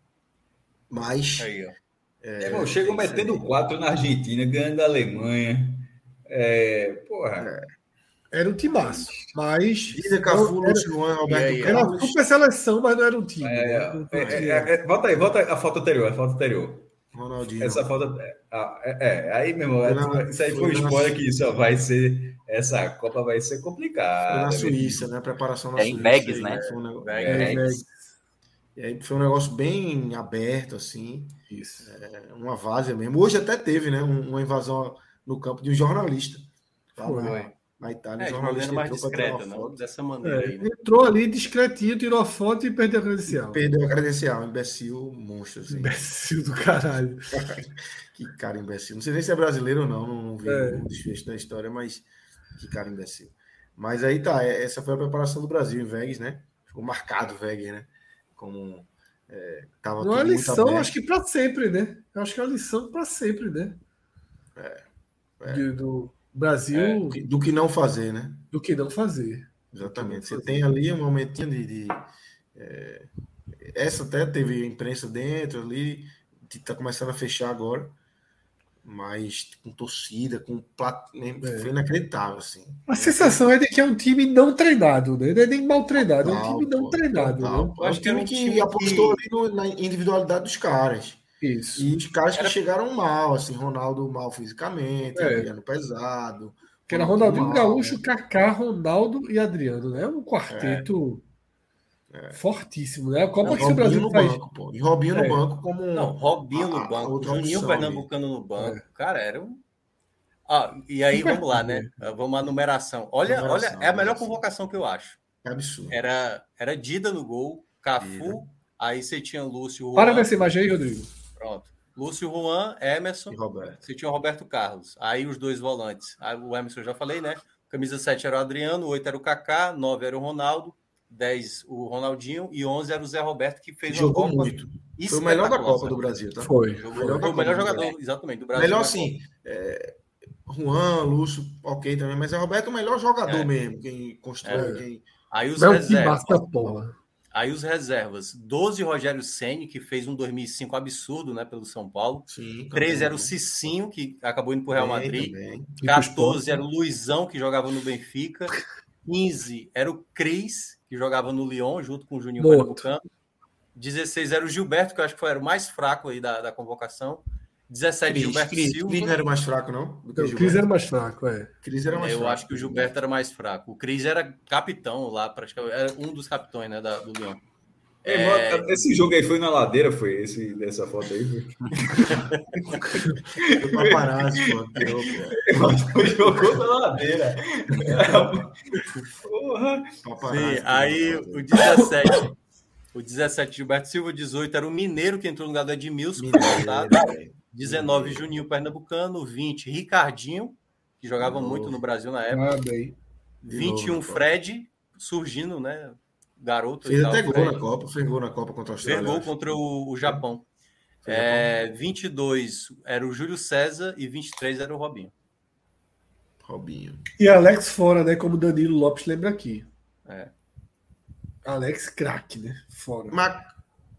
mas... Aí, ó. É, Irmão, chegam metendo quatro na Argentina, ganhando da Alemanha. É, porra. É. Era um timaço, mas. Dida, Cafu, Luciano, Roberto Era uma super seleção, mas não era um time. É, né? é, é, é, volta aí, volta a foto anterior, a foto anterior. Ronaldinho. Essa foto. É, aí, meu irmão, isso aí foi um spoiler que isso vai ser. Essa Copa vai ser complicada. Foi na Suíça, né? A preparação na é Suíça. Em Vegas, né? Foi um negócio, é, E aí foi um negócio bem aberto, assim. Isso. É, uma várzea mesmo. Hoje até teve, né? Uma invasão no campo de um jornalista. Foi na Itália. É, de maneira mais discreta, não dessa maneira. É, aí, né? Entrou ali discretinho, tirou a foto e perdeu a credencial. Perdeu a credencial, imbecil, monstro. Assim. Imbecil do caralho. que cara imbecil. Não sei nem se é brasileiro ou não, não vi é. o desfecho da história, mas que cara imbecil. Mas aí tá, é, essa foi a preparação do Brasil em Vegas, né? Ficou marcado Vegas, né? Como é, tava Uma lição, acho que para sempre, né? Eu acho que é uma lição para sempre, né? É. é. De, do, Brasil. É, do que não fazer, né? Do que não fazer. Exatamente. Você tem ali um momentinho de. de é, essa até teve imprensa dentro ali, está começando a fechar agora, mas com torcida, com plat... é. foi inacreditável. Assim. A sensação é de que é um time não treinado, né? Não é nem mal treinado, total, é um time não pô, treinado. Né? É um time que apostou ali no, na individualidade dos caras. Isso. E os caras que chegaram mal, assim, Ronaldo mal fisicamente, é. Adriano pesado. Que era Ronaldinho mal, Gaúcho, né? Kaká, Ronaldo e Adriano, né? Um quarteto é. É. fortíssimo, né? A Copa é, que o Brasil no faz. Banco, pô. E Robinho no é. banco como. Não, Robinho no banco, Juninho Pernambucano no banco. É. Cara, era um. Ah, e aí, vamos lá, né? Vamos à numeração. Olha, numeração, olha, é a melhor convocação que eu acho. É absurdo. Era, era Dida no gol, Cafu, Dida. aí você tinha Lúcio. Juan, Para nessa imagem aí, Rodrigo. Pronto. Lúcio Juan, Emerson. E Roberto. Você tinha o Roberto Carlos. Aí os dois volantes. Aí, o Emerson eu já falei, né? Camisa 7 era o Adriano, 8 era o Kaká, 9 era o Ronaldo, 10 o Ronaldinho e 11 era o Zé Roberto, que fez Jogou muito. Foi o melhor da Copa do Brasil, tá? Foi. Jogou, foi, foi o melhor jogador, exatamente, do Brasil. Melhor sim. É, Juan, Lúcio, ok também, mas é o Roberto o melhor jogador é. mesmo, quem constrói, é. quem... Aí os reservas. Aí os reservas, 12 Rogério Ceni que fez um 2005 absurdo, né, pelo São Paulo. Sim, 13 era o Cicinho, que acabou indo para o Real Madrid. Também. 14 era o Luizão, que jogava no Benfica. 15 era o Cris, que jogava no Lyon, junto com o Juninho Pernambucano. 16 era o Gilberto, que eu acho que foi, era o mais fraco aí da, da convocação. 17, Cris, Gilberto Cris, Silva. Cris não era mais fraco, não? Do o Cris era mais fraco, é. Cris era mais eu fraco. acho que o Gilberto era mais fraco. O Cris era capitão lá, praticamente. Era um dos capitões né, da, do Leão. É, é... Esse jogo aí foi na ladeira, foi esse dessa foto aí? Foi, foi paparazzi, pô. Jogou na ladeira. Porra. Sim, aí o 17. O 17, Gilberto Silva, o 18 era o Mineiro que entrou no lugar do Edmilson, Mineiro, 19, Juninho Pernambucano, 20, Ricardinho, que jogava muito no Brasil na época. Ah, bem. 21, novo, Fred, surgindo, né? Garoto. Fez até gol Fred. na Copa, fez gol na Copa contra a Austrália. Fez gol contra o, o Japão. É, 22 era o Júlio César e 23 era o Robinho. Robinho. E Alex fora, né? Como Danilo Lopes lembra aqui. É. Alex craque, né? Fora. Mas,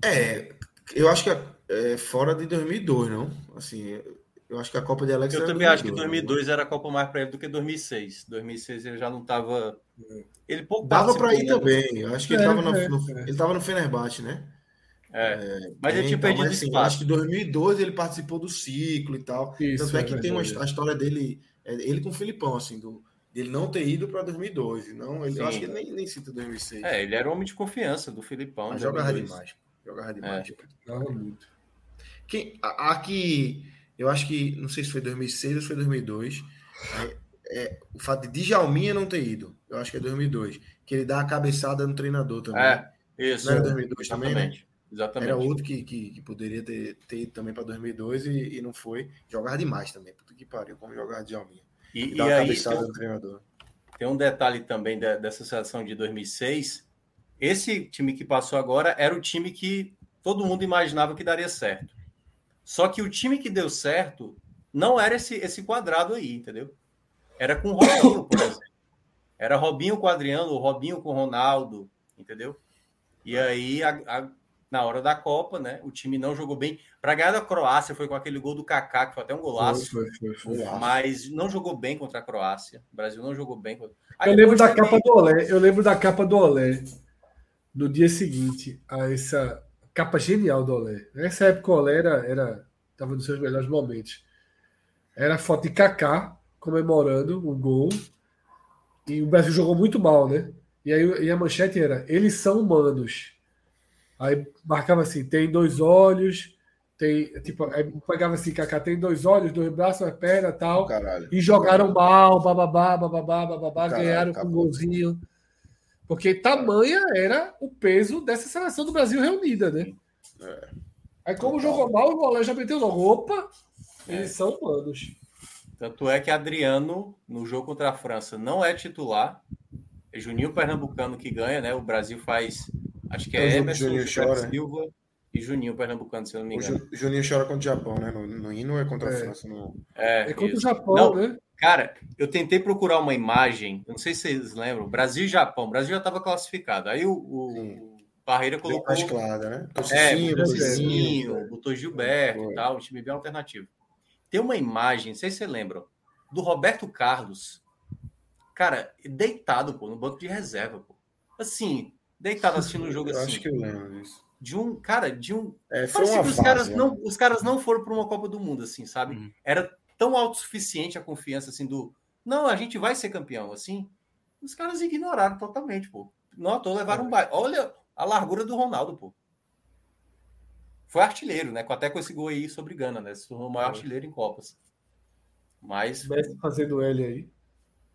é, eu acho que é, é, fora de 2002, não? Assim, eu acho que a Copa de Alex Eu também 2002, acho que 2002 né? era a Copa mais para ele do que 2006. 2006 ele já não estava. Ele pouco Dava para ir né? também. Eu acho que é, ele estava no, é, no, é. ele tava no Fenerbahçe, né? É, é, mas ele tinha então, perdido assim, espaço. Acho que em 2012 ele participou do ciclo e tal. Isso, Tanto é, que tem uma, a história dele, ele com o Filipão, assim, do, dele não ter ido para 2012. Não, ele, eu acho que ele nem, nem cita 2006. É, ele era um homem de confiança do Filipão. Mas jogava demais. Jogava demais. É. Jogava muito. Quem, aqui, eu acho que, não sei se foi 2006 ou se foi 2002, é, é, o fato de Djalminha não ter ido, eu acho que é 2002, que ele dá a cabeçada no treinador também. É, isso. Não era 2002 Exatamente. também, né? Exatamente. Era outro que, que, que poderia ter, ter ido também para 2002 e, e, não foi. Jogava demais também, puta que pariu, como jogar Djalminha. E, e, e aí, tem um, treinador. tem um detalhe também da, dessa seleção de 2006. Esse time que passou agora era o time que todo mundo imaginava que daria certo. Só que o time que deu certo não era esse, esse quadrado aí, entendeu? Era com o Robinho, por exemplo. Era Robinho com o Adriano, Robinho com o Ronaldo, entendeu? E aí, a, a, na hora da Copa, né? O time não jogou bem. Para ganhar da Croácia foi com aquele gol do Kaká, que foi até um golaço. Foi, foi, foi, mas não jogou bem contra a Croácia. O Brasil não jogou bem. Contra... eu lembro da também... capa do Olé. Eu lembro da capa do Olé no dia seguinte a essa capa genial do Olé. Nessa época o Olé era, era tava nos seus melhores momentos. Era foto de Kaká comemorando o gol e o Brasil jogou muito mal, né? E aí e a manchete era: eles são humanos. Aí marcava assim: tem dois olhos, tem tipo, aí pegava assim: Kaká tem dois olhos, dois braços, uma perna, tal. Caralho. E jogaram mal, bababá, bababá, bababá, ganharam com um golzinho. Porque tamanha era o peso dessa seleção do Brasil reunida, né? É. Aí, como jogou mal, o Golé já meteu logo. Opa, é. eles são humanos. Tanto é que Adriano, no jogo contra a França, não é titular. É Juninho Pernambucano que ganha, né? O Brasil faz. Acho que é, é Emerson Juninho chora. Silva e Juninho Pernambucano, se eu não me engano. O Juninho chora contra o Japão, né? No, no hino é contra a é. França. No... É, é contra isso. o Japão, não, né? Cara, eu tentei procurar uma imagem, não sei se vocês lembram, Brasil e Japão. O Brasil já estava classificado. Aí o, o Barreira colocou. Mais clara, né? é, botou Gilberto e tal, um time bem alternativo. Tem uma imagem, não sei se você lembra, do Roberto Carlos, cara, deitado, pô, no banco de reserva, pô. Assim, deitado assistindo o jogo eu assim. Acho que eu lembro disso. De um, cara, de um. É, foi uma os, caras né? não, os caras não foram para uma Copa do Mundo, assim, sabe? Hum. Era tão autossuficiente a confiança assim do não, a gente vai ser campeão, assim. Os caras ignoraram totalmente, pô. Não, tô levaram um baile. Olha a largura do Ronaldo, pô. Foi artilheiro, né? Até com esse gol aí sobre Gana, né? Se tornou o maior artilheiro em Copas. Mas. Messi fazendo L aí.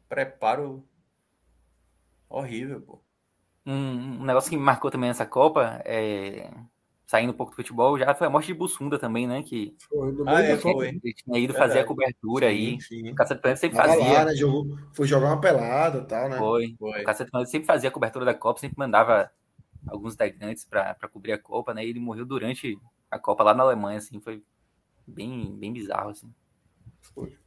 Preparo horrível, pô. Um, um negócio que me marcou também nessa Copa é saindo um pouco do futebol, já foi a morte de Bussunda também, né? Que foi, no ah, é, foi. Ele tinha ido fazer a cobertura sim, aí. Sim. O Cacete Planeta sempre fazia. Lá, né? Jogou, foi jogar uma pelada e tal, né? Foi. foi. O Cacete Planeta sempre fazia a cobertura da Copa, sempre mandava alguns integrantes para cobrir a Copa, né? E ele morreu durante a Copa lá na Alemanha, assim, foi bem, bem bizarro, assim.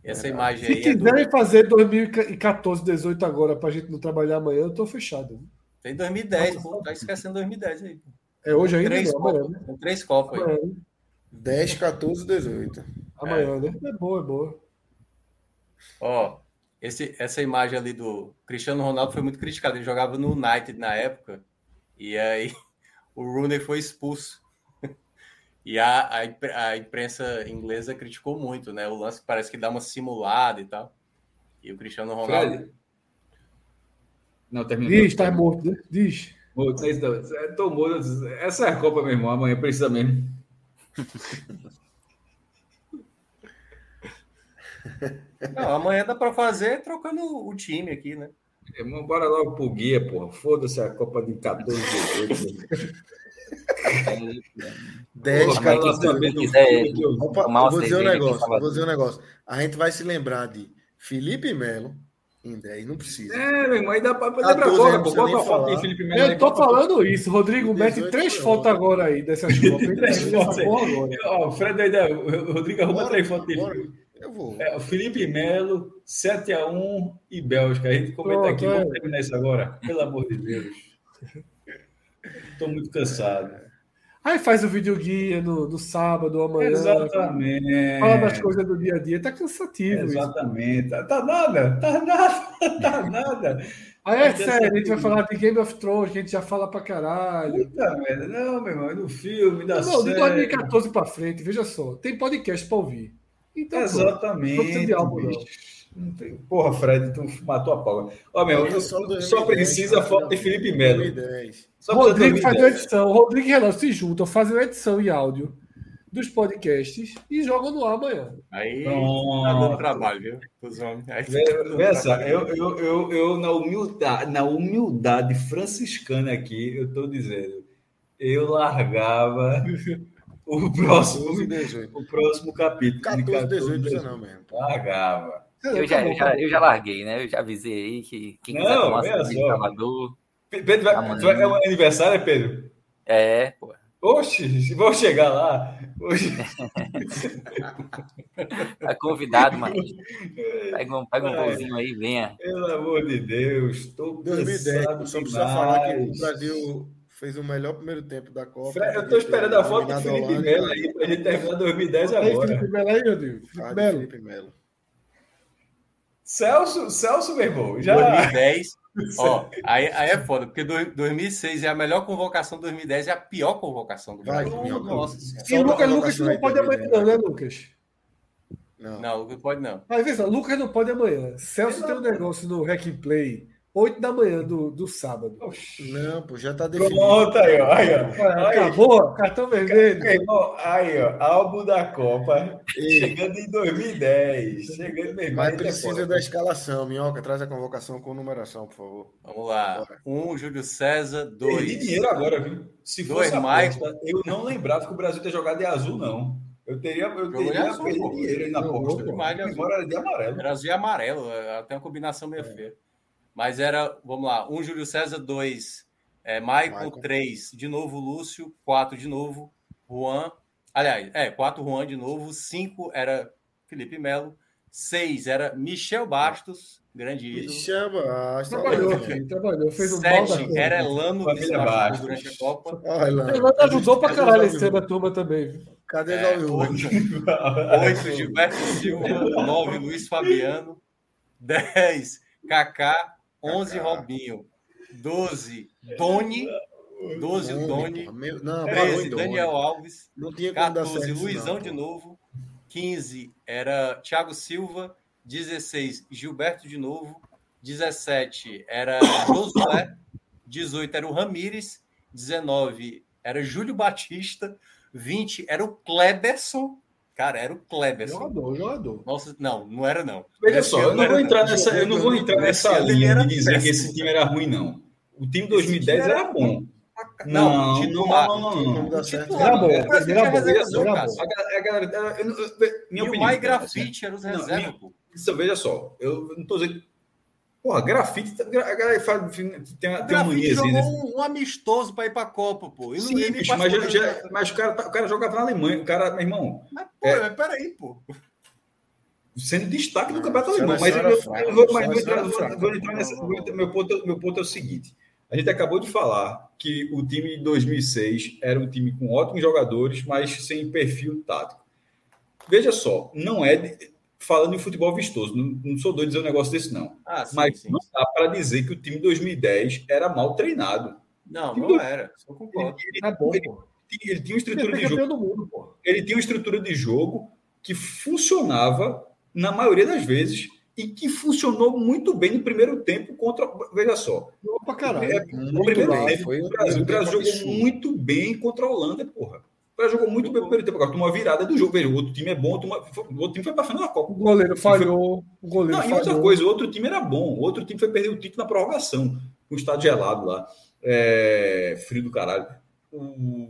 Essa é, imagem Se aí. Se quiserem é do... fazer 2014, 18 agora pra gente não trabalhar amanhã, eu tô fechado. Tem 2010, pô, tá esquecendo 2010 aí. É hoje ainda? Três, não, amanhã, né? três copas aí. Amanhã. 10, 14, 18. Amanhã, é. né? É boa, é boa. Ó, esse, essa imagem ali do Cristiano Ronaldo foi muito criticado. Ele jogava no United na época. E aí o Rooney foi expulso. E a, a, a, imprensa inglesa criticou muito, né? O lance parece que dá uma simulada e tal. E o Cristiano Ronaldo. Fred. Não, terminou. Diz, tá morto, né? Diz. Morto, Tô morto. Essa é a Copa, meu irmão. Amanhã precisa mesmo. Não, amanhã dá para fazer trocando o time aqui, né? Irmão, bora logo pro guia, porra. Foda-se a Copa de 14 de 10, 14 quiser. Opa, vou dizer um negócio, vou dizer um negócio. A gente vai se lembrar de Felipe Melo em 10, não precisa. É, meu irmão, aí dá pra lembrar agora, pô. Bota a foto aí, Felipe Melo. Eu tô falando isso, Rodrigo, mete três fotos agora aí dessas fotos. três fotos Ó, o Fred aí, o Rodrigo arruma três fotos dele. Eu vou. É, o Felipe Melo, 7x1 e Bélgica. A gente comenta Pronto, aqui, é. vamos terminar isso agora. Pelo amor de Deus. Estou muito cansado. Aí faz o vídeo guia no, no sábado, amanhã. Exatamente. Fala das coisas do dia a dia. Tá cansativo. Exatamente. Isso. Tá nada, tá nada, tá nada. Aí é sério, a gente vai falar de Game of Thrones, que a gente já fala pra caralho. Puta merda. Não, meu irmão, é no filme, da Não, de 2014 pra frente, veja só. Tem podcast pra ouvir. Então, Exatamente. Pô, não de álbum, não. Porra, Fred, tu matou a pau. Ó, meu, só, só precisa foto de Felipe Melo. Rodrigo faz a edição. Rodrigo e Renan se juntam, fazem a edição em áudio dos podcasts e jogam no ar amanhã. Aí Pronto. tá dando trabalho, viu? Os homens. Aí tá eu, eu, eu, eu, na, humildade, na humildade franciscana aqui, eu tô dizendo, eu largava o próximo, o próximo capítulo. 14, 18, 18 não mesmo. Largava. Eu já, eu, já, eu já larguei, né? Eu já avisei aí que quem quiser não, tomar cerveja Salvador. Pedro, vai, vai, é um aniversário, Pedro? É, pô. Oxe, vou chegar lá. Tá convidado, mas pega um, pega um golzinho aí, venha. Pelo amor de Deus, estou 2010, só precisa falar que o Brasil fez o melhor primeiro tempo da Copa. Fred, eu estou esperando a foto do Felipe Melo aí para a gente terminar 2010 agora. Felipe Melo aí, meu Deus. Felipe Melo. Celso, Celso, meu irmão, já. 2010. Ó, aí, aí é foda, porque 2006 é a melhor convocação, 2010 é a pior convocação do Brasil. Vai, Nossa, e o Lucas, Lucas não pode amanhã, não, né, Lucas? Não, não Lucas pode não. Mas veja, Lucas não pode amanhã. Celso tem um negócio no Hack Play 8 da manhã do, do sábado. Não, pô, já tá definido. Pronto, aí, ó. Aí, ó. Acabou, cartão vermelho. Aí, ó, álbum da Copa, chegando em 2010. Chegando mesmo. Mas precisa da escalação, Minhoca, traz a convocação com numeração, por favor. Vamos lá. Bora. Um, Júlio César, dois. Perdi dinheiro agora, viu? Se dois, fosse aposta, eu não lembrava que o Brasil ter jogado de azul, não. Eu teria, eu teria azul, perdido dinheiro aí na aposta. Agora era de amarelo. Azul e amarelo, até uma combinação meio é. feia. Mas era, vamos lá, um Júlio César, dois, é, Michael, Michael, três, de novo Lúcio, quatro de novo, Juan, aliás, é, quatro Juan de novo, cinco era Felipe Melo, seis era Michel Bastos, grande ídolo. Michel Bastos. Trabalhou, filho, trabalhou, fez um Sete era Elano Bastos durante a Copa. Elano ajudou pra caralho esse tema turma também. Cadê é, Oito, oito Gilberto Silva, nove Luiz Fabiano, dez Kaká, 11 Robinho, 12 Doni, 12 o Doni, não, 13 Daniel Alves, não tinha 14 certo, Luizão não. de novo, 15 era Thiago Silva, 16 Gilberto de novo, 17 era Josué, 18 era o Ramires, 19 era Júlio Batista, 20 era o Kleberson, Cara, era o Kleber. Jogador, jogador. Nossa, não, não era não. Veja só, eu não vou entrar nessa, eu não vou entrar nessa linha de dizer que esse time era ruim, não. O time de 2010 era, bom. Não, não, titular, não, não, não. não. Era bom, era bom. A galera, minha opinião. E o Mais Grafite era os reservas, pô. Veja só, eu não estou dizendo Porra, grafite, a galera faz, tem, tem uma mania assim, né? um, um, amistoso para ir para a Copa, pô. Sim, bicho, mas, já, já, mas o, cara, tá, o cara jogava na Alemanha, o cara, meu irmão. Mas, pô, é, mas peraí, pô. Sendo destaque do campeonato alemão. Mas eu, vou entrar nessa. Meu ponto, meu ponto é o seguinte: a gente acabou de falar que o time de 2006 era um time com ótimos jogadores, mas sem perfil tático. Veja só, não é falando em futebol vistoso. Não, não sou doido dizer um negócio desse, não. Ah, sim, Mas sim. não dá para dizer que o time de 2010 era mal treinado. Não, não do... era. Só concordo. Ele, ele, é bom, ele, ele, ele, tinha uma estrutura de jogo. Mundo, ele tinha uma estrutura de jogo que funcionava na maioria das vezes e que funcionou muito bem no primeiro tempo contra. Veja só. Opa, caralho. É, no primeiro tempo, o Brasil, o Brasil jogou muito bem contra a Holanda, porra. Cara jogou muito bem no primeiro tempo. Agora, uma virada do jogo. Veja, o outro time é bom, o outro time foi para final da Copa. O goleiro falhou. O goleiro Não, falhou. e outra coisa, o outro time era bom. O outro time foi perder o título na prorrogação, com o estado gelado lá. É... Frio do caralho. O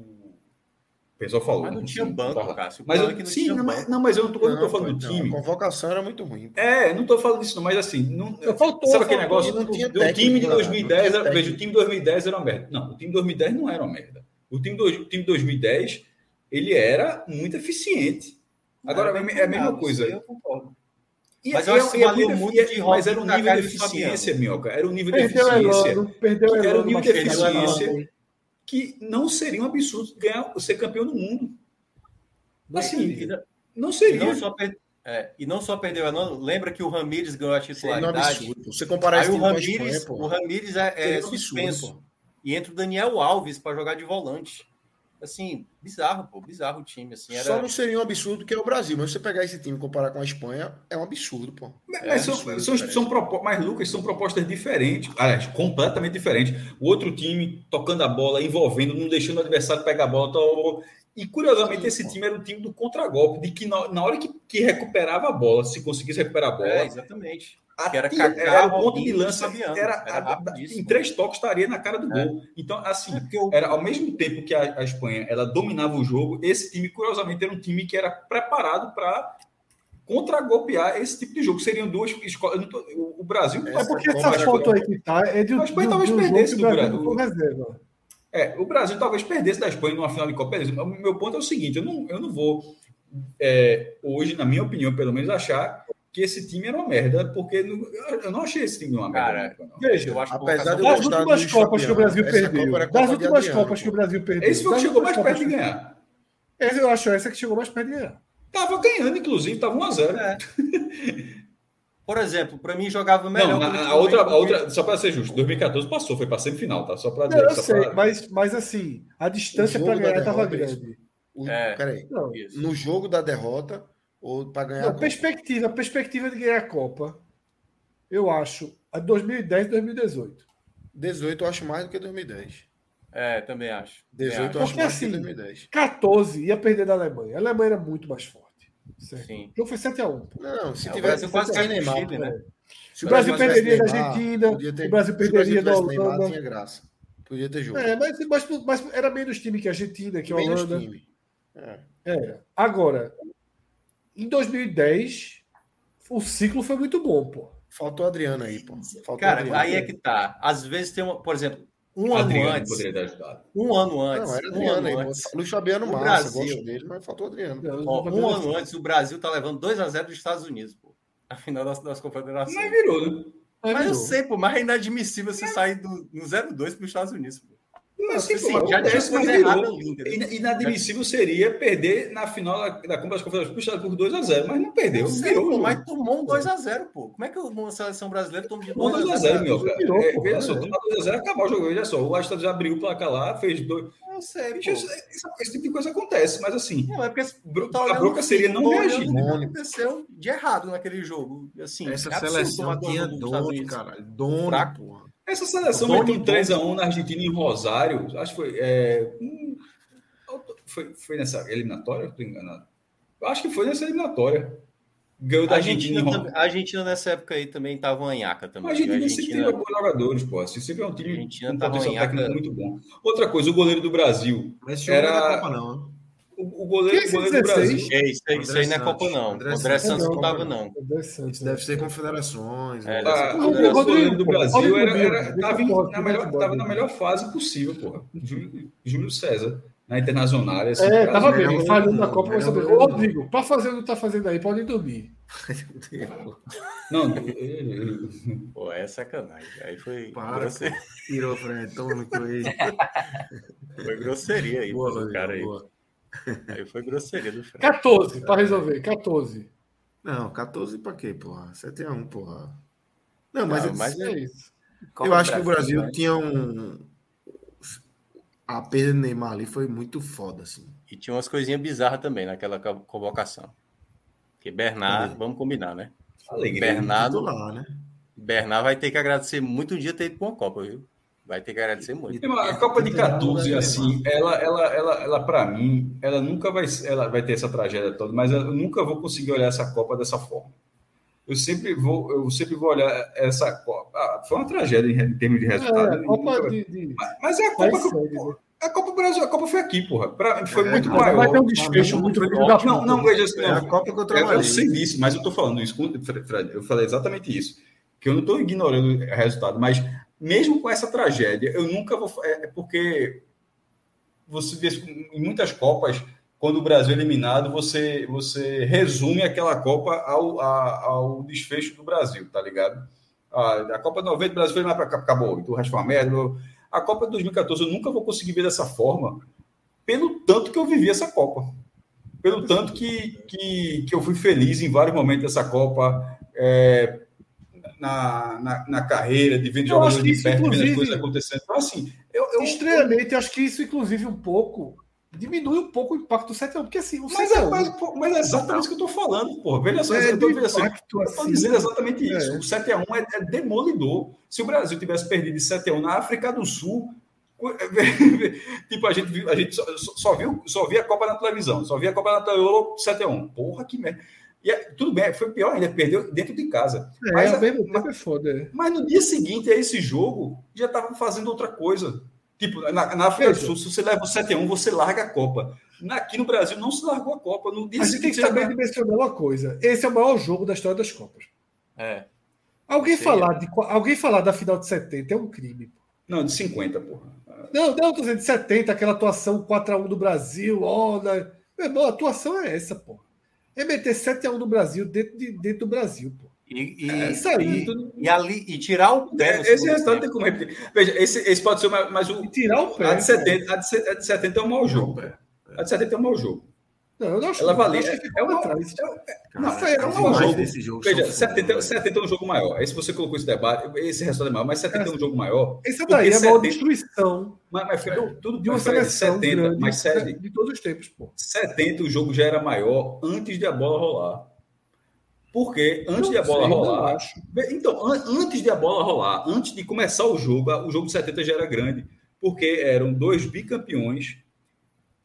pessoal falou. Mas não tinha banco, Cássio. Mas eu, sim, não, mas, não, mas eu não tô, não, não tô falando do time. A convocação era muito ruim. É, não tô falando disso, não, mas assim, não, faltou, sabe aquele negócio? Não tinha o time de 2010, era, veja, o time de 2010 era uma merda. Não, o time de 2010 não era uma merda. O time, do, o time de 2010 ele era muito eficiente. Agora, é a mesma coisa. Eu concordo. E, mas eu acho que valeu muito de Mas era um nível de eficiência, Minhoca. Era um nível de eficiência. perdeu era um nível de eficiência que não seria um absurdo ganhar, ser campeão do mundo. Assim, não seria. Não só per... é, e não só perdeu, não, lembra que o Ramires ganhou a titularidade. Absurdo, você comparar Aí o Ramires, o Ramires é, é suspenso. Absurdo, e entra o Daniel Alves para jogar de volante assim, bizarro, pô, bizarro o time. Assim, era... Só não seria um absurdo que é o Brasil, mas você pegar esse time e comparar com a Espanha, é um absurdo, pô. Mas, é são, absurdo, são, são propo... mas, Lucas, são propostas diferentes, aliás, completamente diferentes. O outro time tocando a bola, envolvendo, não deixando o adversário pegar a bola. E curiosamente, Sim, esse pô. time era o time do contragolpe, de que na, na hora que, que, recuperava a bola, se conseguisse recuperar a bola. É, exatamente que era, Kaká, era o ponto de lança, era, era em três toques estaria na cara do é. gol. Então, assim, é eu... era ao mesmo tempo que a, a, Espanha ela dominava o jogo, esse time, curiosamente, era um time que era preparado para contragolpear esse tipo de jogo. Seriam duas escolas. Tô, o, Brasil. É porque essa foto aí que tá é de. A Espanha talvez perdesse do Brasil. Reserva. É, o Brasil talvez perdesse da Espanha numa final de Copa. O meu ponto é o seguinte: eu não, eu não vou, é, hoje, na minha opinião, pelo menos, achar que esse time era uma merda, porque eu não achei esse time uma merda. Cara, veja, eu acho apesar de das últimas Copas que o Brasil perdeu, das últimas Copas que o Brasil perdeu. Esse foi o que chegou mais perto de ganhar. Esse eu acho essa que chegou mais perto de ganhar. Tava ganhando, inclusive, tava 1x0. É. Por exemplo, para mim jogava melhor. Não, a, a outra, a outra, só para ser justo, 2014 passou, foi para semifinal, tá? Só para dizer. eu sei, pra... mas, mas assim, a distância para ganhar estava grande. O, é, peraí, não, no jogo da derrota, ou para ganhar. Não, perspectiva, perspectiva de ganhar a Copa, eu acho a 2010 e 2018. 18 eu acho mais do que 2010. É, também acho. 18 eu acho Porque, mais assim, que 2010. 14 ia perder da Alemanha. A Alemanha era muito mais forte. Certo? Sim. Então foi 7x1. Não, se é, tivesse quase sem Neymar, Chile, né? Se o Brasil perderia da Argentina, ter, o Brasil perderia da Holanda. Neymar, tinha graça. Podia ter jogo. É, mas, mas, mas, era menos time que a Argentina, que a Holanda. Time. É. Era. Agora, em 2010, o ciclo foi muito bom, pô. Faltou o Adriano aí, pô. Faltou Cara, aí é que tá. Às vezes tem uma, por exemplo, um Adriano ano antes. Um ano antes. Não, era Adriano um ano aí. Antes, Luiz Fabiano massa, Brasil, gosto dele, mas faltou o Adriano. Ó, um ano antes, o Brasil tá levando 2 a 0 dos Estados Unidos, pô. A final das, das confederações. Mas virou, né? Mas, mas eu sei, pô, mas é inadmissível você sair do, no 0-2 para os Estados Unidos, pô. Mas, assim, sim, já tinha coisa errada Inadmissível seria perder na final da, da Copa das Confederações puxado por 2x0, mas não perdeu. Não sei, virou, pô, mas tomou um 2x0, pô. Como é que a seleção brasileira tomou de 2x0? meu cara. Virou, é, veja só, tomar 2x0 acabou o jogo. Veja só, o Aston já abriu o placar lá, fez dois. Não sei, Bicho, esse, esse, tipo de coisa acontece, mas assim. Não, é porque tá a bronca seria não reagir. O que aconteceu de errado naquele jogo. Assim, Essa é seleção tinha dono, caralho. Dono, porra. Essa seleção meteu um 3x1 na Argentina em Rosário. Acho que foi. É, um, foi, foi nessa eliminatória? Estou enganado. Acho que foi nessa eliminatória. Ganhou da Argentina. Argentina, a Argentina nessa época aí também estava anhaca também. A Argentina, a Argentina sempre bons jogadores, pô. Assim, sempre é um time com potencial técnico muito bom. Outra coisa, o goleiro do Brasil. Mas era... não é Copa, não o, goleiro, o goleiro do Brasil. É, isso, aí, isso aí não é Copa, não. André, André Santos não estava, não. Isso deve ser confederações. É, né? o, o goleiro do Brasil estava na, melhor, na melhor fase possível, porra. Júlio, César. Na Internacional. Assim, é, tava bem, falhando na Copa, mas saber. Ô, Rodrigo, para fazer o que tá fazendo aí, pode dormir. Não, pô, é sacanagem. Aí foi. Para, grosseria. Tirou, Fred, toma no Foi grosseria aí, boa, cara aí. Boa. Aí foi grosseria do Fred. 14 para resolver, 14. Não, 14 para quê, porra? 7 a 1, porra. Não, mas, não, mas é isso. eu acho que o Brasil né? tinha um. A perda do Neymar ali foi muito foda, assim. E tinha umas coisinhas bizarras também naquela convocação. Que Bernard, vamos combinar, né? Alegria, Bernardo, titular, né? Bernard vai ter que agradecer muito um dia ter ido para uma Copa, viu? Vai ter que agradecer muito. A Copa de 14, assim, ela, ela, ela, ela para mim, ela nunca vai, ela vai ter essa tragédia toda, mas eu nunca vou conseguir olhar essa Copa dessa forma. Eu sempre vou, eu sempre vou olhar essa Copa. Ah, foi uma tragédia em, termos de resultado. É, Copa de, de... Mas, mas, é a Copa que eu, a Copa Brasil, a Copa foi aqui, porra. Pra, foi é, muito maior. Vai ter um desfecho muito grande. Não, não, veja assim. É a Copa que eu Eu, eu sei disso, mas eu tô falando isso, Fred, eu falei exatamente isso. Que eu não estou ignorando o resultado, mas mesmo com essa tragédia, eu nunca vou. É, é porque você vê em muitas Copas, quando o Brasil é eliminado, você, você resume aquela Copa ao, ao desfecho do Brasil, tá ligado? A, a Copa 90, o Brasil foi mais para acabou, então o resto foi uma merda. A Copa de 2014 eu nunca vou conseguir ver dessa forma, pelo tanto que eu vivi essa Copa. Pelo tanto que, que, que eu fui feliz em vários momentos dessa Copa, é, na, na, na, carreira, de ver jogadores de perto, vendo as coisas acontecendo. Então, assim, eu, eu estranhamente, eu acho que isso, inclusive, um pouco diminui um pouco o impacto do 7 porque assim, o mas, é, mas, mas é exatamente isso que eu estou falando, pô. Veja só, é, eu estou assim, assim, dizendo exatamente né? isso. É. O 7x1 é, é, demolidor. Se o Brasil tivesse perdido de 7x1 na África do Sul, tipo, a gente, a gente só, só, viu, só via a Copa na televisão, só via a Copa na televisão 7x1. Porra, que merda. E é, tudo bem, foi pior ainda, perdeu dentro de casa. É, mas, é, mas, é foda. É. Mas no dia seguinte a esse jogo, já estavam fazendo outra coisa. Tipo, na, na África do Sul, se você leva o 7x1, você larga a Copa. Aqui no Brasil não se largou a Copa. No dia a gente tem que saber dimensionar uma coisa. Esse é o maior jogo da história das Copas. É. Alguém falar, de, alguém falar da final de 70 é um crime. Não, de 50, porra. Não, não, tô dizendo de 70, aquela atuação 4x1 do Brasil. Ó, né? Meu irmão, a atuação é essa, porra. É meter 7x1 no Brasil dentro, de, dentro do Brasil, pô. E, e, é isso aí. E, e, ali, e tirar o pé. É, esse resultado tem como repetir. Veja, esse, esse pode ser mais, o. E tirar o pé. A de 70, a de, a de 70 é um mau jogo. A de 70 é um mau jogo. Não, eu não acho, ela valia. É, é, uma, atrás. É, não, é, é um jogo. Desse jogo. Veja, 70, 70 é um jogo maior. Aí se você colocou esse debate, esse resultado é maior, mas 70 é um jogo maior. Esse daí é a maior destruição. Mas, mas tudo de uma seleção 70, grande, mas sério, de todos os tempos, pô. 70 o jogo já era maior antes de a bola rolar. Porque antes de a bola sei, rolar. Então, an antes de a bola rolar, antes de começar o jogo, o jogo de 70 já era grande. Porque eram dois bicampeões,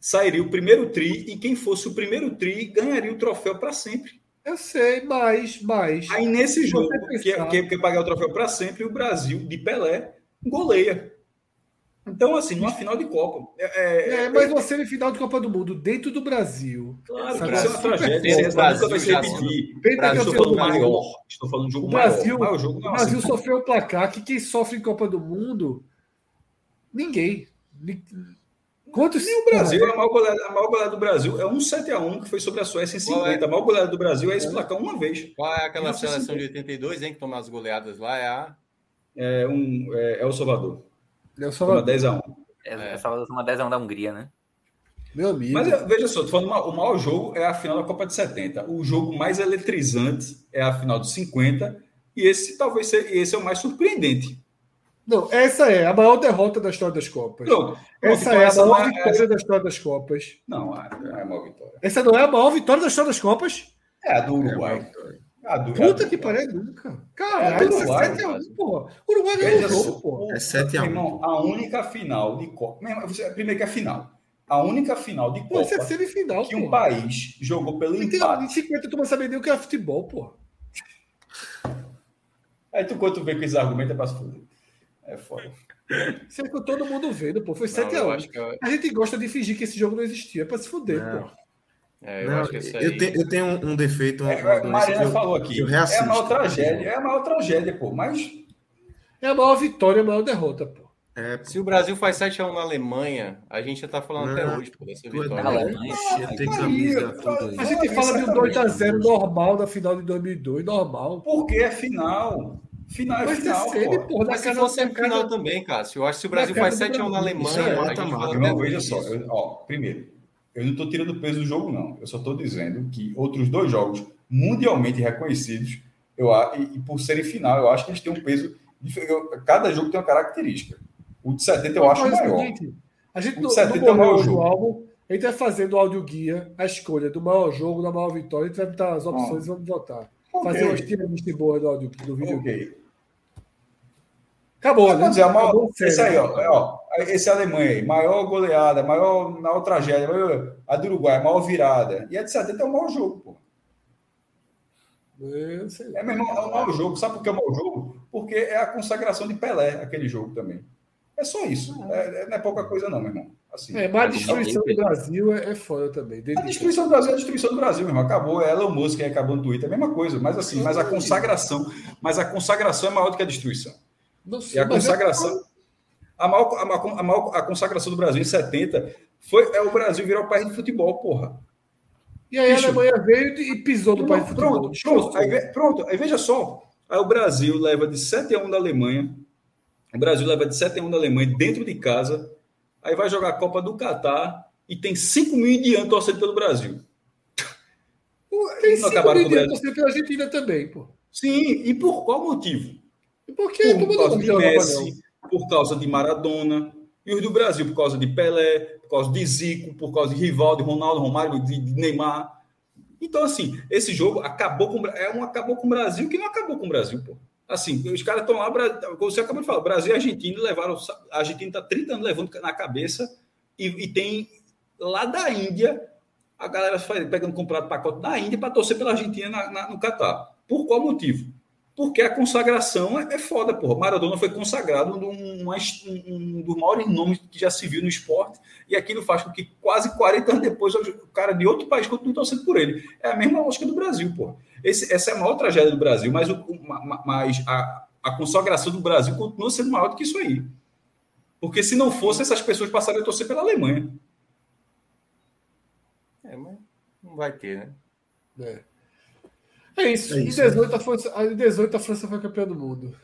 sairia o primeiro tri, e quem fosse o primeiro tri ganharia o troféu para sempre. Eu sei, mas, mas. Aí nesse jogo, que, que, que pagar o troféu para sempre, o Brasil, de Pelé, goleia. Então, assim, numa final de Copa. É, é, é mas uma semifinal de Copa do Mundo dentro do Brasil. Claro, isso é uma tragédia. Esse nunca vai se repetir. Estou falando maior. Estou falando de jogo o Brasil, maior. jogo o Brasil assim, sofreu o placar que quem sofre em Copa do Mundo. Ninguém. Quantos... Nem o Brasil, a maior, goleada, a maior goleada do Brasil é um 7x1 que foi sobre a Suécia em 50. É? A maior goleada do Brasil é esse placar uma vez. Qual é aquela seleção de 82, hein, que tomou as goleadas lá? É a. É, um, é, é o Salvador. É o Salvador. 10 a 1 é, é. Salvador toma 10 a 1 da Hungria, né? Meu amigo. Mas veja só, tô falando, o maior jogo é a final da Copa de 70. O jogo mais eletrizante é a final de 50. E esse talvez seja, esse é o mais surpreendente. Não, essa é a maior derrota da história das Copas. Pronto. Essa é a maior vitória essa... da história das Copas. Não, é a maior vitória. Essa não é a maior vitória da história das Copas? É a do Uruguai. Ah, do, Puta que pariu, nunca. Caralho, é, Uruguai, é 7x1, porra. O Uruguai ganhou o jogo, porra. É 7x1. A única final de Copa. Primeiro que é a final. A única final de Copa. Pô, é semifinal, que um país jogou pelo empate. Em 50 tu não sabe nem o que é futebol, porra. Aí tu quando vê com esses argumentos é pra se fuder. É foda. Isso é que todo mundo vendo, pô. Foi 7x1. Eu... A gente gosta de fingir que esse jogo não existia é pra se fuder, não. pô. É, eu, não, aí... eu, te, eu, tenho um, defeito. É, a Mariana falou aqui. é a maior tragédia. É a maior tragédia, pô. Mas. É a maior vitória, a maior derrota, pô. É, Se o Brasil faz 7x1 na Alemanha, a gente já tá falando não, até hoje pô, dessa é vitória. Na Alemanha, a gente fala de um 2x0 normal na final de 2002, normal. Porque é final. Final é final. Pô. Porra, Mas se fosse é final também, Cássio. Eu acho que se o Brasil faz 7x1 na Alemanha. É mata, mata. Veja só, ó, primeiro, eu não estou tirando peso do jogo, não. Eu só estou dizendo que outros dois jogos mundialmente reconhecidos, eu, e, e por serem final, eu acho que eles têm um peso. Cada jogo tem uma característica. O de 70 eu acho maior. a gente o de 70 no, no é o maior jogo. Álbum, a gente vai fazendo o áudio guia, a escolha do maior jogo, da maior vitória, a gente vai botar as opções ah. e vamos votar. Okay. Fazer uma tiras boa do do vídeo. Ok. Acabou, né? Dizer, é maior, Acabou esse aí, ó, ó, esse Alemanha aí, maior goleada, maior, maior tragédia, maior, a do Uruguai, maior virada. E a de 70 é o maior jogo, pô. É, meu irmão, é o maior jogo. Sabe por que é o maior jogo? Porque é a consagração de Pelé, aquele jogo também. É só isso. É, é não é pouca coisa, não, meu irmão. Assim, é, mas a destruição do Brasil é, é foda também. A destruição do Brasil é a destruição do Brasil, meu irmão. Acabou. É Elon Musk que acabou no Twitter, é a mesma coisa. Mas assim, mas a consagração, mas a consagração é maior do que a destruição. Sei, e a consagração. A, maior, a, maior, a, maior, a consagração do Brasil em 70 foi é o Brasil virar o país de futebol, porra. E aí Bicho, a Alemanha veio e pisou no país de futebol. Pronto, pronto, aí, pronto, aí veja só. Aí o Brasil leva de 7 a 1 da Alemanha. O Brasil leva de 7 a 1 da Alemanha dentro de casa. Aí vai jogar a Copa do Catar e tem 5 mil indianos torcendo pelo Brasil. Tem 5 mil indianos torcendo pela Argentina também, pô. Sim, e por qual motivo? Por quê? Por causa de Messi, por causa de Maradona, e os do Brasil por causa de Pelé, por causa de Zico, por causa de Rivaldo, de Ronaldo, Romário, de Neymar. Então, assim, esse jogo acabou com é um acabou com o Brasil que não acabou com o Brasil, pô. Assim, os caras estão lá, como você acabou de falar, Brasil e Argentina levaram. A Argentina está 30 anos levando na cabeça e, e, tem lá da Índia a galera pegando comprado pacote da Índia para torcer pela Argentina na, na, no Catar. Por qual motivo? Porque a consagração é, é foda, porra. Maradona foi consagrado um, um, um, dos maiores nomes que já se viu no esporte, e aquilo faz com que quase 40 anos depois o cara de outro país continue torcendo por ele. É a mesma lógica do Brasil, porra. Esse, essa é a maior tragédia do Brasil, mas, o, mas a, a consagração do Brasil continua sendo maior do que isso aí. Porque se não fosse, essas pessoas passariam a torcer pela Alemanha. É, mas não vai ter, né? É. É isso. É isso em, 18, né? a França, em 18 a França foi campeã do mundo.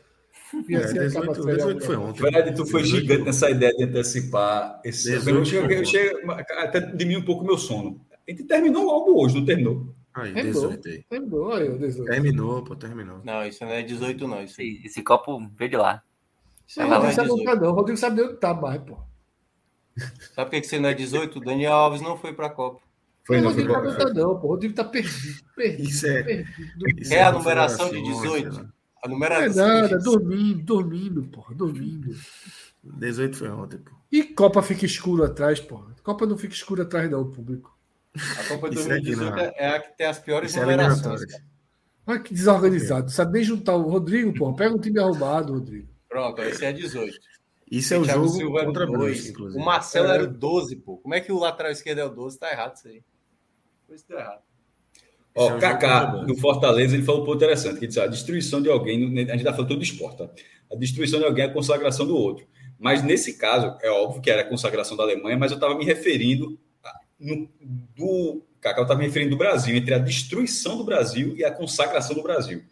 E assim é, 18, 18 foi ontem. Fred, tu foi gigante nessa ideia de antecipar esse. Eu cheguei, eu cheguei, até de mim um pouco meu sono. A gente terminou logo hoje, não terminou? Aí, terminou, 18 aí. Terminou, aí, 18. Terminou, pô, terminou. Não, isso não é 18, não. Isso esse, esse copo veio de lá. Sim, não, não sabe não. O Rodrigo sabe onde tá mais, pô. Sabe por que você não é 18? O Daniel Alves não foi pra Copa. Foi, não, o Rodrigo não tá não, pô. O Rodrigo tá perdido. perdido isso é, perdido. Isso é a numeração de 18. A numeração. Não é nada, dormindo, dormindo, porra, dormindo. 18 foi ontem, pô. E Copa fica escuro atrás, porra. Copa não fica escuro atrás, não, público. A Copa de 2018 é, é, a que tem as piores é numerações. É Olha que desorganizado. Sabe nem juntar o Rodrigo, porra. Pega um time arrumado, Rodrigo. Pronto, esse é 18. Isso é o jogo Silva contra dois, inclusive. O Marcelo é. era o 12, pô. Como é que o lateral esquerdo é o 12? Tá errado isso aí. Pois tá errado. Ó, é Kaká, do Fortaleza, ele falou um ponto interessante, que disse, a destruição de alguém, a gente está falando todo de esporte, tá? A destruição de alguém é a consagração do outro. Mas nesse caso, é óbvio que era a consagração da Alemanha, mas eu estava me referindo no, do Kaká estava me referindo do Brasil, entre a destruição do Brasil e a consagração do Brasil.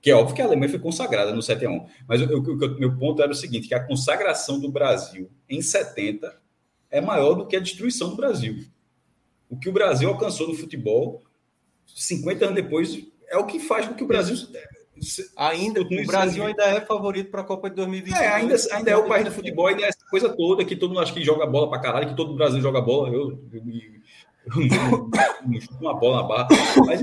Que é óbvio que a Alemanha foi consagrada no 7 a 1. Mas o meu ponto era o seguinte: que a consagração do Brasil em 70 é maior do que a destruição do Brasil. O que o Brasil alcançou no futebol 50 anos depois é o que faz com que o Brasil. Ainda, o Brasil ainda é favorito para a Copa de 2020. É, ainda, ainda é o país do futebol, ainda é coisa toda que todo mundo acha que joga bola para caralho, que todo o Brasil joga bola. Eu, eu, eu, uma bola na barra. Mas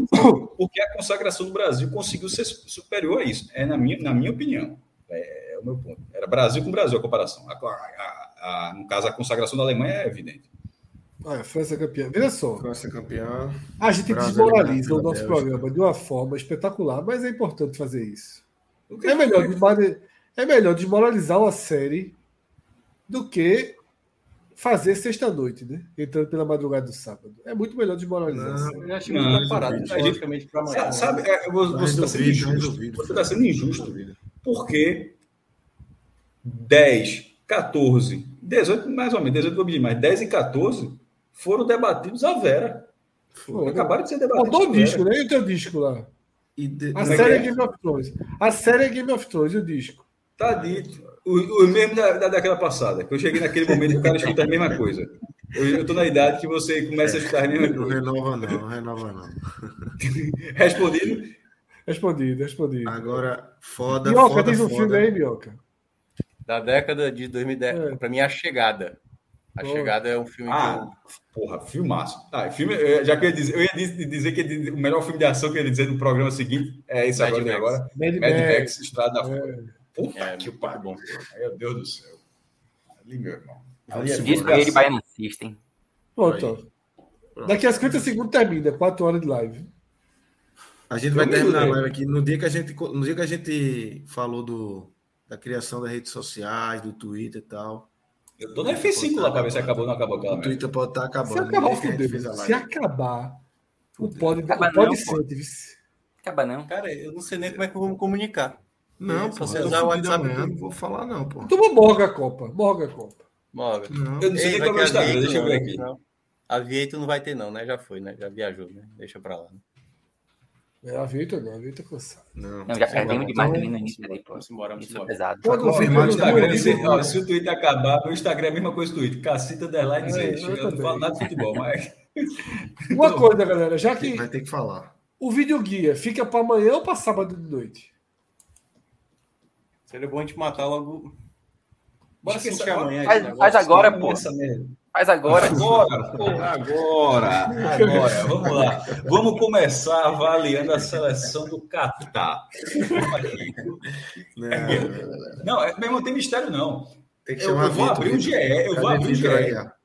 porque a consagração do Brasil conseguiu ser superior a isso. É na minha, na minha opinião. É, é o meu ponto. Era Brasil com Brasil a comparação. A, a, a, no caso, a consagração da Alemanha é evidente. Olha, França é campeã. Veja só. França é campeã. A gente desmoraliza o nosso programa de uma forma espetacular, mas é importante fazer isso. É melhor, é melhor desmoralizar uma série do que fazer sexta-noite, né? Entrando pela madrugada do sábado. É muito melhor desmoralizar. Não, eu acho que muito parado, praticamente para amanhã. Sabe, é, você está sendo injusto. Você está sendo injusto. Porque 10, 14, 18, mais ou menos, 18 vou medir mais, 10 e 14 foram debatidos à Vera. Foi. Acabaram de ser debatidos. Faltou o disco, né? E o teu disco lá? De... A é série é Game of Thrones. A série é Game of Thrones, o disco. Tá dito. O, o mesmo da, da, daquela passada, que eu cheguei naquele momento que o cara escuta a mesma coisa. Eu, eu tô na idade que você começa a escutar a mesma coisa. Não renova não, não renova não. Respondido? Respondido, respondido. Agora, foda, Bioca, foda, diz um filme aí, Bioca. Da década de 2010. É. Pra mim, A Chegada. A Pô. Chegada é um filme ah, que Porra, filmaço. Ah, filme, já que eu ia dizer, eu ia dizer que o melhor filme de ação que eu ia dizer no programa seguinte é esse Mad agora, agora. Mad, Mad Max, Estrada da Fúria. É. Puta é, que pariu. bom. Meu Deus do céu. Ali, meu irmão. Ali é Diz pra ele, Baiano System. Pronto. Daqui a 50 segundos termina, 4 horas de live. A gente vai terminar a live aqui no dia que a gente, no dia que a gente falou do, da criação das redes sociais, do Twitter e tal. Eu tô no F5 lá para ver se acabou ou não acabou aquela. O Twitter pode estar tá acabando. Se acabar, fudeu. Se acabar, o pode, Acaba pode não, ser. Acaba não. Cara, eu não sei nem como é que eu vou me comunicar. Não, pô, você usar o WhatsApp. Não vou falar, não, pô. Tu morga a Copa. Morga a Copa. Morga. Não. Eu não sei Ei, nem como é Instagram, deixa eu ver aqui. Não. A Vieito não vai ter, não, né? Já foi, né? Já viajou, né? Deixa pra lá. Né? É, a Vitor não, a Vitor cansado. Não, não já perdemos demais também no início pô. Embora, vamos embora. Pesado. Pode confirmar Instagram. Se, ó, se o Twitter acabar, o Instagram é a mesma coisa do Twitter. Cacita Underline é, eu, eu não falo nada de futebol, mas. Uma coisa, galera, já que. Vai ter que falar. O vídeo guia fica para amanhã ou para sábado de noite? Seria bom a gente matar logo. Bora sentir amanhã. Faz, faz agora, pô. Faz agora. Agora, agora, agora. Vamos lá. Vamos começar avaliando a seleção do Catar. Não, não, é, não tem mistério, não. Tem eu, eu vou abrir o GE, eu vou abrir o GE.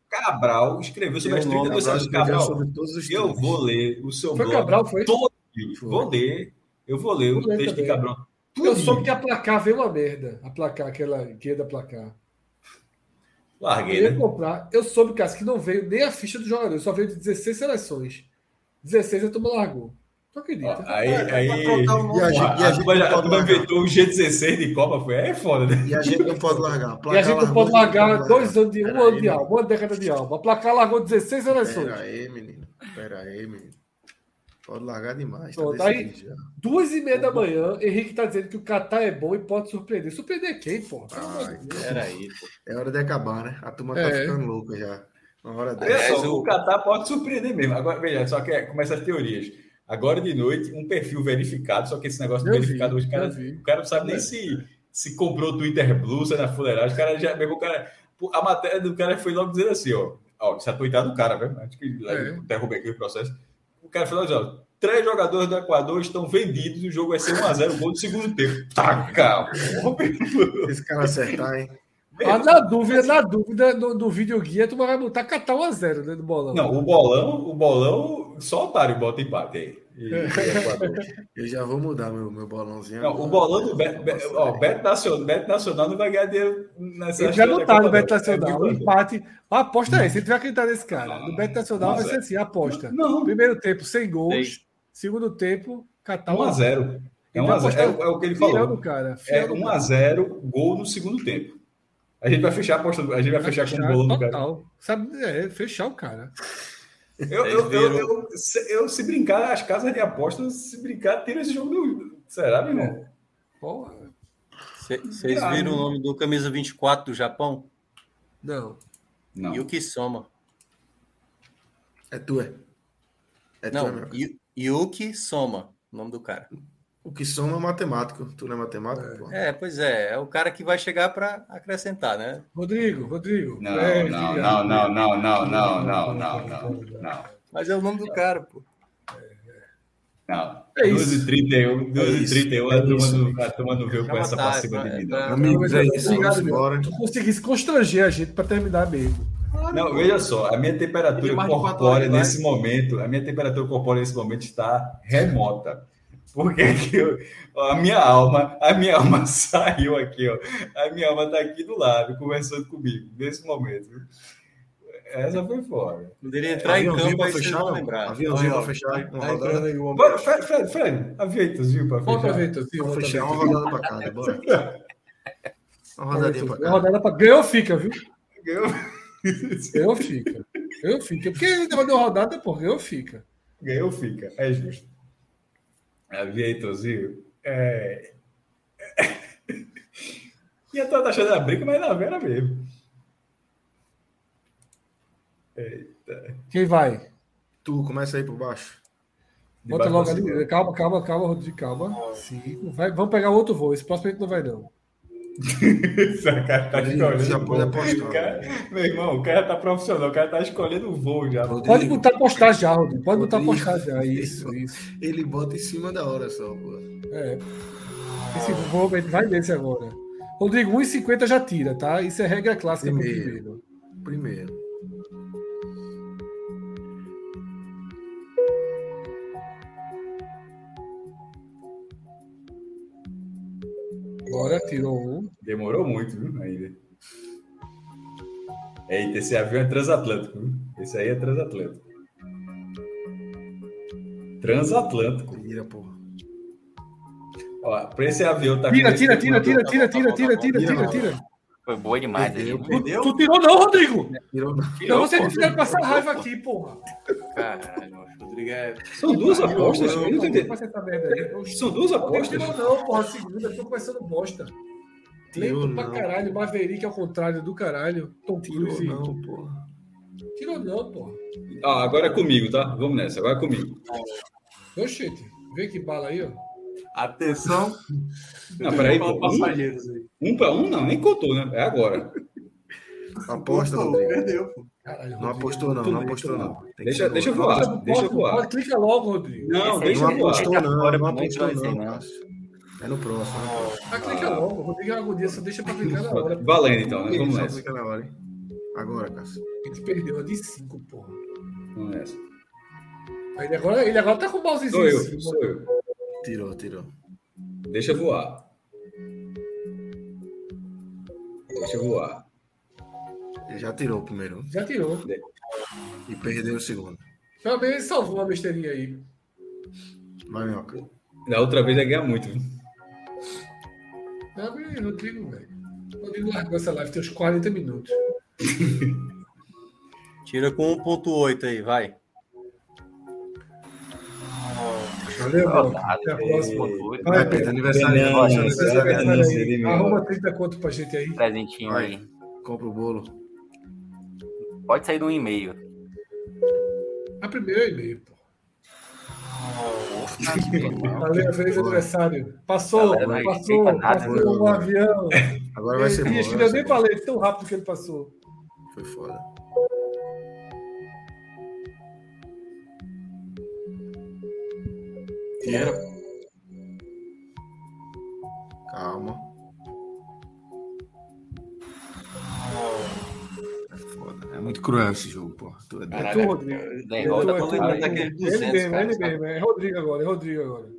Cabral escreveu sobre as 32 seleções. Cabral, eu vou ler o seu foi blog Cabral, foi? todo. Foi. Vou ler. Eu vou ler o texto de Cabral. Eu soube que a placar veio uma merda. A placar, aquela guia da placar. Larguei, eu ia né? comprar. Eu soube, Cássio, que não veio nem a ficha do jogador, só veio de 16 seleções. 16 a turma largou. Tu acredita? Aí, é, aí, e a gente, e a gente a turma inventou o G16 de Copa, foi é foda, né? E a gente não pode largar. E a gente não pode largar dois anos de um ano de alma, uma década de alma. A placar largou 16 seleções. Pera aí, menino. Pera aí, menino. Pode largar demais. Tá Pronto, aí, duas e meia da manhã, Henrique tá dizendo que o Catar é bom e pode surpreender. Surpreender quem, pô? Peraí, pô. É hora de acabar, né? A turma tá é. tá ficando louca já. Uma hora dessa. É, o Catar pode surpreender mesmo. Agora, veja, só que é, começa as teorias. Agora de noite, um perfil verificado, só que esse negócio de verificado hoje, o cara, o cara não sabe nem se, se comprou o Twitter Blue, se é na fuleiragem. O cara já pegou o cara. A matéria do cara foi logo dizer assim, ó. Ó, se atuitado do cara, velho. Acho que é. derrubei aqui o processo. O cara falou ó Três jogadores do Equador estão vendidos. O jogo vai ser 1x0, gol do segundo tempo. Taca! Esse cara acertar, hein? Ah, na dúvida, na dúvida, no, no videoguia, tu vai botar catar 1x0 né, do bolão. Não, o bolão, o bolão, só otário bota empate aí. eu já vou mudar meu, meu bolãozinho. Não, o bolão do Beto, Beto, ó, Beto, Nacional, Beto Nacional não vai ganhar dinheiro nessa Ele já botar no Beto Nacional. É o empate. A aposta é essa. Se tiver acreditar nesse cara, no Beto Nacional vai ser assim: a aposta. Não. Primeiro tempo, sem gols. Segundo tempo, Catar 1 a 0 é, 1 a 0. É, é, o que ele falou. Cara, é 1 a 0 gol no segundo tempo. A gente vai fechar a aposta, a gente vai, vai fechar, fechar com o gol do cara. Sabe, é, fechar o cara. Eu, eu, eu, eu, eu, se brincar, as casas de apostas, se brincar, tira esse jogo do. Será, meu irmão? Porra. Vocês viram o nome do camisa 24 do Japão? Não. Não. Yuki Soma. É tu, é? é não, tu, Yuki Soma, o nome do cara. O que soma é matemático. Tu não é matemático? É, é pois é. É o cara que vai chegar para acrescentar, né? Rodrigo, Rodrigo. Não, é, não, não, não, não, não, não, não, não, não, não. Mas é o nome do cara, pô. Não. É 12h31, 12h31, a turma do, a turma do veio com essa passiva de vida. Amigos, é isso. Obrigado, embora. Tu conseguisse constranger a gente para terminar mesmo. Não, veja só, a minha temperatura corpórea nesse momento, a minha temperatura corpórea nesse momento está remota. Porque eu, a minha alma, a minha alma saiu aqui, ó. A minha alma está aqui do lado, conversando comigo, nesse momento. Essa foi fora. Poderia entrar é, em campo para fechar, não lembrar. Aviãozinho para fechar. Uma rodada. Aí, uma... Fred, Fred, Fred, aviãozinho para fechar. Bota aviãozinho para fechar. Uma rodada para cada, bora. Uma rodadinha para cada. Uma rodada para... Ganhou, fica, viu? Ganhou. Eu fica. Eu fica. Porque ele deu rodada, pô, eu fica. Ganhou, fica. É justo. Aviatorzinho. É... e eu tô achando a briga, mas na vera mesmo. Eita. Quem vai? Tu, começa aí por baixo. Bota logo ali. Calma, calma, calma, Rodrigo, calma. Sim. Vai, vamos pegar outro voo. Esse próximo a gente não vai, não. Cara tá escolhendo. Cara, meu irmão, o cara tá profissional, o cara tá escolhendo o voo já. Rodrigo, pode botar postar já, Rodrigo. Pode botar postar já. Isso, isso. Ele bota em cima da hora só, pô. É. Esse voo vai nesse agora. Rodrigo, 1,50 já tira, tá? Isso é regra clássica primeiro. primeiro. Agora tirou um. Demorou muito, viu? Ainda. Eita, esse avião é transatlântico, viu? Esse aí é transatlântico. Transatlântico. Tira, porra. Ó, pra esse avião tá Tira, tira, tira, tira, tira, tira, tira, tira, tira, tira. Foi boa demais aí. Perdeu? Tu, tirou não, Rodrigo? Tirou não. Tirou, você que ficar passar raiva aqui, porra. Caralho, É... São duas apostas. Eu, Eu não entendi. São duas Não apostas. tirou não, porra. Segunda, tô começando bosta. Lento pra não. caralho. Maverick ao contrário do caralho. Tom Tirou Cruise. não, porra. Tirou não, porra. Ah, agora é comigo, tá? Vamos nessa, agora é comigo. Oxente, vê que bala aí, ó. Atenção. Não, peraí, pô. Um, um pra um, não, nem contou, né? É agora. Aposta, Rodrigo. Perdeu, pô. Caralho, Não Rodrigo, apostou, não. muito Não lento, apostou, não. Deixa, deixa logo. voar, Bota, deixa bota, voar. Clica logo, Rodrigo. Não, deixa Não aí voar. apostou, Deixa não. fora, Não muito apostou, não. não. Cássio. É no próximo. Ah, clica logo. Rodrigo é uma agonia, só deixa pra clicar na hora. Valendo então, né? Vamos nessa. clica na hora, hein? Agora, Cássio. A gente perdeu a de 5, porra. Vamos nessa. Ele agora, ele agora tá com o mousezinho Sou eu, cima. sou eu. Tirou, tirou. Deixa voar. Deixa voar. Ele já tirou o primeiro. Já tirou. E perdeu o segundo. Menos ele salvou uma besteirinha aí. Vai, Minhoca. Da outra vez ia ganhar muito. viu? Não, mas Rodrigo, velho. Rodrigo largou essa live, tem uns 40 minutos. Tira com 1.8 aí, vai. Valeu, mano. Até a próxima. Vai, Pedro. Aniversário. Arruma 30 conto pra gente aí. Presentinho aí. Compra o bolo. Pode sair de um e-mail. A primeira é e-mail, pô. Valeu, feliz Boa. aniversário. Passou, Galera, passou, nada, passou né? um avião. Agora vai ser bom. Que eu nem falei, tão rápido que ele passou. Foi foda. Tira. Calma. Muito cruel esse jogo, pô. Tu é. É tu, Rodrigo. É tu, tô é tu, lembrando é tu. daquele Ele 200, mesmo, cara, ele sabe? mesmo. É Rodrigo agora, é Rodrigo agora.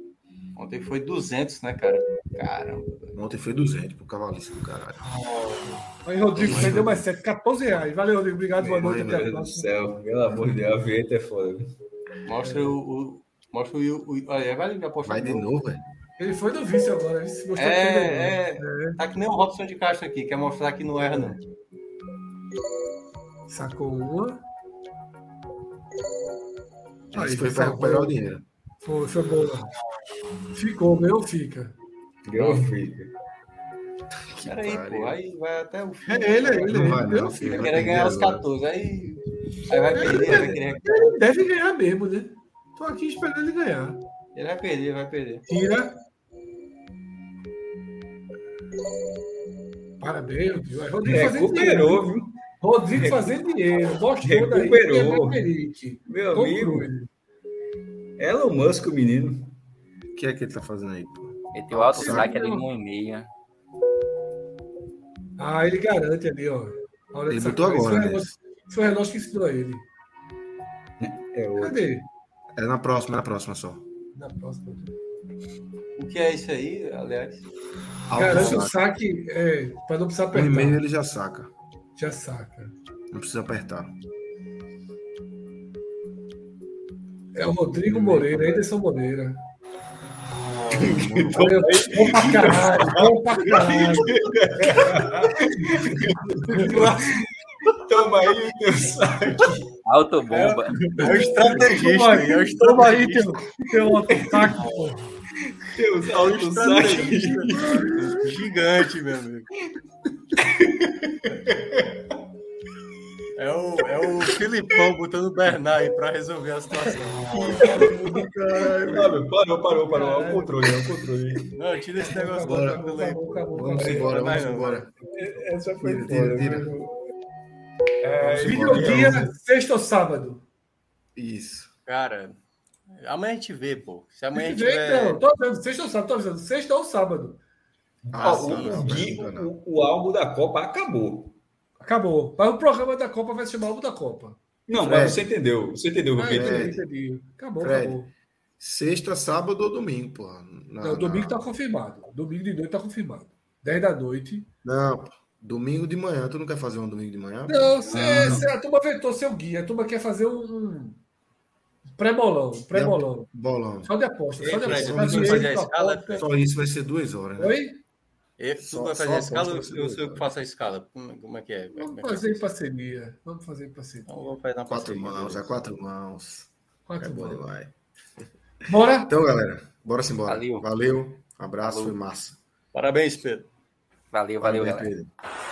Ontem foi 200, né, cara? Caramba. Ontem foi 200 pro cavalista do caralho. Aí, Rodrigo, vendeu mais 7, 14 reais. Valeu, Rodrigo. Obrigado, boa noite. Meu Deus do céu, pelo amor de Deus, a vinheta é foda. Mostra o. o mostra o. o olha, vai ligar a Vai de novo, velho. Ele foi do vice agora. Ele se gostou de É, é. Tá que nem o Robson de Castro aqui, quer mostrar que não erra, não. Sacou uma. Isso foi pra recuperar o dinheiro. Foi, foi boa. Ficou, meu fica. Ganhou fica. Peraí, pô, aí vai até o fim. É ele, é ele. Não vai, Meu não, fica. filho. Vai querer ganhar os 14, aí. Aí vai perder, vai querer. Ele deve ganhar mesmo, né? Tô aqui esperando ele ganhar. Ele vai perder, vai perder. Tira. Parabéns. Aí, dinheiro. Recuperou, viu? Rodrigo fazendo dinheiro. Mostrou daí. Recuperou. é. Meu Tom amigo, Cruise. Elon Musk, o menino. O que é que ele tá fazendo aí, pô? Meteu alto Sim. saque ali no e-mail. Ah, ele garante ali, ó. A hora Ele botou agora, foi o né? relógio- Foi o relógio que ensinou a ele. É outro. Cadê? É na próxima, é na próxima só. Na próxima. O que é isso aí, aliás? Alto Garante o saque. saque, é, pra não precisar O apertar. e-mail ele já saca. Já saca. Não precisa apertar. É o Rodrigo Moreira, Anderson Moreira. Então, bom pra caralho, bom pra caralho. Toma aí o teu saque. Autobomba. É o estrategista, Toma é o aí, toma aí teu, teu ataque, pô. Teu alto saque. Gigante, meu amigo. É o, é o Filipão botando o Bernard aí pra resolver a situação. Parou, parou, parou, parou. Olha o controle, olha o controle. Não, tira esse negócio Acabou, da tranquila aí. Vamos acabou. embora, vai vamos embora. Essa foi Tira, tira, tira. né? É. Videodia, sexta ou sábado? Isso. Cara, amanhã a gente vê, pô. Se amanhã a gente Vê, tiver... Então, tô avisando, sexta ou sábado, tô avisando, sexta ou sábado. Ah, o, não, não, não. o, o álbum da Copa acabou. Acabou. Mas o programa da Copa vai se chamar álbum da Copa. Não, Fred. mas você entendeu. Você entendeu o que eu Ah, entendi. Acabou, Fred. acabou. Sexta, sábado ou domingo, porra. Na- Não, domingo na- tá confirmado. Domingo de noite tá confirmado. 10 da noite. Não, pô. domingo de manhã. Tu não quer fazer um domingo de manhã? Não, cê, cê- a turma vetou seu guia. A turma quer fazer um pré-bolão. Pré-bolão. Bolão. Só de aposta. Só de Ei, Fred, aposta. vamos Dinheiro, fazer a só escala. Fred? Só isso vai ser duas horas, né? Oi? E Tu Só- vai só fazer a escala ou vai eu eu que faço a escala? Como, como é que é? É Vamos que é? fazer em parceria. Vamos fazer em parceria. Então, vou fazer na Quatro parceria, mãos, é beleza. quatro mãos. É bom demais. Bora? Então, galera, bora se embora. Valeu. Valeu. Abraço, Falou. foi massa. Parabéns, Pedro. Valeu, valeu, Parabéns, galera. Pedro.